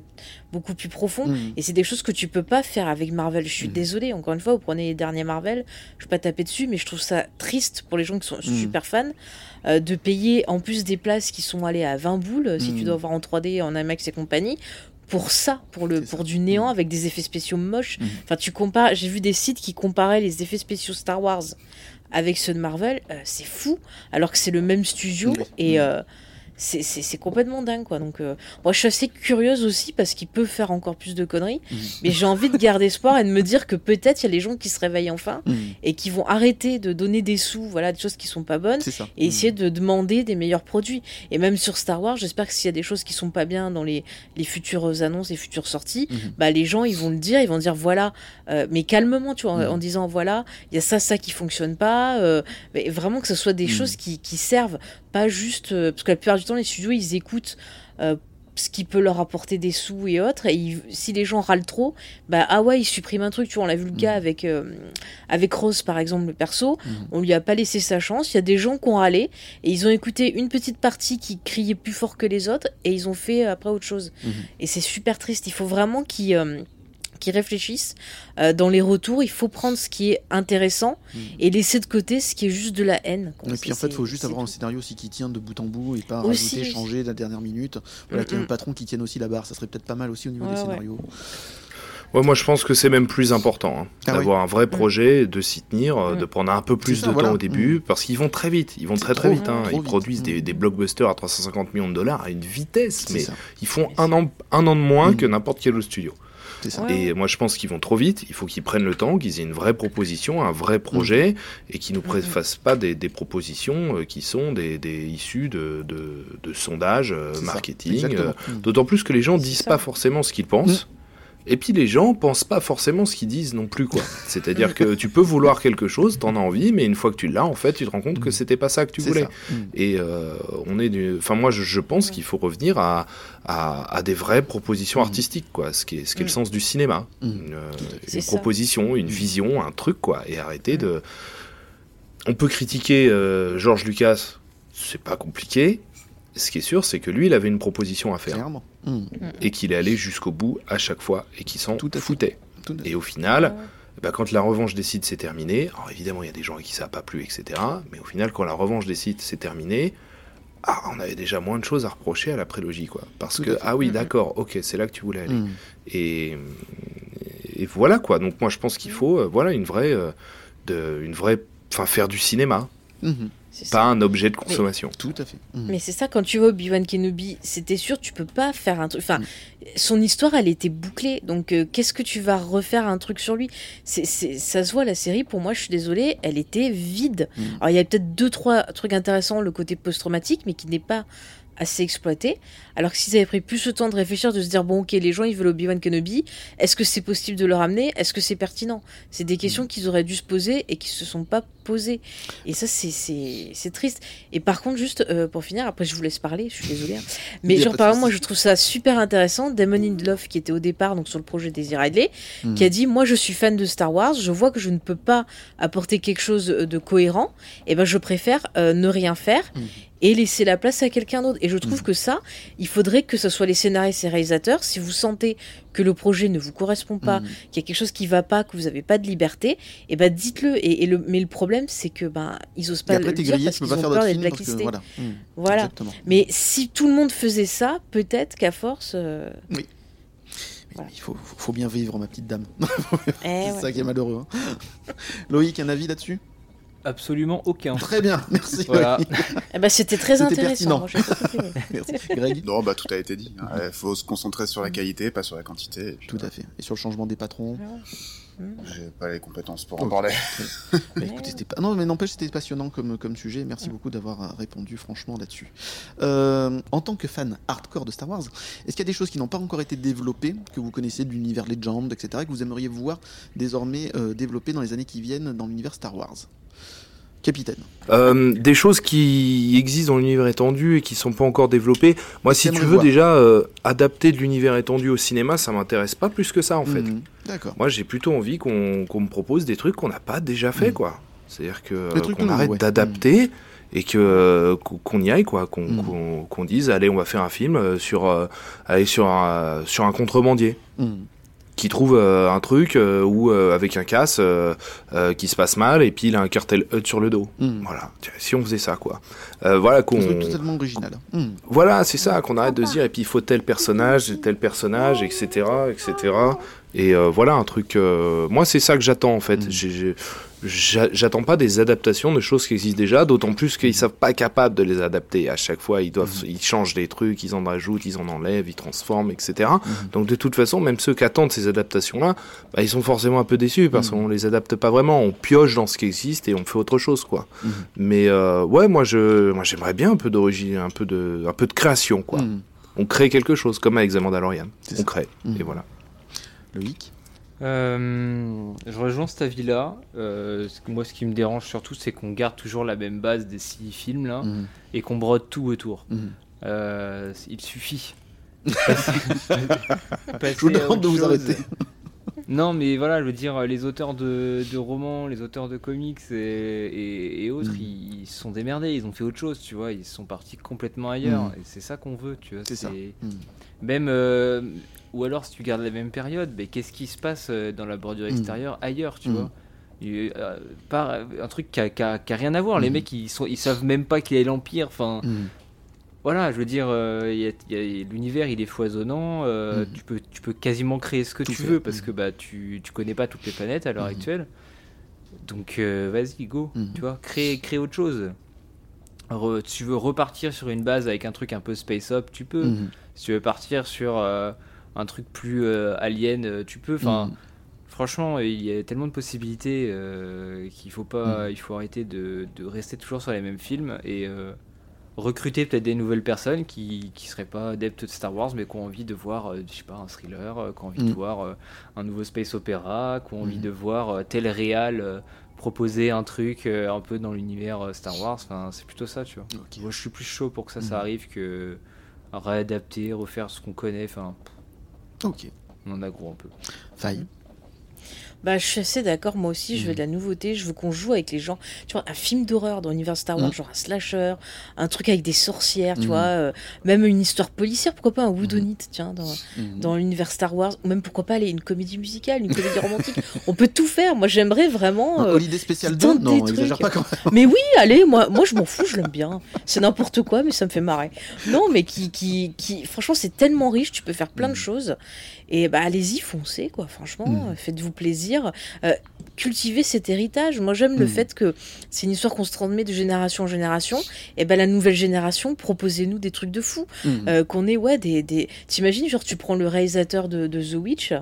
beaucoup plus profond. Mhm. Et c'est des choses que tu peux pas faire avec Marvel. Je suis Mhm. désolée, encore une fois, vous prenez les derniers Marvel, je vais pas taper dessus, mais je trouve ça triste pour les gens qui sont super fans euh, de payer en plus des places qui sont allées à 20 boules, si tu dois voir en 3D, en IMAX et compagnie. Pour ça, pour, le, pour ça. du néant Mhm. avec des effets spéciaux moches. Mhm. Enfin, tu compares. J'ai vu des sites qui comparaient les effets spéciaux Star Wars avec ceux de Marvel. euh, c'est fou, alors que c'est le même studio et euh, c'est complètement dingue, quoi. Donc, euh, moi, je suis assez curieuse aussi parce qu'il peut faire encore plus de conneries. Mhm. Mais j'ai envie de garder espoir et de me dire que peut-être il y a les gens qui se réveillent enfin Mhm. et qui vont arrêter de donner des sous, voilà, des choses qui sont pas bonnes et essayer de demander des meilleurs produits. Et même sur Star Wars, j'espère que s'il y a des choses qui sont pas bien dans les, les futures annonces, les futures sorties, bah les gens ils vont le dire, ils vont dire voilà, euh, mais calmement, tu vois, en, en disant voilà, il y a ça, ça qui fonctionne pas, euh, mais vraiment que ce soit des choses qui, qui servent, pas juste euh, parce que la plupart du temps les studios ils écoutent. euh, ce qui peut leur apporter des sous et autres et ils- si les gens râlent trop bah ah ouais ils suppriment un truc tu vois on l'a vu le gars Mhm. avec euh, avec Rose par exemple le perso Mhm. on lui a pas laissé sa chance. Il y a des gens qui ont râlé et ils ont écouté une petite partie qui criait plus fort que les autres et ils ont fait euh, après autre chose. Mhm. Et c'est super triste. Il faut vraiment qu'ils qu'ils réfléchissent euh, dans les retours. Il faut prendre ce qui est intéressant Mhm. et laisser de côté ce qui est juste de la haine. quoi. Et puis en fait, il faut juste avoir un scénario aussi qui tient de bout en bout et pas Aussi, rajouter, aussi. changer de la dernière minute. Voilà, qu'il y ait Mm, un patron qui tienne aussi la barre. Ça serait peut-être pas mal aussi au niveau Ouais, des scénarios. Ouais, moi je pense que c'est même plus important hein, Ah d'avoir un vrai Mm. projet, de s'y tenir, euh, Mm. de prendre un peu plus ça, de voilà. temps au début, parce qu'ils vont très vite, ils vont très très vite. hein. Ils vite. produisent des, Mm. des blockbusters à 350 millions de dollars à une vitesse, mais ça. ils font un an, un an de moins Mm. que n'importe quel autre studio. Ça. Et moi je pense qu'ils vont trop vite, il faut qu'ils prennent le temps, qu'ils aient une vraie proposition, un vrai projet, et qu'ils nous Mhm. fassent pas des, des propositions euh, qui sont des, des issues de, de, de sondages euh, marketing. Euh, Mm. D'autant plus que les gens disent ça. pas forcément ce qu'ils pensent. Et puis les gens pensent pas forcément ce qu'ils disent non plus quoi. C'est-à-dire que tu peux vouloir quelque chose, t'en as envie, mais une fois que tu l'as, en fait, tu te rends compte que Mm. c'était pas ça que tu voulais. ça. Mm. Et euh, on est, du... enfin moi je, je pense qu'il faut revenir à, à, à des vraies propositions Mm. artistiques quoi, ce qui est, ce qui est le sens du cinéma, une, euh, une proposition, une vision, un truc quoi, et arrêter de. On peut critiquer euh, George Lucas, c'est pas compliqué. Ce qui est sûr, c'est que lui, il avait une proposition à faire Clairement. Mm. et qu'il est allé jusqu'au bout à chaque fois et qu'il s'en Tout à fait. foutait. Tout. Et au final, Ouais. bah, quand la revanche des sites s'est terminée, alors évidemment il y a des gens à qui ça n'a pas plu, etc. Mais au final, quand la revanche des sites s'est terminée, ah, on avait déjà moins de choses à reprocher à la prélogie, quoi. Parce Tout que ah oui, Mhm. d'accord, ok, c'est là que tu voulais aller. Mm. Et, et voilà quoi. Donc moi je pense qu'il faut, euh, voilà, une vraie, euh, de, une vraie, enfin faire du cinéma. C'est pas ça. un objet de consommation. Tout à fait. Mm. Mais c'est ça, quand tu vois Obi-Wan Kenobi, c'était sûr, tu peux pas faire un truc. Enfin, son histoire, elle était bouclée. Donc, euh, qu'est-ce que tu vas refaire un truc sur lui? C'est, c'est- Ça se voit, la série, pour moi, je suis désolée, elle était vide. Mm. Alors, il y a peut-être deux, trois trucs intéressants, le côté post-traumatique, mais qui n'est pas assez exploité. Alors que s'ils avaient pris plus le temps de réfléchir, de se dire, bon, ok, les gens, ils veulent Obi-Wan Kenobi, est-ce que c'est possible de le ramener? Est-ce que c'est pertinent? C'est des questions Mm. qu'ils auraient dû se poser et qui se sont pas posées. Et ça, c'est, c'est, c'est triste. Et par contre, juste euh, pour finir, après je vous laisse parler, je suis désolée. hein. Mais genre, par exemple, moi je trouve ça super intéressant. Damon Lindelof, qui était au départ donc sur le projet Daisy Ridley, Mm. qui a dit Moi je suis fan de Star Wars, je vois que je ne peux pas apporter quelque chose de cohérent, et ben je préfère euh, ne rien faire. Mm. Et laisser la place à quelqu'un d'autre. Et je trouve Mm. que ça, il faudrait que ce soit les scénaristes et réalisateurs. Si vous sentez que le projet ne vous correspond pas, Mm. qu'il y a quelque chose qui va pas, que vous n'avez pas de liberté, et ben dites-le. Et, et le, mais le problème, c'est que ben ils osent Et pas après, le dire grillé, parce qu'ils pas ont faire peur d'être blacklistés. voilà. Mm. Voilà. Exactement. Mais si tout le monde faisait ça, peut-être qu'à force. euh, Oui. Voilà. Il faut, bien vivre, ma petite dame. eh c'est ouais. ça qui est malheureux. hein. Loïc, un avis là-dessus? Absolument aucun. Très bien, merci. Voilà. Eh ben, c'était très C'était intéressant. Moi, j'ai pas compris, ouais. Merci. Greg Non, bah tout a été dit. Il faut se concentrer sur la qualité, pas sur la quantité. et puis, Tout à fait. Et sur le changement des patrons J'ai pas les compétences pour Ok. en parler. Bah, écoutez, c'était pas... Non, mais n'empêche, c'était passionnant comme, comme sujet. Merci beaucoup d'avoir euh, répondu franchement là-dessus. Euh, en tant que fan hardcore de Star Wars, est-ce qu'il y a des choses qui n'ont pas encore été développées, que vous connaissez de l'univers Legend, etc., que vous aimeriez voir désormais euh, développées dans les années qui viennent dans l'univers Star Wars? Capitaine. Euh, des choses qui existent dans l'univers étendu et qui sont pas encore développées. Moi, si tu veux voir. déjà euh, adapter de l'univers étendu au cinéma, ça m'intéresse pas plus que ça en fait. Mhm. D'accord. Moi, j'ai plutôt envie qu'on me propose des trucs qu'on n'a pas déjà fait, Mhm. quoi. C'est-à-dire que qu'on arrête ouais. d'adapter et que euh, qu'on y aille, quoi. Qu'on Mhm. dise, allez, on va faire un film sur euh, aller sur un sur un contrebandier Mhm. Qui trouve euh, un truc euh, où euh, avec un casse euh, euh, qui se passe mal et puis il a un cartel HUD sur le dos. Mhm. Voilà. Si on faisait ça, quoi. Euh, voilà qu'on. Un truc totalement original. Mhm. Voilà, c'est ça, qu'on arrête de se dire, et puis il faut tel personnage, tel personnage, etc., etc. Et euh, voilà, un truc... euh, moi, c'est ça que j'attends, en fait. Mm. J'attends pas des adaptations de choses qui existent déjà, d'autant plus qu'ils savent pas capables de les adapter. À chaque fois, ils, doivent, ils changent des trucs, ils en rajoutent, ils en enlèvent, ils transforment, etc. Donc de toute façon, même ceux qui attendent ces adaptations-là, bah, ils sont forcément un peu déçus, parce qu'on les adapte pas vraiment. On pioche dans ce qui existe et on fait autre chose, quoi. Mais euh, ouais, moi je, moi j'aimerais bien un peu d'origine, un peu de, un peu de création, quoi. On crée quelque chose, comme avec The Mandalorian. On crée, et voilà. Loïc Euh, je rejoins cet avis-là. Euh, moi, ce qui me dérange surtout, c'est qu'on garde toujours la même base des six films là Mhm. et qu'on brode tout autour. Mhm. Euh, il suffit. Je vous demande de vous arrêter. Non, mais voilà, je veux dire, les auteurs de, de romans, les auteurs de comics et, et- et autres, Mhm. ils, ils se sont démerdés, ils ont fait autre chose, tu vois, ils sont partis complètement ailleurs. Et c'est ça qu'on veut, tu vois. C'est ça. Même. euh, ou alors, si tu gardes la même période, mais qu'est-ce qui se passe euh, dans la bordure Mhm. extérieure ailleurs, tu Mhm. vois? Euh, pas, un truc qui a, qui a- qui a rien à voir. Les Mhm. mecs, ils, sont, ils savent même pas qu'il y a l'Empire. Enfin, voilà, je veux dire, euh, l'univers il est foisonnant, euh, tu, peux, tu peux quasiment créer ce que Tout tu veux parce que bah, tu, tu connais pas toutes les planètes à l'heure actuelle. Donc euh, vas-y, go, tu vois, crée, crée autre chose. Re- tu veux repartir sur une base avec un truc un peu space up, tu peux. Si tu veux partir sur euh, un truc plus euh, alien, euh, tu peux. Enfin, Mhm. franchement, il y a tellement de possibilités euh, qu'il faut pas, Mhm. il faut arrêter de, de rester toujours sur les mêmes films et recruter peut-être des nouvelles personnes qui qui seraient pas adeptes de Star Wars mais qui ont envie de voir, je sais pas, un thriller, qui ont envie de voir euh, un nouveau space opéra, qui ont envie de voir tel réal proposer un truc euh, un peu dans l'univers euh, Star Wars. Enfin, c'est plutôt ça, tu vois. Moi, je suis plus chaud pour que ça, ça arrive que réadapter, refaire ce qu'on connaît. Enfin, Ok. on en a gros un peu. Faille. Bah, je suis assez d'accord, moi aussi, je veux de la nouveauté, je veux qu'on joue avec les gens. Tu vois, un film d'horreur dans l'univers Star Wars, Mhm. genre un slasher, un truc avec des sorcières, tu Mhm. vois, euh, même une histoire policière, pourquoi pas un Woodonite, tiens, dans, dans l'univers Star Wars, ou même pourquoi pas aller une comédie musicale, une comédie romantique. On peut tout faire, moi j'aimerais vraiment. Euh, Holiday Spécial qui 2 tente Non, des exagère trucs. pas quand même. Mais oui, allez, moi, moi je m'en fous, je l'aime bien. C'est n'importe quoi, mais ça me fait marrer. Non, mais qui, qui, qui franchement, c'est tellement riche, tu peux faire plein de choses. Et bah, allez-y, foncez, quoi, franchement, euh, faites-vous plaisir. Euh, cultiver cet héritage. Moi, j'aime le Mhm. fait que c'est une histoire qu'on se transmet de génération en génération. Et ben, la nouvelle génération, proposez-nous des trucs de fou. Mhm. Euh, qu'on ait, ouais, des. des... T'imagines, genre, tu prends le réalisateur de, de The Witch,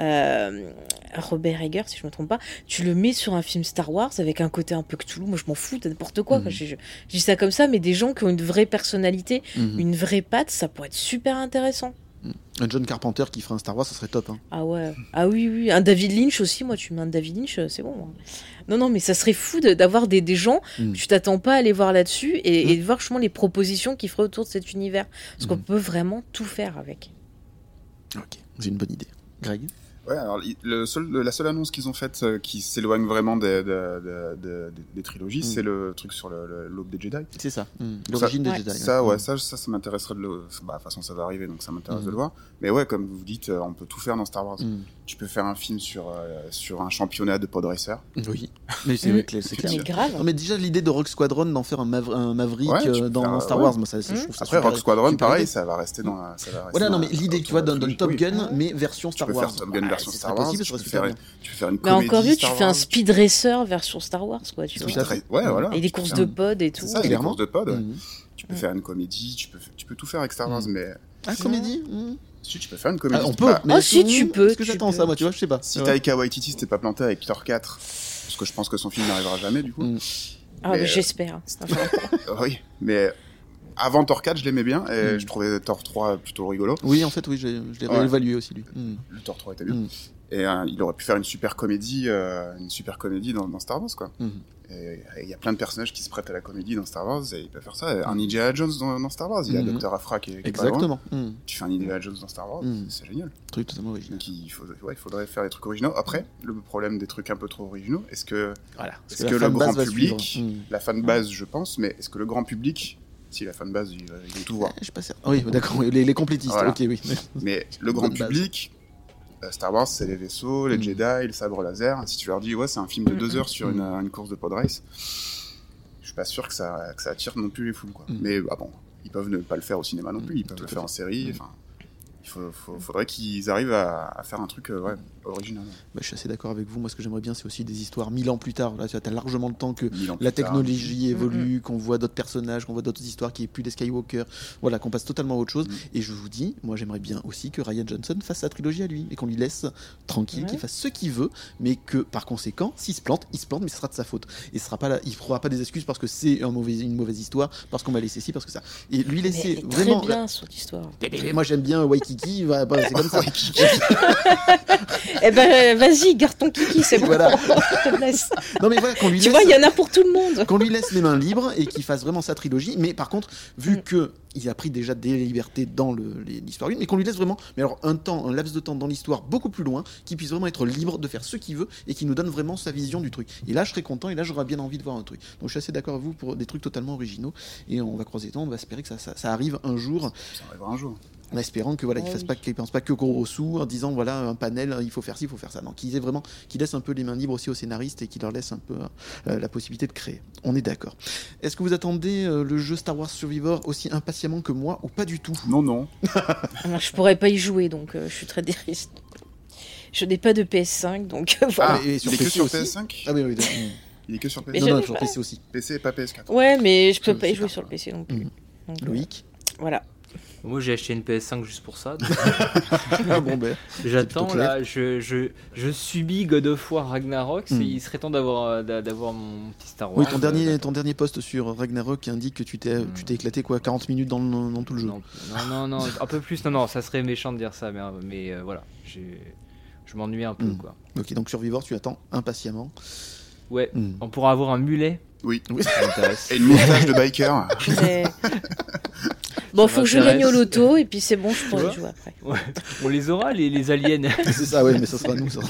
euh, Robert Eger, si je me trompe pas, tu le mets sur un film Star Wars avec un côté un peu Cthulhu. Moi, je m'en fous, t'as n'importe quoi. quoi. Je, je- je dis ça comme ça, mais des gens qui ont une vraie personnalité, une vraie patte, ça pourrait être super intéressant. Un John Carpenter qui ferait un Star Wars, ça serait top. hein. Ah ouais. Ah oui, oui. Un David Lynch aussi, moi, tu mets un David Lynch, euh, c'est bon. hein. Non, non, mais ça serait fou de- d'avoir des, des gens, Mm. tu t'attends pas à aller voir là-dessus et, Mm. et de voir justement les propositions qu'ils feraient autour de cet univers. Parce qu'on Mhm. peut vraiment tout faire avec. Ok, c'est une bonne idée. Greg? Ouais, alors il- le seul, la seule annonce qu'ils ont faite euh, qui s'éloigne vraiment des, de- de- de- des trilogies, Mm. c'est le truc sur l'aube des Jedi. C'est ça, mm. l'origine des Ouais. Jedi. Ça, ouais, ça, ça, ça m'intéresserait de le. Bah, de toute façon, ça va arriver, donc ça m'intéresse de le voir. Mais ouais, comme vous dites, euh, on peut tout faire dans Star Wars. Mm. Tu peux faire un film sur, euh, sur un championnat de pod racer. Oui, mais c'est Mm. vrai que c'est Mais clair. grave. Non, mais déjà l'idée de Rock Squadron d'en faire un, Maver- un Maverick Ouais, euh, dans faire, Star ouais. Wars, moi ça, c'est- Mm. je trouve ça Après, super- Rock Squadron, pareil, ça va rester dans Voilà, non mais l'idée, tu vois, trilogie. Top. Gun, mais version Star Wars. Version Star Wars. possible, tu, ça serait peux super faire, bien. tu peux faire une Mais comédie. encore mieux, tu fais un speed racer version Star Wars, quoi. Tu vois. Ouais, voilà. Et des courses de pod et tout. C'est ça, des courses de pod. Mhm. Tu peux Mm. faire une comédie, tu peux, tu peux tout faire avec Star Wars, Mhm. mais Ah, comédie mm. si tu peux faire une comédie. Ah, On peut, Bah, mais Oh, si, mm, tu peux, Est-ce que j'attends ça, moi, tu vois, je sais pas. Si Ouais. Taika Waititi s'était pas planté avec Thor 4, parce que je pense que son film n'arrivera jamais du coup. Mm. Ah, Mais, mais euh, j'espère. Oui, mais avant Thor 4, je l'aimais bien et Mm. je trouvais Thor 3 plutôt rigolo. Oui, en fait, oui, je l'ai Ouais. réévalué aussi, lui. Mm. Le Thor 3 était bien. Mm. Et euh, il aurait pu faire une super comédie, euh, une super comédie dans, dans Star Wars, quoi. Et il y a plein de personnages qui se prêtent à la comédie dans Star Wars et ils peuvent faire ça. Un Indiana Jones dans, dans Star Wars, il y a. Dr. Afra qui est, qui est pas loin. Exactement. Tu fais un Indiana Jones dans Star Wars, c'est génial. Truc totalement original. Donc il, faut, ouais, il faudrait faire des trucs originaux. Après, le problème des trucs un peu trop originaux, est-ce que Voilà. Est-ce que le grand public- la fanbase, je pense, mais est-ce que le grand public, si la fanbase, ils, ils vont tout voir. Je suis pas. Oui, d'accord, les, les complétistes, Voilà. ok, oui. Mais le grand public, euh, Star Wars, c'est les vaisseaux, les Mm. Jedi, le sabre laser. Si tu leur dis, ouais, c'est un film de deux mm. heures sur Mm. une, euh, une course de pod race, je suis pas sûr que ça, que ça attire non plus les foules. Quoi. Mais ah bon, ils peuvent ne pas le faire au cinéma non plus, ils peuvent tout le faire fait. en série. Enfin, il faut, faut- faudrait qu'ils arrivent à, à faire un truc euh, ouais, original. Bah, je suis assez d'accord avec vous. Moi, ce que j'aimerais bien, c'est aussi des histoires mille ans plus tard. Là, tu as largement le temps que la tard. technologie évolue, qu'on voit d'autres personnages, qu'on voit d'autres histoires, qu'il n'y ait plus des Skywalker, voilà, qu'on passe totalement à autre chose. Mm. Et je vous dis, moi j'aimerais bien aussi que Ryan Johnson fasse sa trilogie à lui et qu'on lui laisse tranquille, Ouais. qu'il fasse ce qu'il veut, mais que par conséquent, s'il se plante, il se plante, mais ce sera de sa faute. Et ce sera pas là, il ne fera pas des excuses parce que c'est un mauvais, une mauvaise histoire, parce qu'on m'a laissé ci, parce que ça. Et lui laisser vraiment. très bien, cette histoire. Et moi j'aime bien Waikiki, voilà, bah, c'est comme ça. Eh ben, vas-y, garde ton kiki, c'est bon. Voilà. Je te laisse. non mais voilà, qu'on lui Tu laisse. vois, il y en a pour tout le monde. qu'on lui laisse les mains libres et qu'il fasse vraiment sa trilogie. Mais par contre, vu Mm. que il a pris déjà des libertés dans le- l'histoire 1, mais qu'on lui laisse vraiment, mais alors un temps, un laps de temps dans l'histoire beaucoup plus loin, qu'il puisse vraiment être libre de faire ce qu'il veut et qu'il nous donne vraiment sa vision du truc. Et là, je serais content et là, j'aurais bien envie de voir un truc. Donc, je suis assez d'accord avec vous pour des trucs totalement originaux et on va croiser les doigts, on va espérer que ça, ça- ça arrive un jour Ça arrivera un jour. En espérant que voilà, Ah qu'ils fassent oui. pas, qu'ils pensent pas que gros sous, en disant voilà un panel, il faut faire ci, il faut faire ça. Non, qu'ils aient vraiment, qu'ils laissent un peu les mains libres aussi aux scénaristes et qu'ils leur laissent un peu euh, la possibilité de créer. On est d'accord. Est-ce que vous attendez euh, le jeu Star Wars Survivor aussi impatiemment que moi ou pas du tout? Non, non. Alors, je pourrais pas y jouer, donc euh, je suis très détriste. Je n'ai pas de PS5, donc voilà. Ah, et il sur est que PC sur aussi PS5 Ah oui, oui. Il est que sur Mais PS5 non, non, sur pas- PC aussi. PC et pas PS4. Ouais, mais je peux pas y jouer pas- sur le PC non plus. Mhm. Donc, Loïc? Voilà. Moi j'ai acheté une PS5 juste pour ça. donc Ah bon ben. J'attends là, je, je, je subis God of War Ragnarok. Hmm. Il serait temps d'avoir euh, d'a- d'avoir mon petit Star Wars. Oui, ton euh, dernier, ton dernier post sur Ragnarok indique que tu t'es, Hmm. tu t'es éclaté quoi, 40 minutes dans, le- dans tout le jeu. Non, non, non, non, un peu plus. Non, non, ça serait méchant de dire ça, mais, mais euh, voilà, j'ai- je m'ennuie un peu Hmm. quoi. Ok, donc Survivor, tu attends impatiemment. Ouais, on pourra avoir un mulet. Oui. Oui. Ça m'intéresse. Et une moustache de biker. Bon, faut que je gagne au loto et puis c'est bon, je pourrai jouer après. Ouais. On les aura les, les aliens. C'est ça, ouais, mais ça sera nous. ça.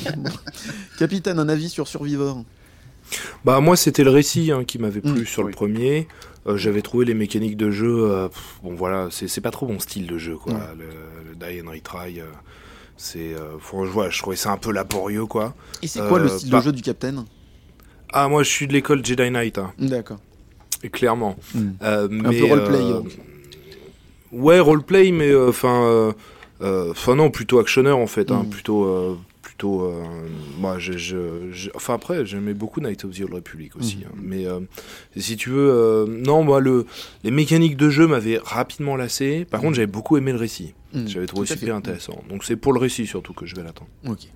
Capitaine, un avis sur Survivor? Bah moi c'était le récit hein, qui m'avait plu Mm. sur Oui. le premier. Euh, J'avais trouvé les mécaniques de jeu, euh, pff, bon voilà, c'est c'est pas trop mon style de jeu quoi. Ouais. Le, le die and retry, euh, c'est, euh, je trouvais ça un peu laborieux quoi. Et c'est quoi le style bah- de jeu du Capitaine? Ah moi je suis de l'école Jedi Knight, hein, D'accord. et clairement. Mm. Euh, Un peu roleplay. Euh. Ouais roleplay, mais enfin, euh, euh, enfin non plutôt actionneur en fait, hein, Mm. plutôt. euh, plutôt. euh, moi, je, je- je- enfin après, j'aimais beaucoup Night of the Old Republic aussi. Mhm. hein. Mais euh, si tu veux, euh, non, moi, le, les mécaniques de jeu m'avaient rapidement lassé. Par contre, j'avais beaucoup aimé le récit. Mhm, J'avais trouvé fait. super intéressant. Donc c'est pour le récit surtout que je vais l'attendre. Ok.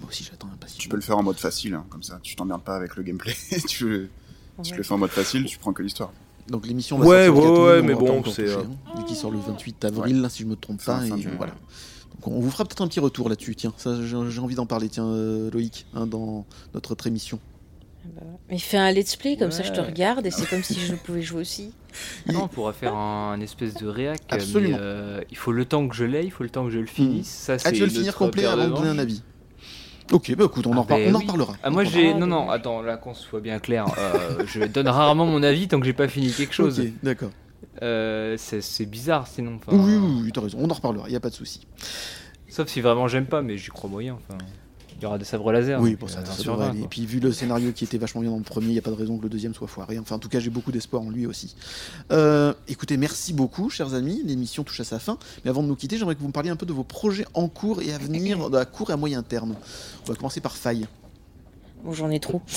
Moi aussi, j'attends impatiemment. Tu peux le faire en mode facile, hein, comme ça. Tu t'emmerdes pas avec le gameplay. tu, tu le fais en mode facile, tu prends que l'histoire. Donc l'émission va Ouais, sortir ouais, le 4 mai, ouais, on mais bon, c'est, euh, hein, vu qu'il sort le 28 avril, là, si je me trompe pas. et voilà. Donc on vous fera peut-être un petit retour là-dessus, tiens. Ça, j'ai envie d'en parler, tiens, euh, Loïc, hein, dans notre autre émission. Mais fais un let's play, comme ça je te regarde et c'est comme si je pouvais jouer aussi. Non, on pourrait faire un, un espèce de réac. mais, Absolument. euh, il faut le temps que je l'ai, il faut le temps que je le finisse. Ça, Ah, tu veux le finir complet avant de donner un avis Ok, bah écoute, on, en, Ah, ben on en reparlera. Ah, moi j'ai. Non, non, attends, là qu'on soit bien clair, euh, je donne rarement mon avis tant que j'ai pas fini quelque chose. Ok, d'accord. Euh, c'est bizarre sinon. enfin, Oui, oui, oui, t'as raison, on en reparlera, y a pas de souci. Sauf si vraiment j'aime pas, mais j'y crois moyen. Enfin, il y aura des sabres laser. Oui, pour ça, euh, aller. quoi. Et puis vu le scénario qui était vachement bien dans le premier, il n'y a pas de raison que le deuxième soit foiré. Enfin, en tout cas, j'ai beaucoup d'espoir en lui aussi. Euh, écoutez, merci beaucoup, chers amis. L'émission touche à sa fin. Mais avant de nous quitter, j'aimerais que vous me parliez un peu de vos projets en cours et à venir, à court et à moyen terme. On va commencer par Faille. Bon, j'en ai trop.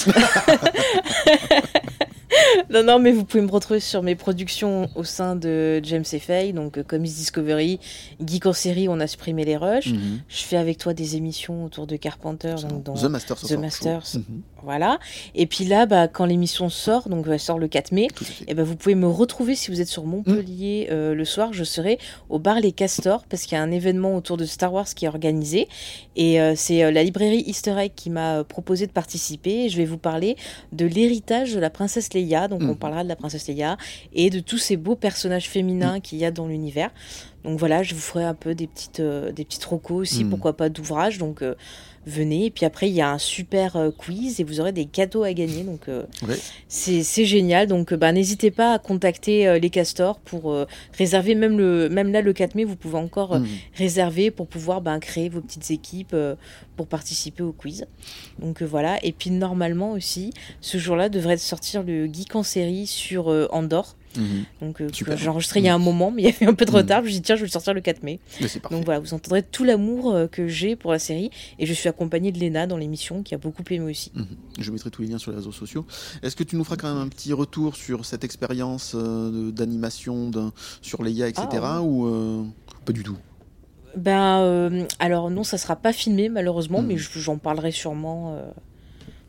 non, non, mais vous pouvez me retrouver sur mes productions au sein de James Fay, donc euh, Comics Discovery, Geek en série, on a supprimé les rushs. Mhm. Je fais avec toi des émissions autour de Carpenter, donc dans The Masters. The Masters. Mhm. Voilà. Et puis là, bah, quand l'émission sort, donc elle sort le 4 mai, et ben vous pouvez me retrouver si vous êtes sur Montpellier euh, le soir. Je serai au bar Les Castors parce qu'il y a un événement autour de Star Wars qui est organisé. Et euh, c'est euh, la librairie Easter Egg qui m'a proposé de participer. Et je vais vous parler de l'héritage de la princesse Leia. Donc on Mhm. parlera de la princesse Leia et de tous ces beaux personnages féminins qu'il y a dans l'univers. Donc voilà, je vous ferai un peu des petites, euh, des petites recos aussi, Mhm. pourquoi pas d'ouvrage. Donc euh, venez. Et puis après, il y a un super euh, quiz et vous aurez des cadeaux à gagner. Donc euh, Ouais. c'est génial. Donc bah, n'hésitez pas à contacter les castors pour réserver. Même, le, même là, le 4 mai, vous pouvez encore Mhm. réserver pour pouvoir ben, créer vos petites équipes pour participer au quiz. Donc voilà. Et puis normalement aussi, ce jour-là devrait sortir le geek en série sur Andorre. Mhm. Donc euh, que j'ai enregistré il y a un moment, mais il y avait un peu de Mhm. retard. Je me suis dit tiens, je vais le sortir le 4 mai. Donc voilà, vous entendrez tout l'amour euh, que j'ai pour la série. Et je suis accompagnée de Léna dans l'émission qui a beaucoup aimé aussi. Mhm. Je mettrai tous les liens sur les réseaux sociaux. Est-ce que tu nous feras quand même un petit retour sur cette expérience euh, d'animation sur Leia, etc. Ah, Ou euh, pas du tout? Ben, euh, alors non, ça sera pas filmé malheureusement, mais je- j'en parlerai sûrement euh,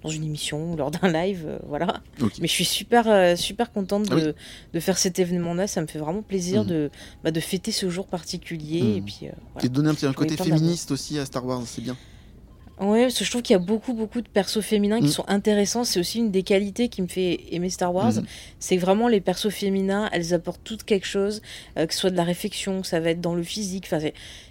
dans une émission ou lors d'un live, euh, voilà. Mais je suis super, euh, super contente Ah de, de faire cet événement-là. Ça me fait vraiment plaisir Mhm. de, bah, de fêter ce jour particulier. Mhm. Et puis, euh, voilà. Et de donner un petit un côté féministe aussi à Star Wars, c'est bien. Ouais, parce que je trouve qu'il y a beaucoup, beaucoup de persos féminins qui Mhm. sont intéressants. C'est aussi une des qualités qui me fait aimer Star Wars. Mhm. C'est vraiment les persos féminins, elles apportent toutes quelque chose, euh, que ce soit de la réflexion, que ça va être dans le physique. Enfin,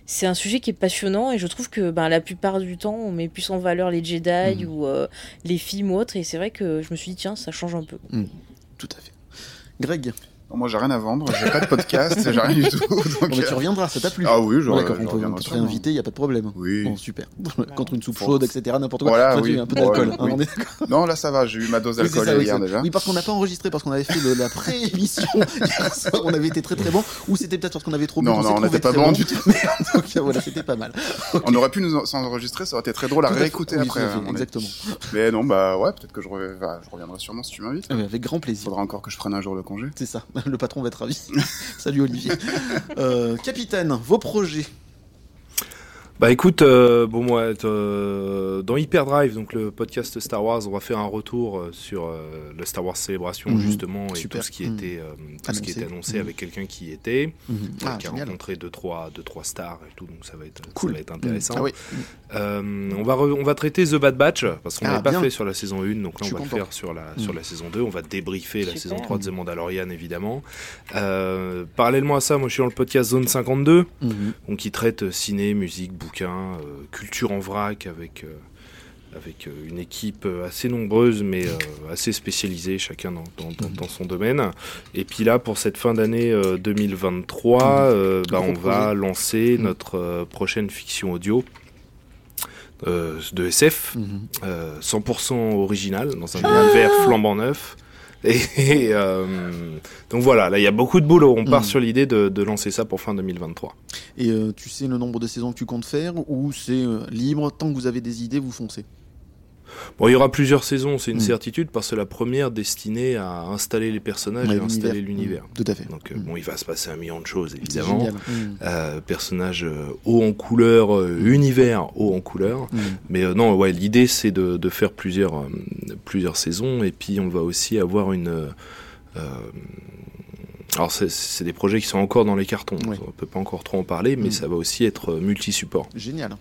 c'est- un sujet qui est passionnant et je trouve que ben, la plupart du temps, on met plus en valeur les Jedi Mhm. ou euh, les films ou autres. Et c'est vrai que je me suis dit, tiens, ça change un peu. Tout à fait. Greg, Moi, j'ai rien à vendre, j'ai pas de podcast, j'ai rien du tout. donc, bon, mais tu euh, reviendras, ça t'a plu Ah oui, je Bon, D'accord, je on peut, on peut te sûrement. réinviter, il n'y a pas de problème. Oui. Bon, super. Contre une soupe chaude, etc., n'importe quoi. Voilà, Enfin, oui. tu- un peu d'alcool, oui. hein, est. Non, là, ça va, j'ai eu ma dose d'alcool oui, hier déjà. Oui, parce qu'on n'a pas enregistré, parce qu'on avait fait le- la pré-émission on avait été très très bon, ou c'était peut-être parce qu'on avait trop bu. Non, non, on n'était pas bon du tout. Mais en tout cas, voilà, c'était pas mal. On aurait pu nous en- s'enregistrer, ça aurait été très drôle à réécouter après. exactement. Mais non, bah ouais, peut-être que je, bah, reviendrai sûrement si tu m'invites. Ah avec grand plaisir. Faudra encore que je prenne un jour le congé. C'est ça, le patron va être ravi. Salut Olivier. Euh, capitaine, vos projets Bah écoute, euh, bon moi, euh, dans Hyperdrive, donc le podcast Star Wars, on va faire un retour euh, sur euh, le Star Wars Célébration Mhm. justement et Super. tout ce qui Mhm. était, euh, tout ce qui Annoncé. était annoncé Mhm. avec quelqu'un qui y était, Ah, qui a génial. rencontré deux trois, deux trois stars et tout, donc ça va être, Cool. ça va être intéressant. Ah oui. Euh, on va re- on va traiter The Bad Batch parce qu'on Ah, l'avait pas bien. fait sur la saison 1, donc là on va le content. faire sur la sur la saison 2. On va débriefer la saison 3 de The Mandalorian évidemment. Euh, parallèlement à ça, moi je suis dans le podcast Zone 52 Mhm. donc qui traite ciné, musique, bouquins, euh, culture en vrac avec, euh, avec euh, une équipe assez nombreuse mais assez spécialisée, chacun dans, dans- son domaine. Et puis là, pour cette fin d'année euh, 2023, euh, bah, on va lancer Mhm. notre prochaine fiction audio. euh, de SF, Mhm. euh, 100% original, dans un univers flambant neuf, Et, euh, donc voilà, là il y a beaucoup de boulot. On part Mm. sur l'idée de, de lancer ça pour fin 2023. Et euh, tu sais le nombre de saisons que tu comptes faire ou c'est euh, libre Tant que vous avez des idées, vous foncez? Bon, il y aura plusieurs saisons, c'est une Mm. certitude, parce que la première destinée à installer les personnages Ouais, et à installer l'univers. Mm, Tout à fait. Donc euh, bon, il va se passer un million de choses évidemment. Mm. Euh, personnages euh, haut en couleur, euh, univers haut en couleur. Mm. Mais euh, non, ouais, l'idée c'est de, de faire plusieurs, euh, plusieurs saisons et puis on va aussi avoir une. alors c'est- c'est des projets qui sont encore dans les cartons, Ouais. on peut pas encore trop en parler, mais Mm. ça va aussi être multi-support. Génial.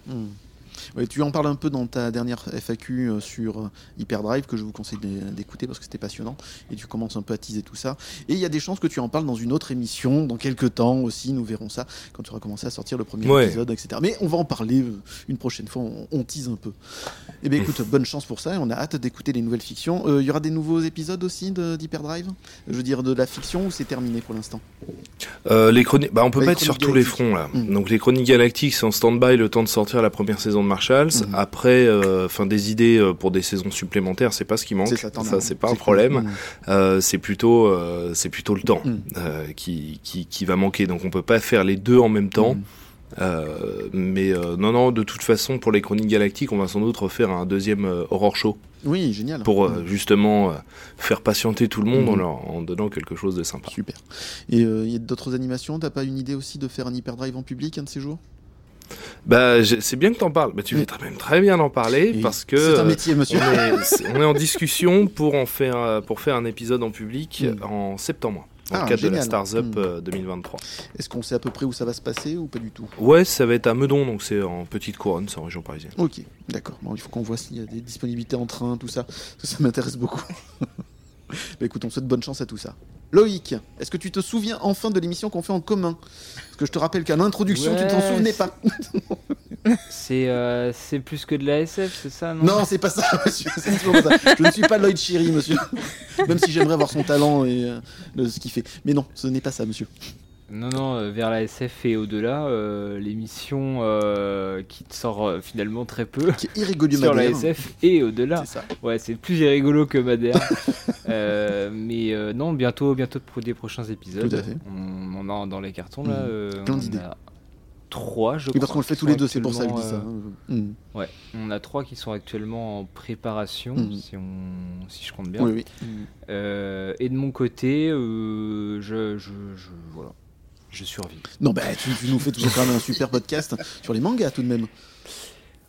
Ouais, tu en parles un peu dans ta dernière FAQ euh, sur euh, Hyperdrive que je vous conseille d'é- d'écouter parce que c'était passionnant et tu commences un peu à teaser tout ça. Et il y a des chances que tu en parles dans une autre émission dans quelques temps aussi. Nous verrons ça quand tu auras commencé à sortir le premier Ouais. épisode, etc. Mais on va en parler euh, une prochaine fois. On, on tease un peu. Eh bien, écoute, bonne chance pour ça. On a hâte d'écouter les nouvelles fictions. Euh, Il y aura des nouveaux épisodes aussi d'Hyperdrive? Je veux dire, de la fiction ou c'est terminé pour l'instant? Euh, les chroniques, bah on peut Ouais, pas être sur tous les fronts là. Mm. Donc les chroniques galactiques c'est en stand-by le temps de sortir la première saison de Marshalls. Mm. Après, euh, enfin des idées euh, pour des saisons supplémentaires, c'est pas ce qui manque. C'est ça, as- c'est pas un problème. Mm. Euh, c'est plutôt, c'est plutôt le temps euh, qui, qui, qui va manquer. Donc on peut pas faire les deux en même temps. Euh, mais euh, non, non, de toute façon, pour les chroniques galactiques, on va sans doute refaire un deuxième euh, Horror Show Oui, génial. pour justement faire patienter tout le monde en, leur, en donnant quelque chose de sympa. Super. Et il y a d'autres animations? T'as pas une idée aussi de faire un hyperdrive en public un de ces jours? Bah, c'est bien que t'en parles. Bah, tu fais très, même très bien d'en parler parce que C'est un métier, monsieur. on, est, c'est- on est en discussion pour en faire euh, pour faire un épisode en public Mm. en septembre dans Ah, le cadre de la. Stars Up Mm. euh, 2023. Est-ce qu'on sait à peu près où ça va se passer ou pas du tout? Ouais, ça va être à Meudon, donc c'est en petite couronne, c'est en région parisienne. Ok, d'accord. Bon, il faut qu'on voit s'il y a des disponibilités en train, tout ça. Parce que ça m'intéresse beaucoup. bah écoute, on souhaite bonne chance à tout ça. Loïc, est-ce que tu te souviens enfin de l'émission qu'on fait en commun? Parce que je te rappelle qu'à l'introduction, tu t'en souvenais pas. C'est euh, c'est plus que de la SF, c'est ça, non? Non, c'est pas ça, monsieur. Ça. Je ne suis pas Lloyd Chiri, monsieur. Même si j'aimerais voir son talent et euh, ce qu'il fait. Mais non, ce n'est pas ça, monsieur. Non, non, euh, vers la SF et au-delà, euh, l'émission euh, qui sort finalement très peu Qui est irrégulier sur la. SF et au-delà. C'est ça. Ouais, c'est plus rigolo que Madère. Euh, mais non, bientôt, bientôt pour des prochains épisodes. Tout à fait. On, on a dans les cartons là. Euh, Plein d'idées. a Trois, je Oui, parce crois, qu'on le fait tous les deux, c'est pour ça que je dis ça. hein. Mm. euh, Ouais, on a trois qui sont actuellement en préparation, Mhm. si, on, si je compte bien. Oui, oui. Et de mon côté, je, je, je- voilà, je survis. Non, bah, tu, tu nous fais toujours quand même un super podcast sur les mangas tout de même.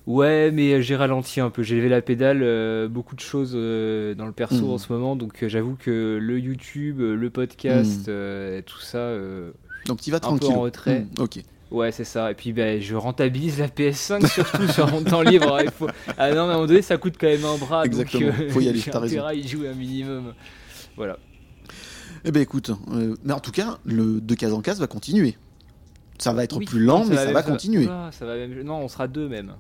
Ouais, mais euh, j'ai ralenti un peu. J'ai levé la pédale, euh, beaucoup de choses euh, dans le perso Mhm. en ce moment, donc euh, j'avoue que le YouTube, le podcast, euh, tout ça, euh, Donc tu vas un peu tranquille. en retrait. Mm, ok. Ouais, c'est ça. Et puis, ben, je rentabilise la PS5 surtout sur mon temps libre. Il faut... Ah non, mais à un moment donné, ça coûte quand même un bras. Exactement. Donc, euh, Faut y aller, t'as raison. y jouer un minimum. Voilà. Eh ben écoute, euh, mais en tout cas, le de case en case va continuer. Ça va être Oui, plus lent, non, mais ça même- va continuer. Oula, ça va même... Non, on sera deux même.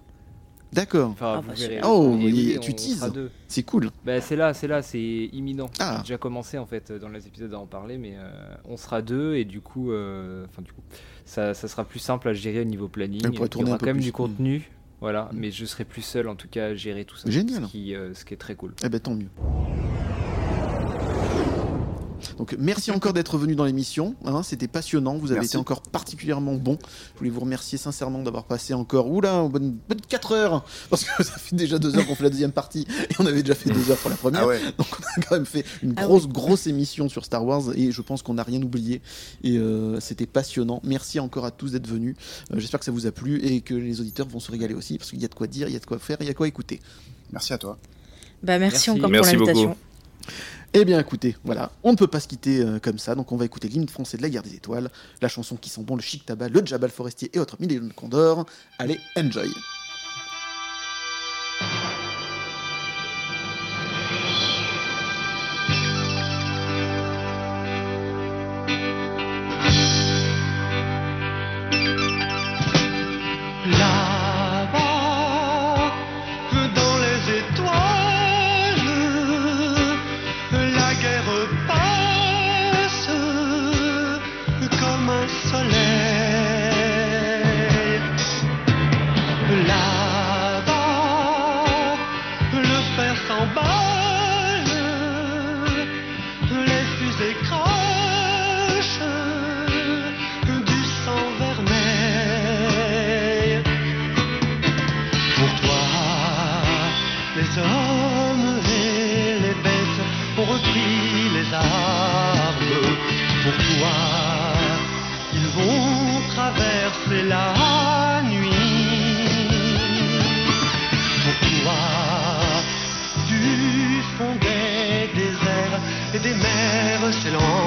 D'accord. Enfin, Ah, vous bah, verrez. Oh, oui, tu on teases. sera deux. C'est cool. Bah, c'est là, c'est là, c'est imminent. Ah. J'ai déjà commencé en fait dans les épisodes à en parler, mais euh, on sera deux et du coup, euh, enfin du coup, ça, ça sera plus simple à gérer au niveau planning. Elle pourrait Il y tourner aura un peu quand même plus. du contenu, voilà, Mm. mais je serai plus seul en tout cas à gérer tout ça. Génial. Ce qui, euh, ce qui est très cool. Eh ben tant mieux. Donc merci encore d'être venu dans l'émission, hein, c'était passionnant, vous avez Merci. été encore particulièrement bon. Je voulais vous remercier sincèrement d'avoir passé encore, oula, une bonne, bonne 4 heures, parce que ça fait déjà 2 heures qu'on fait la deuxième partie, et on avait déjà fait 2 heures pour la première. Ah ouais. Donc on a quand même fait une Ah grosse, grosse émission sur Star Wars et je pense qu'on n'a rien oublié. Et euh, c'était passionnant. Merci encore à tous d'être venus. Euh, J'espère que ça vous a plu et que les auditeurs vont se régaler aussi parce qu'il y a de quoi dire, il y a de quoi faire, il y a de quoi écouter. Merci à toi. Bah, merci, Merci. encore Merci pour l'invitation. Eh bien écoutez, voilà, on ne peut pas se quitter euh, comme ça, donc on va écouter l'hymne français de la guerre des étoiles, la chanson qui sent bon, le chic tabac, le jabal forestier et autres millions de condors. Allez, enjoy la nuit. Pourquoi tu fondais des airs et des mers s'élancer